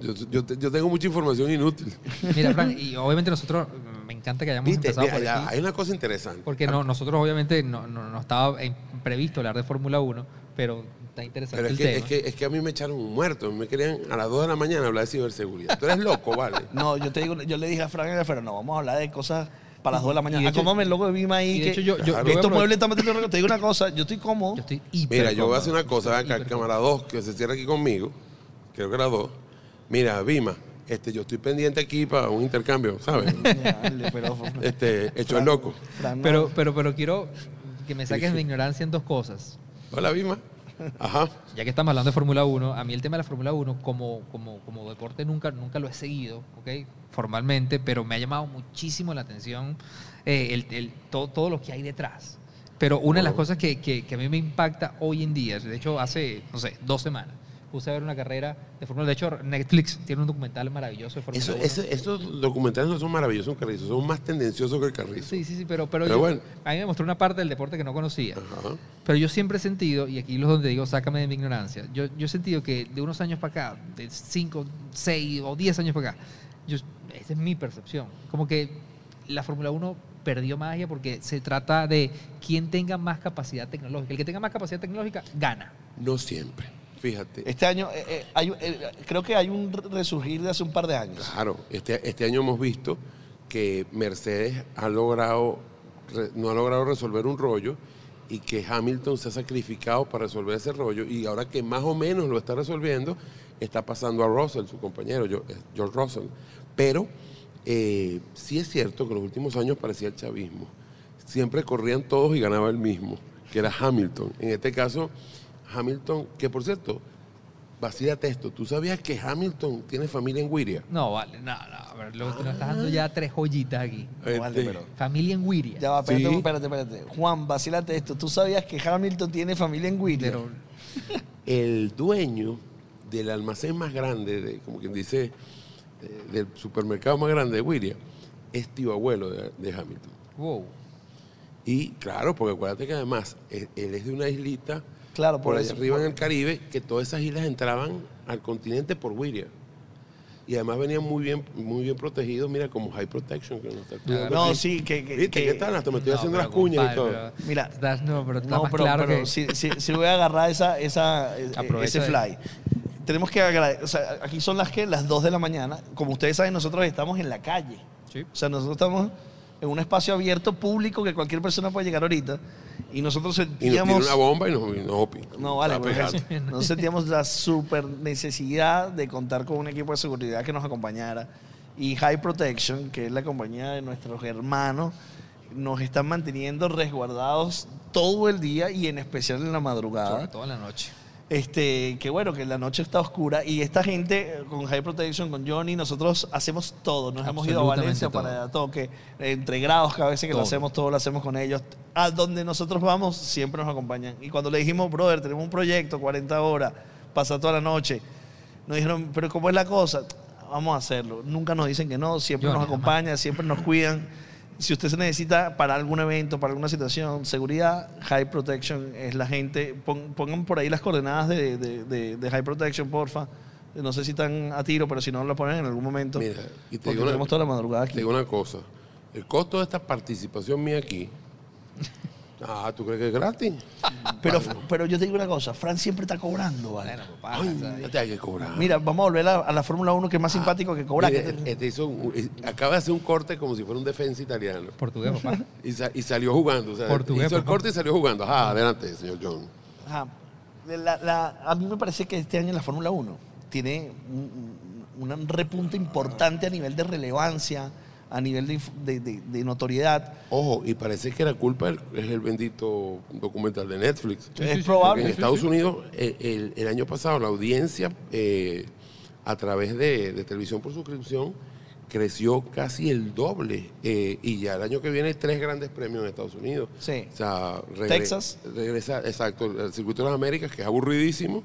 Yo, yo te- yo tengo mucha información inútil. Mira, Fran, y obviamente nosotros, me encanta que hayamos Viste, empezado Mira, por ya, aquí. hay una cosa interesante. Porque no, nosotros obviamente no, no, no estaba en- previsto hablar de Fórmula 1, pero está interesante Pero es el que, tema. es, que, es que a mí me echaron un muerto. Me querían a las 2 de la mañana hablar de ciberseguridad. Tú eres loco, ¿vale? No, yo te digo, yo le dije a Frank, pero no, vamos a hablar de cosas para las 2 de la mañana. Y de hecho- Acómame el logo de Vima ahí. que hecho yo- yo- estos muebles están metiendo. Te digo una cosa, yo estoy cómodo. Yo estoy hiper Mira, yo voy a hacer una cosa. Acá, cámara 2, que se cierra aquí conmigo. Creo que era 2. Mira, Vima, este, yo estoy pendiente aquí para un intercambio, ¿sabes? Dale, pero, este, hecho el loco. Fran, no. Pero, pero, pero quiero que me saques de ignorancia en dos cosas. Hola, Vima. Ajá. Ya que estamos hablando de Fórmula 1, a mí el tema de la Fórmula 1 como, como, como deporte nunca, nunca lo he seguido, ¿ok? Formalmente, pero me ha llamado muchísimo la atención eh, el, el- todo, todo lo que hay detrás. Pero una de las cosas que, que- que a mí me impacta hoy en día, de hecho hace, no sé, dos semanas, puse a ver una carrera de Fórmula De hecho, Netflix tiene un documental maravilloso de Fórmula Eso, 1. eso- estos documentales no son maravillosos, Carrizo. Son más tendenciosos que el Carrizo. Sí, sí, sí, pero, pero, Pero yo- bueno. a mí me mostró una parte del deporte que no conocía. Ajá. Pero yo siempre he sentido, y aquí es donde digo, sácame de mi ignorancia, yo, yo he sentido que de unos años para acá, de 5, 6 o 10 años para acá, yo, esa es mi percepción, como que la Fórmula 1 perdió magia porque se trata de quién tenga más capacidad tecnológica. El que tenga más capacidad tecnológica gana. No siempre. Fíjate. Este año, eh, eh, hay- eh, creo que hay un resurgir de hace un par de años. Claro, este, este año hemos visto que Mercedes ha logrado, no ha logrado resolver un rollo y que Hamilton se ha sacrificado para resolver ese rollo y ahora que más o menos lo está resolviendo, está pasando a Russell, su compañero, George Russell. Pero eh, sí es cierto que en los últimos años parecía el chavismo. Siempre corrían todos y ganaba el mismo, que era Hamilton. En este caso, Hamilton, que por cierto, vacíate esto, ¿tú sabías que Hamilton tiene familia en Wiria? No, vale, no, no, a ver, lo, nos estás dando ya tres joyitas aquí. No vale, Este, pero- Familia en Wiria. Ya va, espérate, Sí. espérate, espérate. Juan, vacílate esto. ¿Tú sabías que Hamilton tiene familia en? Pero, el dueño del almacén más grande, de, como quien dice, eh, del supermercado más grande de Wiria, es tío abuelo de, de Hamilton. wow. Y claro, porque acuérdate que además él, él es de una islita Claro, por por allá eso. arriba en el Caribe, que todas esas islas entraban al continente por Wiria. Y además venían muy bien, muy bien protegidos, mira, como High Protection. Que nos está cuidando No, sí, que... que- ¿Viste? que- ¿Qué tal? Hasta me estoy No, haciendo las cuñas y todo. Mira, Estás- no, pero está No, más pero, claro pero que... si, si- si voy a agarrar esa, esa, eh, Aprovecha ese de- fly. Tenemos que agradecer, o sea, aquí son las que las 2 de la mañana. Como ustedes saben, nosotros estamos en la calle. Sí. O sea, nosotros estamos en un espacio abierto público que cualquier persona puede llegar ahorita. Y nosotros Y nos sentíamos... una bomba y nos, y nos. No, vale, pues, pegar. nosotros sentíamos la super necesidad de contar con un equipo de seguridad que nos acompañara. Y High Protection, que es la compañía de nuestros hermanos, nos están manteniendo resguardados todo el día y en especial en la madrugada. Sobre todo en la noche. Este, que bueno, que la noche está oscura y esta gente eh, con High Protection, con Johnny, nosotros hacemos todo. Nos hemos ido a Valencia todo. para toque, entre grados, cada vez que lo Todo. hacemos, todo lo hacemos con ellos. A donde nosotros vamos, siempre nos acompañan. Y cuando le dijimos, brother, tenemos un proyecto, 40 horas, pasa toda la noche, nos dijeron, pero ¿cómo es la cosa? Vamos a hacerlo. Nunca nos dicen que no, siempre Johnny, nos acompañan, siempre nos cuidan. Si usted se necesita para algún evento, para alguna situación, seguridad, High Protection es la gente. Pon- pongan por ahí las coordenadas de, de- de- de High Protection, porfa. No sé si están a tiro, pero si no, lo ponen en algún momento. Mira, y te digo una- tenemos toda la madrugada Te aquí. digo una cosa. El costo de esta participación mía aquí. Ah, ¿tú crees que es gratis? Pero, pero yo te digo una cosa, Fran siempre está cobrando, ¿vale? Bueno, papá, Ay, o sea, ya te hay que cobrar. Mira, vamos a volver a, a la Fórmula 1 que es más simpático que cobrar. Mire, este hizo un- acaba de hacer un corte como si fuera un defensa italiano. portugués, papá. Y, sa- y salió jugando. O sea, Portugués, hizo el papá. corte y salió jugando. Ajá, adelante, señor John. Ajá. La- la- a mí me parece que este año la Fórmula 1 tiene un, un repunte importante a nivel de relevancia, a nivel de, de- de- de notoriedad. Ojo, y parece que la culpa es el bendito documental de Netflix. es Porque en probable. Estados Unidos, el, el- el año pasado, la audiencia eh, a través de, de televisión por suscripción creció casi el doble. eh, y ya el año que viene hay tres grandes premios en Estados Unidos. Sí. O sea, regre- Texas. Regresa, exacto, el circuito de las Américas, que es aburridísimo.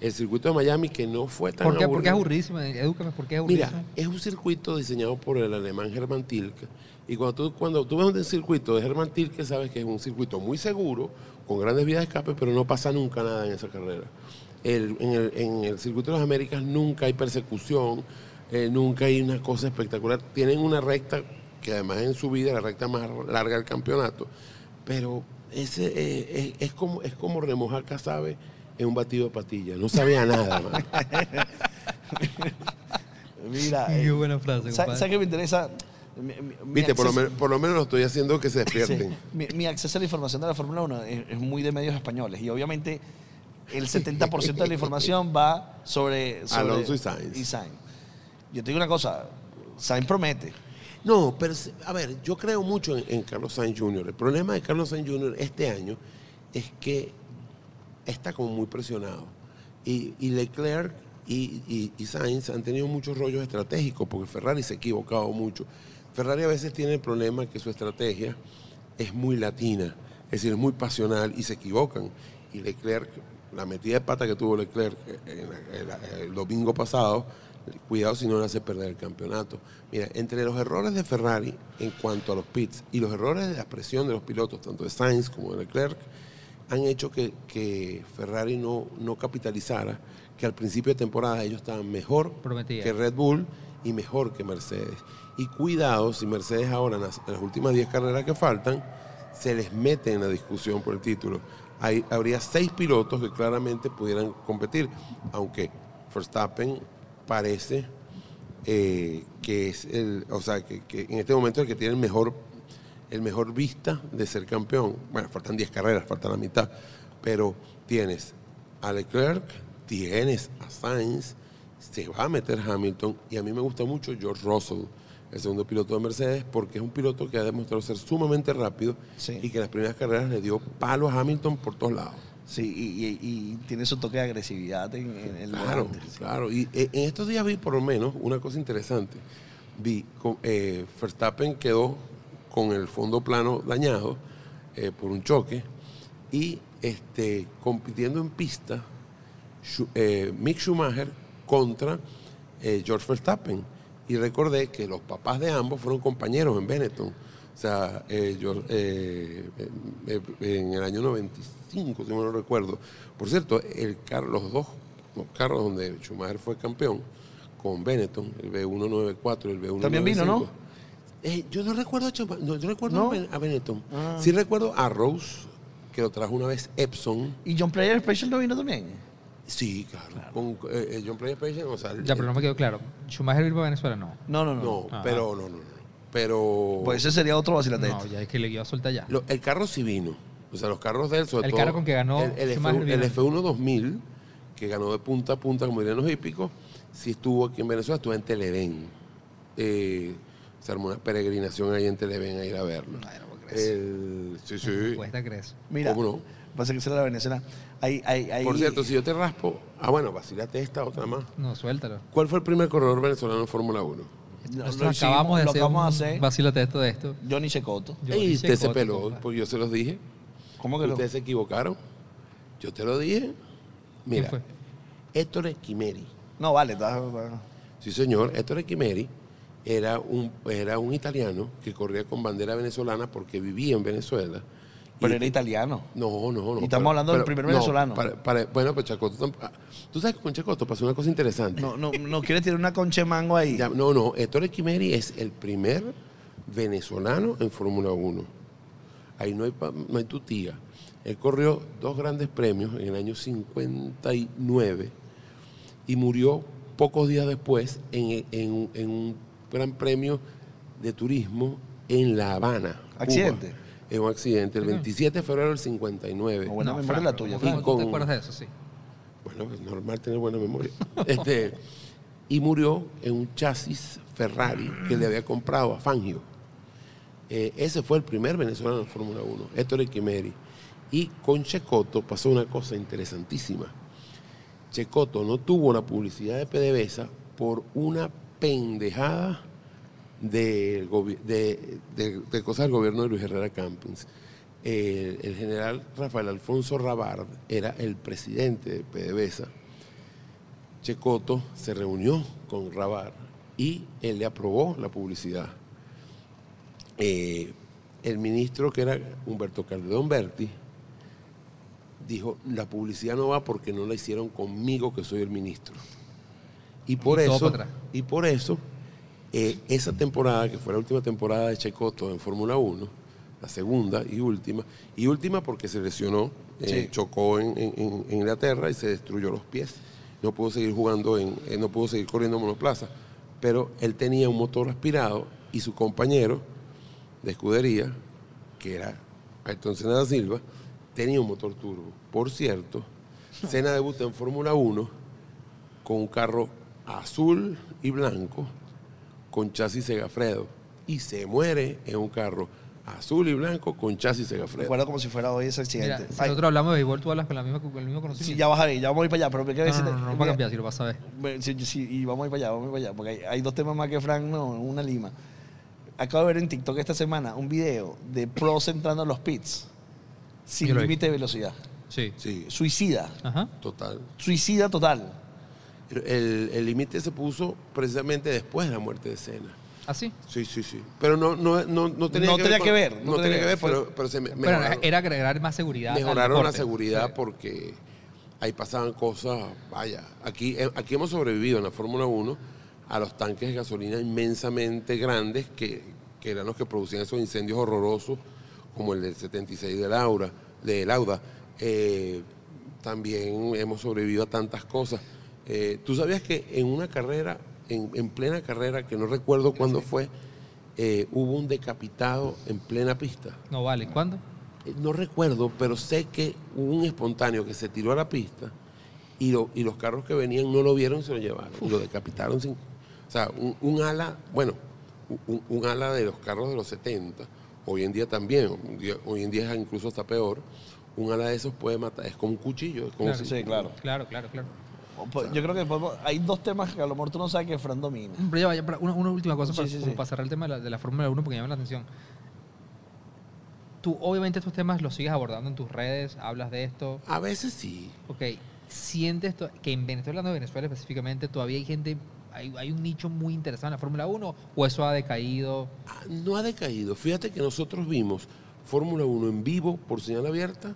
El circuito de Miami, que no fue tan ¿Por qué, ¿Por qué es aburrido. aburridísimo? Edúcame, ¿por qué es? Mira, es un circuito diseñado por el alemán Hermann Tilke. Y cuando tú, cuando tú ves un circuito de Hermann Tilke, sabes que es un circuito muy seguro, con grandes vías de escape, pero no pasa nunca nada en esa carrera. el- en, el, en el circuito de las Américas nunca hay persecución, eh, nunca hay una cosa espectacular. Tienen una recta que además en su vida es la recta más larga del campeonato, pero ese eh, es, es como es como remojar casabe en un batido de patilla. No sabía nada, man. Mira, Qué eh, buena frase, ¿sabes. ¿sabes qué me interesa? Mi- mi- mi Viste, por lo, por menos lo estoy haciendo que se Sí, despierten. mi, mi acceso a la información de la Fórmula 1 es, es muy de medios españoles y obviamente el 70% de la información va sobre, sobre Alonso y Sainz. y Sainz. Yo te digo una cosa, Sainz promete. No, pero a ver, yo creo mucho en, en Carlos Sainz Jr. El problema de Carlos Sainz Jr. este año es que está como muy presionado. Y, y Leclerc y, y- Sainz han tenido muchos rollos estratégicos porque Ferrari se ha equivocado mucho. Ferrari a veces tiene el problema que su estrategia es muy latina, es decir, es muy pasional y se equivocan. Y Leclerc, la metida de pata que tuvo Leclerc la- el domingo pasado, cuidado si no le hace perder el campeonato. Mira, entre los errores de Ferrari en cuanto a los pits y los errores de la presión de los pilotos, tanto de Sainz como de Leclerc, han hecho que, que Ferrari no, no capitalizara, que al principio de temporada ellos estaban mejor Prometía. que Red Bull y mejor que Mercedes. Y cuidado si Mercedes ahora en las, en las últimas 10 carreras que faltan se les mete en la discusión por el título. Hay, habría seis pilotos que claramente pudieran competir, aunque Verstappen parece eh, que es el, o sea, que, que en este momento el que tiene el mejor, el mejor vista de ser campeón. Bueno, faltan 10 carreras, falta la mitad, pero tienes a Leclerc, tienes a Sainz, se va a meter Hamilton y a mí me gusta mucho George Russell, el segundo piloto de Mercedes, porque es un piloto que ha demostrado ser sumamente rápido Sí. y que en las primeras carreras le dio palo a Hamilton por todos lados. Sí, y, y- y tiene su toque de agresividad en, en el Claro, volante, sí. claro. Y eh, en estos días vi por lo menos una cosa interesante. Vi, eh, Verstappen quedó con el fondo plano dañado eh, por un choque y este, compitiendo en pista eh, Mick Schumacher contra eh, George Verstappen. Y recordé que los papás de ambos fueron compañeros en Benetton. O sea, yo, en el año 95, si no lo recuerdo. Por cierto, el car- los dos los carros donde Schumacher fue campeón, con Benetton, el B194 y el B195. También vino, ¿no? Eh, yo no recuerdo a Schumacher, no, yo recuerdo ¿No? a Ben- a Benetton. Ah. Sí recuerdo a Rose, que lo trajo una vez Epson. ¿Y John Player Special no vino también? Sí, claro. Con eh, eh, John Player Special, o sea, el- Ya, pero no me quedó claro. ¿Schumacher vive para Venezuela? No. No, no, no. no, Ah. pero no, no, no. Pero Pues ese sería otro vacilante. No, ya es que le iba a soltar ya. lo- el carro sí vino. O sea, los carros de él, sobre El todo. carro con que ganó el, el, Schumacher F1, el vino. F1 2000, que ganó de punta a punta, como dirían los hípicos, sí estuvo aquí en Venezuela, estuvo en Televen. Eh, se armó una peregrinación ahí en Televen a ir a verlo. El- sí, sí. Cuesta crees. Mira, ¿Cómo no? pasa que será la Venezuela. Hay, hay, hay, Por cierto, si yo te raspo. Ah, bueno, vacílate esta otra más. No, suéltalo. ¿Cuál fue el primer corredor venezolano en Fórmula 1? Lo- Nosotros lo hicimos, acabamos de lo hacer un de hacer. vacílate esto de esto. Johnny Checoto. Hice usted se peló, compa. pues yo se los dije. ¿Cómo que no? Ustedes se equivocaron. Yo te lo dije. ¿Quién Mira, fue? Héctor Esquimeri. No, vale. está- está- Sí, señor. Héctor Esquimeri era un, era un italiano que corría con bandera venezolana porque vivía en Venezuela. Pero Y- era italiano. No, no, no. Y estamos hablando del primer venezolano. para- para- bueno, pues Chacoto. ah, Tú sabes que con Chacoto pasó una cosa interesante. No, no, no quiere tirar una concha de mango ahí. Ya, no, no. Héctor Esquimeri es el primer venezolano en Fórmula 1. Ahí no hay, no hay tu tía. Él corrió dos grandes premios en el año 59 y murió pocos días después en, en- en un gran premio de turismo en La Habana. Cuba. ¿Accidente? En un accidente, el 27 de febrero del 59. No, buena No, memoria Franco, la tuya, ¿cómo Franco. tú con- te acuerdas de eso? Sí. Bueno, es normal tener buena memoria. Este, y murió en un chasis Ferrari que le había comprado a Fangio. Eh, ese fue el primer venezolano en Fórmula 1, Héctor Equimeri. Y con Checoto pasó una cosa interesantísima. Checoto no tuvo la publicidad de PDVSA por una pendejada de, de- cosas del gobierno de Luis Herrera Campins. El, el general Rafael Alfonso Rabard era el presidente de PDVSA. Checoto se reunió con Rabard y él le aprobó la publicidad. Eh, el ministro que era Humberto Calderón Berti dijo, la publicidad no va porque no la hicieron conmigo, que soy el ministro. Y por Y eso, y por eso eh, esa temporada, que fue la última temporada de Checoto en Fórmula 1, la segunda y última, y última porque se lesionó, eh, chocó en, en- en- en Inglaterra y se destruyó los pies. No pudo seguir jugando, en, eh, no pudo seguir corriendo en monoplaza. Pero él tenía un motor aspirado y su compañero de escudería, que era Ayrton Senna da Silva, tenía un motor turbo. Por cierto, Senna debuta en Fórmula 1 con un carro azul y blanco con chasis Segafredo y se muere en un carro azul y blanco con chasis Segafredo. Recuerdo como si fuera hoy ese Mira, accidente. si Ay, nosotros hablamos de béisbol, tú hablas con, la misma, con el mismo sí, conocimiento. ya vas a ir, ya vamos a ir para allá, pero me quiero no, no, decirte- no, no, no va a mira, cambiar, si lo vas a ver. Sí, sí, y vamos a ir para allá, vamos a ir para allá, porque hay, hay dos temas más que Frank, no, una lima. Acabo de ver en TikTok esta semana un video de pros entrando a los pits sin límite de velocidad. Sí. Sí, Suicida, Ajá. total. suicida total. El límite se puso precisamente después de la muerte de Senna. ¿Así? Sí, sí, sí. Pero no, no, no, no tenía No que tenía ver. que ver, no No, tenía tenía que ver, pero, pero se me, Pero mejoraron, era agregar más seguridad. mejoraron la seguridad Sí. porque ahí pasaban cosas. Vaya, aquí, eh, aquí hemos sobrevivido en la Fórmula 1 a los tanques de gasolina inmensamente grandes que, que eran los que producían esos incendios horrorosos, como el del 76 de Laura, de Lauda. Eh, también hemos sobrevivido a tantas cosas. Eh, ¿Tú sabías que en una carrera, en, en plena carrera, que no recuerdo cuándo fue, eh, hubo un decapitado en plena pista? No vale. ¿Cuándo? Eh, No recuerdo, pero sé que hubo un espontáneo que se tiró a la pista y, lo- y los carros que venían no lo vieron y se lo llevaron. Y lo decapitaron sin... O sea, un, un ala, bueno, un, un ala de los carros de los 70, hoy en día también, día- hoy en día incluso hasta peor, un ala de esos puede matar, es como un cuchillo. Es como Claro, si- Sí, claro. Claro, claro, claro. Yo creo que podemos- hay dos temas que a lo mejor tú no sabes que Fran domina. Pero ya, ya, para- una, una última cosa Sí, para, sí, como sí. para cerrar el tema de la, de la Fórmula 1 porque llama la atención. Tú, obviamente, estos temas los sigues abordando en tus redes, hablas de esto. A veces sí. Ok, ¿sientes que en Venezuela, hablando de Venezuela específicamente, todavía hay gente, hay, hay un nicho muy interesado en la Fórmula 1 o eso ha decaído? Ah, No ha decaído. Fíjate que nosotros vimos Fórmula 1 en vivo por señal abierta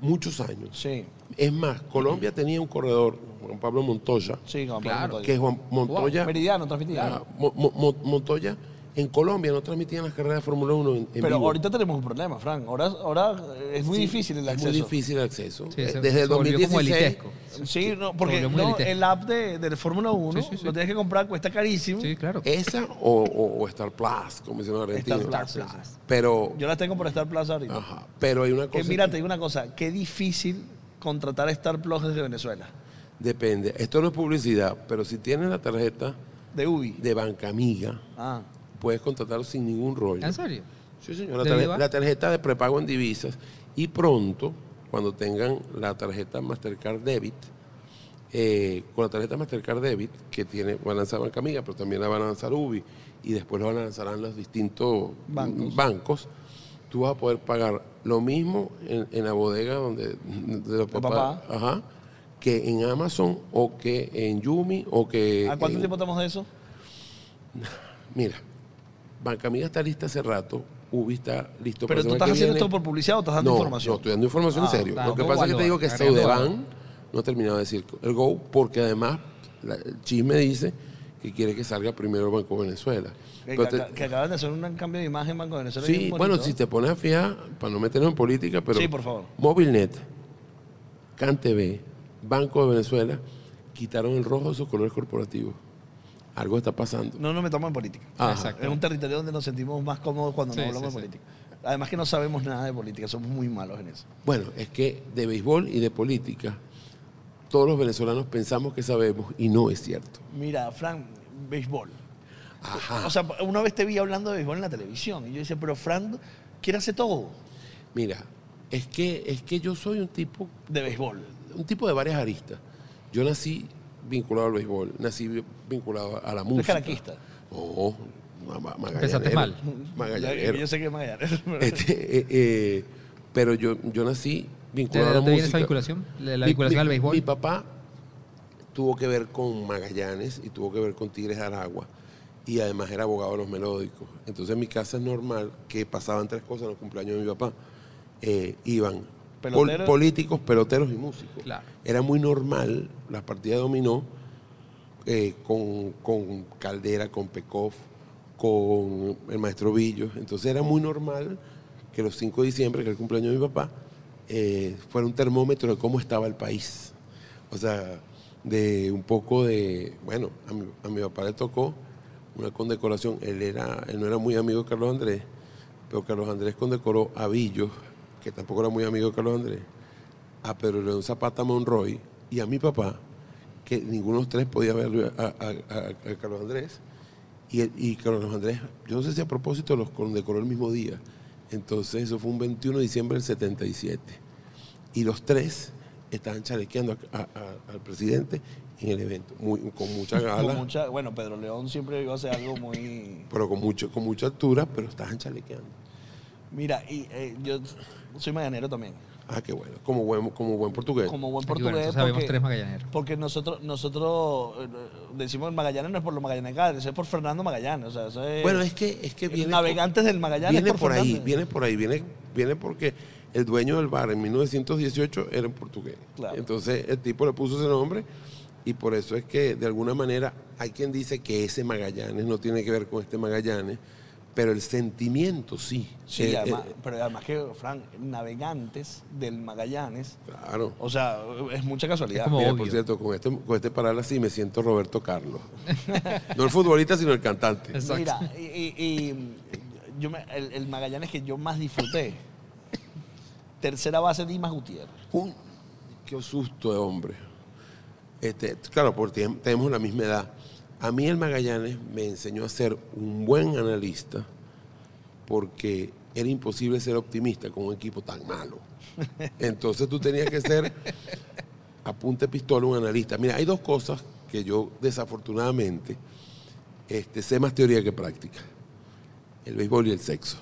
muchos años. Sí, Es más, Colombia tenía un corredor, Juan Pablo Montoya, sí, con Claro, Montoya. que Juan Montoya, Meridiano transmitía. Mo- Mo- Mo- Montoya en Colombia no transmitían las carreras de Fórmula 1 en, en Pero vivo. ahorita tenemos un problema, Frank. Ahora, ahora es muy Sí, difícil el es acceso. muy difícil el acceso. Sí, Eh, se- Desde el se volvió como 2016. elitesco. Sí, no, porque no, el app de, de Fórmula 1 Sí, sí, sí. lo tienes que comprar, cuesta carísimo. Sí, claro. Esa o, o- o Star Plus, como dicen los argentinos. Star Plus. Pero, Yo las tengo por Star Plus ahorita. ajá, pero hay una Que cosa. mira, que te digo una cosa, qué difícil contratar Star Plus desde Venezuela. Depende. Esto no es publicidad, pero si tienes la tarjeta De UBI. de Banca Amiga, Ah. puedes contratarlo sin ningún rollo. ¿En serio? Sí, señor. La, la tarjeta de prepago en divisas. Y pronto, cuando tengan la tarjeta Mastercard Debit, eh, con la tarjeta Mastercard Debit, que tiene, va a lanzar Banca Amiga, pero también la van a lanzar UBI, y después lo van a lanzar en los distintos Bancos. bancos, tú vas a poder pagar lo mismo en, en la bodega donde, de los papás, papá. ajá, que en Amazon, o que en Yumi, o que... ¿A cuánto en- tiempo estamos de eso? Mira, Banca Amiga está lista hace rato, Ubi está listo Pero para tú estás haciendo viene. esto por publicidad o estás dando no, información. No, estoy dando información Ah, en serio. claro, Lo que pasa es que te digo que Saudeban no ha terminado de decir el Go, porque además la- el chisme dice que quiere que salga primero el Banco Venezuela. Que, acaban de hacer un cambio de imagen Banco de Venezuela. sí, bueno, si te pones a fijar, para no meternos en política, pero Sí, por favor. Movilnet, CanTV, Banco de Venezuela, quitaron el rojo de sus colores corporativos. Algo está pasando. No nos metamos en política. Ajá. Exacto. Es un territorio donde nos sentimos más cómodos cuando Sí, no hablamos sí, de sí. política. Además que no sabemos nada de política, somos muy malos en eso. Bueno, es que de béisbol y de política, todos los venezolanos pensamos que sabemos y no es cierto. Mira, Fran, béisbol. Ajá. O sea, una vez te vi hablando de béisbol en la televisión y yo decía, pero Fran quiere hacer todo Mira, es que, es que yo soy un tipo, de béisbol. Un tipo de varias aristas. Yo nací vinculado al béisbol, nací vi- vinculado a la ¿Tú música. eres caraquista? Magallanero. Empezaste mal. Magallanero. Yo sé que es Magallanes. Este, eh, eh, pero yo, yo nací ¿De vinculado a la dónde viene música. esa vinculación? ¿La Mi- vinculación mi- al béisbol? Mi papá tuvo que ver con Magallanes y tuvo que ver con Tigres de Aragua y además era abogado de los melódicos. Entonces en mi casa es normal que pasaban tres cosas en los cumpleaños de mi papá. Eh, iban Políticos, peloteros y músicos. Claro. Era muy normal las partidas de dominó eh, con, con Caldera, con Pekov, con el maestro Villos. Entonces era muy normal que los 5 de diciembre, que es el cumpleaños de mi papá, eh, fuera un termómetro de cómo estaba el país. O sea, de un poco de, bueno, a mi, a mi papá le tocó una condecoración. Él, era, él no era muy amigo de Carlos Andrés, pero Carlos Andrés condecoró a Villos, que tampoco era muy amigo de Carlos Andrés, a Pedro León Zapata Monroy y a mi papá, que ninguno de los tres podía ver a, a- a- a Carlos Andrés. Y, Carlos Andrés, yo no sé si a propósito los condecoró el mismo día. Entonces, eso fue un 21 de diciembre del 77. Y los tres estaban chalequeando al presidente en el evento, muy, con mucha Con gala, mucha- bueno, Pedro León siempre iba a hacer algo muy... pero con, mucho, con mucha altura, pero estaban chalequeando. Mira, y eh, yo soy maganero también. Ah, qué bueno, como buen, como buen portugués. Como buen bueno, portugués. porque- tres magallaneros. Porque nosotros, nosotros eh, decimos Magallanes no es por los Magallanes es por Fernando Magallanes. O sea, eso es, Bueno, es que, es que el viene... Navegantes del Magallanes Viene por por ahí, viene por ahí, viene, viene porque el dueño del bar en 1918 era un portugués. Claro. Entonces el tipo le puso ese nombre y por eso es que de alguna manera hay quien dice que ese Magallanes no tiene que ver con este Magallanes, pero el sentimiento sí. Sí, Eh, además, eh, pero además que, Frank, navegantes del Magallanes, claro. o sea, es mucha casualidad. Es como- Mira, obvio. por cierto, con este, con este paral así me siento Roberto Carlos. no el futbolista, sino el cantante. Exacto. Mira, y, y- y yo me- el, el Magallanes que yo más disfruté, tercera base Dimas Gutiérrez. Uy, qué susto de hombre. Este, claro, porque ten- tenemos la misma edad. A mí el Magallanes me enseñó a ser un buen analista porque era imposible ser optimista con un equipo tan malo. Entonces tú tenías que ser a punta de pistola un analista. Mira, hay dos cosas que yo desafortunadamente este, sé más teoría que práctica. El béisbol y el sexo.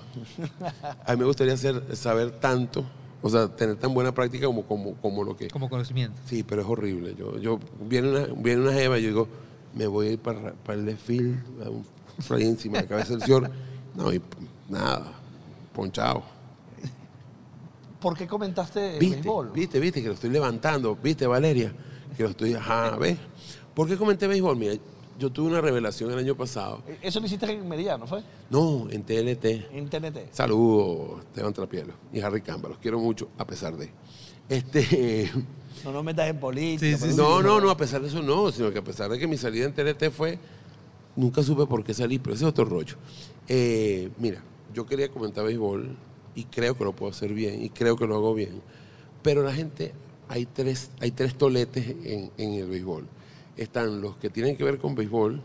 A mí me gustaría saber tanto, o sea, tener tan buena práctica como, como, como lo que... Como conocimiento. Sí, pero es horrible. Yo, yo viene una, viene una jeva y yo digo, me voy a ir para, para el desfile, un fray encima de la cabeza del señor. No, y nada, ponchado. ¿Por qué comentaste el ¿Viste? béisbol? ¿Viste? ¿Viste? Que lo estoy levantando. ¿Viste, Valeria? Que lo estoy, ajá, ¿ves? ¿Por qué comenté béisbol? Mira, yo tuve una revelación el año pasado. Eso lo hiciste en Mediano, ¿fue? No, en TLT. En TNT. Saludos, Esteban Trapielo y Harry Camba. Los quiero mucho, a pesar de. Este. No nos metas en política. Sí, sí, pero- No, no, no, a pesar de eso no, sino que a pesar de que mi salida en TLT fue, nunca supe por qué salí, pero ese es otro rollo. Eh, mira, yo quería comentar béisbol y creo que lo puedo hacer bien y creo que lo hago bien, pero la gente, hay tres, hay tres toletes en, en el béisbol. Están los que tienen que ver con béisbol,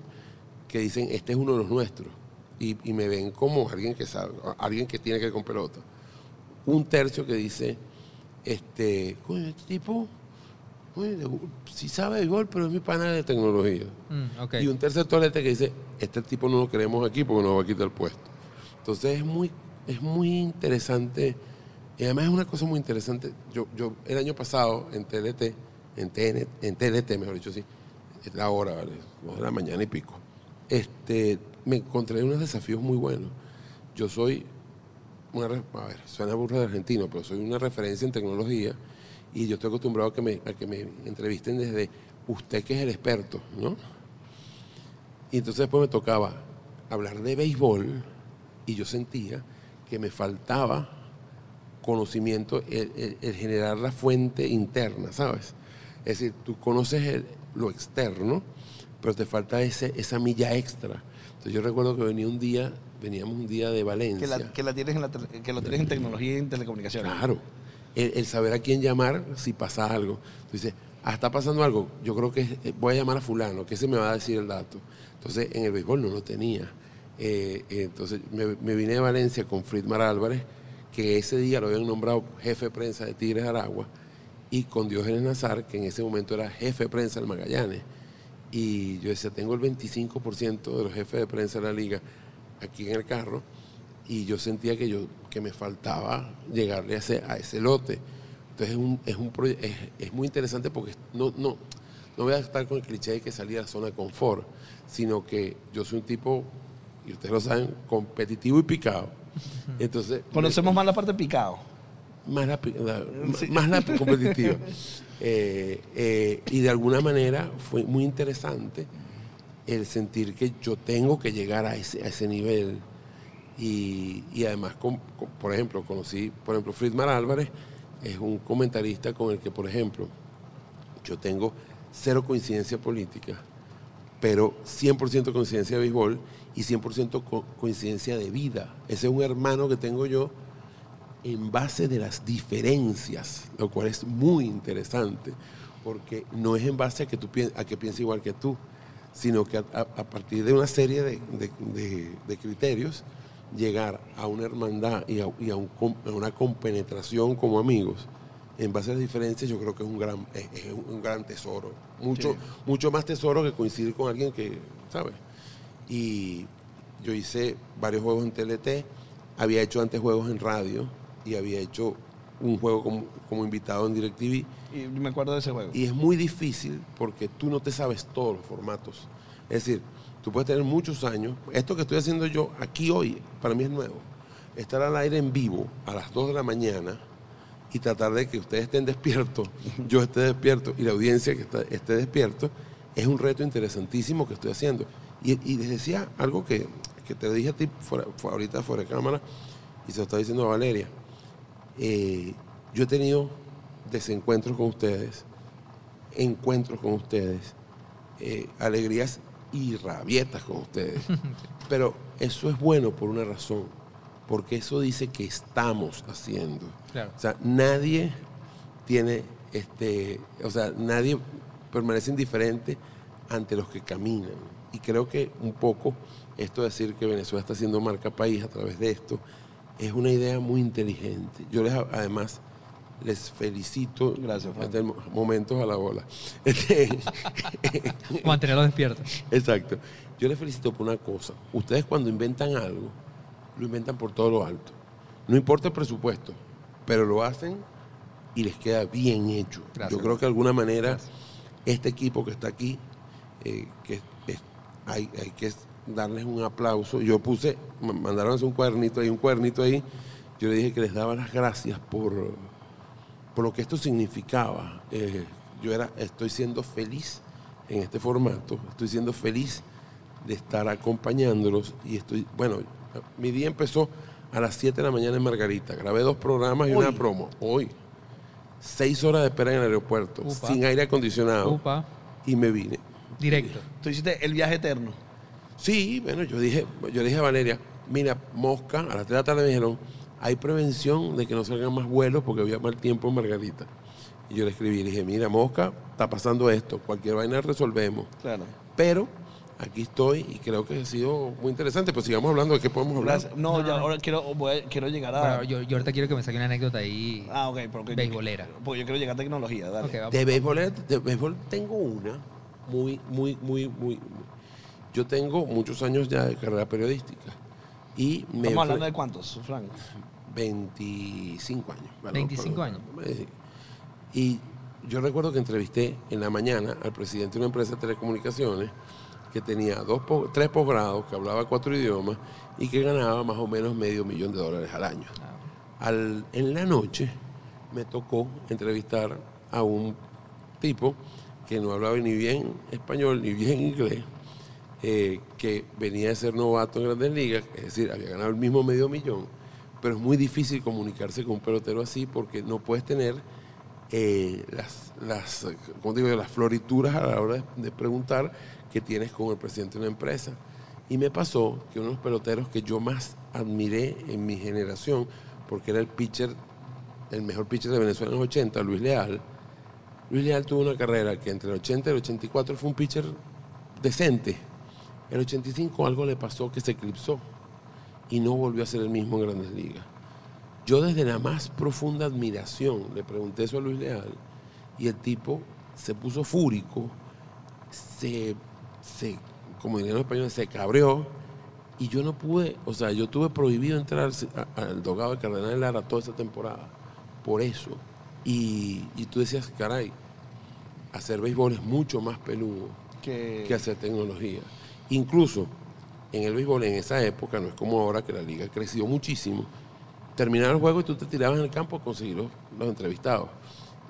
que dicen, este es uno de los nuestros, y, y me ven como alguien que sabe, alguien que tiene que ver con pelota. Un tercio que dice, este, coño, este tipo, sí sabe béisbol, pero es mi pana de tecnología. Mm. Y un tercer tolete que dice, este tipo no lo queremos aquí porque nos va a quitar el puesto. Entonces es muy, es muy interesante, y además es una cosa muy interesante. Yo, yo el año pasado en TLT, en, TN, en TLT, mejor dicho, sí, es la hora, ¿vale? Dos de la mañana y pico. Este, me encontré unos desafíos muy buenos. Yo soy una, a ver, suena burro de argentino, pero soy una referencia en tecnología y yo estoy acostumbrado a que me, a que me entrevisten desde usted que es el experto, ¿no? Y entonces después me tocaba hablar de béisbol y yo sentía que me faltaba conocimiento, el, el- el generar la fuente interna, ¿sabes? Es decir, tú conoces el- lo externo, pero te falta ese, esa milla extra. Entonces yo recuerdo que venía un día, veníamos un día de Valencia. Que, la- que la tienes en la que lo tienes en tecnología y en telecomunicaciones. Claro. El, saber a quién llamar si pasa algo. Dices, ah, está pasando algo. Yo creo que eh, voy a llamar a fulano, que ese me va a decir el dato. Entonces, en el béisbol no lo tenía. Eh, eh, entonces, me, vine de Valencia con Friedmar Álvarez, que ese día lo habían nombrado jefe de prensa de Tigres Aragua, y con Diógenes Nazar, que en ese momento era jefe de prensa del Magallanes. Y yo decía, tengo el 25% de los jefes de prensa de la liga aquí en el carro y yo sentía que yo que me faltaba llegarle a ese, a ese lote. Entonces es, un, es, un es, es muy interesante porque no, no, no voy a estar con el cliché de que salí de la zona de confort, sino que yo soy un tipo, y ustedes lo saben, competitivo y picado. Entonces, Conocemos más la parte picado. más la, la- más la competitiva. Eh, eh, y de alguna manera fue muy interesante el sentir que yo tengo que llegar a ese, a ese nivel. Y, además, por ejemplo, conocí, por ejemplo, Friedman Álvarez es un comentarista con el que, por ejemplo, yo tengo cero coincidencia política, pero 100% coincidencia de béisbol y 100% co- coincidencia de vida. Ese es un hermano que tengo yo en base de las diferencias, lo cual es muy interesante, porque no es en base a que tú pien- a que piense igual que tú, sino que a, partir de una serie de- de- de criterios, llegar a una hermandad y a, y a un a una compenetración como amigos, en base a las diferencias, yo creo que es un gran, es, es un gran tesoro. Mucho, mucho más tesoro que coincidir con alguien que, ¿sabes? Y yo hice varios juegos en TLT, había hecho antes juegos en radio y había hecho un juego como, como invitado en DirecTV. Y me acuerdo de ese juego. Y es muy difícil porque tú no te sabes todos los formatos. Es decir, tú puedes tener muchos años. Esto que estoy haciendo yo aquí hoy, para mí es nuevo. Estar al aire en vivo a las 2 de la mañana y tratar de que ustedes estén despiertos, yo esté despierto y la audiencia que está- esté despierto, es un reto interesantísimo que estoy haciendo. Y, y les decía algo que, que te dije a ti fuera- fue ahorita fuera de cámara y se lo estaba diciendo a Valeria. Eh, yo he tenido desencuentros con ustedes, encuentros con ustedes, eh, alegrías y rabietas con ustedes. Pero eso es bueno por una razón, porque eso dice que estamos haciendo. Claro. O sea, nadie tiene, este, o sea, nadie permanece indiferente ante los que caminan. Y creo que un poco esto de decir que Venezuela está haciendo marca país a través de esto es una idea muy inteligente. Yo les, además les felicito. Gracias, el mo- momentos a la bola. Este, Mantenerlo despierto. Exacto. Yo les felicito por una cosa. Ustedes cuando inventan algo, lo inventan por todo lo alto. No importa el presupuesto, pero lo hacen y les queda bien hecho. Gracias. Yo creo que de alguna manera este equipo que está aquí, eh, que es- hay, hay que darles un aplauso. Yo puse, me mandaron un cuadernito ahí, un cuadernito ahí. Yo le dije que les daba las gracias por, por lo que esto significaba. Eh, yo era, estoy siendo feliz en este formato, estoy siendo feliz de estar acompañándolos y estoy, bueno, mi día empezó a las 7 de la mañana en Margarita, grabé dos programas y una promo, hoy, seis horas de espera en el aeropuerto, Upa. sin aire acondicionado Upa, y me vine. directo. Tú hiciste el viaje eterno. Sí, bueno, yo dije, yo dije a Valeria, mira, Mosca, a las 3 de la tarde me dijeron, hay prevención de que no salgan más vuelos porque había mal tiempo en Margarita. Y yo le escribí, le dije, mira, Mosca, está pasando esto, cualquier vaina resolvemos. Claro. Pero aquí estoy y creo que ha sido muy interesante. Pues sigamos hablando de qué podemos hablar. Gracias. No, ya ahora quiero, voy a- quiero llegar a. Bueno, yo, yo ahorita quiero que me saque una anécdota ahí. ah, ok, porque, Beisbolera. Porque yo quiero llegar a tecnología, dale. Ok, vamos. De béisbol, de béisbol tengo una muy, muy, muy, muy. muy- Yo tengo muchos años ya de carrera periodística. Y me Estamos fue- hablando de cuántos, Frank. 25 años. ¿verdad? 25 Por- años. Y yo recuerdo que entrevisté en la mañana al presidente de una empresa de telecomunicaciones que tenía dos, tres posgrados, que hablaba cuatro idiomas y que ganaba más o menos medio millón de dólares al año. Al- en la noche me tocó entrevistar a un tipo que no hablaba ni bien español ni bien inglés, eh, que venía de ser novato en grandes ligas, es decir, había ganado el mismo medio millón, pero es muy difícil comunicarse con un pelotero así porque no puedes tener eh, las, las, ¿cómo digo las florituras a la hora de, de preguntar que tienes con el presidente de una empresa. Y me pasó que uno de los peloteros que yo más admiré en mi generación, porque era el pitcher, el mejor pitcher de Venezuela en los 80, Luis Leal, Luis Leal tuvo una carrera que entre el 80 y el 84 fue un pitcher decente. El 85 algo le pasó que se eclipsó y no volvió a ser el mismo en grandes ligas. Yo desde la más profunda admiración le pregunté eso a Luis Leal y el tipo se puso fúrico, se, se como dirían los españoles, se cabreó y yo no pude, o sea, yo tuve prohibido entrar al dogado de Cardenal Lara toda esa temporada por eso. Y, y tú decías, caray, hacer béisbol es mucho más peludo Que, que hacer tecnología. Incluso en el béisbol en esa época, no es como ahora que la liga creció muchísimo, terminaba el juego y tú te tirabas en el campo a conseguir los, los entrevistados.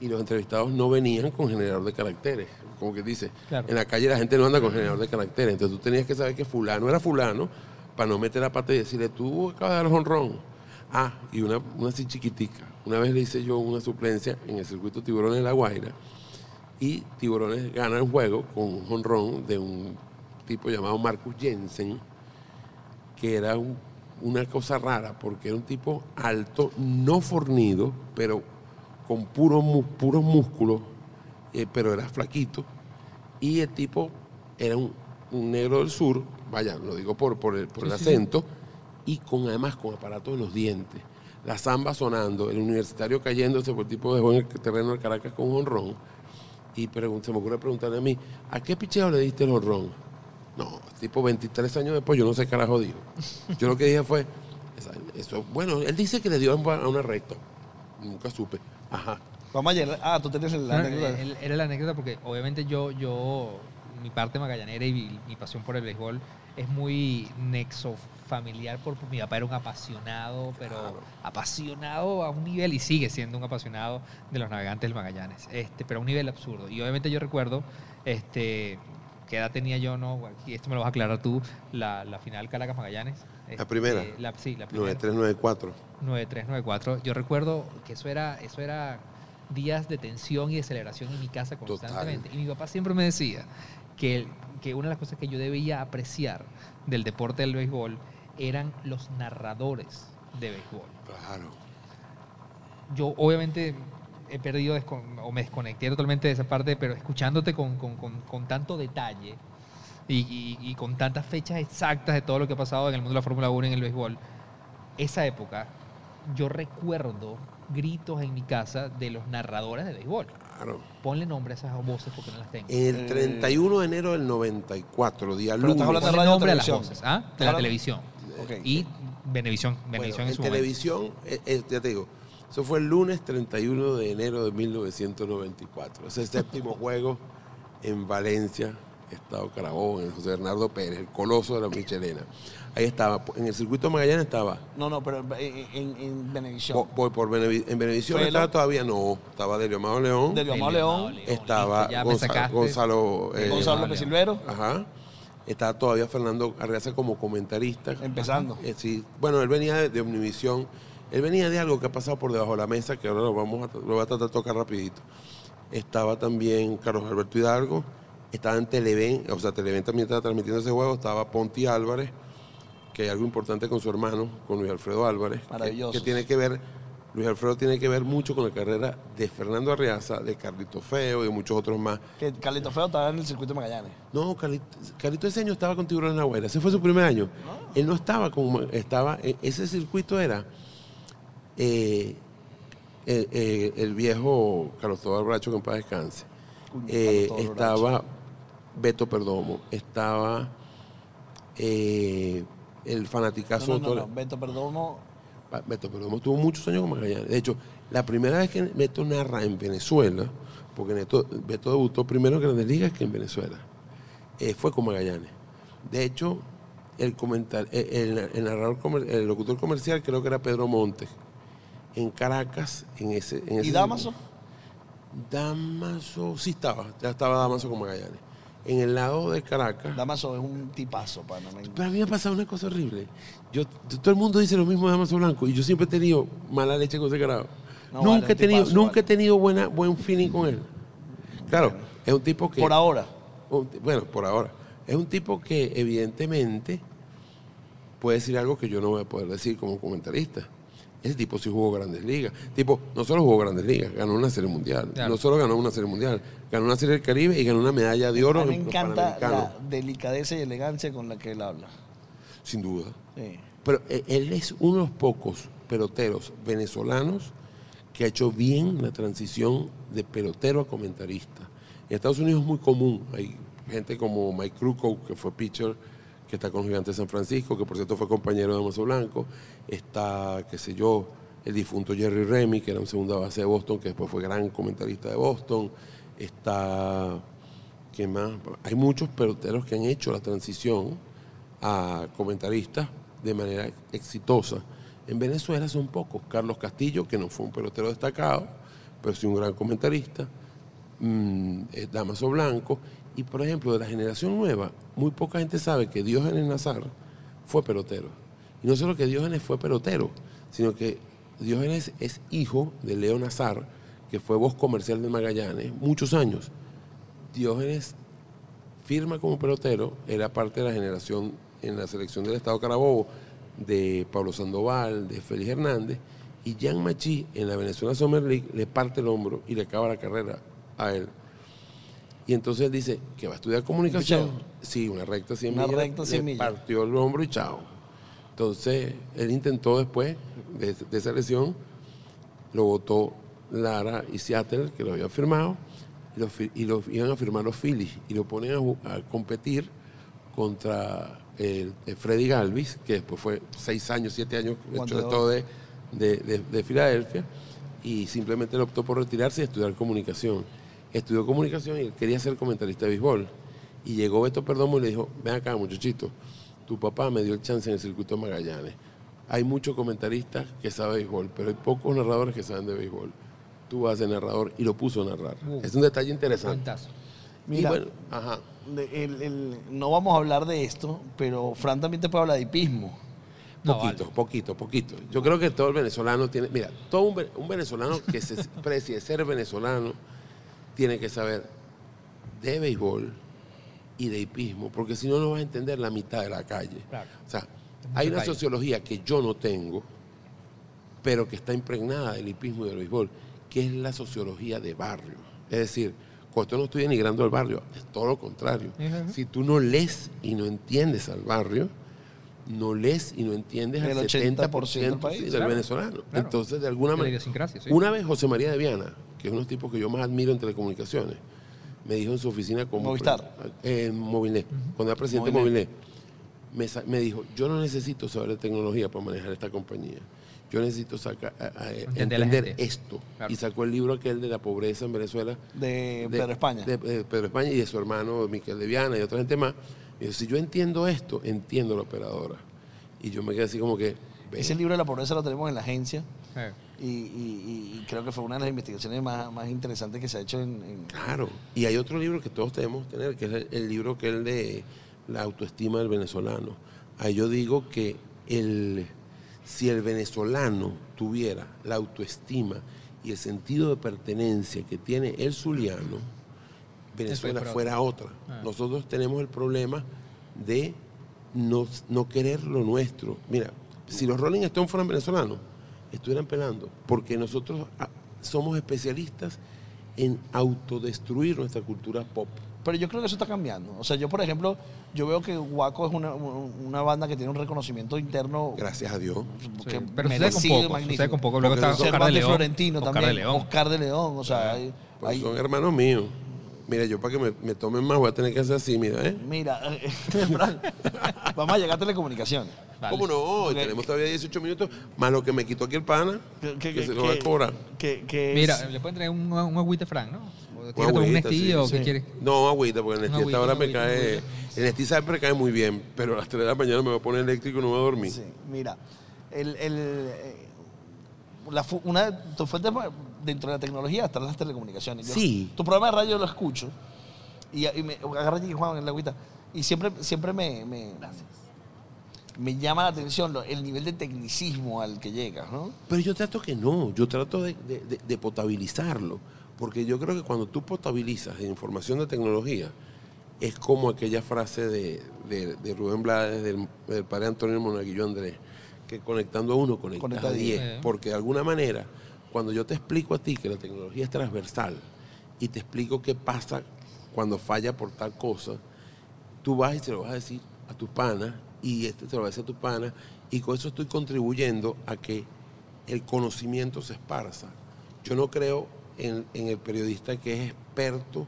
Y los entrevistados no venían con generador de caracteres. Como que dice, Claro. en la calle la gente no anda con generador de caracteres. Entonces tú tenías que saber que fulano era fulano para no meter la pata y decirle, tú acabas de dar honrón. Ah, y una, una así chiquitica. Una vez le hice yo una suplencia en el circuito Tiburones de La Guaira y Tiburones gana el juego con un honrón de un tipo llamado Marcus Jensen, que era un- una cosa rara, porque era un tipo alto, no fornido, pero con puros puros músculos, eh, pero era flaquito. Y el tipo era un, un negro del sur, vaya, lo digo por, por el, por el acento, y con además con aparatos en los dientes. La zamba sonando, el universitario cayéndose por el tipo de en el terreno de Caracas con un honrón. Y se me ocurre preguntarle a mí, ¿a qué picheo le diste el honrón? No, tipo 23 años después, yo no sé qué carajo dijo. Yo lo que dije fue, eso, bueno, él dice que le dio a un- a una recta. Nunca supe. Ajá. Vamos a llegar. Ah, tú tienes la anécdota. era la anécdota porque obviamente yo, yo, mi parte magallanera y mi, mi pasión por el béisbol es muy nexo familiar por mi papá era un apasionado, pero apasionado a un nivel y sigue siendo un apasionado de los navegantes del Magallanes, este, pero a un nivel absurdo. Y obviamente yo recuerdo, este, qué edad tenía yo, no, aquí esto me lo vas a aclarar tú, la, la final Caracas Magallanes. este, primera. la- sí, la primera. 9394. 9394. Yo recuerdo que eso era, eso era días de tensión y de celebración en mi casa constantemente. Y mi papá siempre me decía que, que una de las cosas que yo debía apreciar del deporte del béisbol eran los narradores de béisbol. Claro. Yo obviamente he perdido o me desconecté totalmente de esa parte, pero escuchándote con, con- con- con tanto detalle y, y- y con tantas fechas exactas de todo lo que ha pasado en el mundo de la Fórmula 1 y en el béisbol, esa época yo recuerdo gritos en mi casa de los narradores de béisbol. Claro. Ponle nombre a esas voces porque no las tengo. El 31 de enero del 94, día Pero estás lunes. hablando de radio nombre a las voces, ¿ah? De la televisión. Y Venevisión, Bueno, Venevisión en en su momento. televisión, eh, eh, ya te digo, eso fue el lunes 31 de enero de 1994. Ese séptimo juego en Valencia, Estado Carabobo, en el José Bernardo Pérez, el coloso de la Michelena. Ahí estaba, en el circuito Magallanes estaba, No, no, pero en, en, en Benevisión. vo- voy por Benevi- en Benevisión estaba la- todavía no, estaba Delio Amado León, Delio Amado León, estaba listo, ya me Gonza- sacaste. Gonzalo, eh, Gonzalo López Silvero, Ajá. Estaba todavía Fernando Arreaza como comentarista. empezando. Eh, sí, bueno, él venía de, de Omnivisión. Él venía de algo que ha pasado por debajo de la mesa, que ahora lo vamos a, lo voy a tratar de tocar rapidito. Estaba también Carlos Alberto Hidalgo, estaba en Televen, o sea, Televen también estaba transmitiendo ese juego, estaba Ponti Álvarez, que hay algo importante con su hermano, con Luis Alfredo Álvarez, que- Maravilloso. que, tiene que ver, Luis Alfredo tiene que ver mucho con la carrera de Fernando Arriaza, de Carlito Feo y de muchos otros más. Que Carlito Feo estaba en el circuito de Magallanes. No, Carlito, Carlito ese año estaba con la Guaira. Ese fue su primer año. Él no estaba con... Estaba, e- ese circuito era... eh, el, eh, el viejo Carlos Tobal Bracho, que en paz descanse. Eh, estaba Beto Perdomo. Estaba el fanaticazo... No, no, no, Beto Perdomo. Beto Perdomo estuvo muchos años con Magallanes. De hecho, la primera vez que Beto narra en Venezuela, porque Neto- Beto debutó primero en Grandes Ligas que en Venezuela, fue con Magallanes. De hecho, el, comentar, el, el narrador el locutor comercial creo que era Pedro Montes. En Caracas, en ese... En ¿Y ese Damaso? Damaso, sí estaba, ya estaba Damaso con Magallanes. En el lado de Caracas... Damaso es un tipazo, pana. me- Pero a mí me ha pasado una cosa horrible. Yo, todo el mundo dice lo mismo de Damaso Blanco y yo siempre he tenido mala leche con ese carajo. No, nunca vale, he tenido, tipazo, nunca vale. he tenido buena, buen feeling con él. Claro, es un tipo que. Por ahora. un bueno, por ahora. Es un tipo que evidentemente puede decir algo que yo no voy a poder decir como comentarista. Ese tipo sí jugó grandes ligas. Tipo, no solo jugó grandes ligas, ganó una serie mundial. Claro. No solo ganó una serie mundial, ganó una serie del Caribe y ganó una medalla de oro A mí me en los encanta Panamericanos. la delicadeza y elegancia con la que él habla. Sin duda. Sí. Pero eh, él es uno de los pocos peloteros venezolanos que ha hecho bien la transición de pelotero a comentarista. En Estados Unidos es muy común. Hay gente como Mike Krukow, que fue pitcher, que está con de San Francisco, que por cierto fue compañero de Amazo Blanco. Está, qué sé yo, el difunto Jerry Remy, que era un segunda base de Boston, que después fue gran comentarista de Boston. Está, ¿qué más? Hay muchos peloteros que han hecho la transición a comentaristas de manera exitosa. En Venezuela son pocos. Carlos Castillo, que no fue un pelotero destacado, pero sí un gran comentarista. mm, Damaso Blanco. Y, por ejemplo, de la generación nueva, muy poca gente sabe que Diógenes Nazar fue pelotero. Y no solo que Diógenes fue pelotero, sino que Diógenes es hijo de Leo Nazar, que fue voz comercial de Magallanes muchos años. Diógenes firma como pelotero, era parte de la generación en la selección del Estado Carabobo de Pablo Sandoval, de Félix Hernández, y Jan Machi en la Venezuela Summer League le parte el hombro y le acaba la carrera a él. Y entonces él dice que va a estudiar comunicación. Sí, una recta 100 Una millas. recta 100 le millas. partió el hombro y chao. Entonces él intentó después de, de esa lesión, lo votó Lara y Seattle, que lo habían firmado, y lo, fi- y lo iban a firmar los Phillies, y lo ponen a, competir contra el, el Freddy Galvis, que después fue seis años, siete años, hecho de todo de, de, de- de Filadelfia, y simplemente él optó por retirarse y estudiar comunicación. Estudió comunicación y él quería ser comentarista de béisbol. Y llegó Beto Perdomo y le dijo, ven acá muchachito, tu papá me dio el chance en el circuito de Magallanes. Hay muchos comentaristas que saben béisbol, pero hay pocos narradores que saben de béisbol. Tú vas de narrador y lo puso a narrar. Uh. es un detalle interesante. Fantástico. Y Mira, bueno, ajá. de- el- el- no vamos a hablar de esto, pero Fran también te puede hablar de hipismo. No, Poquito, vale. poquito, poquito. Yo creo que todo el venezolano tiene, mira, todo un venezolano que se precie ser venezolano tiene que saber de béisbol y de hipismo, porque si no, no vas a entender la mitad de la calle. Claro. O sea, hay una calle. sociología que yo no tengo, pero que está impregnada del hipismo y del béisbol, que es la sociología de barrio. Es decir, con esto no estoy denigrando al barrio, es todo lo contrario. Si tú no lees y no entiendes al barrio, no lees y no entiendes al El 70% 80% del país, del claro, venezolano. claro. Entonces, de alguna manera... sí. Una vez José María de Viana, que es uno de los tipos que yo más admiro en telecomunicaciones, me dijo en su oficina como... Movistar. En Movilnet, cuando era presidente de Movilnet. Me, me dijo, yo no necesito saber de tecnología para manejar esta compañía. Yo necesito sacar, a- a- Entender esto. Claro. Y sacó el libro aquel de la pobreza en Venezuela De Pedro España. de, de Pedro España y de su hermano Miquel de Viana y otra gente más. Y yo, si yo entiendo esto, entiendo la operadora. Y yo me quedé así como que... Ese libro de la pobreza lo tenemos en la agencia Eh, y, y- y creo que fue una de las investigaciones más, más interesantes que se ha hecho en... en- Claro. Y hay otro libro que todos debemos tener, que es el, el libro que es el de la autoestima del venezolano. Ahí yo digo que el, si el venezolano tuviera la autoestima y el sentido de pertenencia que tiene el zuliano, Venezuela fuera fuera otra. Ah. Nosotros tenemos el problema de no, no querer lo nuestro. Mira, si los Rolling Stones fueran venezolanos, estuvieran pelando, porque nosotros ah, somos especialistas en autodestruir nuestra cultura pop. Pero yo creo que eso está cambiando. O sea, yo, por ejemplo, yo veo que Waco es una, una banda que tiene un reconocimiento interno Gracias a Dios. que sí. Pero sucede con poco, magnífico. sucede con poco. Luego está Oscar de León. Florentino Oscar también. de León. Oscar de León. O sea, hay- Pues hay- son hermanos míos. Mira, yo para que me, me tomen más voy a tener que hacer así, mira, ¿eh? Mira, Fran, vamos a llegar a telecomunicaciones. Vale. ¿Cómo no? Tenemos todavía 18 minutos, más lo que me quitó aquí el pana, que, se lo va a cobrar. que- que es- Mira, le pueden traer un, un agüite Frank, ¿no? ¿O ¿Quieres un agüita, Nestí sí, o sí. qué quieres? No, agüita, porque el Nestí Una a esta hora agüita, me cae... agüita. El Nestí siempre cae muy bien, pero a las 3 de la mañana me voy a poner eléctrico y no voy a dormir. Sí, mira, el, el, eh, la una de tus fuentes dentro de la tecnología están las telecomunicaciones. Yo- Sí. Tu programa de radio lo escucho y, y me agarra aquí Juan en la agüita y siempre, siempre me, me, me llama la atención lo- el nivel de tecnicismo al que llegas, ¿no? Pero yo trato que no, yo trato de, de- de- de potabilizarlo, porque yo creo que cuando tú potabilizas la información de tecnología, es como aquella frase de, de- de Rubén Blades, del, del padre Antonio Monaguillo Andrés, que conectando a uno conectas Conecta a a diez, diez. porque de alguna manera, cuando yo te explico a ti que la tecnología es transversal y te explico qué pasa cuando falla por tal cosa, tú vas y se lo vas a decir a tus panas y este te lo va a decir a tus panas y con eso estoy contribuyendo a que el conocimiento se esparza. Yo no creo en el periodista que es experto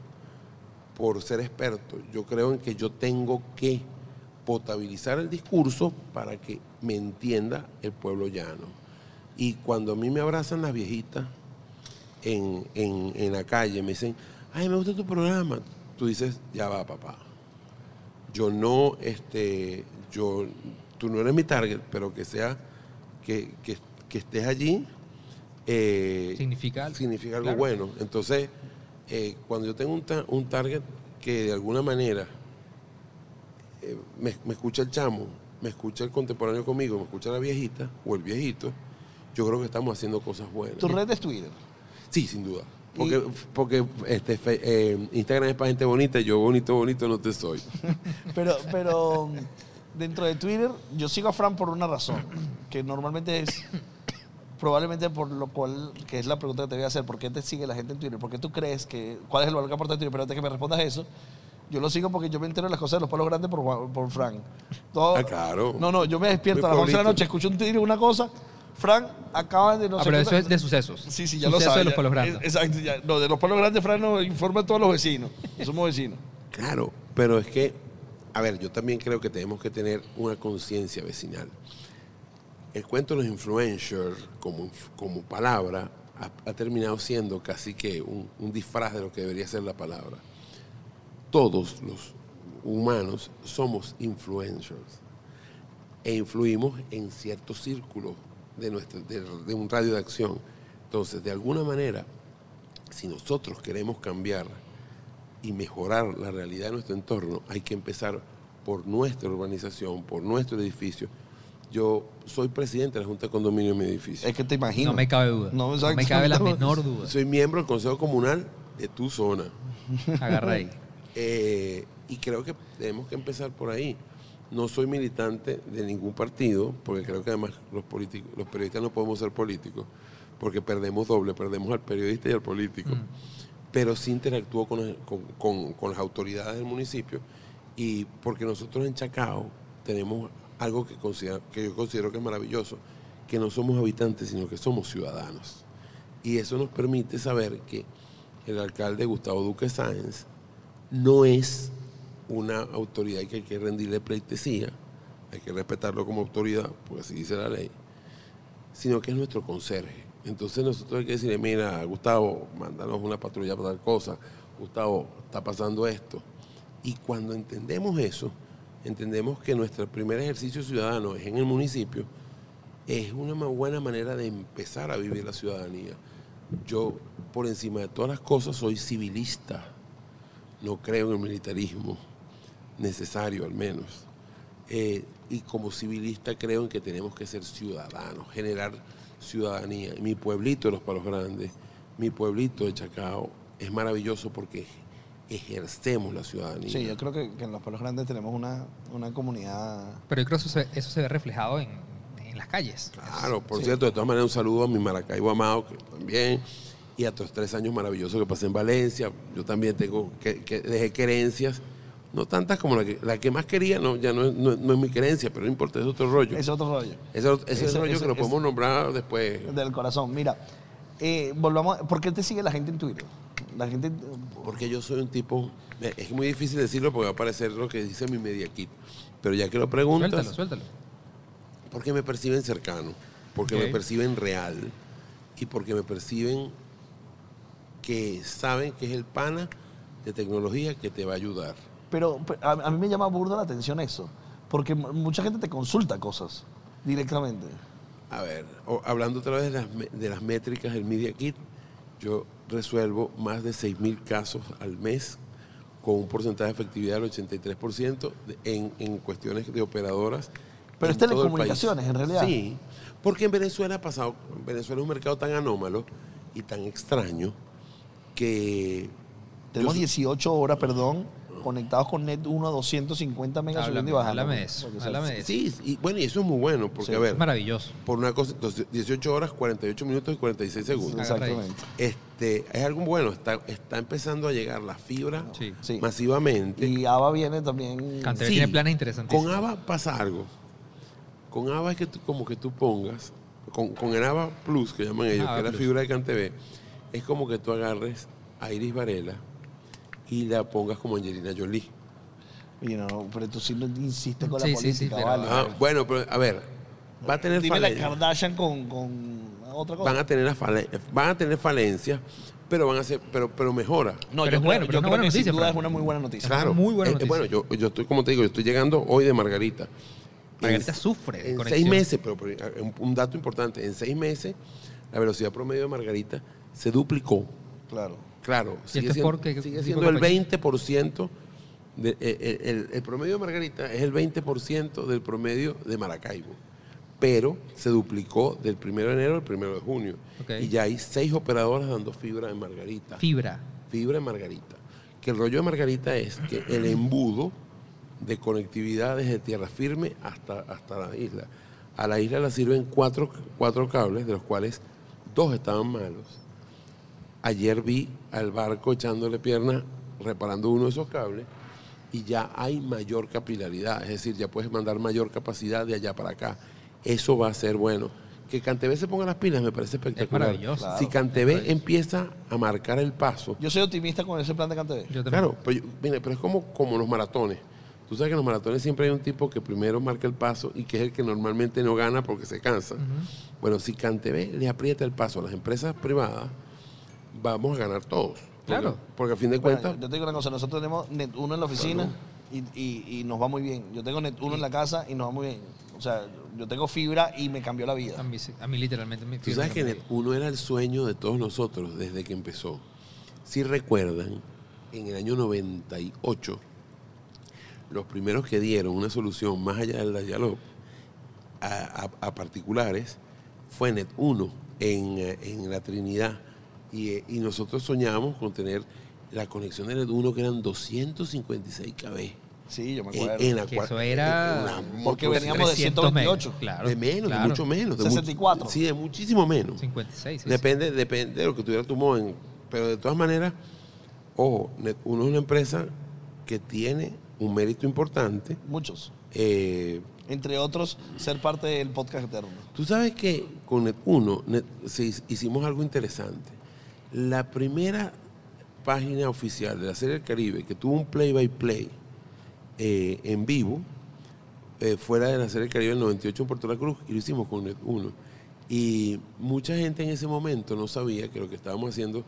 por ser experto. Yo creo en que yo tengo que potabilizar el discurso para que me entienda el pueblo llano. Y cuando a mí me abrazan las viejitas en, en- en la calle, me dicen, ay, me gusta tu programa, tú dices, ya va, papá. Yo no, este, yo, tú no eres mi target, pero que sea que, que- que estés allí eh, Significa algo. significa algo Claro. bueno. Entonces, eh, cuando yo tengo un, ta- un target que de alguna manera eh, me, me escucha el chamo, me escucha el contemporáneo conmigo, me escucha la viejita o el viejito, yo creo que estamos haciendo cosas buenas. Tu red es Twitter. Sí, sin duda. Porque, porque este, fe- eh, Instagram es para gente bonita yo bonito, bonito no te soy. Pero, pero dentro de Twitter, yo sigo a Fran por una razón, que normalmente es probablemente por lo cual, que es la pregunta que te voy a hacer, ¿por qué te sigue la gente en Twitter? ¿Por qué tú crees que, cuál es el valor que aporta Twitter? Pero antes que me respondas eso, yo lo sigo porque yo me entero de las cosas de los palos grandes por, Juan- por Frank. Todo- Ah, claro. No, no, yo me despierto a Muy las 11 de la noche, escucho un Twitter, una cosa, Frank acaba de no Ah, sé pero eso es de sucesos. Sí, sí, ya lo Sucesos sabes. de los palos grandes. Es- Exacto, ya. No, de los palos grandes, Frank nos informa a todos los vecinos. Somos vecinos. Claro, pero es que, a ver, yo también creo que tenemos que tener una conciencia vecinal. El cuento de los influencers como, como palabra ha, ha terminado siendo casi que un, un disfraz de lo que debería ser la palabra. Todos los humanos somos influencers e influimos en ciertos círculos de, nuestra, de, de un radio de acción. Entonces, de alguna manera, si nosotros queremos cambiar y mejorar la realidad de nuestro entorno, hay que empezar por nuestra urbanización, por nuestro edificio. Yo soy presidente de la Junta de Condominio de mi edificio. Es que te imagino. No me cabe duda. No, me cabe la menor duda. Soy miembro del Consejo Comunal de tu zona. Agarra ahí. Eh, y creo que tenemos que empezar por ahí. No soy militante de ningún partido, porque creo que además los, políticos, los periodistas no podemos ser políticos, porque perdemos doble, perdemos al periodista y al político. Pero sí interactúo con, las- con- con- con las autoridades del municipio y porque nosotros en Chacao tenemos algo que, que yo considero que es maravilloso, que no somos habitantes, sino que somos ciudadanos. Y eso nos permite saber que el alcalde Gustavo Duque Sáenz no es una autoridad que hay que rendirle pleitesía, hay que respetarlo como autoridad, porque así dice la ley, sino que es nuestro conserje. Entonces nosotros hay que decirle, mira, Gustavo, mándanos una patrulla para tal cosa, Gustavo, está pasando esto. Y cuando entendemos eso, entendemos que nuestro primer ejercicio ciudadano es en el municipio, es una buena manera de empezar a vivir la ciudadanía. Yo, por encima de todas las cosas, soy civilista. No creo en el militarismo, necesario al menos. Eh, y como civilista creo en que tenemos que ser ciudadanos, generar ciudadanía. Mi pueblito de Los Palos Grandes, mi pueblito de Chacao, es maravilloso porque ejercemos la ciudadanía. Sí, yo creo que, que en los palos grandes tenemos una, una comunidad. Pero yo creo que eso se, eso se ve reflejado en, en las calles. Claro, por cierto, de todas maneras un saludo a mi Maracaibo amado, que también, y a estos tres años maravillosos que pasé en Valencia. Yo también tengo, que, que dejé querencias, no tantas como la que, la que más quería, no, ya no es, no, no es mi querencia, pero no importa, es otro rollo. Es otro rollo. Ese, ese ese- rollo ese- que lo podemos nombrar después. Del corazón. Mira, eh, volvamos. ¿Por qué te sigue la gente en Twitter? La gente. Porque yo soy un tipo, es muy difícil decirlo porque va a parecer lo que dice mi media kit. Pero ya que lo preguntas, Suéltalo, suéltalo. porque me perciben cercano, porque me perciben real y porque me perciben que saben que es el pana de tecnología que te va a ayudar. Pero pe- a, a mí me llama burda la atención eso. Porque mucha gente te consulta cosas directamente. A ver, hablando otra vez de las, de las métricas del Media Kit, yo resuelvo más de 6.000 casos al mes con un porcentaje de efectividad del 83% de- en, en cuestiones de operadoras. Pero es telecomunicaciones, en realidad. Sí, porque en Venezuela ha pasado, Venezuela es un mercado tan anómalo y tan extraño que... Tenemos yo- 18 horas, perdón, conectados con Net 1 a 250 megas subiendo y Háblame, bajando. háblame de eso. Háblame eso. Sí, y bueno, y eso es muy bueno, porque Sí, a ver, Es maravilloso. por una cosa, entonces, 18 horas, 48 minutos y 46 segundos. Exactamente. Este, es algo bueno, está, está empezando a llegar la fibra Sí. Sí. masivamente. Y ABA viene también. Canteve Sí. tiene planes interesantes. Con ABA pasa algo. Con ABA es que tú, como que tú pongas, con, con el ABA Plus, que llaman ellos, ABA que es la Plus. fibra de CanTV, es como que tú agarres a Iris Varela y la pongas como Angelina Jolie. Oye, no, no, pero tú sí no insistes con Sí, la sí, sí, política, pero- vale. Ah, bueno, pero a ver, va a tener Dime la falencias. Kardashian con, con otra cosa. Van a tener, fale- van a tener falencias, pero van a ser, pero, pero mejora. no, Pero yo es creo, bueno, pero yo es una creo buena que noticia, sin duda es una muy buena noticia. Claro. muy buena Eh, eh, noticia. bueno, yo, yo estoy, como te digo, yo estoy llegando hoy de Margarita. Margarita sufre de En conexión. seis meses, pero, pero, un, un dato importante, en seis meses la velocidad promedio de Margarita se duplicó. Claro. Claro, sigue, siendo, porque- sigue siendo el compañía? 20%, de, eh, eh, el, el promedio de Margarita es el 20% del promedio de Maracaibo, pero se duplicó del 1 de enero al 1 de junio. Y ya hay seis operadoras dando fibra en Margarita. Fibra. Fibra en Margarita. Que el rollo de Margarita es que el embudo de conectividad desde tierra firme hasta, hasta la isla. A la isla la sirven cuatro, cuatro cables, de los cuales dos estaban malos. Ayer vi al barco echándole piernas, reparando uno de esos cables, y ya hay mayor capilaridad, es decir, ya puedes mandar mayor capacidad de allá para acá. Eso va a ser bueno. Que Cantebé se ponga las pilas me parece espectacular. maravilloso. si Cantebé es empieza a marcar el paso, Yo soy optimista con ese plan de Cantebé. Yo. Claro, pero, yo- mire, pero es como, como los maratones. Tú sabes que en los maratones siempre hay un tipo que primero marca el paso y que es el que normalmente no gana porque se cansa. Bueno, si Cantebé le aprieta el paso a las empresas privadas, vamos a ganar todos. Claro. Porque a fin de Bueno, cuentas, yo te digo una cosa, nosotros tenemos Net 1 en la oficina y, y- y nos va muy bien. Yo tengo Net 1 en la casa y nos va muy bien. O sea, yo tengo fibra y me cambió la A vida. mí, sí- a mí literalmente me tú sabes que Net uno era el sueño de todos nosotros desde que empezó. Si recuerdan, en el año 98, los primeros que dieron una solución más allá del diálogo a, a- a particulares fue Net 1 en, en la Trinidad. Y, y nosotros soñábamos con tener la conexión de Net 1 que eran 256 KB. Sí, yo me acuerdo. en la Que cual- eso era- Porque veníamos de 300 128. megas, Claro. de menos, claro. de mucho menos. de mu- 64. sí, de muchísimo menos. 56. sí, sí. Depende, depende de lo que tuviera tu modem. Pero de todas maneras, ojo, Net uno es una empresa que tiene un mérito importante. Muchos. Eh, Entre otros, ser parte del podcast eterno. Tú sabes que con Net 1 Net- se hiz- hicimos algo interesante. La primera página oficial de la Serie del Caribe que tuvo un play-by-play eh, en vivo eh, fuera de la Serie del Caribe del 98 en Puerto La Cruz y lo hicimos con 1. Y mucha gente en ese momento no sabía que lo que estábamos haciendo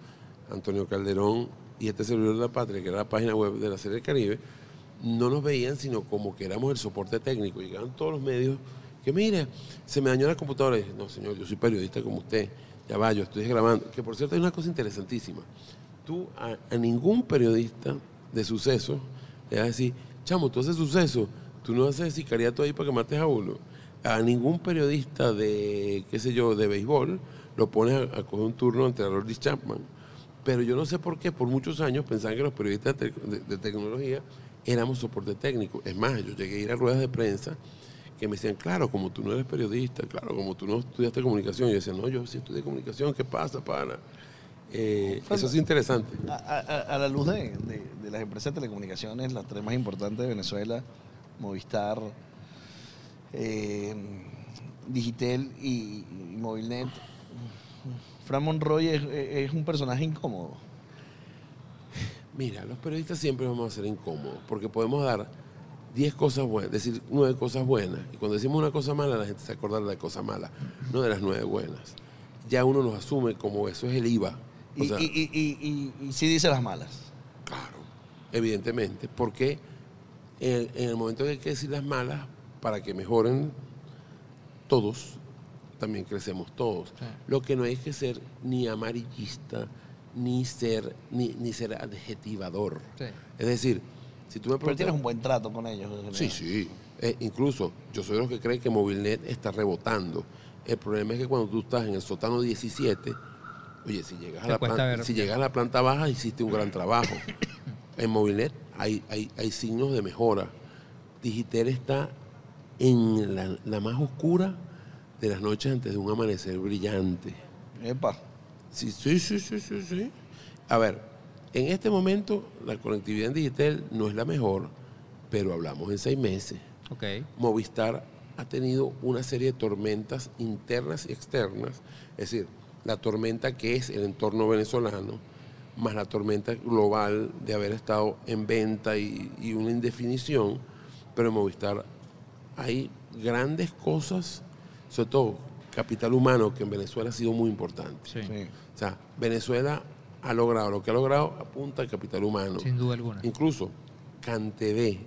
Antonio Calderón y este servidor de la patria, que era la página web de la Serie del Caribe, no nos veían sino como que éramos el soporte técnico. Llegaban todos los medios que, mire, se me dañó la computadora. Y dije, no, señor, yo soy periodista como usted. Ya va, yo estoy grabando. Que por cierto hay una cosa interesantísima. Tú a, ningún periodista de sucesos le vas a decir, chamo, tú haces suceso, tú no haces sicariato ahí para que mates a uno. A ningún periodista de, qué sé yo, de béisbol lo pones a, coger un turno ante Lourdes Chapman. Pero yo no sé por qué, por muchos años pensaban que los periodistas de- de tecnología éramos soporte técnico. Es más, yo llegué a ir a ruedas de prensa que me decían, claro, como tú no eres periodista, claro, como tú no estudiaste comunicación. Y yo decía, no, yo sí estudié comunicación, ¿qué pasa, pana? Eh, eso es interesante. A, a- a la luz de, de- de las empresas de telecomunicaciones, las tres más importantes de Venezuela, Movistar, eh, Digitel y, y Movilnet, Fran Monroy es, es un personaje incómodo. Mira, los periodistas siempre vamos a ser incómodos porque podemos dar 10 cosas buenas, decir nueve cosas buenas. Y cuando decimos una cosa mala, la gente se acorda de la cosa mala, no de las nueve buenas. Ya uno nos asume como eso es el IVA. O Y, sea, y, y, y- y- y sí dice las malas. Claro, evidentemente, porque en, en el momento que hay que decir las malas, para que mejoren todos, también crecemos todos. Sí. Lo que no hay que ser ni amarillista, ni ser, ni, ni ser adjetivador. Sí. Es decir, si tú me Pero tienes un buen trato con ellos. en Sí, sí. Eh, incluso yo soy de los que creen que Movilnet está rebotando. El problema es que cuando tú estás en el sótano 17, oye, si llegas, a la, cuesta plan- ver. si llegas a la planta baja, hiciste un gran trabajo. En Movilnet hay, hay, hay signos de mejora. Digitel está en la, la más oscura de las noches antes de un amanecer brillante. Epa. Sí, sí, sí, sí, sí, sí. A ver, en este momento la conectividad en Digitel no es la mejor, pero hablamos en seis meses. Ok. Movistar ha tenido una serie de tormentas internas y externas, es decir, la tormenta que es el entorno venezolano, más la tormenta global de haber estado en venta y, y una indefinición, pero en Movistar hay grandes cosas, sobre todo capital humano, que en Venezuela ha sido muy importante. Sí. Sí. O sea, Venezuela ha logrado lo que ha logrado apunta al capital humano. Sin duda alguna. Incluso Cantebé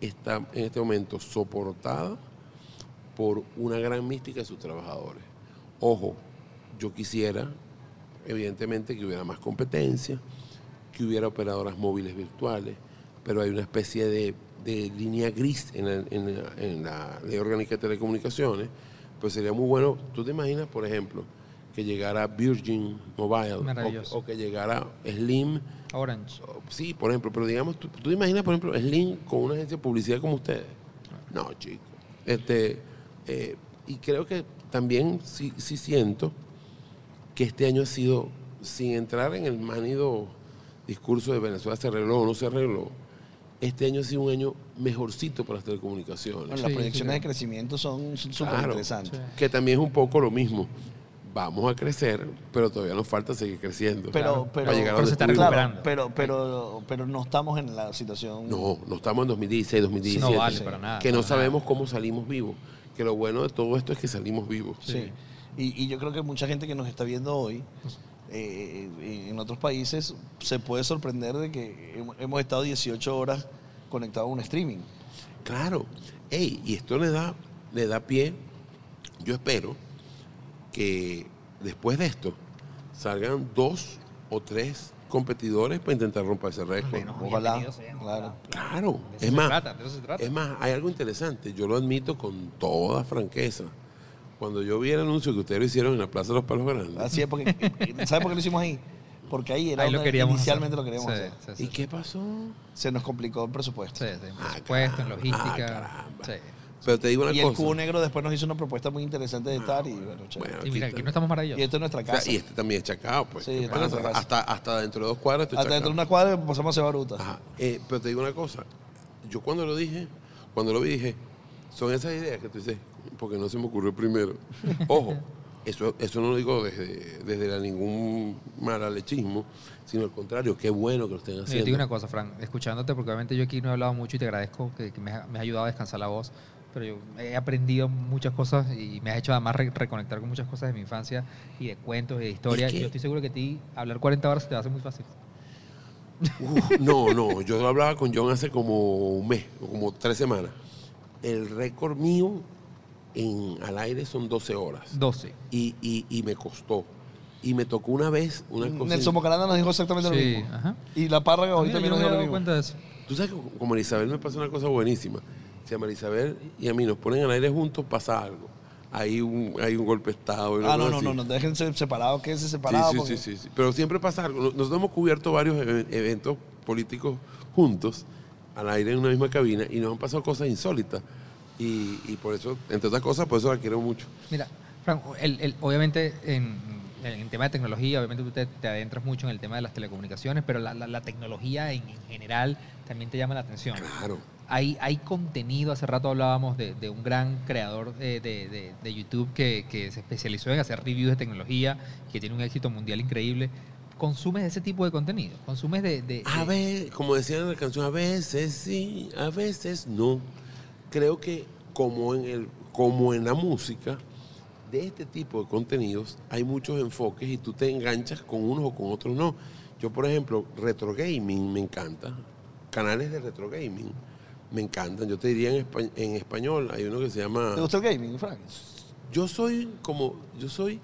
está en este momento soportada por una gran mística de sus trabajadores. Ojo, yo quisiera, evidentemente, que hubiera más competencia, que hubiera operadoras móviles virtuales, pero hay una especie de, de línea gris en la, en la- en la ley orgánica de telecomunicaciones, pues sería muy bueno, tú te imaginas, por ejemplo, que llegara Virgin Mobile o, que llegara Slim, Orange. o- sí, por ejemplo, pero digamos, tú, tú te imaginas, por ejemplo, Slim con una agencia de publicidad como ustedes. No, chico. Este, eh, y creo que también sí, sí siento que este año ha sido, sin entrar en el manido discurso de Venezuela se arregló o no se arregló, este año ha sido un año mejorcito para las telecomunicaciones. Bueno, las sí, proyecciones claro. de crecimiento son súper Claro, interesantes. que también es un poco lo mismo. Vamos a crecer, pero todavía nos falta seguir creciendo. Pero, pero, Para llegar Pero se está recuperando. pero, pero, pero no estamos en la situación. No, no estamos en 2016, 2017. No vale para nada, Que no nada. sabemos cómo salimos vivos. Que lo bueno de todo esto es que salimos vivos. Sí. Y, y yo creo que mucha gente que nos está viendo hoy eh, en otros países se puede sorprender de que hemos- hemos estado 18 horas conectados a un streaming. Claro. Ey, y esto le da, le da pie. Yo espero que después de esto salgan dos o tres competidores para intentar romper ese récord. Bueno, Ojalá. Claro. Claro. De eso Es se más, trata, de eso se trata. es más, hay algo interesante. Yo lo admito con toda franqueza. Cuando yo vi el anuncio que ustedes lo hicieron en la Plaza de los Palos Grandes. Así es, porque, ¿sabes por qué lo hicimos ahí? Porque ahí era Ahí lo donde queríamos inicialmente hacer. lo queríamos Sí, hacer. sí, sí. ¿Y qué pasó? Se nos complicó el presupuesto. Sí, sí, en Ah, presupuesto, en logística. Ah, caramba. sí. Pero te digo una Y el cosa. Cubo Negro después nos hizo una propuesta muy interesante de estar y bueno. Bueno, Y mira, aquí no estamos Y maravillosos. esto es nuestra O sea, casa. y este también es chacao, pues. Sí, ¿Qué este es casa. hasta, hasta dentro de dos cuadras Hasta dentro de chacao. una cuadra pasamos a hacer baruta. Ajá. Eh, pero te digo una cosa. Yo cuando lo dije, cuando lo vi, dije, son esas ideas que tú dices, porque no se me ocurrió primero. Ojo, eso, eso no lo digo desde, desde la- ningún malalechismo, sino al contrario, qué bueno que lo estén Yo haciendo. te digo una cosa, Frank, escuchándote, porque obviamente yo aquí no he hablado mucho y te agradezco que, que me, me has ayudado a descansar la voz, pero yo he aprendido muchas cosas y me has hecho además re- reconectar con muchas cosas de mi infancia y de cuentos y de historia. Es que- Y yo estoy seguro que a ti hablar 40 horas se te va a hacer muy fácil. No, no, yo lo hablaba con John hace como un mes, o como tres semanas. El récord mío en, al aire son 12 horas. 12. Y, y, y me costó. Y me tocó una vez una cosa... Nelson Bocaranda nos dijo exactamente lo mismo. ajá. Y la Párraga hoy Mira, también nos dijo lo mismo. cuenta de eso. Tú sabes que con Marisabel me pasa una cosa buenísima. Si a Marisabel y a mí nos ponen al aire juntos, pasa algo. Hay un, hay un golpe de estado. y Ah, no, no, así. no, no, déjense separados, quédense separados. sí, porque- sí, sí, sí. Pero siempre pasa algo. Nos- Nosotros hemos cubierto varios e- eventos políticos juntos, al aire en una misma cabina, y nos han pasado cosas insólitas. Y, y por eso, entre otras cosas, por eso la quiero mucho. Mira, Frank, el- el- obviamente en, en tema de tecnología, obviamente tú te, te adentras mucho en el tema de las telecomunicaciones, pero la, la- la tecnología en, en general también te llama la atención. Claro. Hay, hay contenido, hace rato hablábamos de, de un gran creador de, de- de- de YouTube que, que se especializó en hacer reviews de tecnología, que tiene un éxito mundial increíble. ¿Consumes ese tipo de contenido? ¿Consumes de...? A ver, como decían en la canción, a veces sí, a veces no. Creo que como en, el, como en la música, de este tipo de contenidos hay muchos enfoques y tú te enganchas con unos o con otros no. Yo, por ejemplo, retro gaming me encanta. Canales de retro gaming me encantan. Yo te diría en, espa- en español, hay uno que se llama... ¿Te gusta el gaming, Frank? Yo soy como, yo soy,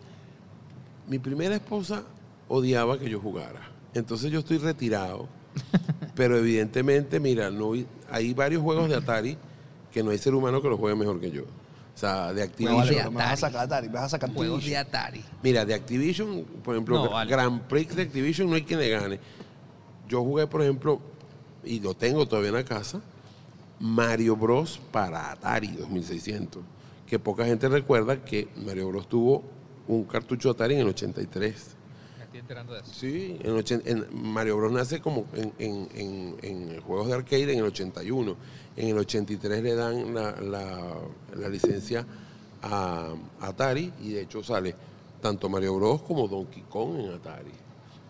mi primera esposa odiaba que yo jugara. Entonces yo estoy retirado. pero evidentemente, mira, no, hay varios juegos de Atari que no hay ser humano que los juegue mejor que yo. O sea, de No, vale, Activision. me vas a sacar Atari, me vas a sacar Juegos de Atari. Mira, de Activision, por ejemplo, No, vale. Grand Prix de Activision no hay quien le gane. Yo jugué, por ejemplo, y lo tengo todavía en la casa, Mario Bros. para Atari 2600. Que poca gente recuerda que Mario Bros. tuvo un cartucho Atari en el 83. Me estoy enterando de eso. Sí, en, ochen- en- Mario Bros. nace como en, en- en- en juegos de arcade en el 81. En el 83 le dan la, la- la licencia a Atari y de hecho sale tanto Mario Bros. como Donkey Kong en Atari.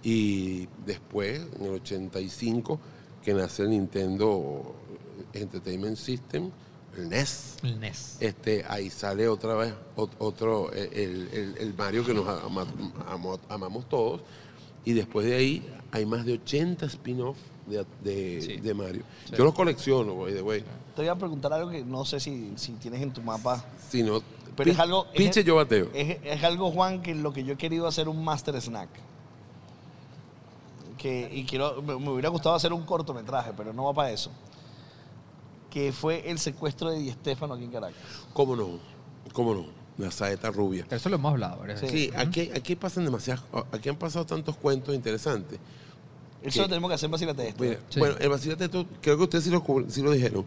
Y después, en el 85, que nace el Nintendo Entertainment System, el NES. El NES. Este, ahí sale otra vez ot- otro, eh, el, el- el Mario que nos ama- amo- amamos todos. Y después de ahí hay más de 80 spin-off de, de- Sí. de Mario. Sí. Yo los colecciono, by the way. Te voy a preguntar algo que no sé si, si tienes en tu mapa. Si no, Pero es algo. es- Pinche yo bateo. Es, es algo, Juan, que lo que yo he querido hacer un master snack. Que, y quiero, me, me hubiera gustado hacer un cortometraje, pero no va para eso. Que fue el secuestro de Di Stefano aquí en Caracas. ¿Cómo no? ¿Cómo no? La saeta rubia. Eso lo hemos hablado Sí. aquí, aquí pasan demasiadas, aquí han pasado tantos cuentos interesantes. Eso lo tenemos que hacer en Vacílate esto. Mira, Sí. Bueno, el vacilate esto, creo que ustedes sí lo, cubr- sí lo dijeron,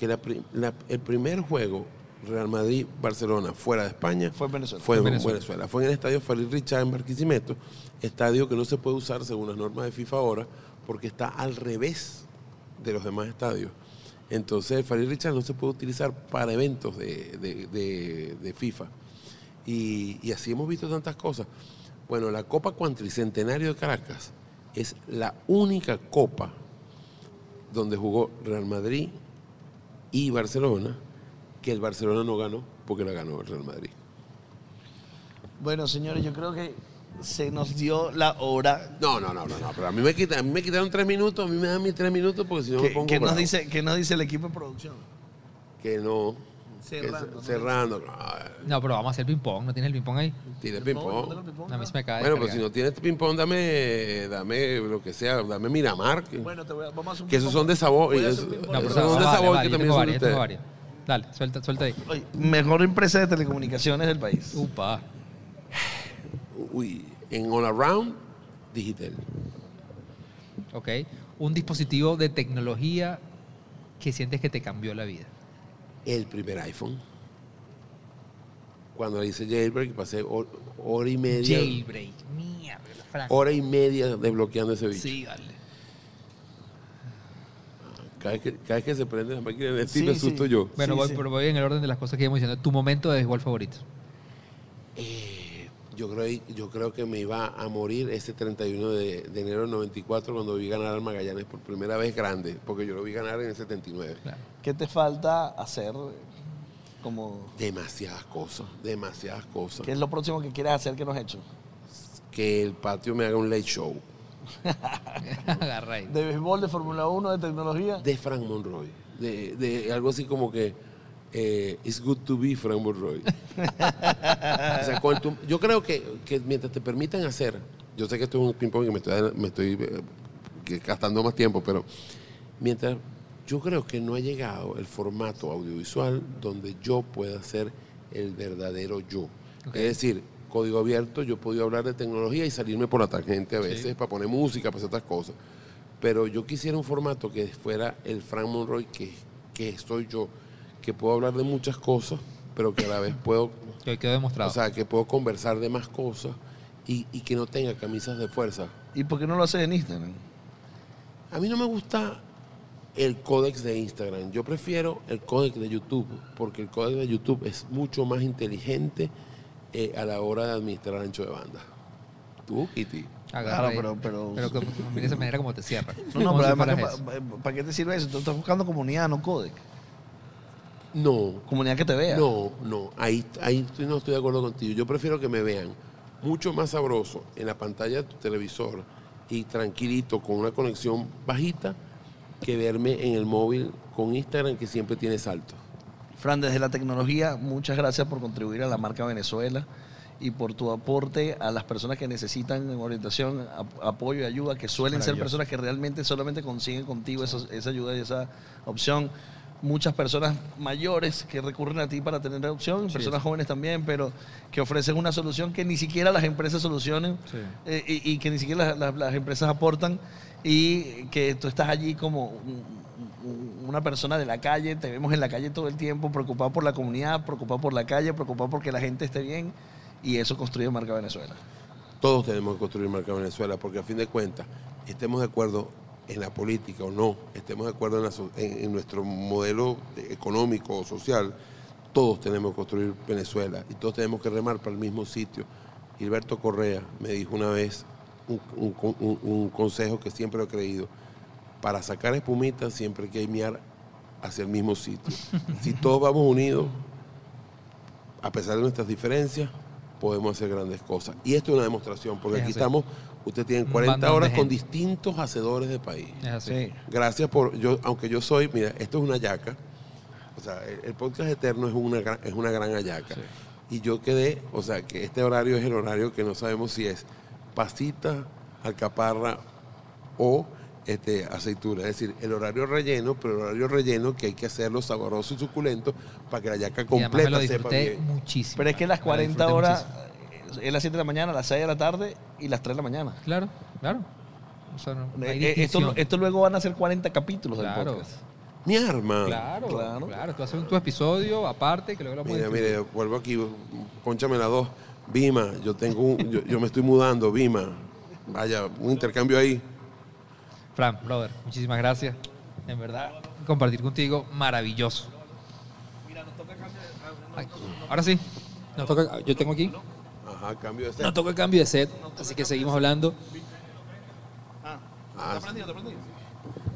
que la pri- la- el primer juego Real Madrid-Barcelona fuera de España Fue en Venezuela. Fue en Fue en Venezuela. Venezuela. Fue en el estadio Farid Richard en Barquisimeto, estadio que no se puede usar según las normas de FIFA ahora, porque está al revés de los demás estadios. Entonces Farid Richard no se puede utilizar para eventos de, de- de- de FIFA. Y, y así hemos visto tantas cosas. Bueno, la Copa Cuantricentenario de Caracas es la única copa donde jugó Real Madrid y Barcelona que el Barcelona no ganó porque la ganó el Real Madrid. Bueno, señores, yo creo que se nos dio la hora. No, no, no, no, no, pero a mí me, quita- a mí me quitaron tres minutos, a mí me dan mis tres minutos porque si no me ¿Qué, pongo qué nos bravo. dice, ¿Qué nos dice el equipo de producción? Que no. Cerrando, cerrando. no, No, pero vamos a hacer ping-pong. ¿No tienes el ping-pong ahí? tire No, ping-pong. no A mí se me de Bueno, pues si no tienes ping-pong, dame, dame lo que sea, dame Miramar. Que, Bueno, te voy a, vamos a hacer un que esos son de sabor. Voy y a esos- hacer un ping-pong. No, pero esos son de sabor que también tengo son de ustedes. Dale, suelta, suelta ahí. Oye, mejor empresa de telecomunicaciones del país. Upa. Uy, en All Around, Digital. Ok. Un dispositivo de tecnología que sientes que te cambió la vida. El primer iPhone. Cuando le hice jailbreak, pasé hor- hora y media. Jailbreak. Mierda, Frank. Hora y media desbloqueando ese bicho. Sí, vale. Cada, vez que, cada vez que se prende la máquina de Sí, me sí. asusto yo. Bueno, Sí, voy, sí. pero voy en el orden de las cosas que íbamos diciendo. Tu momento de igual favorito. Eh, yo, creo, yo creo que me iba a morir ese 31 de, de enero del 94 cuando vi ganar al Magallanes por primera vez grande, porque yo lo vi ganar en el 79. Claro. ¿Qué te falta hacer? Como, Demasiadas cosas, demasiadas cosas. ¿Qué es lo próximo que quieres hacer que no has hecho? Que el patio me haga un late show Agarra ahí. ¿De béisbol, de Fórmula 1, de tecnología? de Frank Monroy. De, de algo así como que eh, It's good to be Frank. O sea, tu- yo creo que, que mientras te permitan hacer, yo sé que esto es un ping-pong que me estoy, me estoy eh, gastando más tiempo, pero mientras yo creo que no ha llegado el formato audiovisual donde yo pueda ser el verdadero yo. Es decir, código abierto, yo he podido hablar de tecnología y salirme por la tangente a veces para poner música, para hacer otras cosas. Pero yo quisiera un formato que fuera el Frank Monroy que, que soy yo, que puedo hablar de muchas cosas, pero que a la vez puedo Que quedó demostrado. o sea, que puedo conversar de más cosas y, y que no tenga camisas de fuerza. ¿Y por qué no lo haces en Instagram? A mí no me gusta el códex de Instagram. Yo prefiero el códex de YouTube, porque el códex de YouTube es mucho más inteligente eh, a la hora de administrar ancho de banda. Tú, Kitty. Agarra Claro, pero- pero- Pero como- mira esa manera como te cierra. No, no, pero si además, fueras que eso. pa- ¿para qué te sirve eso? Tú estás buscando comunidad, no codec. No, Comunidad que te vea. no, no. Ahí, ahí estoy- no estoy de acuerdo contigo. Yo prefiero que me vean mucho más sabroso en la pantalla de tu televisor y tranquilito con una conexión bajita que verme en el móvil con Instagram que siempre tiene salto. Fran, desde la tecnología, muchas gracias por contribuir a la marca Venezuela y por tu aporte a las personas que necesitan orientación, ap- apoyo y ayuda, que suelen ser personas que realmente solamente consiguen contigo esa, esa ayuda y esa opción. Muchas personas mayores que recurren a ti para tener opción, personas jóvenes también, pero que ofrecen una solución que ni siquiera las empresas solucionan Sí. eh, y, y que ni siquiera las, las- las empresas aportan y que tú estás allí como un- un- una persona de la calle, te vemos en la calle todo el tiempo, preocupado por la comunidad, preocupado por la calle, preocupado porque la gente esté bien y eso construye Marca Venezuela. Todos tenemos que construir marca Venezuela porque a fin de cuentas, estemos de acuerdo en la política o no, estemos de acuerdo en, la so- en- en nuestro modelo económico o social, todos tenemos que construir Venezuela y todos tenemos que remar para el mismo sitio. Gilberto Correa me dijo una vez un, un con- un- un consejo que siempre he creído. Para sacar espumita siempre hay que mirar hacia el mismo sitio. si todos vamos unidos, a pesar de nuestras diferencias, podemos hacer grandes cosas. Y esto es una demostración, porque Es aquí así. estamos ustedes tienen Un 40 bandón de horas con distintos hacedores de país. Es así. Sí. Gracias por, yo, aunque yo soy, mira, esto es una yaca. O sea, el, el podcast eterno es una gran, es una gran ayaca. Y yo quedé, o sea, que este horario es el horario que no sabemos si es pasita, alcaparra o este, aceituna. Es decir, el horario relleno, pero el horario relleno que hay que hacerlo sabroso y suculento para que la yaca Y además me completa lo sepa disfruté bien. muchísimo. Pero es que las Me lo 40 disfruté horas muchísimo. Es las 7 de la mañana, las 6 de la tarde y las 3 de la mañana. Claro, claro. O sea, no, no hay Eh, eh, esto, esto luego van a ser 40 capítulos del Claro. podcast. Mi arma. Claro, Claro. claro, Tú haces un- tu episodio aparte que luego lo Mira, mire, vuelvo aquí, ponchame la dos. Vima, yo tengo un- yo, yo me estoy mudando, Vima. Vaya, un intercambio ahí. Fran, brother, muchísimas gracias. En verdad, compartir contigo, maravilloso. Ay, Ahora sí, nos toca, yo tengo aquí, Ajá, cambio de set. toca el cambio de set, así que seguimos hablando. Ah,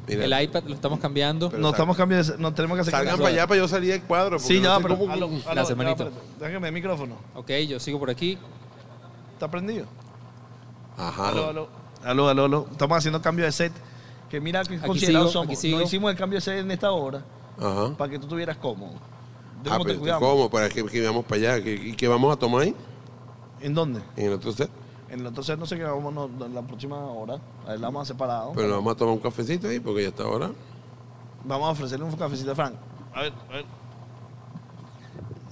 El mira, iPad lo estamos cambiando. Pero No estamos cambiando, no tenemos que hacer salgan para allá para yo salir del cuadro. Sí, no ya, sé pero. cómo- aló, aló, Gracias, ya, manito. espérate, Déjame el micrófono. Ok, yo sigo por aquí. ¿Está prendido? Ajá. Aló, aló. Aló, aló, aló. Estamos haciendo cambio de set. Que mira que considerados somos. sigo. No hicimos el cambio de set en esta hora Ajá. para que tú estuvieras cómodo. ¿De Ah, cómo. Para que, que vamos para allá. ¿Qué- ¿Y qué vamos a tomar ahí? ¿En dónde? En el otro set. En el otro set no sé qué vamos no, en la próxima hora. Ahí la vamos a separado. Pero vamos a tomar un cafecito ahí porque ya está ahora. Vamos a ofrecerle un cafecito a Frank. A ver, a ver.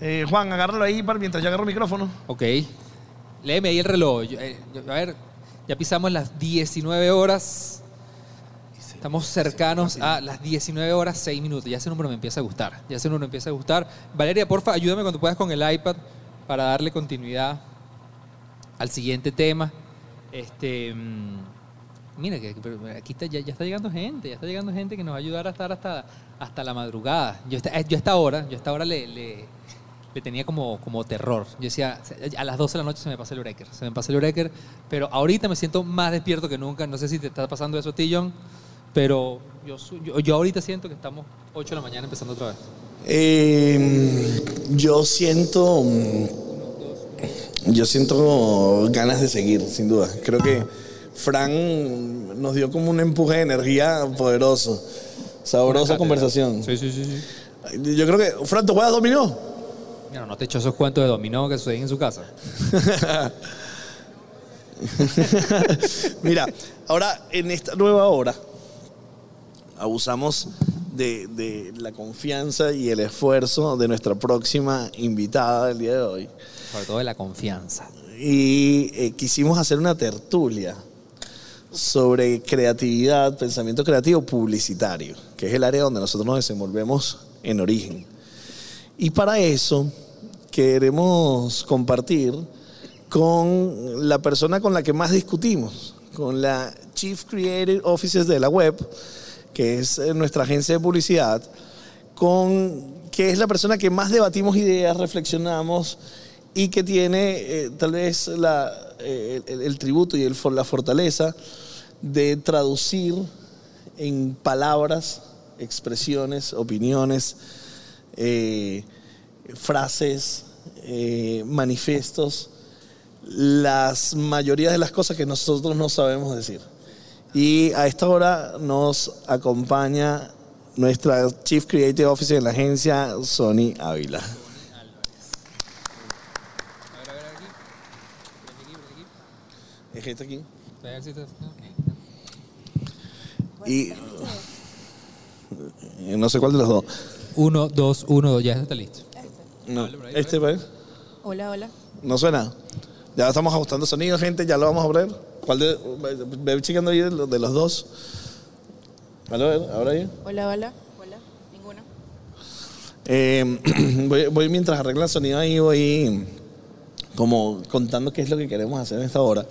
Eh, Juan, agárralo ahí para mientras yo agarro el micrófono. Ok. Léeme ahí el reloj. Yo- eh, yo- a ver, ya pisamos las 19 horas. Estamos cercanos a las 19 horas 6 minutos. Ya ese número me empieza a gustar. Ya ese número me empieza a gustar. Valeria, porfa, ayúdame cuando puedas con el iPad para darle continuidad al siguiente tema. Este, mm, mira, que, aquí está, ya, ya está llegando gente, ya está llegando gente que nos va a ayudar a estar hasta, hasta la madrugada. Yo, esta- yo a esta hora, yo a esta hora le, le, le tenía como, como terror. Yo decía, a las 12 de la noche se me pasa el breaker, se me pasa el breaker, pero ahorita me siento más despierto que nunca. No sé si te está pasando eso a ti, John, pero yo, yo, yo ahorita siento que estamos 8 de la mañana empezando otra vez. Eh, yo siento. Yo siento ganas de seguir, sin duda. Creo que Fran nos dio como un empuje de energía poderoso. Sabrosa conversación. Sí, sí, sí. sí. Yo creo que. Fran, ¿tú juegas dominó? Mira, no te echo esos cuentos de dominó que suceden en su casa. Mira, ahora en esta nueva hora abusamos de, de la confianza y el esfuerzo de nuestra próxima invitada del día de hoy. Sobre todo de la confianza. Y eh, quisimos hacer una tertulia sobre creatividad, pensamiento creativo publicitario, que es el área donde nosotros nos desenvolvemos en origen. Y para eso queremos compartir con la persona con la que más discutimos, con la Chief Creative Officer de la web, que es eh, nuestra agencia de publicidad, con que es la persona que más debatimos ideas, reflexionamos y que tiene eh, tal vez eh, el, tributo y el, la fortaleza de traducir en palabras, expresiones, opiniones, eh, frases, manifiestos, las mayorías de las cosas que nosotros no sabemos decir. Y a esta hora nos acompaña nuestra Chief Creative Officer en la agencia, Sony Ávila. ¿Es este aquí? Y no sé cuál de los dos. Uno, dos, uno, dos, ya está listo. No. Este, pues. Hola, hola. No suena. Ya estamos ajustando sonido, gente, ya lo vamos a ver. ¿Cuál de, ve chequeando ahí de los, de los dos? A ver, ahora ahí. Hola, hola. Hola. Ninguno. Eh, voy, voy mientras arregla el sonido ahí, voy como contando qué es lo que queremos hacer en esta hora.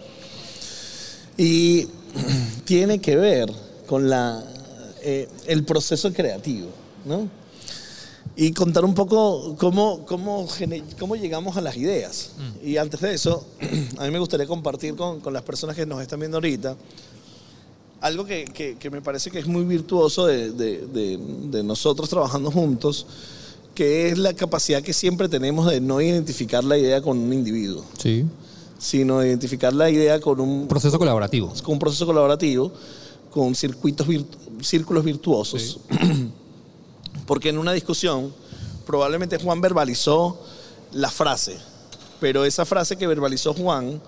Y tiene que ver con la, eh, el proceso creativo, ¿no? Y contar un poco cómo, cómo, cómo llegamos a las ideas. Y antes de eso, a mí me gustaría compartir con, con las personas que nos están viendo ahorita algo que, que- que me parece que es muy virtuoso de, de- de- de nosotros trabajando juntos, que es la capacidad que siempre tenemos de no identificar la idea con un individuo. Sí. Sino identificar la idea con un Proceso colaborativo. con un proceso colaborativo, con circuitos virtu- círculos virtuosos. Porque en una discusión, probablemente Juan verbalizó la frase, pero esa frase que verbalizó Juan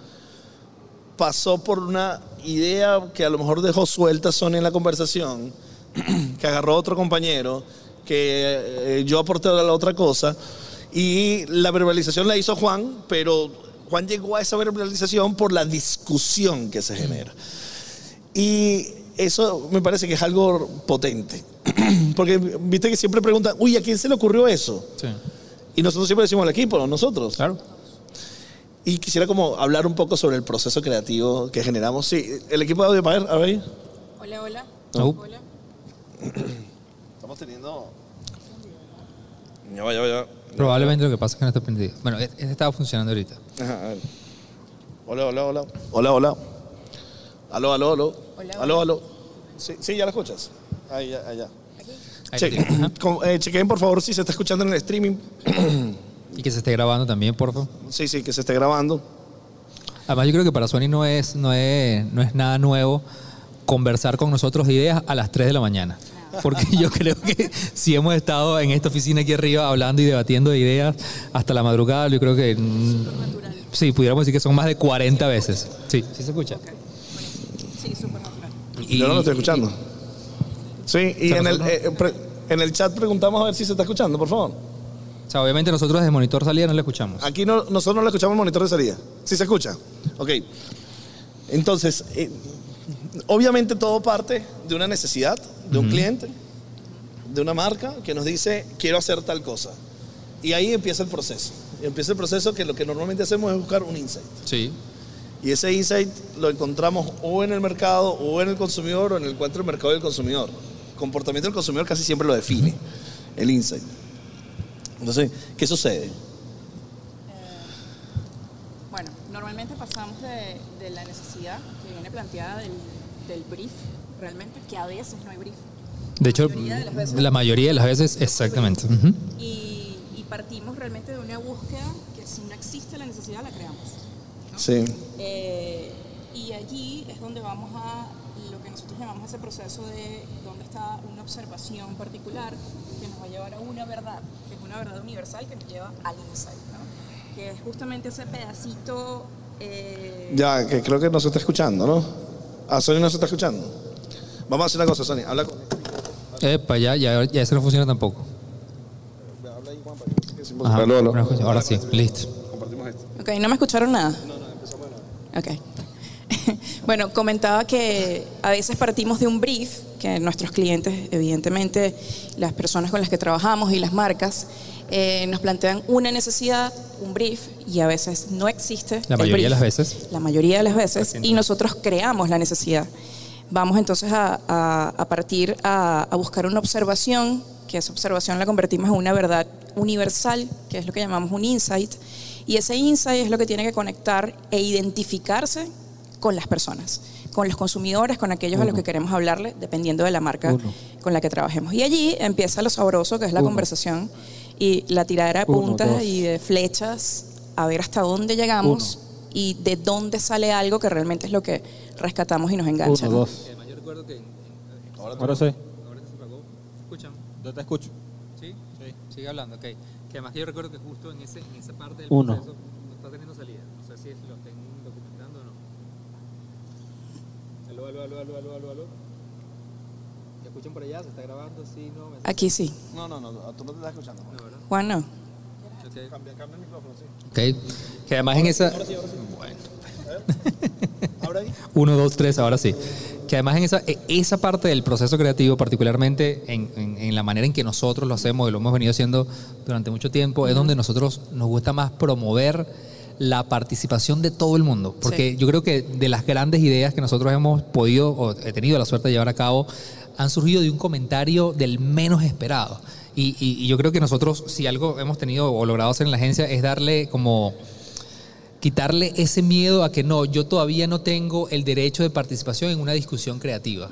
pasó por una idea que a lo mejor dejó suelta Sonia en la conversación, que agarró otro compañero, que eh, yo aporté a la otra cosa, y la verbalización la hizo Juan, pero Juan llegó a esa verbalización por la discusión que se genera. Y eso me parece que es algo potente. Porque viste que siempre preguntan, uy, ¿a quién se le ocurrió eso? Sí. Y nosotros siempre decimos al equipo, ¿no? nosotros. Claro. Y quisiera como hablar un poco sobre el proceso creativo que generamos. Sí, el equipo de audio, a ver, a ver. Hola, hola. No. Hola. Estamos teniendo... Ya va, ya va, ya va. Probablemente lo que pasa es que no está prendido. Bueno, este estaba funcionando ahorita. Ajá, a ver. Hola, hola, hola. Hola, hola. Aló, aló, aló. Hola, Aló, aló. Sí, sí, ya la escuchas. Ahí, ya, allá. Ahí Che- está. Ajá. con- eh, chequen, por favor, si se está escuchando en el streaming. Y que se esté grabando también, por favor. Sí, sí, que se esté grabando. Además, yo creo que para Sony no es, no es, no es nada nuevo conversar con nosotros de ideas a las 3 de la mañana. Porque yo creo que si hemos estado en esta oficina aquí arriba hablando y debatiendo de ideas hasta la madrugada, yo creo que mm, sí, pudiéramos decir que son más de 40 veces. Sí, sí se escucha. Sí, súper natural. Y- Yo no lo estoy escuchando. Sí, y ¿Se en el, eh, pre- en el chat preguntamos a ver si se está escuchando, por favor. O sea, obviamente nosotros desde monitor salida no le escuchamos. Aquí no, nosotros no le escuchamos el monitor de salida. ¿Sí se escucha? Ok. Entonces, eh, obviamente todo parte de una necesidad de un cliente, de una marca que nos dice, quiero hacer tal cosa. Y ahí empieza el proceso. Y empieza el proceso que lo que normalmente hacemos es buscar un insight. Sí. Y ese insight lo encontramos o en el mercado, o en el consumidor, o en el encuentro del mercado y del consumidor. El comportamiento del consumidor casi siempre lo define, el insight. Entonces, ¿qué sucede? Bueno, normalmente pasamos de, de la necesidad que viene planteada del, del brief, realmente, que a veces no hay brief. De hecho, mayoría de las veces. la mayoría de las veces, exactamente. Y, y partimos realmente de una búsqueda que si no existe la necesidad, la creamos. ¿no? Sí. Eh, y allí es donde vamos a lo que nosotros llamamos ese proceso de dónde está una observación particular que nos va a llevar a una verdad, que es una verdad universal que nos lleva al insight, ¿no? que es justamente ese pedacito... eh, Ya, que creo que no se está escuchando, ¿no? A Sony no se está escuchando. Vamos a hacer una cosa, Sony. Habla con... Epa, ya, ya, ya eso no funciona tampoco. Habla ahí, Juan, para que se- Ajá, Aló, aló. Ahora sí, listo. Compartimos esto. Ok, ¿no me escucharon nada? No, no, empezamos Ok. bueno, comentaba que a veces partimos de un brief, que nuestros clientes, evidentemente, las personas con las que trabajamos y las marcas, eh, nos plantean una necesidad, un brief, y a veces no existe. La el mayoría de brief. las veces. La mayoría de las veces, y nosotros creamos la necesidad. Vamos entonces a, a- a partir a, a buscar una observación, que esa observación la convertimos en una verdad universal, que es lo que llamamos un insight, y ese insight es lo que tiene que conectar e identificarse con las personas, con los consumidores, con aquellos a los que queremos hablarle, dependiendo de la marca con la que trabajemos. Y allí empieza lo sabroso, que es la conversación, y la tiradera de puntas y de flechas, a ver hasta dónde llegamos y de dónde sale algo que realmente es lo que rescatamos y nos engancha. Uno, ¿no? dos. Ahora sí. ¿Escuchan? Yo te escucho. ¿Sí? Sí. Sigue hablando, ok. Que además que yo recuerdo que justo en, ese, en esa parte del Uno. proceso no está teniendo salida. No sé si lo estén documentando o no. Aló, aló, aló, aló, aló, aló, aló. ¿Me escuchan por allá? ¿Se está grabando? Sí, no. Me... Aquí sí. No, no, no, tú no te estás escuchando. No, ¿verdad? Juan, no. Ok. Cambia, cambia el micrófono, sí. Ok. Que además en esa... Ahora ahí. Uno, dos, tres, ahora sí. Que además en esa, e- esa parte del proceso creativo, particularmente en, en- en la manera en que nosotros lo hacemos y lo hemos venido haciendo durante mucho tiempo, es donde nosotros nos gusta más promover la participación de todo el mundo. Porque Sí. yo creo que de las grandes ideas que nosotros hemos podido o he tenido la suerte de llevar a cabo, han surgido de un comentario del menos esperado. Y, y- y yo creo que nosotros, si algo hemos tenido o logrado hacer en la agencia, es darle como quitarle ese miedo a que no, yo todavía no tengo el derecho de participación en una discusión creativa.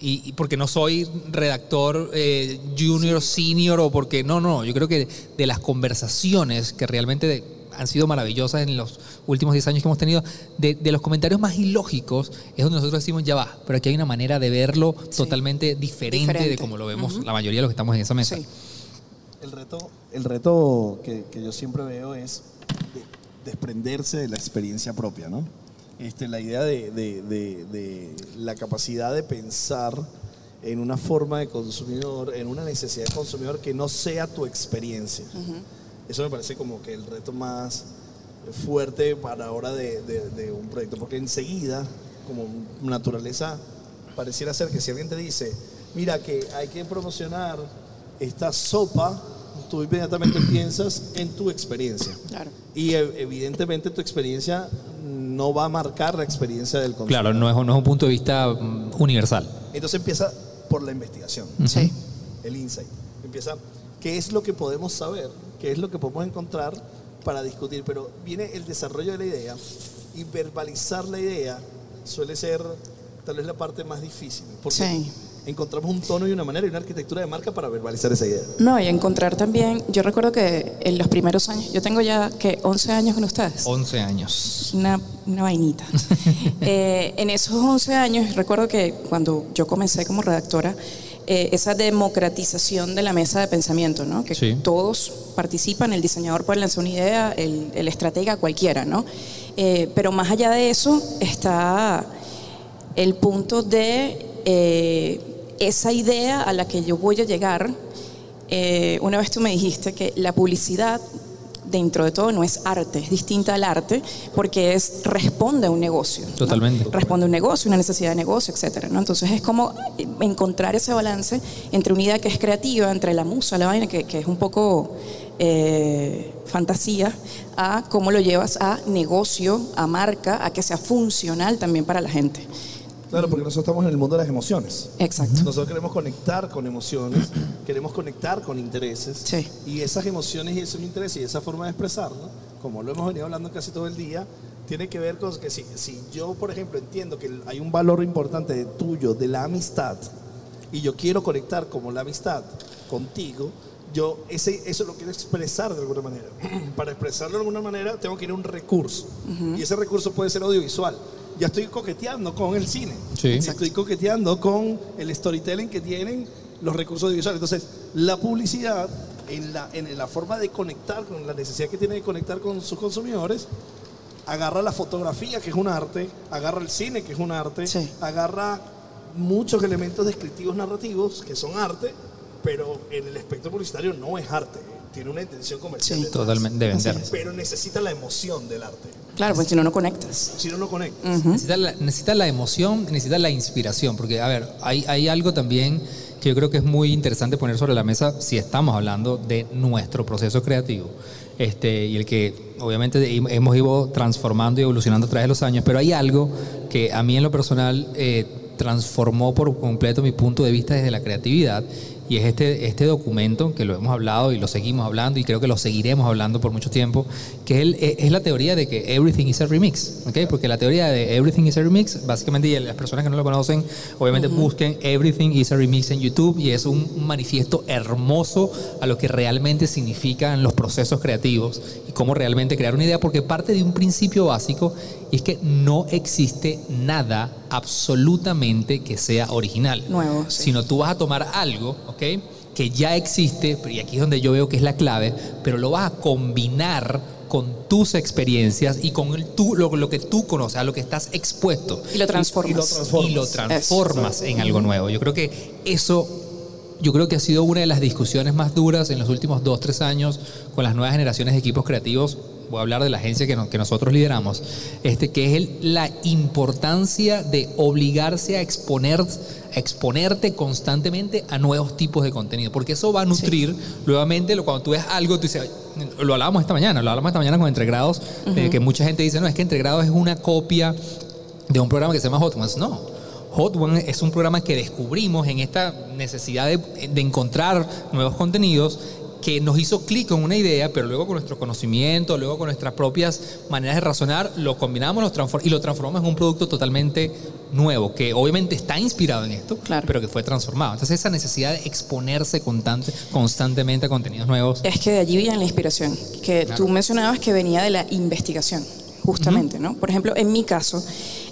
y, y porque no soy redactor eh, junior, senior o porque no, no, yo creo que de las conversaciones que realmente de- han sido maravillosas en los últimos 10 años que hemos tenido, de, de los comentarios más ilógicos, es donde nosotros decimos, ya va, pero aquí hay una manera de verlo totalmente diferente, de Diferente. como lo vemos la mayoría de los que estamos en esa mesa. Sí. El reto, el reto que, que yo siempre veo es de- desprenderse de la experiencia propia, ¿no? Este, la idea de, de- de- de la capacidad de pensar en una forma de consumidor, en una necesidad de consumidor que no sea tu experiencia. Eso me parece como que el reto más fuerte para ahora de, de- de un proyecto, porque enseguida, como naturaleza, pareciera ser que si alguien te dice, mira que hay que promocionar esta sopa, tú inmediatamente piensas en tu experiencia. Claro. Y evidentemente tu experiencia no va a marcar la experiencia del consumidor. Claro, no es, no es un punto de vista mm, universal. Entonces empieza por la investigación, Sí. el insight. Empieza, ¿qué es lo que podemos saber? ¿Qué es lo que podemos encontrar para discutir? Pero viene el desarrollo de la idea y verbalizar la idea suele ser tal vez la parte más difícil. Porque Sí. encontramos un tono y una manera y una arquitectura de marca para verbalizar esa idea. No, y encontrar también, yo recuerdo que en los primeros años, yo tengo ya que 11 años con ustedes. 11 años. una, una vainita. Eh, en esos 11 años, recuerdo que cuando yo comencé como redactora, eh, esa democratización de la mesa de pensamiento, ¿no? que Sí. todos participan, el diseñador puede lanzar una idea, el, el estratega cualquiera, ¿no? Eh, pero más allá de eso está el punto de eh, esa idea a la que yo voy a llegar. Una vez tú me dijiste que la publicidad dentro de todo no es arte, es distinta al arte porque es responde a un negocio. ¿no? Totalmente. Responde a un negocio, una necesidad de negocio, etcétera, ¿no? Entonces es como encontrar ese balance entre una idea que es creativa, entre la musa, la vaina, que, que es un poco eh, fantasía, a cómo lo llevas a negocio, a marca, a que sea funcional también para la gente. Claro, porque nosotros estamos en el mundo de las emociones. Exacto. Nosotros queremos conectar con emociones, queremos conectar con intereses. Sí. Y esas emociones y esos intereses y esa forma de expresarlo, como lo hemos venido hablando casi todo el día, tiene que ver con que si, si yo, por ejemplo, entiendo que hay un valor importante de tuyo, de la amistad, y yo quiero conectar como la amistad contigo, yo ese, eso lo quiero expresar de alguna manera. Para expresarlo de alguna manera tengo que ir a un recurso. Y ese recurso puede ser audiovisual. Ya estoy coqueteando con el cine. Sí. Estoy coqueteando con el storytelling que tienen los recursos audiovisuales. Entonces, la publicidad, en la, en la forma de conectar, con la necesidad que tiene de conectar con sus consumidores, agarra la fotografía, que es un arte, agarra el cine, que es un arte, Sí. agarra muchos elementos descriptivos narrativos, que son arte, pero en el espectro publicitario no es arte. Tiene una intención comercial. Sí. detrás. Totalmente de vender. Pero necesita la emoción del arte. Claro, porque si no, no conectas. Si no, no conecta. Necesita la, necesita la emoción, necesita la inspiración, porque, a ver, hay, hay algo también que yo creo que es muy interesante poner sobre la mesa si estamos hablando de nuestro proceso creativo. Este, y el que obviamente hemos ido transformando y evolucionando a través de los años, pero hay algo que a mí en lo personal eh, transformó por completo mi punto de vista desde la creatividad y es este, este documento que lo hemos hablado y lo seguimos hablando y creo que lo seguiremos hablando por mucho tiempo, que es, es la teoría de que everything is a remix, ¿ok? Porque la teoría de everything is a remix, básicamente, y las personas que no lo conocen, obviamente busquen everything is a remix en YouTube y es un, un manifiesto hermoso a lo que realmente significan los procesos creativos y cómo realmente crear una idea, porque parte de un principio básico y es que no existe nada absolutamente que sea original Nuevo, sí. sino tú vas a tomar algo, ¿ok? Que ya existe, y aquí es donde yo veo que es la clave, pero lo vas a combinar con tus experiencias y con el tú, lo, lo que tú conoces, a lo que estás expuesto. Y lo transformas. Y lo transformas en algo nuevo. Yo creo que eso, yo creo que ha sido una de las discusiones más duras en los últimos dos, tres años con las nuevas generaciones de equipos creativos. Voy a hablar de la agencia que, no- que nosotros lideramos, este, que es el- la importancia de obligarse a exponer, a exponerte constantemente a nuevos tipos de contenido, porque eso va a nutrir nuevamente lo, cuando tú ves algo, tú dices, lo hablábamos esta mañana, lo hablábamos esta mañana con Entregrados, eh, que mucha gente dice, no, es que Entregrados es una copia de un programa que se llama Hot Ones. No. Hot One es un programa que descubrimos en esta necesidad de, de encontrar nuevos contenidos que nos hizo clic con una idea, pero luego con nuestro conocimiento, luego con nuestras propias maneras de razonar, lo combinamos transfor- y lo transformamos en un producto totalmente nuevo, que obviamente está inspirado en esto, Claro. pero que fue transformado. Entonces esa necesidad de exponerse constante- constantemente a contenidos nuevos. Es que de allí viene la inspiración, que Claro. tú mencionabas que venía de la investigación, justamente, ¿no? Por ejemplo, en mi caso,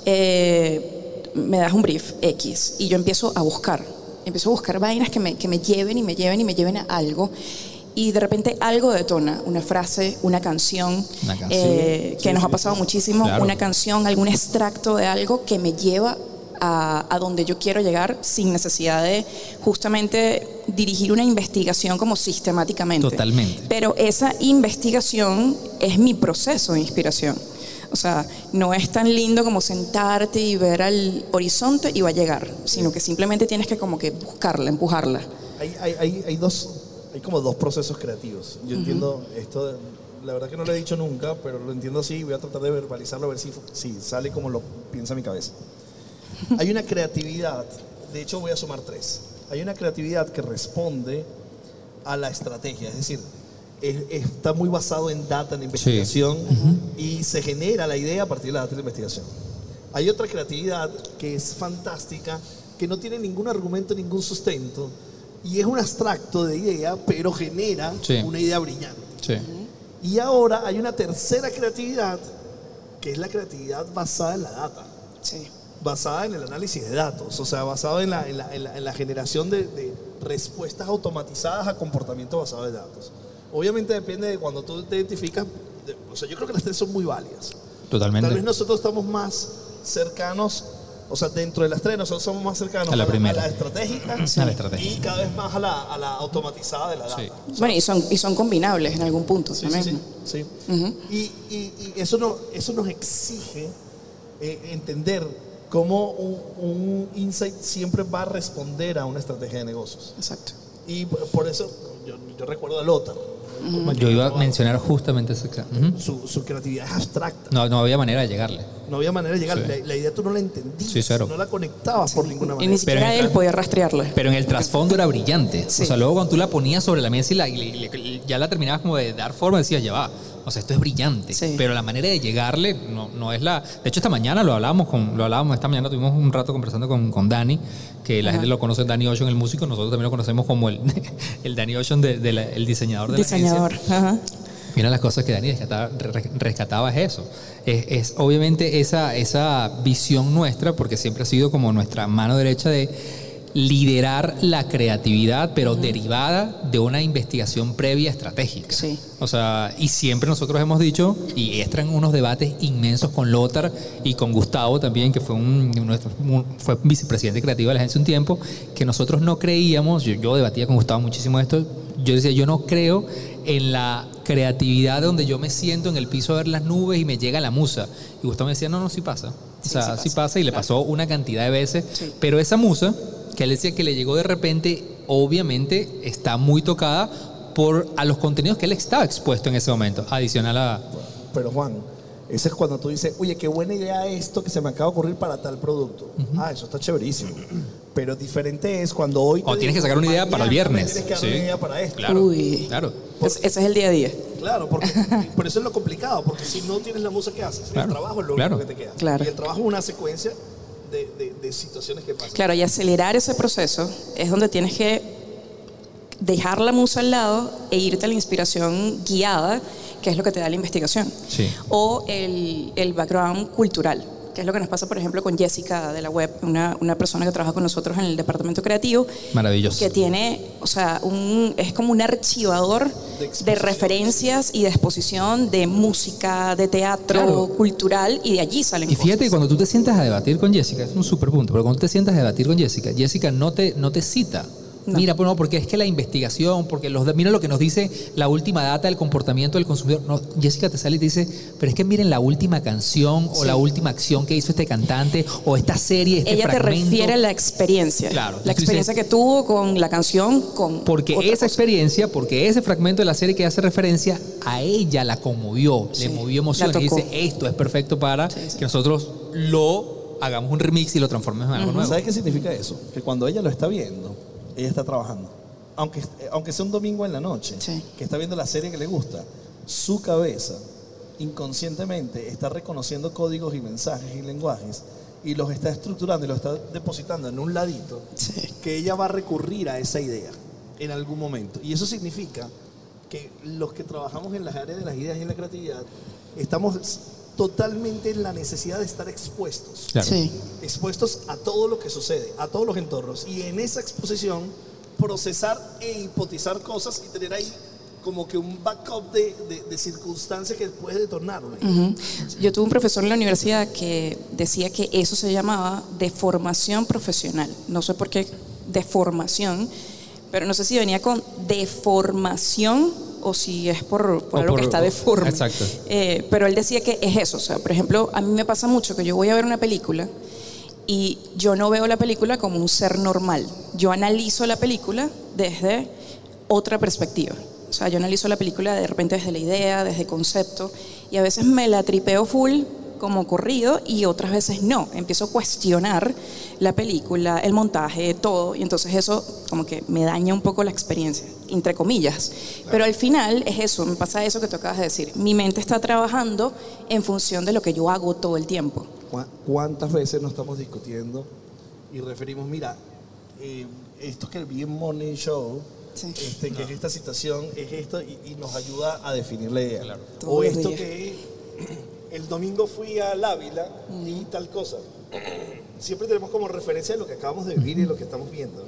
eh, me das un brief X y yo empiezo a buscar, empiezo a buscar vainas que me, que me lleven y me lleven y me lleven a algo. Y de repente algo detona, una frase, una canción, Una canción. eh, que nos ha pasado muchísimo, Claro. una canción, algún extracto de algo que me lleva a, a donde yo quiero llegar sin necesidad de justamente dirigir una investigación como sistemáticamente. Totalmente. Pero esa investigación es mi proceso de inspiración. O sea, no es tan lindo como sentarte y ver al horizonte y va a llegar, sino que simplemente tienes que como que buscarla, empujarla. Hay, hay, hay, hay dos, hay como dos procesos creativos. Yo entiendo esto, de- la verdad que no lo he dicho nunca, pero lo entiendo así y voy a tratar de verbalizarlo a ver si, si sale como lo piensa mi cabeza. Hay una creatividad, de hecho voy a sumar tres. Hay una creatividad que responde a la estrategia, es decir, es- está muy basado en data, en investigación y se genera la idea a partir de la data y la investigación. Hay otra creatividad que es fantástica, que no tiene ningún argumento, ningún sustento y es un abstracto de idea, pero genera Sí. una idea brillante. Sí. Y ahora hay una tercera creatividad, que es la creatividad basada en la data Sí. basada en el análisis de datos, o sea, basado en la, en la- en la- en la generación de, de respuestas automatizadas a comportamiento basado en datos. Obviamente depende de cuando tú te identificas, de- o sea, yo creo que las tres son muy válidas. Totalmente. Tal vez nosotros estamos más cercanos, o sea, dentro de las tres nosotros somos más cercanos A la primera. a la estratégica, A la estratégica. y cada vez más a la, a la automatizada de la data. Sí. Bueno, y son, y son combinables en algún punto Sí, también. sí, sí. y, y- y eso, no, eso nos exige eh, entender cómo un, un insight siempre va a responder a una estrategia de negocios. Exacto. Y por por eso yo, yo recuerdo a Lothar. Yo iba a mencionar justamente eso. exacto. Ujú. Su, su creatividad es abstracta. No, no había manera de llegarle. No había manera de llegar. Sí. La, la idea tú no la entendías. Sí, cero. No la conectabas por ninguna Y manera. ni siquiera el él podía rastrearla. Pero en el trasfondo era brillante. Sí. O sea, luego cuando tú la ponías sobre la mesa y, la- y y ya la terminabas como de dar forma, decías, ya va. O sea, esto es brillante. Sí. Pero la manera de llegarle no, no es la. De hecho, esta mañana lo hablábamos con, lo hablábamos esta mañana, tuvimos un rato conversando con, con Dani, que la gente lo conoce, Danny Ocean, el músico, nosotros también lo conocemos como el, el Danny Ocean, de- de la- el diseñador de la agencia. Diseñador. Ajá. Mira las cosas que Dani rescataba, re- rescataba es eso. Es, es obviamente esa, esa visión nuestra, porque siempre ha sido como nuestra mano derecha de liderar la creatividad, pero derivada de una investigación previa estratégica. Sí. O sea, y siempre nosotros hemos dicho, y entran unos debates inmensos con Lothar y con Gustavo también, que fue un, un- fue vicepresidente creativo de la agencia un tiempo, que nosotros no creíamos, yo, yo debatía con Gustavo muchísimo esto, yo decía, yo no creo en la creatividad donde yo me siento en el piso a ver las nubes y me llega la musa. Y Gustavo me decía, no, no, sí pasa. O Sí, sea, sí sí pasa. pasa y le pasó una cantidad de veces. Sí. Pero esa musa, que él decía que le llegó de repente, obviamente está muy tocada por a los contenidos que él estaba expuesto en ese momento, adicional a... Pero Juan, ese es cuando tú dices, oye, qué buena idea esto que se me acaba de ocurrir para tal producto. Ah, eso está chéverísimo. Pero diferente es cuando hoy... O tienes que sacar una idea para el viernes. Tienes que dar Sí. una idea para esto. Claro, Uy. claro. Es- ese es el día a día. Claro, porque por eso es lo complicado, porque si no tienes la musa, ¿qué haces? Claro, el trabajo es lo claro. único que te queda. Claro. Y el trabajo es una secuencia de, de- de situaciones que pasan. Claro, y acelerar ese proceso es donde tienes que dejar la musa al lado e irte a la inspiración guiada, que es lo que te da la investigación. Sí. O el, el background cultural, que es lo que nos pasa, por ejemplo, con Jessica de la web, una, una persona que trabaja con nosotros en el departamento creativo. Maravilloso. Que tiene, o sea, un, es como un archivador de, exposición. referencias y de exposición de música, de teatro, Claro. cultural, y de allí salen Y fíjate que cosas. cuando tú te sientas a debatir con Jessica, es un super punto, pero cuando tú te sientas a debatir con Jessica, Jessica no te, no te cita. No. Mira, pues no, porque es que la investigación, porque los, de- mira lo que nos dice la última data del comportamiento del consumidor. No, Jessica te sale y te dice, pero es que miren la última canción o Sí. la última acción que hizo este cantante o esta serie, este Ella te fragmento". refiere a la experiencia. Claro, La experiencia dices- que tuvo con la canción, con. Porque otra esa cosa. experiencia, porque ese fragmento de la serie que hace referencia, a ella la conmovió, Sí, le movió emociones y dice, esto es perfecto para Sí, sí. que nosotros lo hagamos un remix y lo transformemos en algo nuevo. ¿Sabes qué significa eso? Que cuando ella lo está viendo, ella está trabajando. aunque, aunque sea un domingo en la noche, que está viendo la serie que le gusta, su cabeza inconscientemente está reconociendo códigos y mensajes y lenguajes y los está estructurando y los está depositando en un ladito que ella va a recurrir a esa idea en algún momento. Y eso significa que los que trabajamos en las áreas de las ideas y en la creatividad estamos totalmente en la necesidad de estar expuestos. Claro. Sí. Expuestos a todo lo que sucede, a todos los entornos. Y en esa exposición procesar e hipotizar cosas y tener ahí como que un backup de, de, de circunstancias que puede detonarme. Yo tuve un profesor en la universidad que decía que eso se llamaba deformación profesional. No sé por qué deformación, pero no sé si venía con deformación o si es por, por algo por- que está deforme. exacto. Eh, pero él decía que es eso. O sea, por ejemplo, a mí me pasa mucho que yo voy a ver una película y yo no veo la película como un ser normal. Yo analizo la película desde otra perspectiva. O sea, yo analizo la película de repente desde la idea, desde el concepto, y a veces me la tripeo full como corrido y otras veces no. Empiezo a cuestionar la película, el montaje, todo, y entonces eso como que me daña un poco la experiencia, entre comillas. Pero al final es eso, me pasa eso que tú acabas de decir. Mi mente está trabajando en función de lo que yo hago todo el tiempo. ¿Cu- ¿Cuántas veces nos estamos discutiendo y referimos, mira, eh, esto que vi en Morning Show, este, que es esta situación, es esto, y, y nos ayuda a definir la idea. Todos O esto que el domingo fui al Ávila y tal cosa. Siempre tenemos como referencia de lo que acabamos de vivir y lo que estamos viendo.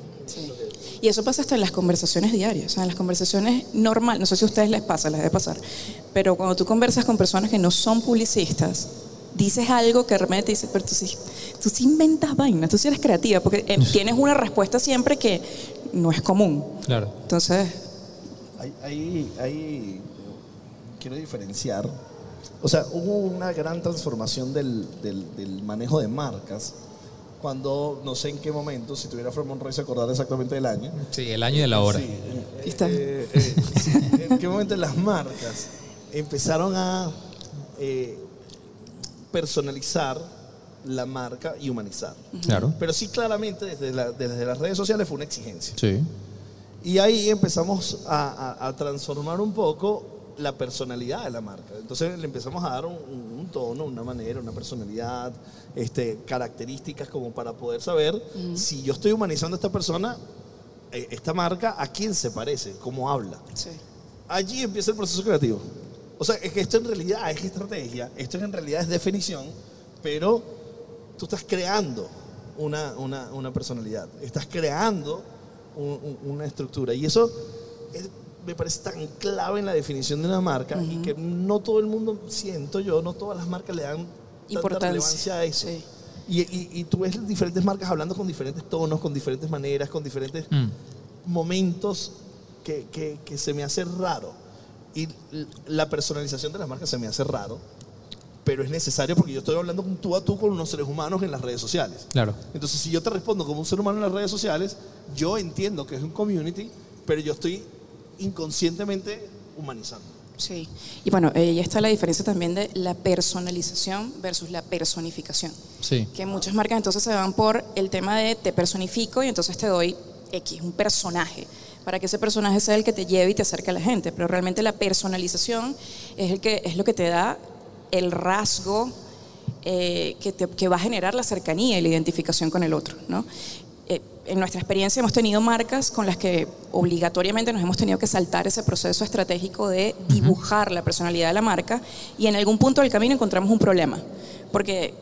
Y eso pasa hasta en las conversaciones diarias, o sea, en las conversaciones normales, no sé si a ustedes les pasa, les debe pasar, pero cuando tú conversas con personas que no son publicistas, dices algo que de repente te dice, pero tú sí, tú sí inventas vainas, tú sí eres creativa, porque eh, tienes una respuesta siempre que no es común. Claro. Entonces, hay- hay- quiero diferenciar. O sea, hubo una gran transformación del, del- del manejo de marcas cuando, no sé en qué momento, si tuviera Fred Monroy se acordara exactamente del año. Sí, el año de la hora. Sí, eh, eh, eh, sí, en qué momento las marcas empezaron a eh, personalizar la marca y humanizar. Claro. Pero sí, claramente, desde, la- desde las redes sociales fue una exigencia. Sí. Y ahí empezamos a, a- a transformar un poco la personalidad de la marca. Entonces le empezamos a dar un, tono, una manera, una personalidad, este, características como para poder saber si yo estoy humanizando a esta persona, eh, esta marca, a quién se parece, cómo habla. Allí empieza el proceso creativo. O sea, es que esto en realidad es estrategia, esto en realidad es definición, pero tú estás creando una, una- una personalidad, estás creando un- un- una estructura. Y eso es- me parece tan clave en la definición de una marca y que no todo el mundo, siento yo, no todas las marcas le dan tanta Importancia, relevancia a eso. Y, y- y tú ves diferentes marcas hablando con diferentes tonos, con diferentes maneras, con diferentes Mm. momentos que, que- que se me hace raro. Y la personalización de las marcas se me hace raro, pero es necesario porque yo estoy hablando con tú a tú con unos seres humanos en las redes sociales. Claro. Entonces, si yo te respondo como un ser humano en las redes sociales, yo entiendo que es un community, pero yo estoy inconscientemente humanizando. sí. Y bueno, ahí está la diferencia también de la personalización versus la personificación. Sí. que muchas marcas entonces se van por el tema de te personifico y entonces te doy X, un personaje, para que ese personaje sea el que te lleve y te acerque a la gente. Pero realmente la personalización es, el que, es lo que te da el rasgo eh, que, te- que va a generar la cercanía y la identificación con el otro. ¿no? Eh, en nuestra experiencia hemos tenido marcas con las que obligatoriamente nos hemos tenido que saltar ese proceso estratégico de dibujar la personalidad de la marca y en algún punto del camino encontramos un problema. Porque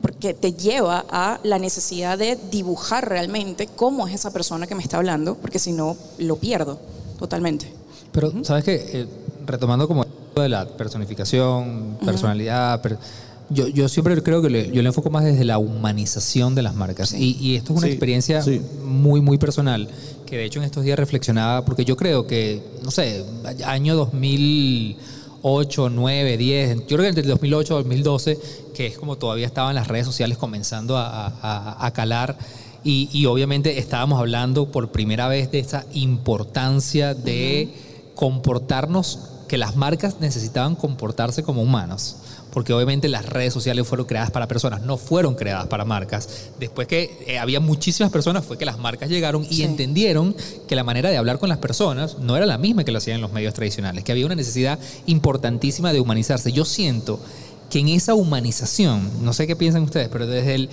porque te lleva a la necesidad de dibujar realmente cómo es esa persona que me está hablando, porque si no, lo pierdo totalmente. Pero, ¿sabes qué? Eh, retomando como de la personificación, personalidad, per- yo, yo siempre creo que le- yo le enfoco más desde la humanización de las marcas. Y, y esto es una Sí, experiencia sí. muy, muy personal, que de hecho en estos días reflexionaba, porque yo creo que, no sé, año 2008, 9, 10, yo creo que entre el 2008 y 2012, que es como todavía estaban las redes sociales comenzando a, a- a calar, y, y obviamente estábamos hablando por primera vez de esa importancia de comportarnos, que las marcas necesitaban comportarse como humanos. Porque obviamente las redes sociales fueron creadas para personas, no fueron creadas para marcas. Después que eh, había muchísimas personas fue que las marcas llegaron y Sí. entendieron que la manera de hablar con las personas no era la misma que lo hacían en los medios tradicionales, que había una necesidad importantísima de humanizarse. Yo siento que en esa humanización, no sé qué piensan ustedes, pero desde el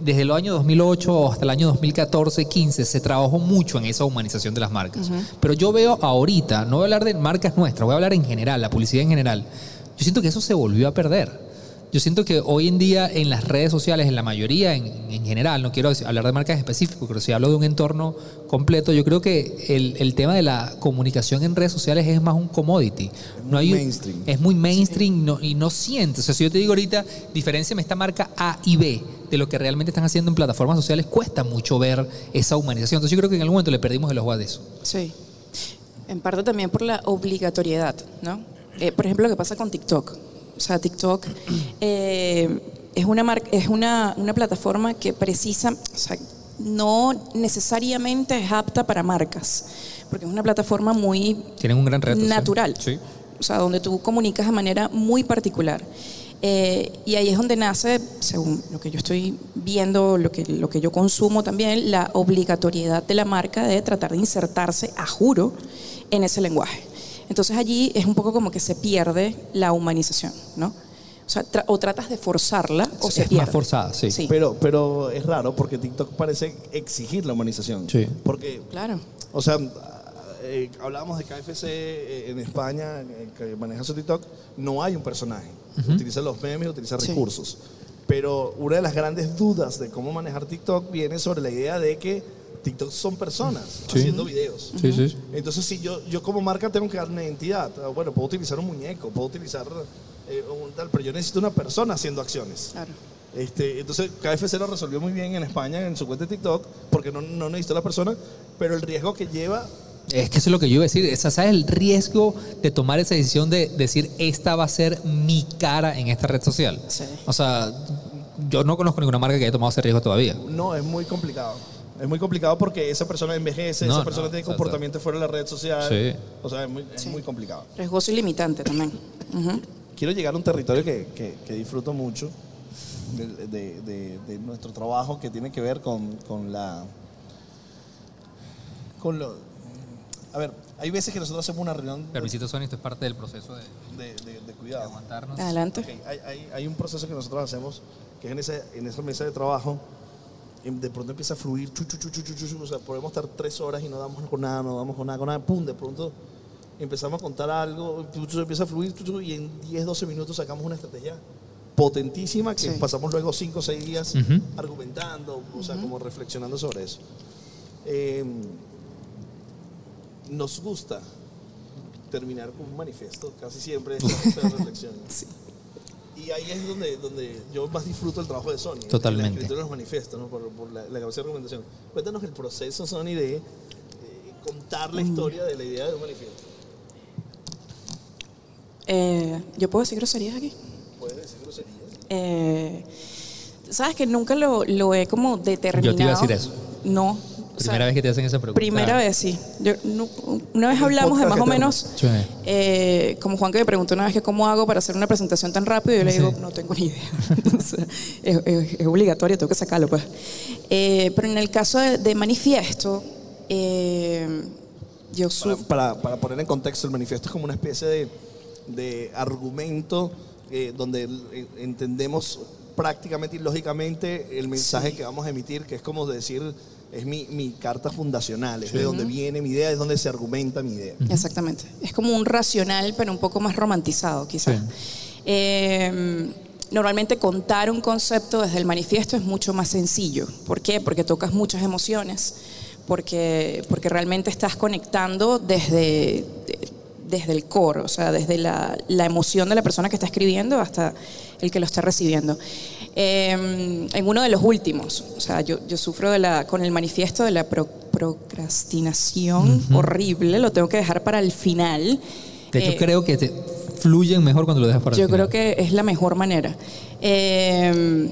desde el año 2008 hasta el año 2014-15 se trabajó mucho en esa humanización de las marcas. Pero yo veo ahorita, no voy a hablar de marcas nuestras, voy a hablar en general, la publicidad en general. Yo siento que eso se volvió a perder. Yo siento que hoy en día en las redes sociales, en la mayoría, en, en general, no quiero hablar de marcas específicas, pero si hablo de un entorno completo, yo creo que el, el tema de la comunicación en redes sociales es más un commodity. No hay, mainstream. Es muy mainstream no- y no sientes. O sea, si yo te digo ahorita, diferenciame esta marca A y B de lo que realmente están haciendo en plataformas sociales, cuesta mucho ver esa humanización. Entonces yo creo que en algún momento le perdimos el ojo a eso. Sí. En parte también por la obligatoriedad, ¿no? Eh, por ejemplo, lo que pasa con TikTok. O sea, TikTok eh, es, una, mar- es una, una plataforma que precisa, o sea, no necesariamente es apta para marcas, porque es una plataforma muy Tienen un gran reto. ¿sí? natural. Sí. O sea, donde tú comunicas de manera muy particular. Eh, y ahí es donde nace, según lo que yo estoy viendo, lo que, lo que yo consumo también, la obligatoriedad de la marca de tratar de insertarse, a juro, en ese lenguaje. Entonces allí es un poco como que se pierde la humanización, ¿no? O sea, tra- o tratas de forzarla o se es pierde. más forzada, sí. Sí. Pero, pero es raro porque TikTok parece exigir la humanización. Sí. Porque, Claro. o sea, eh, hablábamos de KFC eh, en España, eh, que maneja su TikTok, no hay un personaje. Utiliza los memes, utiliza Sí. recursos. Pero una de las grandes dudas de cómo manejar TikTok viene sobre la idea de que TikTok son personas Sí. haciendo videos. Sí, sí. Entonces, si yo, yo como marca tengo que dar una identidad, ah, bueno, puedo utilizar un muñeco, puedo utilizar eh, un tal, pero yo necesito una persona haciendo acciones. Claro. Este, entonces, KFC lo resolvió muy bien en España en su cuenta de TikTok, porque no, no necesitó la persona, pero el riesgo que lleva Es que eso es lo que yo iba a decir. Esa, ¿Sabes el riesgo de tomar esa decisión de decir, esta va a ser mi cara en esta red social? Sí. O sea, yo no conozco ninguna marca que haya tomado ese riesgo todavía. no es muy complicado. Es muy complicado porque esa persona envejece, No, esa no, persona tiene o sea, comportamiento fuera de la red social. Sí. O sea, es muy, es Sí. muy complicado. Riesgoso y limitante también. Ujú. Quiero llegar a un territorio que, que- que disfruto mucho de, de- de- de nuestro trabajo que tiene que ver con, con la. con lo. A ver, hay veces que nosotros hacemos una reunión Permisito, Sony, esto es parte del proceso de, de- de- de de cuidado. aguantarnos. Adelante. Ok, hay, hay- hay un proceso que nosotros hacemos que es en, ese, en esa mesa de trabajo. De pronto empieza a fluir, chu, chu, chu, chu, chu, chu, chu, o sea, podemos estar tres horas y no damos con nada, no damos con nada, con nada, pum, de pronto empezamos a contar algo, chu, chu, empieza a fluir, chu, chu, y en 10, 12 minutos sacamos una estrategia potentísima que Sí. pasamos luego 5 o 6 días Ujú. argumentando, o sea, como reflexionando sobre eso. Eh, nos gusta terminar con un manifiesto, casi siempre esa reflexión. Y ahí es donde, donde yo más disfruto el trabajo de Sony. Totalmente. La escritura de los manifiestos, ¿no? por, por la, la capacidad de argumentación. Cuéntanos el proceso, Sony, de eh, contar la historia de la idea de un manifiesto. Eh, ¿Yo puedo decir groserías aquí? Puedes decir groserías. Eh, Sabes que nunca lo, lo he como determinado. Yo te iba a decir eso. No. O sea, Primera vez que te hacen esa pregunta. Primera vez, sí. Yo, nu- una vez hablamos de más o menos, Sí. eh, como Juan que me preguntó una vez que cómo hago para hacer una presentación tan rápido, y yo le digo, no tengo ni idea. Sea, es, es- es obligatorio, tengo que sacarlo, pues. Eh, pero en el caso de, de manifiesto, eh, yo Para, su- para, para poner en contexto, el manifiesto es como una especie de, de argumento eh, donde eh, entendemos prácticamente y lógicamente el mensaje que vamos a emitir, que es como decir, es mi, mi carta fundacional, es de donde viene mi idea, es donde se argumenta mi idea. Exactamente. Es como un racional, pero un poco más romantizado, quizás. Eh, normalmente contar un concepto desde el manifiesto es mucho más sencillo. ¿Por qué? Porque tocas muchas emociones, porque, porque realmente estás conectando desde, de- desde el core, o sea, desde la, la emoción de la persona que está escribiendo hasta el que lo está recibiendo. Eh, en uno de los últimos, o sea, yo, yo sufro de la, con el manifiesto de la pro- procrastinación horrible, lo tengo que dejar para el final. De hecho, Eh, creo que te fluyen mejor cuando lo dejas para el yo final. creo que es la mejor manera. Eh,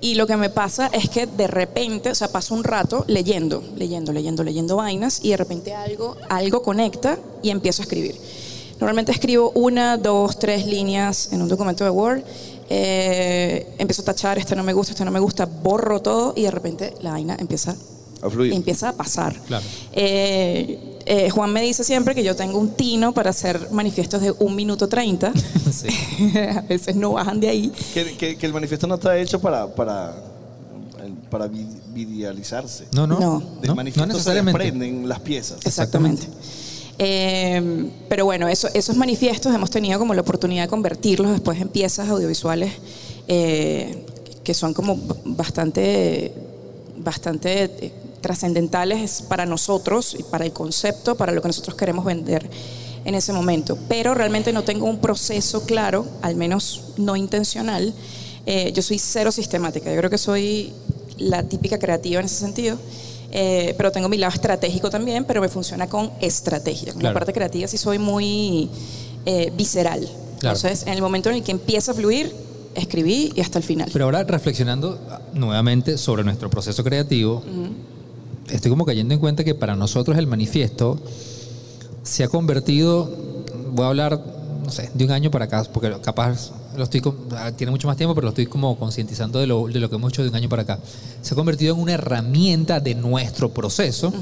y lo que me pasa es que de repente, o sea, paso un rato leyendo, leyendo, leyendo, leyendo vainas y de repente algo, algo conecta y empiezo a escribir. Normalmente escribo una, dos, tres líneas en un documento de Word. Eh, empiezo a tachar, este no me gusta, este no me gusta, borro todo y de repente la vaina empieza A fluir. empieza a pasar. Claro. Eh, eh, Juan me dice siempre que yo tengo un tino para hacer manifiestos de un minuto treinta. Sí. a veces no bajan de ahí. Que, que- que el manifiesto no está hecho para, para, para vi- videalizarse. No, no. No. Del no, no se necesariamente. desprenden las piezas. Exactamente. Eh, pero bueno, eso- esos manifiestos hemos tenido como la oportunidad de convertirlos después en piezas audiovisuales eh, que son como bastante, bastante eh, trascendentales para nosotros y para el concepto, para lo que nosotros queremos vender en ese momento. Pero realmente no tengo un proceso claro, al menos no intencional. Eh, yo soy cero sistemática, yo creo que soy la típica creativa en ese sentido. Eh, pero tengo mi lado estratégico también, pero me funciona con estrategia. Con Claro. la parte creativa sí soy muy eh, visceral. Claro. Entonces, en el momento en el que empieza a fluir, escribí y hasta el final. Pero ahora reflexionando ah, nuevamente sobre nuestro proceso creativo, estoy como cayendo en cuenta que para nosotros el manifiesto se ha convertido, voy a hablar, no sé, de un año para acá, porque capaz lo estoy, ah, tiene mucho más tiempo, pero lo estoy como concientizando de lo, de lo que hemos hecho de un año para acá. Se ha convertido en una herramienta de nuestro proceso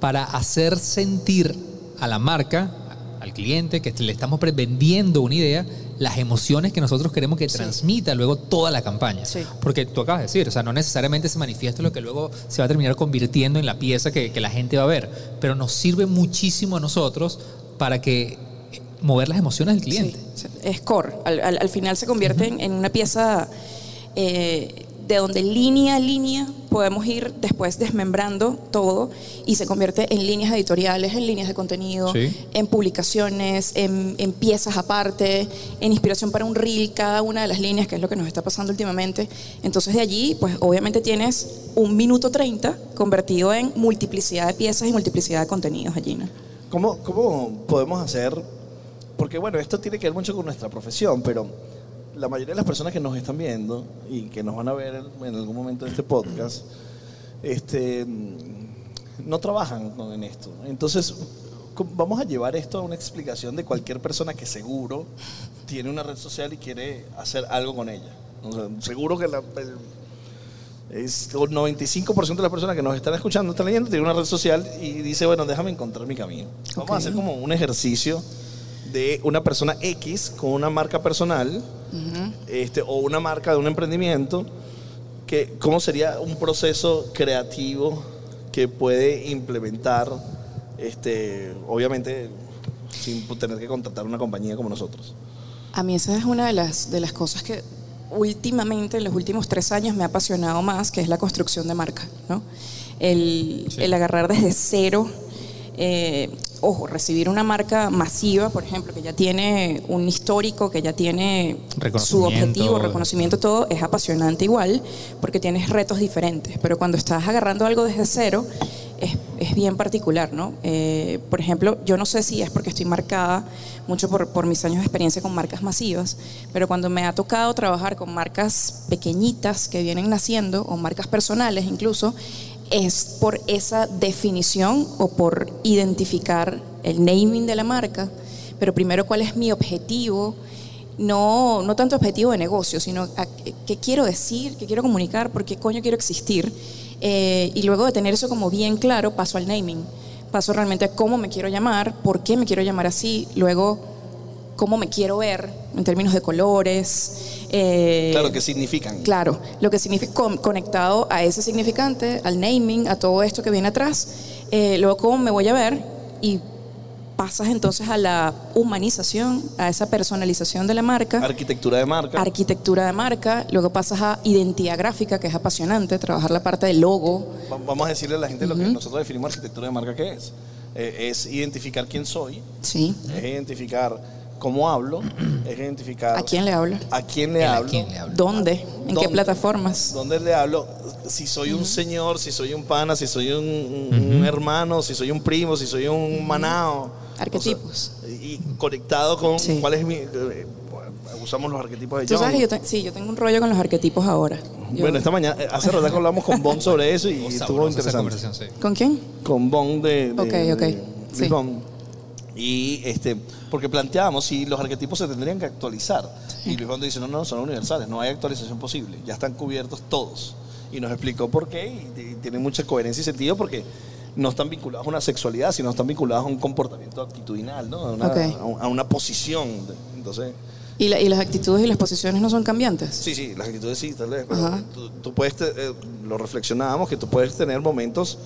para hacer sentir a la marca, al cliente, que le estamos vendiendo una idea, las emociones que nosotros queremos que transmita luego toda la campaña. Sí. Porque tú acabas de decir, o sea, no necesariamente ese manifiesto es lo que luego se va a terminar convirtiendo en la pieza que, que la gente va a ver, pero nos sirve muchísimo a nosotros para que mover las emociones del cliente. Sí, es core. Al, al- al final se convierte en, en una pieza eh, de donde línea a línea podemos ir después desmembrando todo y se convierte en líneas editoriales, en líneas de contenido, Sí. en publicaciones, en, en piezas aparte, en inspiración para un reel, cada una de las líneas, que es lo que nos está pasando últimamente. Entonces de allí, pues obviamente tienes un minuto 30 convertido en multiplicidad de piezas y multiplicidad de contenidos allí. ¿no? ¿Cómo, ¿Cómo podemos hacer? Porque bueno, esto tiene que ver mucho con nuestra profesión, pero la mayoría de las personas que nos están viendo y que nos van a ver en algún momento de este podcast, este, no trabajan en esto. Entonces, ¿cómo- vamos a llevar esto a una explicación de cualquier persona que seguro tiene una red social y quiere hacer algo con ella. O sea, seguro que la, el, es el 95% de las personas que nos están escuchando, están leyendo, tiene una red social y dice, bueno, déjame encontrar mi camino. Vamos Ok. a hacer como un ejercicio de una persona X con una marca personal este, o una marca de un emprendimiento, que, ¿cómo sería un proceso creativo que puede implementar, este, obviamente, sin tener que contratar una compañía como nosotros? A mí esa es una de las, de las cosas que últimamente, en los últimos tres años, me ha apasionado más, que es la construcción de marca, ¿no? El, el agarrar desde cero, eh, ojo, recibir una marca masiva, por ejemplo, que ya tiene un histórico, que ya tiene su objetivo, reconocimiento, todo, es apasionante igual, porque tienes retos diferentes. Pero cuando estás agarrando algo desde cero, es, es bien particular, ¿no? Eh, por ejemplo, yo no sé si es porque estoy marcada mucho por, por mis años de experiencia con marcas masivas, pero cuando me ha tocado trabajar con marcas pequeñitas que vienen naciendo, o marcas personales incluso, es por esa definición o por identificar el naming de la marca, pero primero cuál es mi objetivo, no, no tanto objetivo de negocio, sino a qué, quiero decir, qué quiero comunicar, por qué coño quiero existir. Eh, y luego de tener eso como bien claro, paso al naming. Paso realmente a cómo me quiero llamar, por qué me quiero llamar así, luego cómo me quiero ver en términos de colores. eh, Claro, ¿qué significan? Claro, lo que significa con- conectado a ese significante, al naming, a todo esto que viene atrás, eh, luego cómo me voy a ver y pasas entonces a la humanización, a esa personalización de la marca, Arquitectura de marca. arquitectura de marca, luego pasas a identidad gráfica, que es apasionante, trabajar la parte del logo, Va- Vamos a decirle a la gente lo que nosotros definimos arquitectura de marca que es. Eh, es identificar quién soy, sí, es identificar cómo hablo, es identificar a quién le hablo, a quién le ¿A hablo, quién le hablo? dónde, en qué plataformas. dónde le hablo, si soy un señor, si soy un pana, si soy un, hermano, si soy un primo, si soy un manao. Arquetipos. O sea, y conectado con Sí. cuál es mi... eh, usamos los arquetipos de Tú sabes yo, te- sí, yo tengo un rollo con los arquetipos ahora. Yo- Bueno, esta mañana, hace rato que hablamos con Bond sobre eso y estuvo interesante. conversación, sí. ¿Con quién? Con Bond de, de, Ok, ok, de sí. Bond. Y este, porque planteábamos si los arquetipos se tendrían que actualizar. Y Luis Bondo dice, no, no, son universales, no hay actualización posible, ya están cubiertos todos. Y nos explicó por qué y, y tiene mucha coherencia y sentido porque no están vinculados a una sexualidad, sino están vinculados a un comportamiento actitudinal, ¿no? a, una, Ok. a un- a una posición. Entonces, ¿Y, la- y las actitudes y las posiciones no son cambiantes? Sí, sí, las actitudes sí, tal vez. Pero tú, tú puedes, te- eh, lo reflexionábamos, que tú puedes tener momentos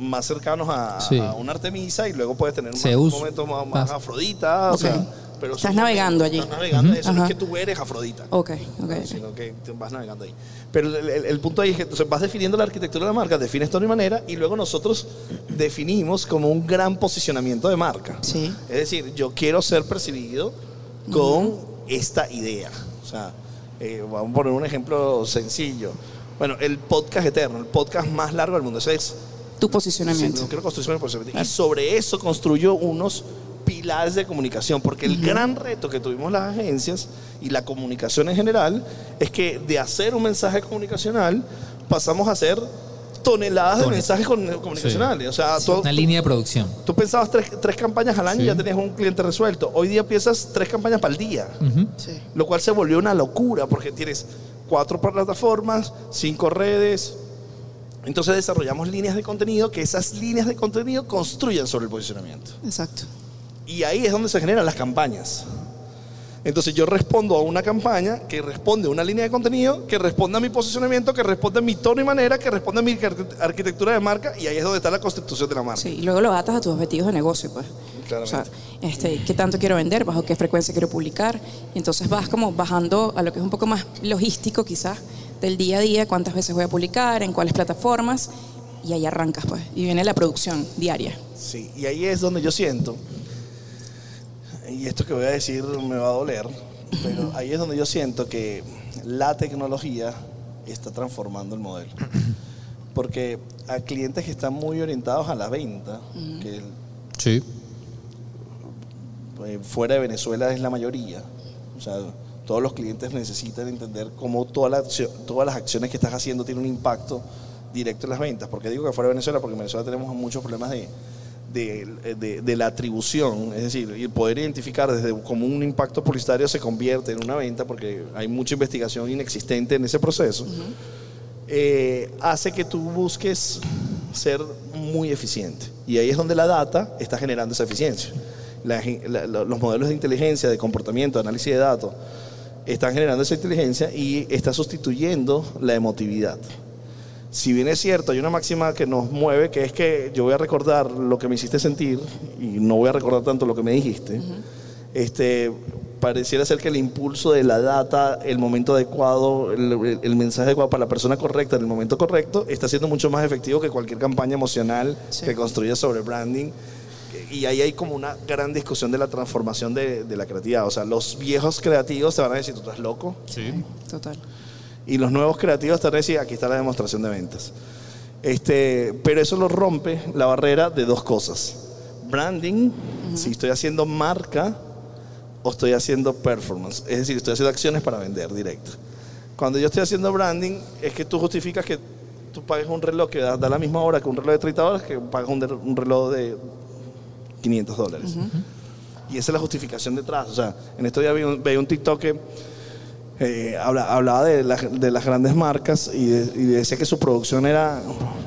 más cercanos a, Sí. a una Artemisa y luego puedes tener más Zeus. momentos más, más. Afrodita. O Ok. sea, pero Estás son navegando allí. Estás navegando, Ujú. eso no Ajá. es que tú eres Afrodita. Ok, ok. ok. Sino que te vas navegando ahí. Pero el, el- el punto ahí es que entonces vas definiendo la arquitectura de la marca, defines tono y manera, y luego nosotros definimos como un gran posicionamiento de marca. Sí. Es decir, yo quiero ser percibido con esta idea. O sea, eh, vamos a poner un ejemplo sencillo. Bueno, el podcast eterno, el podcast más largo del mundo. Ese es Tu posicionamiento. no quiero construir sobre el posicionamiento. Y sobre eso construyó unos pilares de comunicación, porque el gran reto que tuvimos las agencias y la comunicación en general es que de hacer un mensaje comunicacional pasamos a hacer toneladas de mensajes comunicacionales. O sea, tú, Una línea de producción. tú pensabas tres, tres campañas al año y ya tenías un cliente resuelto. Hoy día piensas tres campañas para el día lo cual se volvió una locura porque tienes cuatro plataformas, cinco redes. Entonces desarrollamos líneas de contenido que esas líneas de contenido construyan sobre el posicionamiento. Exacto. Y ahí es donde se generan las campañas. Entonces yo respondo a una campaña que responde a una línea de contenido, que responde a mi posicionamiento, que responde a mi tono y manera, que responde a mi arqu- arquitectura de marca y ahí es donde está la constitución de la marca. Sí, y luego lo atas a tus objetivos de negocio, pues. O sea, Claramente. este, qué tanto quiero vender, bajo qué frecuencia quiero publicar. Y entonces vas como bajando a lo que es un poco más logístico quizás del día a día, cuántas veces voy a publicar, en cuáles plataformas, y ahí arrancas, pues. Y viene la producción diaria. Sí, y ahí es donde yo siento, y esto que voy a decir me va a doler, pero ahí es donde yo siento que la tecnología está transformando el modelo. Porque a clientes que están muy orientados a la venta, que Sí. eh, fuera de Venezuela es la mayoría, o sea, todos los clientes necesitan entender cómo toda la todas las acciones que estás haciendo tienen un impacto directo en las ventas. ¿Por qué digo que fuera de Venezuela? Porque en Venezuela tenemos muchos problemas de, de, de- de la atribución, es decir, el poder identificar desde cómo un impacto publicitario se convierte en una venta, porque hay mucha investigación inexistente en ese proceso, eh, hace que tú busques ser muy eficiente. Y ahí es donde la data está generando esa eficiencia. La- la- los modelos de inteligencia, de comportamiento, de análisis de datos, están generando esa inteligencia y está sustituyendo la emotividad. Si bien es cierto, hay una máxima que nos mueve, que es que yo voy a recordar lo que me hiciste sentir y no voy a recordar tanto lo que me dijiste. este, pareciera ser que el impulso de la data, el momento adecuado, el, el- el mensaje adecuado para la persona correcta en el momento correcto, está siendo mucho más efectivo que cualquier campaña emocional Sí. que construya sobre branding. Y ahí hay como una gran discusión de la transformación de, de la creatividad. O sea, los viejos creativos te van a decir, tú estás loco. Sí. Total. Y los nuevos creativos te van a decir, aquí está la demostración de ventas. Este, pero eso lo rompe la barrera de dos cosas. Branding, si estoy haciendo marca o estoy haciendo performance. Es decir, estoy haciendo acciones para vender directo. Cuando yo estoy haciendo branding, es que tú justificas que tú pagues un reloj que da, da la misma hora que un reloj de 30 dólares que pagas un reloj de 500 dólares. Y esa es la justificación detrás. O sea, en estos días veía un, veía un TikTok que eh, habla- hablaba de, la- de las grandes marcas y, de- y decía que su producción era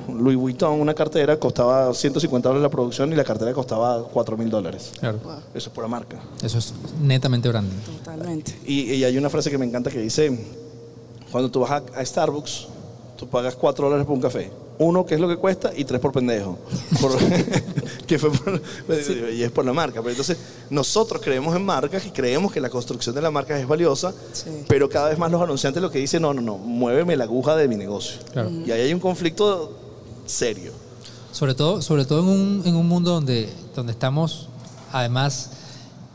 Louis Vuitton, una cartera, costaba 150 dólares la producción y la cartera costaba 4 mil dólares. Claro. Eso es pura marca. Eso es netamente branding. Totalmente. Y, y hay una frase que me encanta que dice, cuando tú vas a, a Starbucks, tú pagas 4 dólares por un café. Uno, que es lo que cuesta, y tres por pendejo. Por- que fue por- Y es por la marca. Pero entonces, nosotros creemos en marcas y creemos que la construcción de la marca es valiosa, Sí. pero cada vez más los anunciantes lo que dicen, no, no, no, muéveme la aguja de mi negocio. Claro. Y ahí hay un conflicto serio. Sobre todo, sobre todo en un, en un mundo donde, donde estamos, además,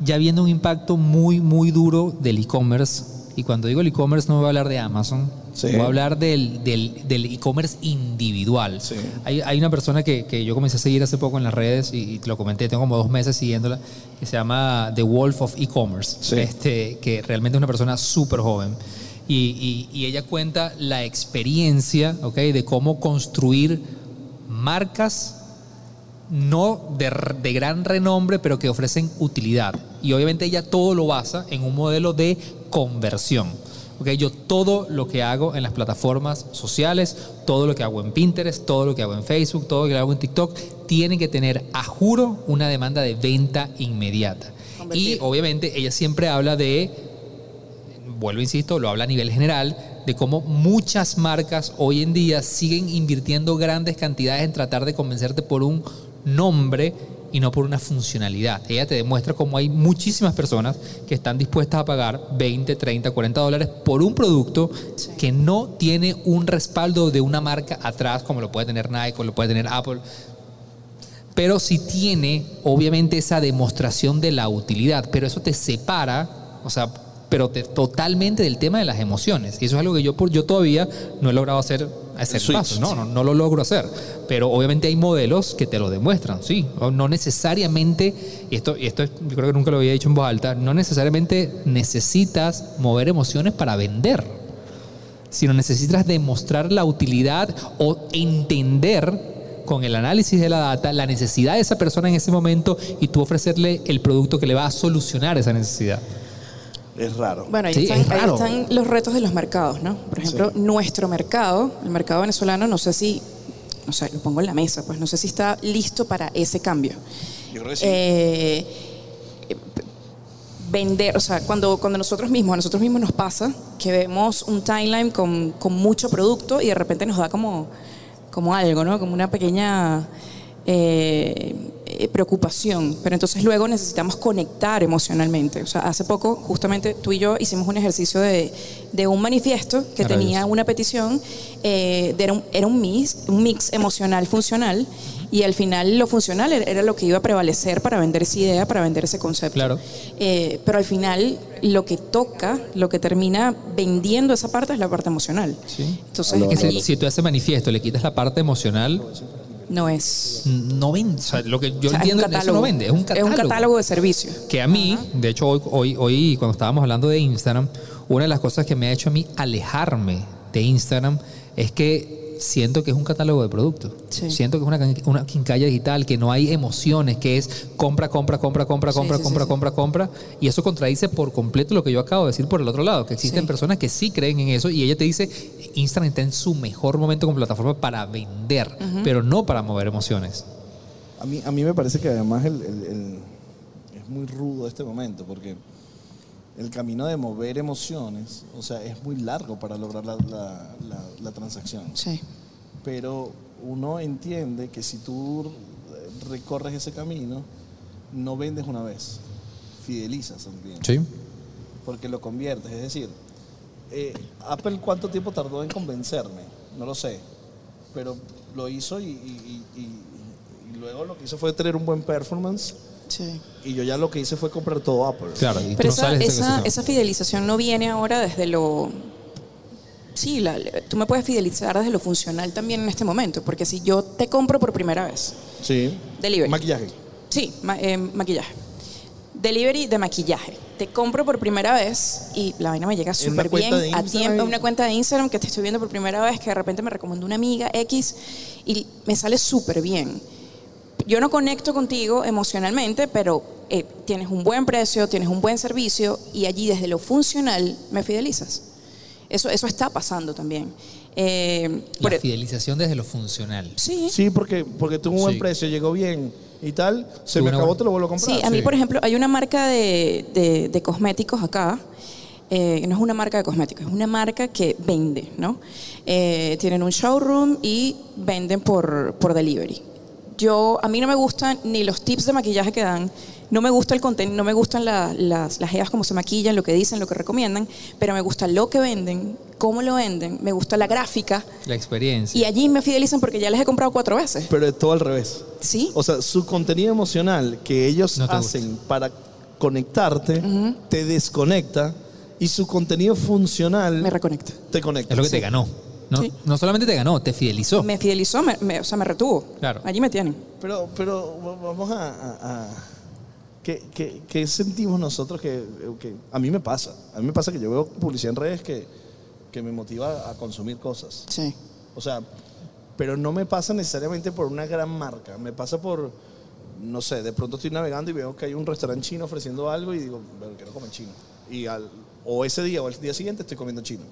ya viendo un impacto muy, muy duro del e-commerce. Y cuando digo el e-commerce no voy a hablar de Amazon, Sí. voy a hablar del, del, del e-commerce individual. Sí. Hay, hay una persona que, que yo comencé a seguir hace poco en las redes y, y te lo comenté, tengo como dos meses siguiéndola, que se llama The Wolf of E-Commerce, Sí. este, que realmente es una persona súper joven. Y, y- y ella cuenta la experiencia ¿ok? de cómo construir marcas no de, de gran renombre, pero que ofrecen utilidad. Y obviamente ella todo lo basa en un modelo de conversión. Ok, Yo todo lo que hago en las plataformas sociales, todo lo que hago en Pinterest, todo lo que hago en Facebook, todo lo que hago en TikTok, tiene que tener, a juro, una demanda de venta inmediata. Y obviamente ella siempre habla de vuelvo, insisto, lo habla a nivel general, de cómo muchas marcas hoy en día siguen invirtiendo grandes cantidades en tratar de convencerte por un nombre y no por una funcionalidad. Ella te demuestra cómo hay muchísimas personas que están dispuestas a pagar 20, 30, 40 dólares por un producto que no tiene un respaldo de una marca atrás, como lo puede tener Nike o lo puede tener Apple pero sí tiene obviamente esa demostración de la utilidad, pero eso te separa, o sea, pero te- totalmente del tema de las emociones. Y eso es algo que yo, por, yo todavía no he logrado hacer, hacer switch, paso, no, no, no lo logro hacer. Pero obviamente hay modelos que te lo demuestran, sí. O No necesariamente, y esto, y esto es- yo creo que nunca lo había dicho en voz alta, no necesariamente necesitas mover emociones para vender sino necesitas demostrar la utilidad o entender con el análisis de la data la necesidad de esa persona en ese momento y tú ofrecerle el producto que le va a solucionar esa necesidad. Es raro. Bueno, ahí, Sí, están, es ahí raro. están los retos de los mercados, ¿no? Por ejemplo, nuestro mercado, el mercado venezolano, no sé si, no sé, lo pongo en la mesa, pues no sé si está listo para ese cambio. Yo creo que sí. Eh, vender, o sea, cuando, cuando nosotros mismos, a nosotros mismos nos pasa que vemos un timeline con, con mucho producto y de repente nos da como, como algo, ¿no? Como una pequeña eh, eh, preocupación, pero entonces luego necesitamos conectar emocionalmente. O sea, hace poco, justamente tú y yo hicimos un ejercicio de, de un manifiesto que tenía una petición, eh, de- era, un, era un mix, un mix emocional funcional, y al final lo funcional era, era lo que iba a prevalecer para vender esa idea, para vender ese concepto. Claro. Eh, pero al final lo que toca, lo que termina vendiendo esa parte es la parte emocional. Entonces, Es que si, si tú a ese manifiesto le quitas la parte emocional, no es... no vende. O sea, lo que yo o sea, es entiendo, eso no vende, es un catálogo. Es un catálogo de servicio. Que a mí, de hecho, hoy, hoy, hoy cuando estábamos hablando de Instagram, una de las cosas que me ha hecho a mí alejarme de Instagram es que siento que es un catálogo de productos. Sí. Siento que es una, una quincalla digital, que no hay emociones, que es compra, compra, compra, compra, Sí, compra, sí, compra, sí, sí. compra, compra. Y eso contradice por completo lo que yo acabo de decir por el otro lado, que existen Sí. personas que sí creen en eso y ella te dice, Instagram está en su mejor momento como plataforma para vender, pero no para mover emociones. A mí, a mí me parece que además el- el- el- es muy rudo este momento porque el camino de mover emociones, o sea, es muy largo para lograr la, la- la- la transacción. Sí. Pero uno entiende que si tú recorres ese camino, no vendes una vez, fidelizas a un cliente. Sí. Porque lo conviertes. Es decir, eh, Apple cuánto tiempo tardó en convencerme, no lo sé. Pero lo hizo y, y- y- y- y luego lo que hizo fue tener un buen performance. Sí. Y yo ya lo que hice fue comprar todo Apple. Claro, y tú Pero no esa, sales esa esa, fidelización no viene ahora desde lo... Sí, la- tú me puedes fidelizar desde lo funcional también en este momento, porque si yo te compro por primera vez, Sí. Delivery. Maquillaje. Sí, ma- eh, maquillaje. Delivery de maquillaje. Te compro por primera vez y la vaina me llega súper bien a Instagram tiempo. una cuenta de Instagram que te estoy viendo por primera vez, que de repente me recomendó una amiga X y me sale súper bien. Yo no conecto contigo emocionalmente, pero eh, tienes un buen precio, tienes un buen servicio y allí desde lo funcional me fidelizas. Eso, eso está pasando también. Eh, por- La fidelización desde lo funcional. sí, Sí, porque, porque tuvo un buen Sí. precio, llegó bien y tal. Se me acabó, buena- te lo vuelvo a comprar. Sí, a mí, Sí. por ejemplo, hay una marca de, de- de cosméticos acá. eh, no es una marca de cosméticos, es una marca que vende, ¿no? Eh, tienen un showroom y venden por, por delivery. Yo, a mí no me gustan ni los tips de maquillaje que dan, no me gusta el contenido, no me gustan la- las, las jevas como se maquillan, lo que dicen, lo que recomiendan, pero me gusta lo que venden, cómo lo venden, me gusta la gráfica La experiencia. y allí me fidelizan porque ya les he comprado cuatro veces. Pero es todo al revés. ¿Sí? O sea, su contenido emocional que ellos No hacen para conectarte, te desconecta y su contenido funcional Me reconecta. te conecta. Es lo que te ganó. No, Sí. no solamente te ganó, te fidelizó. Me fidelizó, me- me- o sea, me retuvo. Claro. Allí me tienen. Pero, pero va- vamos a... a- a- ¿qué, qué, qué sentimos nosotros que, que- A mí me pasa. A mí me pasa que yo veo publicidad en redes que, que me motiva a consumir cosas. Sí. O sea, pero no me pasa necesariamente por una gran marca, me pasa por, no sé, de pronto estoy navegando y veo que hay un restaurante chino ofreciendo algo y digo, bueno, quiero comer chino. Y al, o ese día o el día siguiente estoy comiendo chino.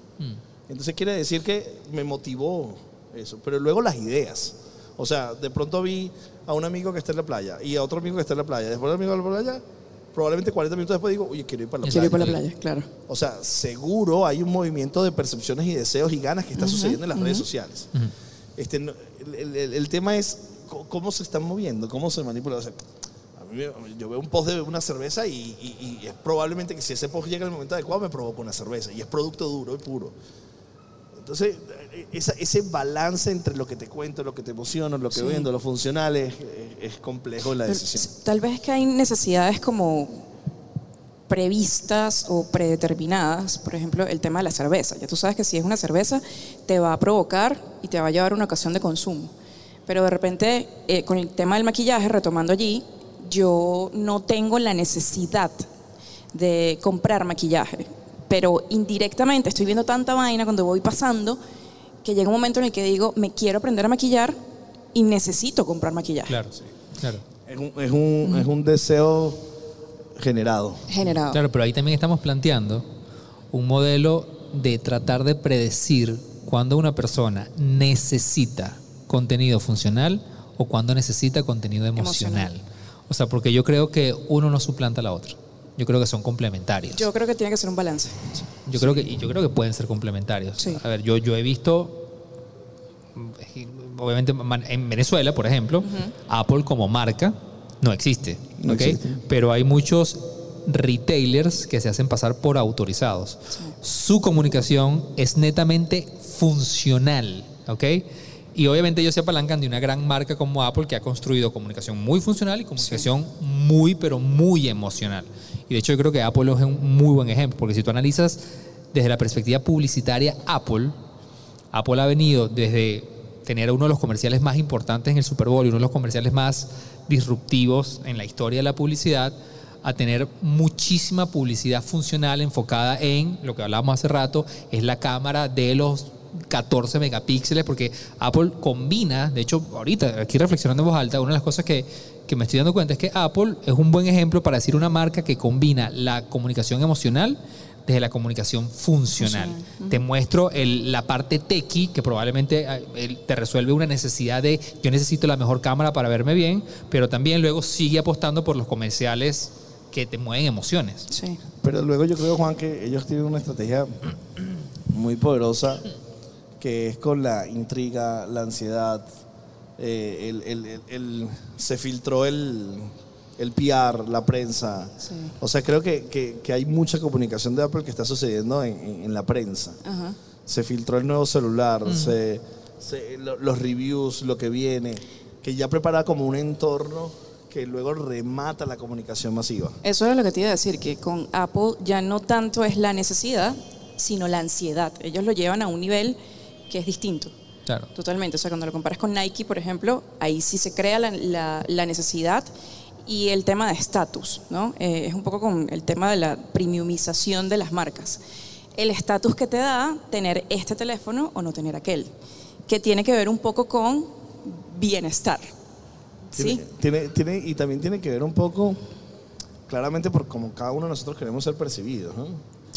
Entonces quiere decir que me motivó eso, pero luego las ideas. O sea, de pronto vi a un amigo que está en la playa y a otro amigo que está en la playa. Después del amigo de la playa, probablemente 40 minutos después digo, oye, quiero ir para la Quiero ir playa. para la playa, claro. O sea, seguro hay un movimiento de percepciones y deseos y ganas que está sucediendo en las redes sociales. Este, no- el, el- el tema es cómo se están moviendo, cómo se manipula. O sea, yo veo un post de una cerveza y, y- y es probablemente que si ese post llega en el momento adecuado me provoca una cerveza y es producto duro y puro. Entonces, eh, esa- ese balance entre lo que te cuento, lo que te emociona, lo que Sí. vendo, lo funcional es, es- es complejo la Pero decisión. Tal vez que hay necesidades como previstas o predeterminadas, por ejemplo, el tema de la cerveza. Ya tú sabes que si es una cerveza, te va a provocar y te va a llevar a una ocasión de consumo. Pero de repente, eh, con el tema del maquillaje, retomando allí, yo no tengo la necesidad de comprar maquillaje, pero indirectamente estoy viendo tanta vaina cuando voy pasando que llega un momento en el que digo, me quiero aprender a maquillar y necesito comprar maquillaje. Claro, claro. Es un, es un- es un deseo generado. Generado. Claro, pero ahí también estamos planteando un modelo de tratar de predecir cuándo una persona necesita contenido funcional o cuándo necesita contenido emocional. Emocional. O sea, porque yo creo que uno no suplanta al otro. Yo creo que son complementarios. Yo creo que tiene que ser un balance. Yo creo que y yo creo que pueden ser complementarios. Sí. A ver, yo yo he visto obviamente en Venezuela, por ejemplo, Apple como marca no existe, No ¿ok? existe. Pero hay muchos retailers que se hacen pasar por autorizados. Su comunicación es netamente funcional, ¿ok? Y obviamente ellos se apalancan de una gran marca como Apple que ha construido comunicación muy funcional y comunicación muy, pero muy emocional. Y de hecho yo creo que Apple es un muy buen ejemplo, porque si tú analizas desde la perspectiva publicitaria Apple, Apple ha venido desde tener uno de los comerciales más importantes en el Super Bowl y uno de los comerciales más disruptivos en la historia de la publicidad, a tener muchísima publicidad funcional enfocada en lo que hablábamos hace rato, es la cámara de los 14 megapíxeles, porque Apple combina, de hecho, ahorita aquí reflexionando en voz alta, una de las cosas que, que me estoy dando cuenta es que Apple es un buen ejemplo para decir una marca que combina la comunicación emocional desde la comunicación funcional. Te muestro el- la parte techie que probablemente eh, el- te resuelve una necesidad de yo necesito la mejor cámara para verme bien, pero también luego sigue apostando por los comerciales que te mueven emociones. Sí. Pero luego yo creo, Juan, que ellos tienen una estrategia muy poderosa que es con la intriga, la ansiedad. Eh, el- el- el- se filtró el, el PR, la prensa. Sí. O sea, creo que, que- que hay mucha comunicación de Apple que está sucediendo en, en- en la prensa. Ajá. Se filtró el nuevo celular, se- se- lo- los reviews, lo que viene, que ya prepara como un entorno que luego remata la comunicación masiva. Eso era lo que te iba a decir, que con Apple ya no tanto es la necesidad, sino la ansiedad. Ellos lo llevan a un nivel que es distinto. Claro. Totalmente. O sea, cuando lo comparas con Nike, por ejemplo, ahí sí se crea la, la- la necesidad y el tema de estatus, ¿no? Eh, es un poco con el tema de la premiumización de las marcas. El estatus que te da tener este teléfono o no tener aquel, que tiene que ver un poco con bienestar. ¿Sí? Tiene, tiene, tiene- y también tiene que ver un poco, claramente, por como cada uno de nosotros queremos ser percibidos. ¿no?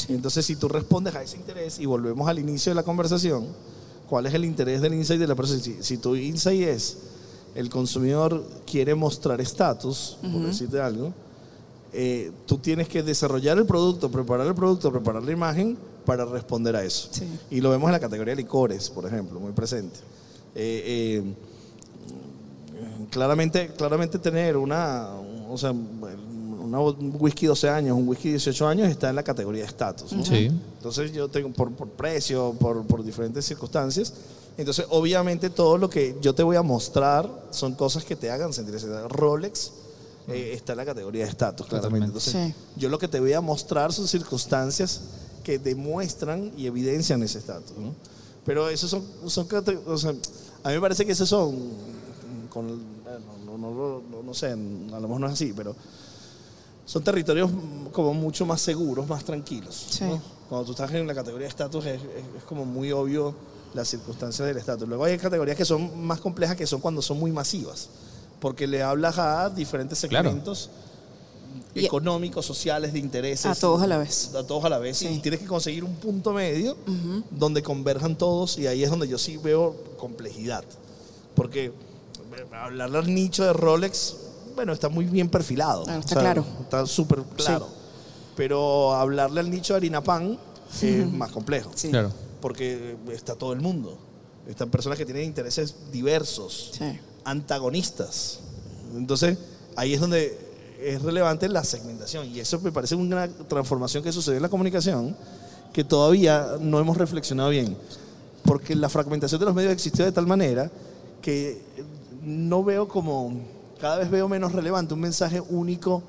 Entonces, si tú respondes a ese interés y volvemos al inicio de la conversación, ¿cuál es el interés del insight de la persona? Si, si tu insight es el consumidor quiere mostrar estatus, por decirte algo, eh, tú tienes que desarrollar el producto, preparar el producto, preparar la imagen para responder a eso. Sí. Y lo vemos en la categoría de licores, por ejemplo, muy presente. Eh, eh, claramente, claramente tener una, o sea, una- un whisky 12 años, un whisky 18 años está en la categoría de estatus. ¿no? Sí. Entonces yo tengo por, por precio, por, por diferentes circunstancias. Entonces, obviamente, todo lo que yo te voy a mostrar son cosas que te hagan sentir ese Rolex eh, está en la categoría de estatus, claramente. Entonces, Sí. yo lo que te voy a mostrar son circunstancias que demuestran y evidencian ese estatus. ¿no? Pero esos son, son o sea, a mí me parece que esos son, con, no, no, no- no sé, a lo mejor no es así, pero son territorios como mucho más seguros, más tranquilos. Sí. ¿no? Cuando tú estás en la categoría de estatus es, es- es como muy obvio las circunstancias del estatus. Luego hay categorías que son más complejas, que son cuando son muy masivas, porque le hablas a diferentes Claro. segmentos Y- económicos, sociales, de intereses. A todos a la vez. A todos a la vez. Sí. Y tienes que conseguir un punto medio donde converjan todos y ahí es donde yo sí veo complejidad. Porque eh, hablar al nicho de Rolex, bueno, está muy bien perfilado. Claro, está claro. Está súper claro. Pero hablarle al nicho de harina pan es más complejo. Sí. Claro. Porque está todo el mundo. Están personas que tienen intereses diversos, Sí. antagonistas. Entonces, ahí es donde es relevante la segmentación. Y eso me parece una transformación que sucedió en la comunicación que todavía no hemos reflexionado bien. Porque la fragmentación de los medios existió de tal manera que no veo como, cada vez veo menos relevante un mensaje único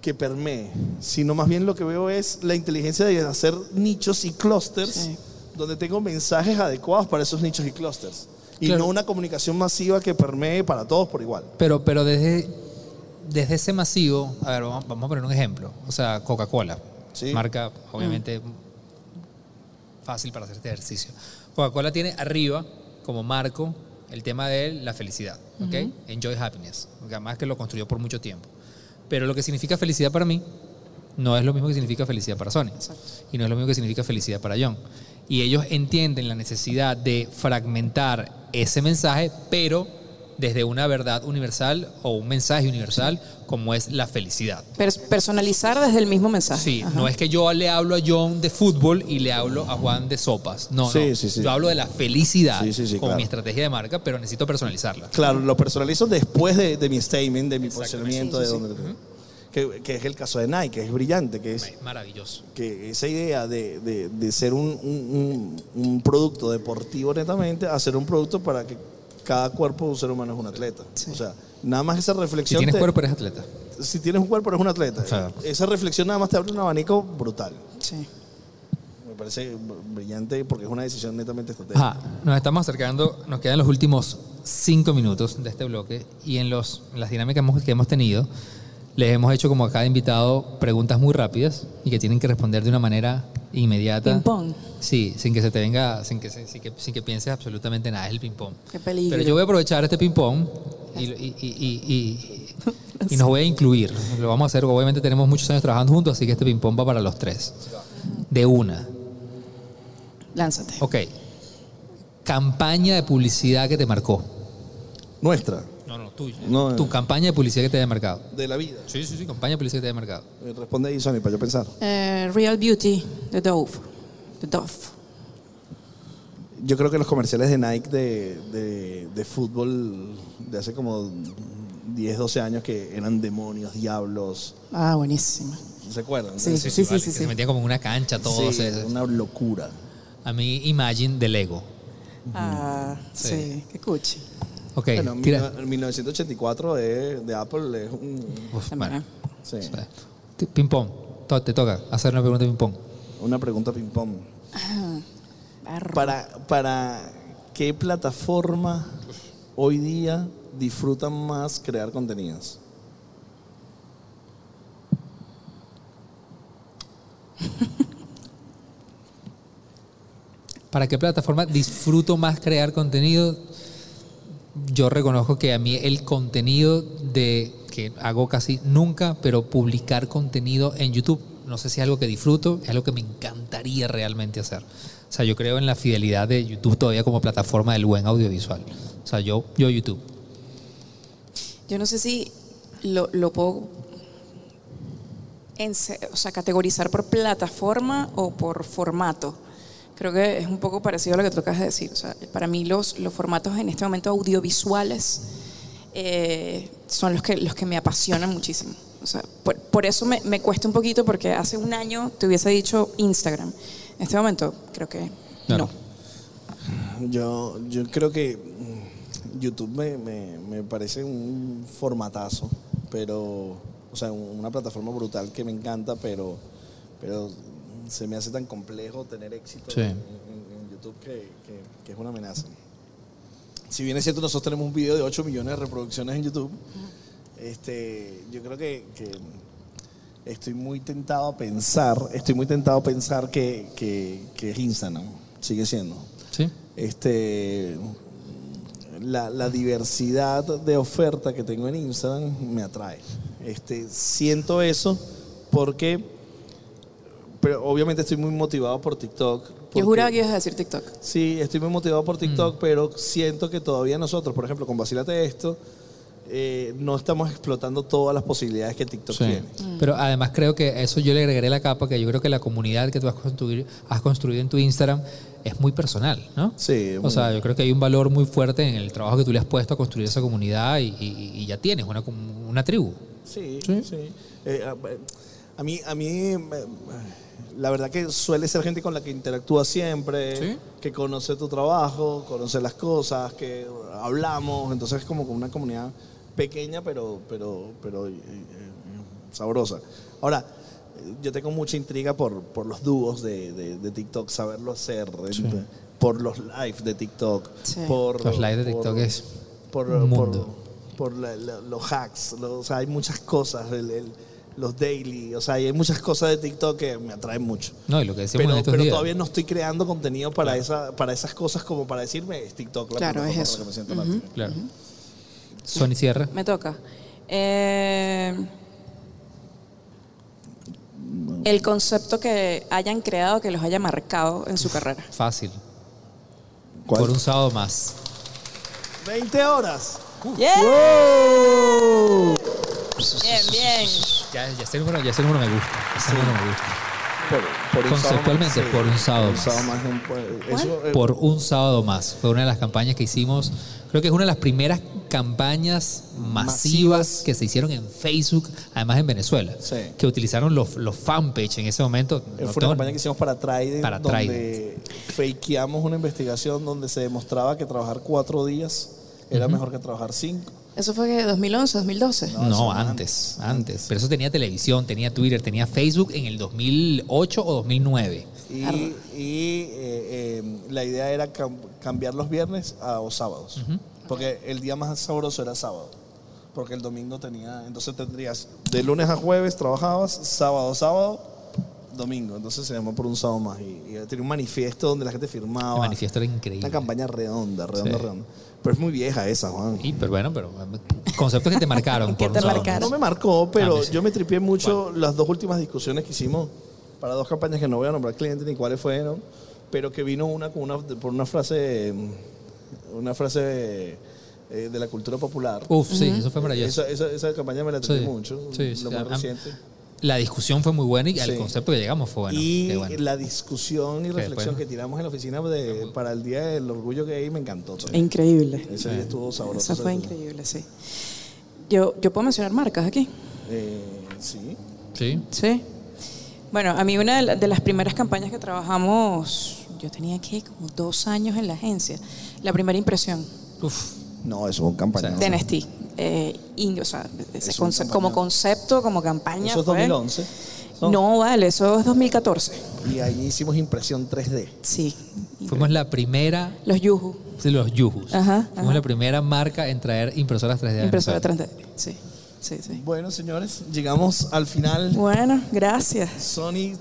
que permee, sino más bien lo que veo es la inteligencia de hacer nichos y clústeres Sí. donde tengo mensajes adecuados para esos nichos y clústeres. Y Claro. no una comunicación masiva que permee para todos por igual. Pero, pero desde, desde ese masivo, a ver, vamos, vamos a poner un ejemplo. O sea, Coca-Cola. Sí. Marca, obviamente, fácil para hacer este ejercicio. Coca-Cola tiene arriba, como marco, el tema de la felicidad. ¿ok? Enjoy happiness. Además que lo construyó por mucho tiempo. Pero lo que significa felicidad para mí no es lo mismo que significa felicidad para Sony. Y no es lo mismo que significa felicidad para John. Y ellos entienden la necesidad de fragmentar ese mensaje, pero desde una verdad universal o un mensaje universal como es la felicidad. Pers- personalizar desde el mismo mensaje. Sí, Ajá. no es que yo le hablo a John de fútbol y le hablo a Juan de sopas. No, Sí, no. sí, sí. Yo hablo de la felicidad Sí, sí, sí, como claro. mi estrategia de marca, pero necesito personalizarla. Claro, lo personalizo después de, de mi statement, de mi posicionamiento, Sí, de sí, donde... Que, que es el caso de Nike, que es brillante, que es Maravilloso. que esa idea de, de- de ser un, un- un- un producto deportivo netamente a ser un producto para que cada cuerpo de un ser humano es un atleta. O sea, nada más esa Si reflexión... tienes te- cuerpo, eres atleta. si tienes un cuerpo eres un atleta. Claro. Esa reflexión nada más te abre un abanico brutal. Sí. Me parece brillante porque es una decisión netamente estratégica. Ajá, nos estamos acercando, nos quedan los últimos cinco minutos de este bloque y en, los, en las dinámicas que hemos tenido les hemos hecho como a cada invitado preguntas muy rápidas y que tienen que responder de una manera inmediata. Ping-pong. Sí, sin que se te venga, sin que, se- sin que, sin que pienses absolutamente nada, es el ping-pong. Qué peligro. Pero yo voy a aprovechar este ping-pong y, y- y- y- y- y nos voy a incluir. Lo vamos a hacer, obviamente tenemos muchos años trabajando juntos, así que este ping-pong va para los tres. De una. Lánzate. Ok. Campaña de publicidad que te marcó. Nuestra, No, no, tuya. No, tu eh. campaña de publicidad que te haya marcado. de la vida. Sí, sí, sí, campaña de publicidad que te haya marcado. Eh, Responde ahí, Sony, para yo pensar. Eh, Real Beauty, The Dove. The Dove. Yo creo que los comerciales de Nike de, de- de fútbol de hace como 10, 12 años que eran demonios, diablos. Ah, buenísima. ¿Se acuerdan? Sí, sí, sí, vale, sí, que sí. Se metían como en una cancha todos. Sí, eh. una locura. A mí, Imagine de Lego. Ah, Sí. sí. Qué cuchi. Ok, Bueno, tira. mil- 1984 de, de Apple es un... Uf, También, sí, T- Ping pong. To- Te toca hacer una pregunta de ping pong. una pregunta ping-pong. Barro. ¿Para, ¿Para qué plataforma hoy día disfrutan más crear contenidos? ¿Para qué plataforma disfruto más crear contenido? Yo reconozco que a mí el contenido de que hago casi nunca, pero publicar contenido en YouTube, no sé si es algo que disfruto, es algo que me encantaría realmente hacer. O sea, yo creo en la fidelidad de YouTube todavía como plataforma del buen audiovisual. O sea, yo, yo YouTube. Yo no sé si lo, lo puedo o sea, categorizar por plataforma o por formato. Creo que es un poco parecido a lo que tú acabas de decir. O sea, para mí los, los formatos en este momento audiovisuales eh, son los que, los que me apasionan muchísimo. O sea, por, por eso me, me cuesta un poquito porque hace un año te hubiese dicho Instagram. En este momento creo que Claro. no. Yo, yo creo que mm, YouTube me, me- me parece un formatazo, pero, o sea, un- una plataforma brutal que me encanta, pero, pero se me hace tan complejo tener éxito Sí. en, en- en YouTube que, que- que es una amenaza. Si bien es cierto, nosotros tenemos un video de 8 millones de reproducciones en YouTube, este, yo creo que, que estoy muy tentado a pensar, estoy muy tentado a pensar que, es Instagram, sigue siendo. Sí. Este, la, la diversidad de oferta que tengo en Instagram me atrae. Este, siento eso porque, pero obviamente estoy muy motivado por TikTok. Yo porque- juraba que ibas a decir TikTok. Sí, estoy muy motivado por TikTok, pero siento que todavía nosotros, por ejemplo, con Vacílate Esto, eh, no estamos explotando todas las posibilidades que TikTok Sí. tiene. Pero además creo que eso yo le agregaré la capa, que yo creo que la comunidad que tú has construido, has construido en tu Instagram es muy personal, ¿no? Sí, O sea, yo creo que hay un valor muy fuerte en el trabajo que tú le has puesto a construir esa comunidad y, y- y ya tienes una, com- una tribu. Sí, sí. Eh, a, a mí, a mí eh, la verdad que suele ser gente con la que interactúa siempre, Sí. que conoce tu trabajo, conoce las cosas, que hablamos, entonces es como una comunidad pequeña pero, pero, pero eh, eh, sabrosa. Ahora, yo tengo mucha intriga por, por los dúos de, de- de TikTok, saberlo hacer, eh, por los live de TikTok, Sí. por Los live de por- TikTok es por, un por- mundo. por la- la- los hacks, o sea, hay muchas cosas, el- el- los daily, o sea, hay muchas cosas de TikTok que me atraen mucho. No, y lo que decíamos Pero, en estos pero días. todavía no estoy creando contenido para, esa, para esas cosas como para decirme es TikTok la Claro, es eso. que me siento más. Claro. Sony Sierra. Me toca. Eh, el concepto que hayan creado que los haya marcado en su carrera. Fácil. ¿Cuál? Por un sábado más. 20 horas. ¡Yeah! ¡Wow! Bien, bien. Ya, ya ese número, ya ese número me gusta. Ese número me gusta. Por, por un Conceptualmente, más, por un sábado por un más. sábado más, un- pues, eso, eh, Por un sábado más. Fue una de las campañas que hicimos. Creo que es una de las primeras campañas masivas, Masivas. que se hicieron en Facebook, además en Venezuela. Sí. Que utilizaron los, los fanpage en ese momento. Eh, No Fue tengo- una campaña que hicimos para Trident, Para donde fakeamos una investigación donde se demostraba que trabajar cuatro días era mejor que trabajar cinco. ¿Eso fue que 2011, 2012? No, No, antes, antes. Pero eso tenía televisión, tenía Twitter, tenía Facebook en el 2008 o 2009. Y, y, eh, eh, la idea era cam- cambiar los viernes a los sábados. Porque el día más sabroso era sábado. Porque el domingo tenía. Entonces tendrías de lunes a jueves trabajabas, sábado, sábado, domingo. Entonces se llamó por un sábado más. Y, y tenía un manifiesto donde la gente firmaba. El manifiesto era increíble. Una campaña redonda, redonda, Sí. redonda. Pero es muy vieja esa, Juan. Y, pero bueno, pero conceptos que te marcaron. Que te marcaron. No me marcó, pero A mí sí. yo me tripié mucho las dos últimas discusiones que hicimos para dos campañas que no voy a nombrar clientes ni cuáles fueron, pero que vino una con una por una frase una frase eh, de la cultura popular. Uf, sí, eso fue maravilloso. Esa, esa, esa campaña me la tripié Sí, mucho, sí, sí. lo más reciente. La discusión fue muy buena y Sí. al concepto que llegamos fue bueno. y bueno. la discusión y reflexión que tiramos en la oficina de- para el Día del Orgullo Gay me encantó. también. Increíble. Ese día estuvo sabroso. Eso fue increíble, sí. Yo, yo puedo mencionar marcas aquí. Eh, sí. Sí. Sí. Bueno, a mí una de, la- de las primeras campañas que trabajamos, yo tenía que como dos años en la agencia. La primera impresión Uf. No, eso fue un campaña. de Nestí. Eh, o sea, ese conce- como concepto, como campaña. Eso es fue- 2011. No, vale, eso es 2014. Y ahí hicimos impresión 3D. Sí. Fuimos la primera Los Yuhu. de los Yuhus. Ajá, Fuimos ajá. la primera marca en traer impresoras 3D. a Impresora Venezuela. 3D. Sí, sí, sí. Bueno, señores, llegamos al final. Bueno, gracias. Sony,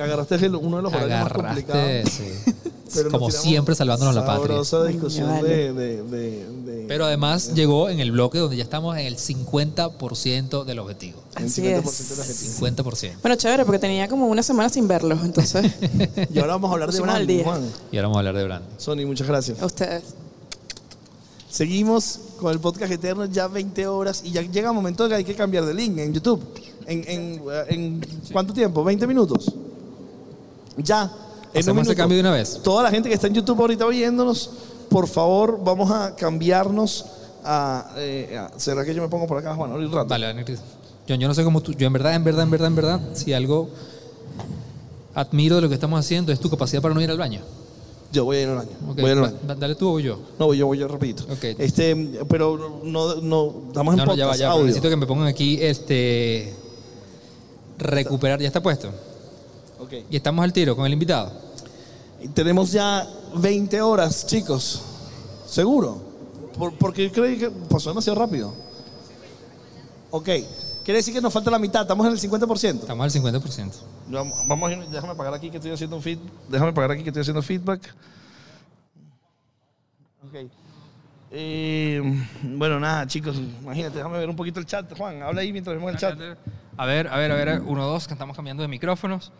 agarraste uno de los horarios más complicados. sí. Pero Como siempre, salvándonos la patria. Sabrosa discusión Vale. de, de, de, de- Pero además llegó en el bloque donde ya estamos en el 50% del objetivo. en Así 50% es. de la gente. 50%. Bueno, chévere, porque tenía como una semana sin verlos, entonces. Y ahora vamos a hablar de. Juan. Y ahora vamos a hablar de branding. Sony, muchas gracias. a ustedes. Seguimos con el podcast eterno, ya 20 horas y ya llega el momento de que hay que cambiar de link en YouTube. ¿En, en, en cuánto tiempo? ¿20 minutos? Ya. ¿Hacemos ese cambio de una vez? Toda la gente que está en YouTube ahorita viéndonos, por favor, vamos a cambiarnos a... eh, a- ¿Será que yo me pongo por acá, Juan? Ahora un rato. Vale, Daniel. Yo, yo no sé cómo tú. Yo en verdad, en verdad, en verdad, en verdad, si algo admiro de lo que estamos haciendo es tu capacidad para no ir al baño. Yo voy a ir al baño. Ok, Voy a ir al baño. dale tú o yo. No, voy yo voy yo rapidito. Ok. Este, pero no, no, estamos en No, no, ya va, ya va, audio. Necesito que me pongan aquí este. Recuperar, ya está puesto. Y estamos al tiro con el invitado. Y Tenemos ya 20 horas, chicos. ¿Seguro? Por- porque creí que pasó demasiado rápido. Ok. Quiere decir que nos falta la mitad, estamos en el 50%. Estamos al 50%. Vamos, vamos a ir- déjame pagar aquí que estoy haciendo un feed, déjame pagar aquí que estoy haciendo feedback. Ok. Eh, bueno, nada, chicos, imagínate, déjame ver un poquito el chat. Juan, habla ahí mientras vemos el chat. A ver, a ver, a ver, uno, dos, que estamos cambiando de micrófonos.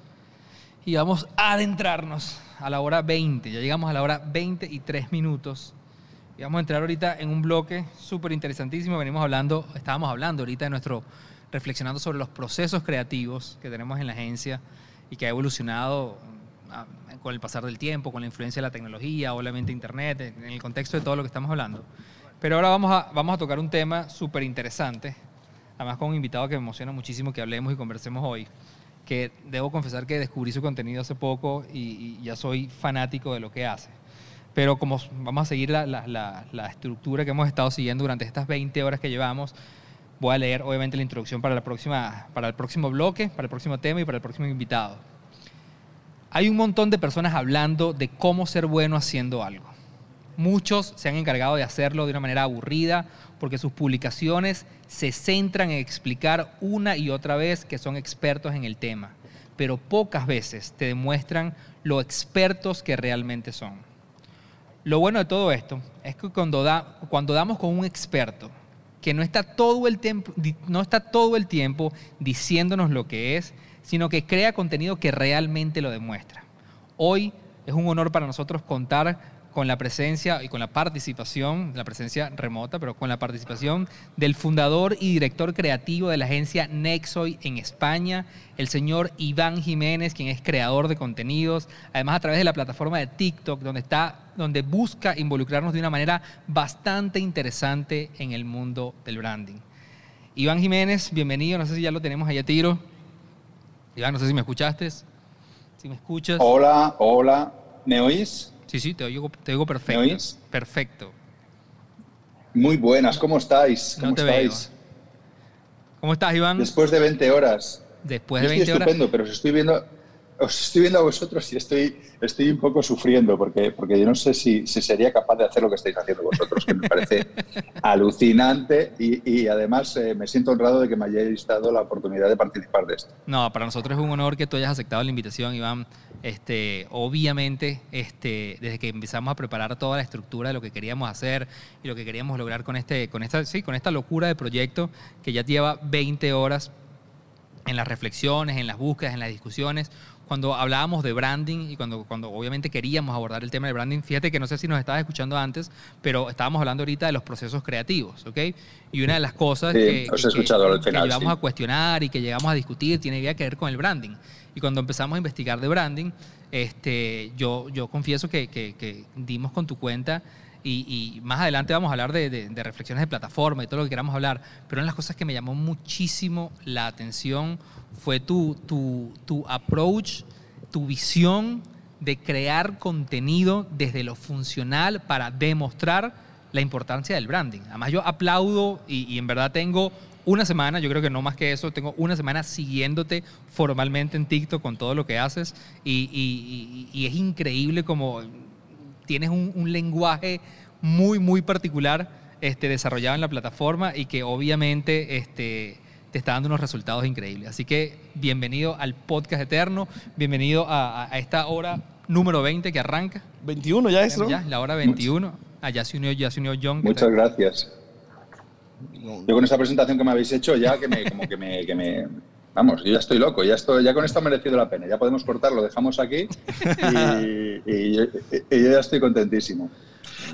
Y vamos a adentrarnos a la hora 20. Ya llegamos a la hora 20 y 3 minutos. Y vamos a entrar ahorita en un bloque súper interesantísimo. Venimos hablando, estábamos hablando ahorita de nuestro, reflexionando sobre los procesos creativos que tenemos en la agencia y que ha evolucionado ah, con el pasar del tiempo, con la influencia de la tecnología, obviamente Internet, en el contexto de todo lo que estamos hablando. Pero ahora vamos a, vamos a tocar un tema súper interesante, además con un invitado que me emociona muchísimo que hablemos y conversemos hoy, que debo confesar que descubrí su contenido hace poco y, ya soy fanático de lo que hace. Pero como vamos a seguir la, la- la- la estructura que hemos estado siguiendo durante estas 20 horas que llevamos, voy a leer obviamente la introducción para, la próxima, para el próximo bloque, para el próximo tema y para el próximo invitado. Hay un montón de personas hablando de cómo ser bueno haciendo algo. Muchos se han encargado de hacerlo de una manera aburrida porque sus publicaciones se centran en explicar una y otra vez que son expertos en el tema, pero pocas veces te demuestran lo expertos que realmente son. Lo bueno de todo esto es que cuando, da- cuando damos con un experto que no está, todo el tiempo, no está todo el tiempo diciéndonos lo que es, sino que crea contenido que realmente lo demuestra. Hoy es un honor para nosotros contar con la presencia y con la participación, la presencia remota, pero con la participación del fundador y director creativo de la agencia Nexoy en España, el señor Iván Jiménez, quien es creador de contenidos, además a través de la plataforma de TikTok, donde está, donde busca involucrarnos de una manera bastante interesante en el mundo del branding. Iván Jiménez, bienvenido, no sé si ya lo tenemos ahí a tiro. Iván, no sé si me escuchaste. Si me escuchas. Hola, hola. ¿Me oís? Sí, sí, te oigo, te oigo perfecto. ¿Me oís? Perfecto. Muy buenas, ¿cómo estáis? No ¿Cómo te estáis? ¿Cómo estás, Iván? Después de 20 horas. Después Yo de estoy 20 horas. estupendo, pero os estoy viendo, os estoy viendo a vosotros y estoy, estoy un poco sufriendo porque, porque yo no sé si, si sería capaz de hacer lo que estáis haciendo vosotros, que me parece alucinante y, y además eh, me siento honrado de que me hayáis dado la oportunidad de participar de esto. No, para nosotros es un honor que tú hayas aceptado la invitación, Iván. Este, obviamente, este, desde que empezamos a preparar toda la estructura de lo que queríamos hacer y lo que queríamos lograr con, este, con, esta, sí, con esta locura de proyecto que ya lleva 20 horas en las reflexiones, en las búsquedas, en las discusiones, cuando hablábamos de branding y cuando, cuando obviamente queríamos abordar el tema del branding, fíjate que no sé si nos estabas escuchando antes, pero estábamos hablando ahorita de los procesos creativos, ¿ok? Y una de las cosas Sí, que, os he que- que sí. a cuestionar y que llegamos a discutir tiene que ver con el branding. Y cuando empezamos a investigar de branding, este, yo, yo confieso que, que- que dimos con tu cuenta y, más adelante vamos a hablar de, reflexiones de plataforma y todo lo que queramos hablar, pero una de las cosas que me llamó muchísimo la atención fue tu, tu, tu approach, tu visión de crear contenido desde lo funcional para demostrar la importancia del branding. Además yo aplaudo y, y en verdad tengo una semana, yo creo que no más que eso, tengo una semana siguiéndote formalmente en TikTok con todo lo que haces y, y- y- y es increíble como tienes un, un lenguaje muy, muy particular este, desarrollado en la plataforma y que obviamente este, te está dando unos resultados increíbles. Así que bienvenido al podcast eterno, bienvenido a, esta hora número 20 que arranca. 21 ya eso. Ya, la hora 21. Allá se unió, ya se unió John. Muchas gracias. Yo con esta presentación que me habéis hecho ya que me, como que me, que me- vamos, yo ya estoy loco, ya estoy, ya con esto ha merecido la pena. Ya podemos cortar, lo dejamos aquí y, y yo- y yo ya estoy contentísimo.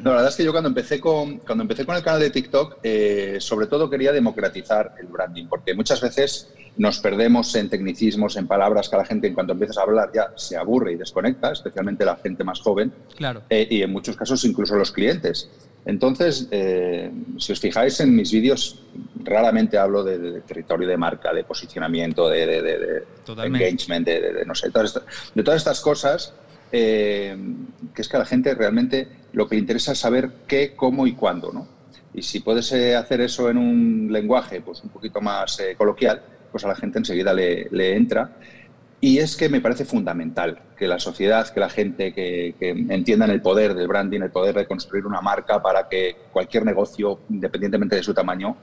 No, la verdad es que yo cuando empecé con, cuando empecé con el canal de TikTok, eh, sobre todo quería democratizar el branding, porque muchas veces nos perdemos en tecnicismos, en palabras que la gente en cuanto empiezas a hablar ya se aburre y desconecta, especialmente la gente más joven. Claro. Eh, y en muchos casos incluso los clientes. Entonces, eh, si os fijáis en mis vídeos, raramente hablo de, de territorio de marca, de posicionamiento, de, engagement, de, no sé, todas de todas estas cosas, eh, que es que a la gente realmente lo que le interesa es saber qué, cómo y cuándo, ¿no? Y si puedes eh, hacer eso en un lenguaje pues un poquito más eh, coloquial, pues a la gente enseguida le, le entra. Y es que me parece fundamental que la sociedad, que la gente, que, que entiendan el poder del branding, el poder de construir una marca para que cualquier negocio, independientemente de su tamaño,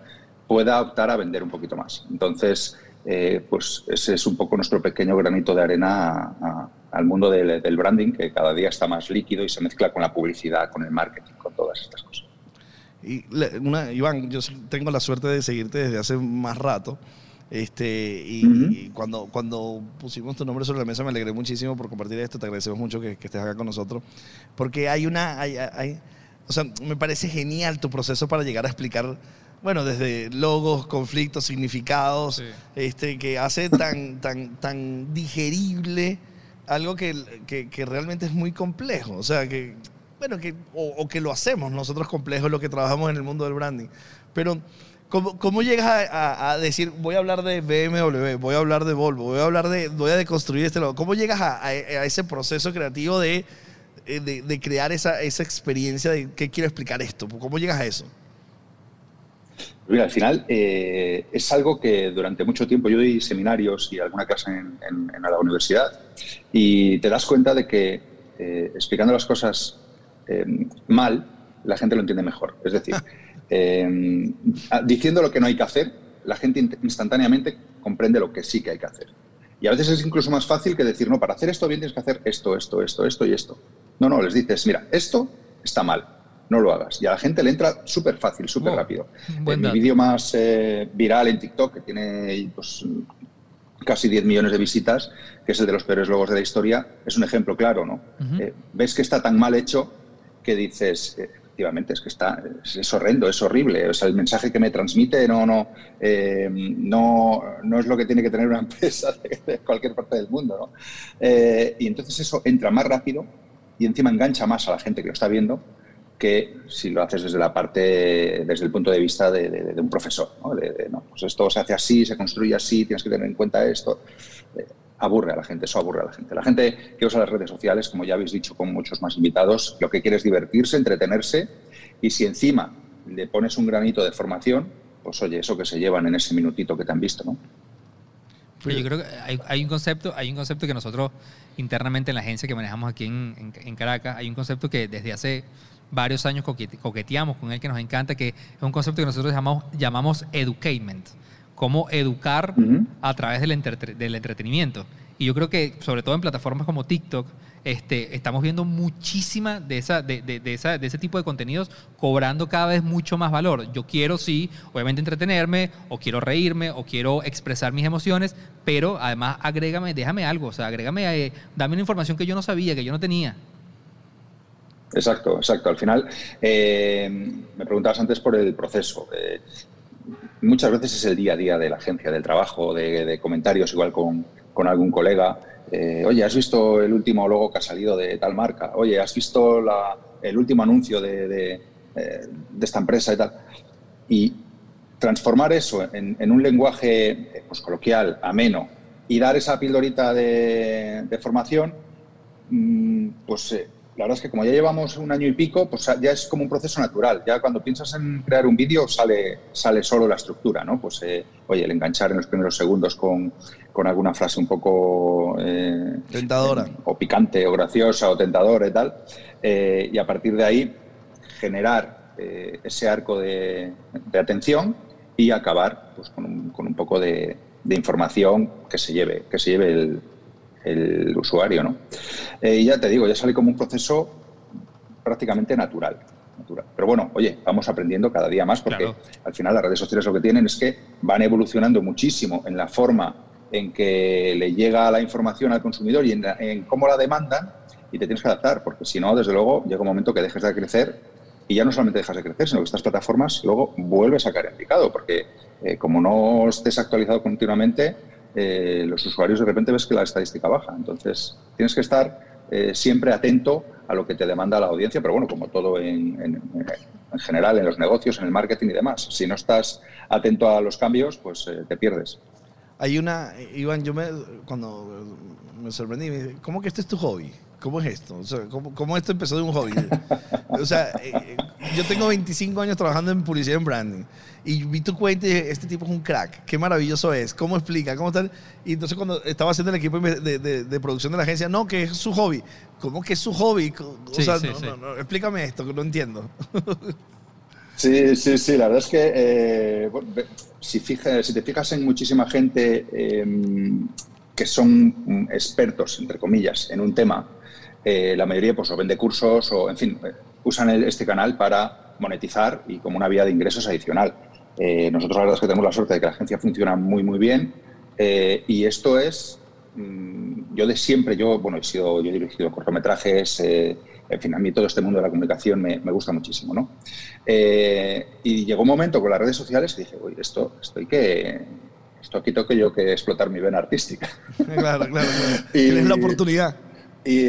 pueda optar a vender un poquito más. Entonces, eh, pues ese es un poco nuestro pequeño granito de arena al mundo del, branding, que cada día está más líquido y se mezcla con la publicidad, con el marketing, con todas estas cosas. Y una, Iván, yo tengo la suerte de seguirte desde hace más rato. Este, y, Ujú. y cuando, cuando pusimos tu nombre sobre la mesa me alegré muchísimo por compartir esto. Te agradecemos mucho que, que estés acá con nosotros. Porque hay una. Hay, hay- o sea, me parece genial tu proceso para llegar a explicar. Bueno, desde logos, conflictos, significados, Sí. este, que hace tan, tan, tan digerible algo que, que, que realmente es muy complejo. O sea, que, bueno, que, o, o que lo hacemos nosotros complejo, lo que trabajamos en el mundo del branding. Pero, ¿cómo, cómo llegas a, a- a decir, voy a hablar de BMW, voy a hablar de Volvo, voy a hablar de, voy a deconstruir este logo? ¿Cómo llegas a, ese proceso creativo de, eh, de, de crear esa, esa experiencia de qué quiero explicar esto? ¿Cómo llegas a eso? Mira, al final eh, es algo que durante mucho tiempo yo doy seminarios y alguna clase en, en- en la universidad y te das cuenta de que eh, explicando las cosas eh, mal, la gente lo entiende mejor. Es decir, eh, diciendo lo que no hay que hacer, la gente in- instantáneamente comprende lo que sí que hay que hacer. Y a veces es incluso más fácil que decir, no, para hacer esto bien tienes que hacer esto, esto, esto, esto y esto. No, no, les dices, mira, esto está mal, no lo hagas. Y a la gente le entra súper fácil, súper Oh, rápido. Eh, mi vídeo más eh, viral en TikTok, que tiene pues, casi 10 millones de visitas, que es el de los peores logos de la historia, es un ejemplo claro, ¿no? Eh, ves que está tan mal hecho que dices, eh, efectivamente, es que está, es, horrendo, es horrible. O sea, el mensaje que me transmite no, no, eh, no, no es lo que tiene que tener una empresa de, cualquier parte del mundo, ¿no? Eh, y entonces eso entra más rápido y encima engancha más a la gente que lo está viendo que si lo haces desde la parte, desde el punto de vista de, un profesor, ¿no? No, pues esto se hace así, se construye así, tienes que tener en cuenta esto. Aburre a la gente, eso aburre a la gente. La gente que usa las redes sociales, como ya habéis dicho con muchos más invitados, lo que quiere es divertirse, entretenerse y si encima le pones un granito de formación, pues oye, eso que se llevan en ese minutito que te han visto, ¿no? Pero yo creo que hay, hay un concepto, hay un concepto que nosotros internamente en la agencia que manejamos aquí en, en- en Caracas, hay un concepto que desde hace varios años coquete- coqueteamos con él que nos encanta, que es un concepto que nosotros llamamos, llamamos educament, cómo educar a través del, entrete- del entretenimiento. Y yo creo que, sobre todo en plataformas como TikTok, este, estamos viendo muchísima de, esa, de, de- de esa, de ese tipo de contenidos cobrando cada vez mucho más valor. Yo quiero, sí, obviamente entretenerme, o quiero reírme, o quiero expresar mis emociones, pero además agrégame, déjame algo, o sea, agrégame, eh, dame una información que yo no sabía, que yo no tenía. Exacto, exacto. Al final, eh, me preguntabas antes por el proceso. Eh, muchas veces es el día a día de la agencia, del trabajo, de, comentarios igual con, con algún colega. Eh, Oye, ¿has visto el último logo que ha salido de tal marca? Oye, ¿has visto la- el último anuncio de, eh, esta empresa y tal? Y transformar eso en, en un lenguaje pues, coloquial, ameno, y dar esa pildorita de, de formación, mm, pues eh, la verdad es que como ya llevamos un año y pico, pues ya es como un proceso natural. Ya cuando piensas en crear un vídeo sale, sale solo la estructura, ¿no? Pues, eh, oye, el enganchar en los primeros segundos con, con alguna frase un poco... eh, Tentadora. eh, o picante, o graciosa, o tentadora y tal. Eh, y a partir de ahí generar ese arco de, de atención y acabar pues, con, un, con un poco de, de información que se lleve, que se lleve el, el usuario. ¿no? Eh, y ya te digo, ya sale como un proceso prácticamente natural. natural. Pero bueno, oye, vamos aprendiendo cada día más porque Claro. al final las redes sociales lo que tienen es que van evolucionando muchísimo en la forma en que le llega la información al consumidor y en cómo la demandan y te tienes que adaptar, porque si no, desde luego, llega un momento que dejes de crecer y ya no solamente dejas de crecer, sino que estas plataformas luego vuelves a caer en picado, porque eh, como no estés actualizado continuamente, eh, los usuarios de repente ves que la estadística baja. Entonces, tienes que estar eh, siempre atento a lo que te demanda la audiencia, pero bueno, como todo en, en- en general, en los negocios, en el marketing y demás. Si no estás atento a los cambios, pues eh, te pierdes. Hay una, Iván, yo me, cuando me sorprendí, me dije, ¿cómo que este es tu hobby? ¿Cómo es esto? O sea, ¿cómo, cómo esto empezó de un hobby? O sea, eh, yo tengo 25 años trabajando en publicidad y en branding y vi tu cuenta y dije, este tipo es un crack, qué maravilloso es, cómo explica, cómo tal. Y entonces cuando estaba haciendo el equipo de, de- de producción de la agencia, no, que es su hobby. ¿Cómo que es su hobby? O Sí, sea, sí, no, sí. no, no, explícame esto, que no entiendo. Sí, sí, sí, la verdad es que eh, si, fija- si te fijas en muchísima gente eh, que son mm, expertos, entre comillas, en un tema, eh, la mayoría pues o vende cursos o, en fin, eh, usan el- este canal para monetizar y como una vía de ingresos adicional. Eh, nosotros la verdad es que tenemos la suerte de que la agencia funciona muy, muy bien eh, y esto es, mm, yo de siempre, yo, bueno, he sido, yo he dirigido cortometrajes, en fin, a mí todo este mundo de la comunicación me, me gusta muchísimo, ¿no? Y llegó un momento con las redes sociales que dije, uy, esto, esto hay que, esto aquí tengo que yo que explotar mi vena artística. Claro, claro, claro. Y- Tienes la oportunidad. Y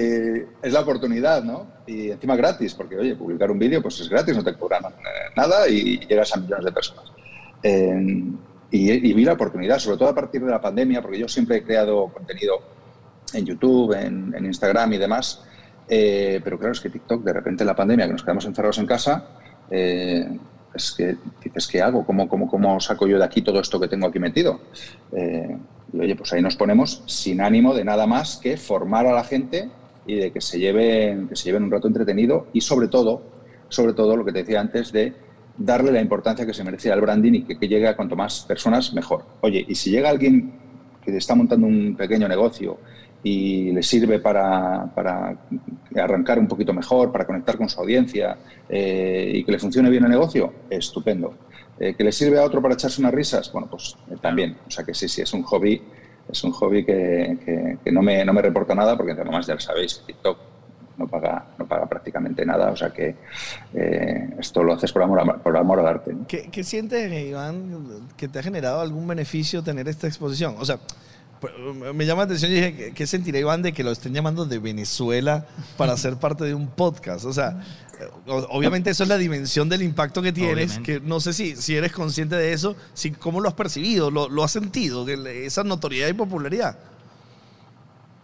es la oportunidad, ¿no? Y encima gratis, porque, oye, publicar un vídeo pues es gratis, no te cobran eh, nada y llegas a millones de personas. Eh, y, vi la oportunidad, sobre todo a partir de la pandemia, porque yo siempre he creado contenido en YouTube, en, Instagram y demás, eh, pero claro, es que TikTok, de repente en la pandemia, que nos quedamos encerrados en casa, eh, es que dices, ¿qué hago? ¿Cómo, cómo, ¿Cómo saco yo de aquí todo esto que tengo aquí metido? Eh, y oye, pues ahí nos ponemos sin ánimo de nada más que formar a la gente y de que se lleven, que se lleven un rato entretenido y sobre todo, sobre todo lo que te decía antes de darle la importancia que se merece al branding y que, que llegue a cuanto más personas mejor. Oye, y si llega alguien que está montando un pequeño negocio y le sirve para, para arrancar un poquito mejor, para conectar con su audiencia eh, y que le funcione bien el negocio, estupendo. Eh, ¿Que le sirve a otro para echarse unas risas? Bueno, pues eh, también. O sea que sí, sí, es un hobby, es un hobby que, que- que no, me, no me reporta nada porque además ya lo sabéis, TikTok no paga, no paga prácticamente nada. O sea que eh, esto lo haces por amor, a- por amor al arte. ¿no? ¿Qué, qué sientes, Iván, que te ha generado algún beneficio tener esta exposición? O sea, me llama la atención y dije, ¿qué- ¿qué sentirá Iván de que lo estén llamando de Venezuela para ser parte de un podcast? O sea, eh, obviamente eso es la dimensión del impacto que tienes, Obviamente. que no sé si, si eres consciente de eso, si, ¿cómo lo has percibido? ¿Lo, lo has sentido? esa notoriedad y popularidad.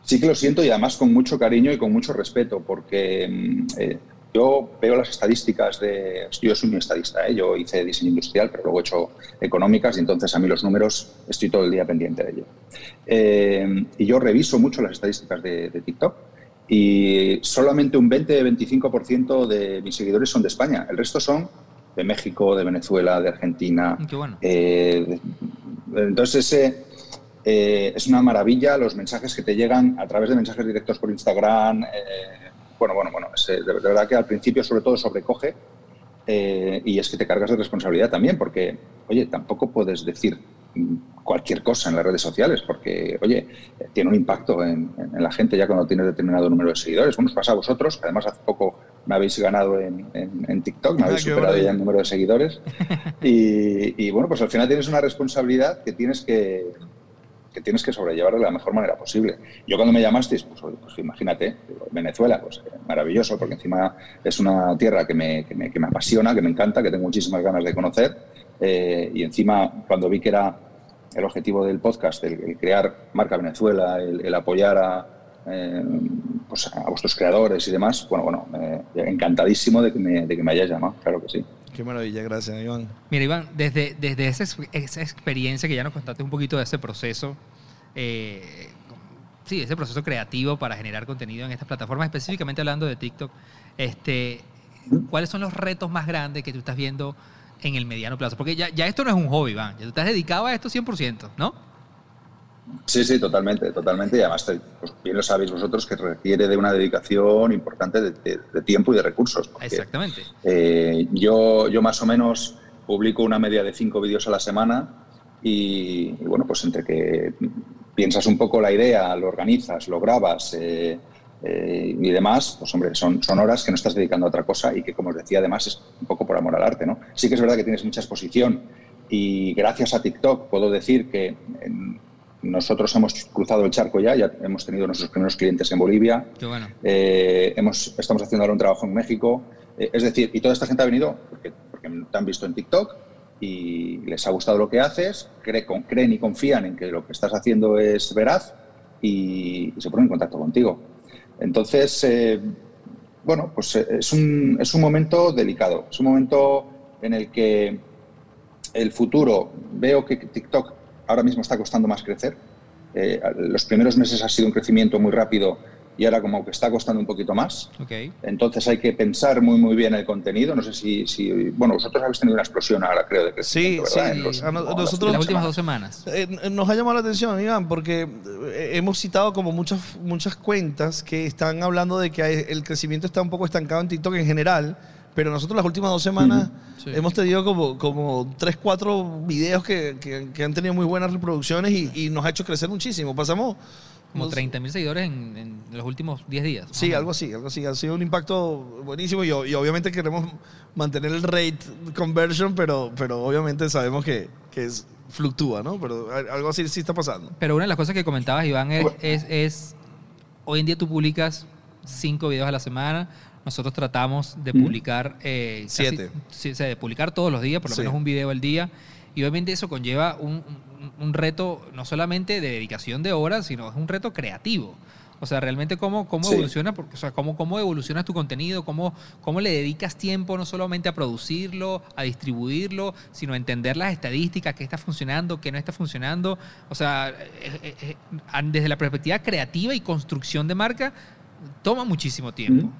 Sí que lo siento y además con mucho cariño y con mucho respeto, porque mm, eh, yo veo las estadísticas de... Yo soy un estadista, ¿eh? yo hice diseño industrial, pero luego he hecho económicas y entonces a mí los números estoy todo el día pendiente de ello. Eh, y yo reviso mucho las estadísticas de, de TikTok y solamente un 20-25% de mis seguidores son de España, el resto son de México, de Venezuela, de Argentina, Qué bueno. eh, entonces, ese, eh, es una maravilla los mensajes que te llegan a través de mensajes directos por Instagram. Bueno, bueno, bueno, es, eh, de, verdad que al principio sobre todo sobrecoge eh, y es que te cargas de responsabilidad también porque, oye, tampoco puedes decir mm, cualquier cosa en las redes sociales porque, oye, tiene un impacto en, la gente ya cuando tienes determinado número de seguidores. Bueno, os pasa a vosotros, que además hace poco me habéis ganado en, en- en TikTok, me Ah, habéis superado ya en número de seguidores. Y, y, bueno, pues al final tienes una responsabilidad que tienes que, que tienes que sobrellevar de la mejor manera posible. Yo cuando me llamasteis, pues, pues imagínate, Venezuela, pues eh, maravilloso, porque encima es una tierra que me, que me- que me apasiona, que me encanta, que tengo muchísimas ganas de conocer. eh, y encima, cuando vi que era el objetivo del podcast, el, crear marca Venezuela, el, apoyar a, eh, pues a vuestros creadores y demás, bueno, bueno, encantadísimo de que, me, de que me hayáis llamado, claro que sí. Qué maravilla, gracias, Iván. Mira, Iván, desde, desde esa, esa experiencia que ya nos contaste un poquito de ese proceso, eh, sí, ese proceso creativo para generar contenido en estas plataformas, específicamente hablando de TikTok, este, ¿cuáles son los retos más grandes que tú estás viendo en el mediano plazo? Porque ya, ya esto no es un hobby, Iván, ya tú estás dedicado a esto 100%, ¿no? Sí, sí, totalmente, totalmente. Y además, pues bien lo sabéis vosotros que requiere de una dedicación importante de, de- de tiempo y de recursos. porque, Exactamente. eh, yo, yo más o menos publico una media de cinco vídeos a la semana y, y bueno, pues entre que piensas un poco la idea, lo organizas, lo grabas eh, eh, y demás, pues hombre, son, son horas que no estás dedicando a otra cosa y que, como os decía, además es un poco por amor al arte, ¿no? Sí que es verdad que tienes mucha exposición y gracias a TikTok puedo decir que en- nosotros hemos cruzado el charco ya, ya hemos tenido nuestros primeros clientes en Bolivia, Qué bueno. eh, hemos, estamos haciendo ahora un trabajo en México. Eh, es decir, y toda esta gente ha venido porque, porque te han visto en TikTok y les ha gustado lo que haces, cree- con- creen y confían en que lo que estás haciendo es veraz y, y se ponen en contacto contigo. Entonces, eh, bueno, pues es un, es un momento delicado, es un momento en el que el futuro, veo que TikTok ahora mismo está costando más crecer. Eh, los primeros meses ha sido un crecimiento muy rápido y ahora como que está costando un poquito más. Ok. Entonces hay que pensar muy muy bien el contenido. No sé si, si bueno, vosotros habéis tenido una explosión ahora, creo, de Sí, crecimiento, sí. ¿verdad? En los- A no- como las nosotros- últimas Las últimas dos semanas. Eh, nos ha llamado la atención, Iván, porque eh, hemos citado como muchas, muchas cuentas que están hablando de que hay- el crecimiento está un poco estancado en TikTok en general, pero nosotros las últimas dos semanas Sí. hemos tenido como, como tres, cuatro videos que, que- que han tenido muy buenas reproducciones y, y nos ha hecho crecer muchísimo. Pasamos... Como nos- 30 mil seguidores en, en los últimos 10 días. Sí, menos. algo así, algo así. Ha sido un impacto buenísimo y, y obviamente queremos mantener el rate conversion, pero, pero obviamente sabemos que, que es, fluctúa, ¿no? Pero algo así sí está pasando. Pero una de las cosas que comentabas, Iván, es, es, es, hoy en día tú publicas cinco videos a la semana. Nosotros tratamos de Ujú. publicar eh, Siete. o sea, de publicar todos los días, por lo Sí. menos un video al día. Y obviamente eso conlleva un, un- un reto no solamente de dedicación de horas, sino es un reto creativo. O sea, realmente cómo, cómo Sí. evoluciona, porque, o sea, cómo, cómo evoluciona tu contenido, cómo, cómo le dedicas tiempo no solamente a producirlo, a distribuirlo, sino a entender las estadísticas, qué está funcionando, qué no está funcionando. O sea, eh, eh, desde la perspectiva creativa y construcción de marca, toma muchísimo tiempo. Ujú.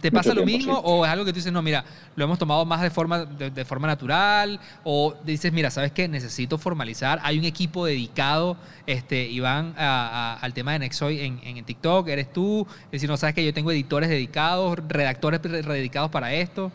¿Te, pasa lo tiempo, mismo sí. o es algo que tú dices, no, mira, lo hemos tomado más de forma, de, de forma natural? ¿O dices, mira, sabes que necesito formalizar? Hay un equipo dedicado, este, Iván, a- a- al tema de Nexoy en, en TikTok, eres tú. Es decir, no sabes que yo tengo editores dedicados, redactores re- dedicados para esto.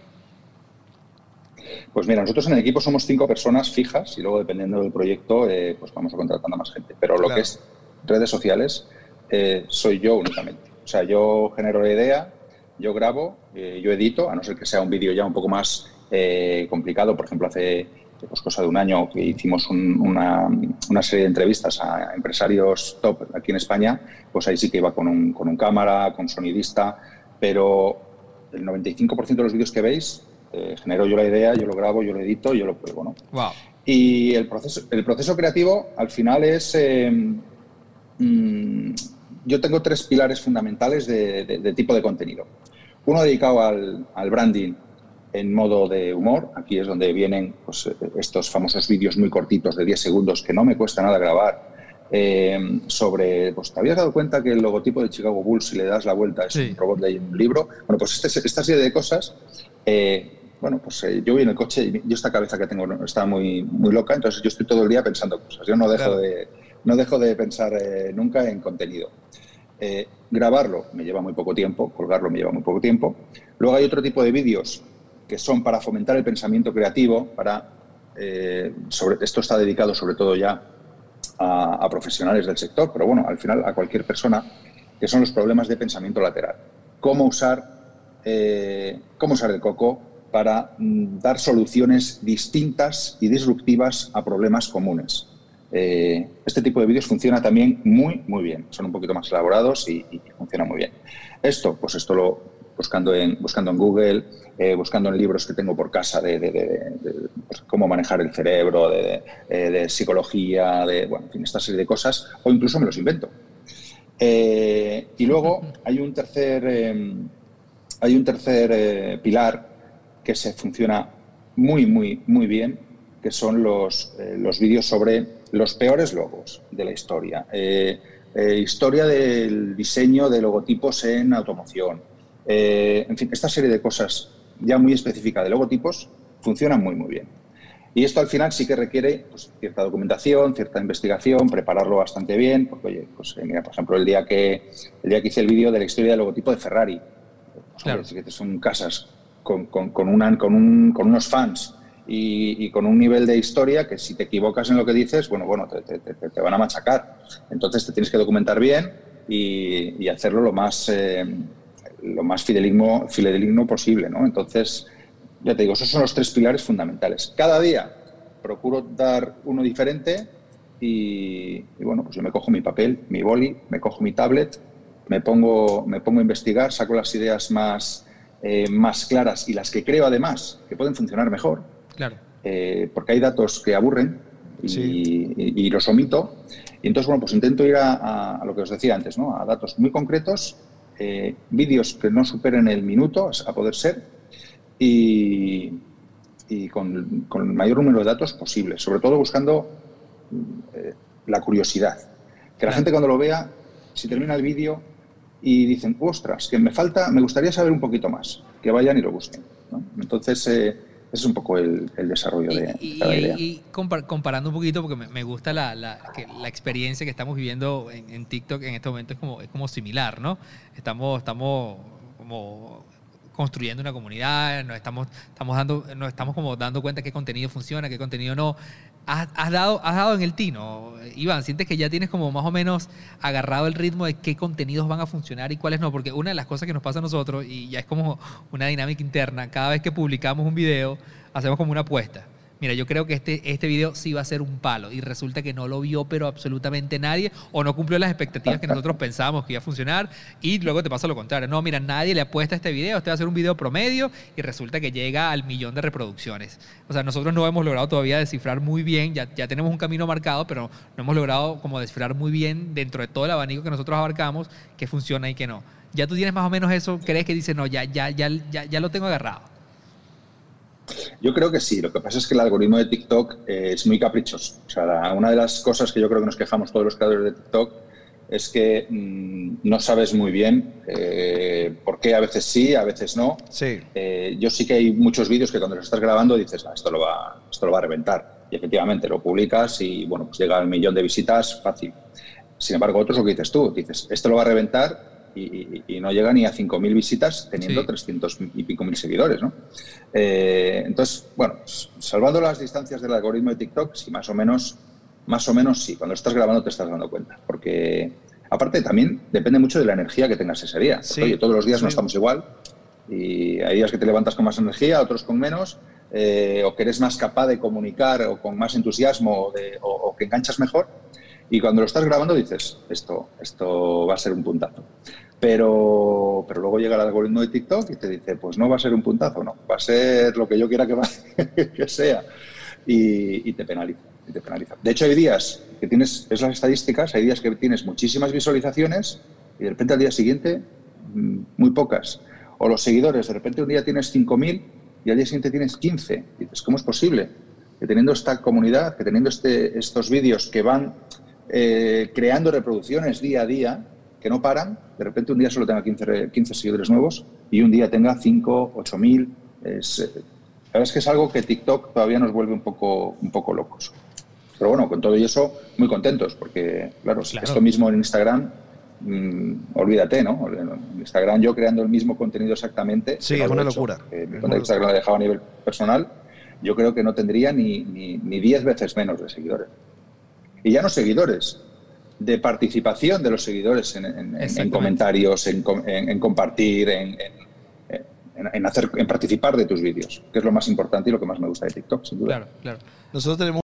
Pues mira, nosotros en el equipo somos cinco personas fijas y luego dependiendo del proyecto, eh, pues vamos a contratando a más gente. Pero lo Claro. que es redes sociales, eh, soy yo únicamente. O sea, yo genero la idea, yo grabo, eh, yo edito, a no ser que sea un vídeo ya un poco más eh, complicado. Por ejemplo, hace pues, cosa de un año que hicimos un- una, una serie de entrevistas a empresarios top aquí en España, pues ahí sí que iba con un, con un cámara, con sonidista, pero el 95% de los vídeos que veis, eh, genero yo la idea, yo lo grabo, yo lo edito, yo lo pruebo, ¿no? Wow. Y el proceso, el proceso creativo al final es... mm, yo tengo tres pilares fundamentales de, de- de tipo de contenido. Uno dedicado al, al branding en modo de humor. Aquí es donde vienen pues, eh, estos famosos vídeos muy cortitos de 10 segundos que no me cuesta nada grabar. eh, sobre, pues te habías dado cuenta que el logotipo de Chicago Bulls, si le das la vuelta, es Sí. un robot de un libro. Bueno, pues este- esta serie de cosas eh, bueno, pues eh, yo voy en el coche y yo esta cabeza que tengo está muy, muy loca, entonces yo estoy todo el día pensando cosas. Yo no dejo, Claro. de, no dejo de pensar nunca en contenido. Eh, grabarlo me lleva muy poco tiempo, colgarlo me lleva muy poco tiempo. Luego hay otro tipo de vídeos que son para fomentar el pensamiento creativo, para, eh, sobre, esto está dedicado sobre todo ya a, profesionales del sector, pero bueno, al final a cualquier persona, que son los problemas de pensamiento lateral. Cómo usar, eh, cómo usar el coco para mm, dar soluciones distintas y disruptivas a problemas comunes. Eh, este tipo de vídeos funciona también muy, muy bien. Son un poquito más elaborados y, funciona muy bien. Esto, pues esto lo buscando en, buscando en Google, eh, buscando en libros que tengo por casa de, pues, cómo manejar el cerebro, de, de psicología, de bueno, en esta serie de cosas, o incluso me los invento. Eh, y luego hay un tercer, eh, hay un tercer eh, pilar que se funciona muy, muy, muy bien, que son los, eh, los vídeos sobre los peores logos de la historia. Eh, eh, historia del diseño de logotipos en automoción. Eh, en fin, esta serie de cosas ya muy específica de logotipos funcionan muy, muy bien. Y esto al final sí que requiere pues, cierta documentación, cierta investigación, prepararlo bastante bien, porque oye, pues eh, mira, por ejemplo, el día que el día que hice el vídeo de la historia del logotipo de Ferrari, pues, Claro. que son casas con, con, con, una- con, un- con unos fans y, con un nivel de historia que si te equivocas en lo que dices, bueno, bueno, te, te- te- van a machacar. Entonces te tienes que documentar bien y, y hacerlo lo más, eh, lo más fideligno, posible, ¿no? Entonces, ya te digo, esos son los tres pilares fundamentales. Cada día procuro dar uno diferente y, y, bueno, pues yo me cojo mi papel, mi boli, me cojo mi tablet, me pongo, me pongo a investigar, saco las ideas más, eh, más claras y las que creo además que pueden funcionar mejor, Claro. eh, porque hay datos que aburren y, Sí. y- y los omito. Y entonces, bueno, pues intento ir a, a- a lo que os decía antes, ¿no? A datos muy concretos, eh, vídeos que no superen el minuto, a poder ser, y, y con, con el mayor número de datos posible, sobre todo buscando mm, eh, la curiosidad. Que la Claro. gente cuando lo vea, si termina el vídeo, y dicen, ostras, que me falta, me gustaría saber un poquito más, que vayan y lo busquen. ¿no? Entonces, eh, es un poco el, el desarrollo de, Y, cada idea. y compar- comparando un poquito, porque me, me gusta la, la, que la experiencia que estamos viviendo en, en TikTok en este momento es como, es como similar, ¿no? Estamos, estamos como construyendo una comunidad, nos estamos, estamos, dando, nos estamos como dando cuenta qué contenido funciona, qué contenido no. Has, dado, has dado en el tino, Iván, sientes que ya tienes como más o menos agarrado el ritmo de qué contenidos van a funcionar y cuáles no, porque una de las cosas que nos pasa a nosotros, y ya es como una dinámica interna, cada vez que publicamos un video, hacemos como una apuesta. Mira, yo creo que este, este video sí va a ser un palo y resulta que no lo vio pero absolutamente nadie o no cumplió las expectativas que nosotros pensábamos que iba a funcionar y luego te pasa lo contrario. No, mira, nadie le apuesta a este video, este va a ser un video promedio y resulta que llega al millón de reproducciones. O sea, nosotros no hemos logrado todavía descifrar muy bien, ya, ya tenemos un camino marcado, pero no hemos logrado como descifrar muy bien dentro de todo el abanico que nosotros abarcamos qué funciona y qué no. Ya tú tienes más o menos eso, crees que dices, no, ya, ya, ya, ya, ya lo tengo agarrado. Yo creo que sí. Lo que pasa es que el algoritmo de TikTok eh, es muy caprichoso. O sea, una de las cosas que yo creo que nos quejamos todos los creadores de TikTok es que mm, no sabes muy bien eh, por qué a veces sí, a veces no. Sí. Eh, yo sí que hay muchos vídeos que cuando los estás grabando dices, "Ah, esto, lo va, esto lo va a reventar. Y efectivamente lo publicas y bueno, pues llega al millón de visitas fácil. Sin embargo, otros lo que dices tú, dices, esto lo va a reventar y, y- no llega ni a 5.000 visitas teniendo Sí. 300 y pico mil seguidores, ¿no? Eh, entonces, bueno, salvando las distancias del algoritmo de TikTok, sí, más o menos, más o menos sí. Cuando estás grabando te estás dando cuenta. Porque, aparte, también depende mucho de la energía que tengas ese día. Sí, oye, todos los días no sí. estamos igual. Y hay días que te levantas con más energía, otros con menos, eh, o que eres más capaz de comunicar o con más entusiasmo o, de- o- o que enganchas mejor. Y cuando lo estás grabando dices, esto, esto va a ser un puntazo. Pero, pero luego llega el algoritmo de TikTok y te dice, pues no va a ser un puntazo, no, va a ser lo que yo quiera que, va- que sea. Y, te penaliza, y te penaliza. De hecho, hay días que tienes, ves las estadísticas, hay días que tienes muchísimas visualizaciones y de repente al día siguiente mm, muy pocas. O los seguidores, de repente un día tienes 5.000 y al día siguiente tienes 15. Y dices, ¿cómo es posible? Que teniendo esta comunidad, que teniendo este, estos vídeos que van eh, creando reproducciones día a día, que no paran, de repente un día solo tenga 15, re- 15 seguidores nuevos y un día tenga 5, 8.000. Es, eh, la verdad es que es algo que TikTok todavía nos vuelve un poco, un poco locos. Pero bueno, con todo y eso, muy contentos, porque, claro, si Claro. esto mismo en Instagram, mm, olvídate, ¿no? En Instagram yo creando el mismo contenido exactamente. Sí, es una locura. que mi cuenta de Instagram la he dejado a nivel personal, yo creo que no tendría ni, ni, ni 10 veces menos de seguidores. Y ya no seguidores, de participación de los seguidores en, en- comentarios, en, com- en- en compartir, en, en- en- en hacer, en participar de tus vídeos, que es lo más importante y lo que más me gusta de TikTok, sin duda. Claro, claro. Nosotros tenemos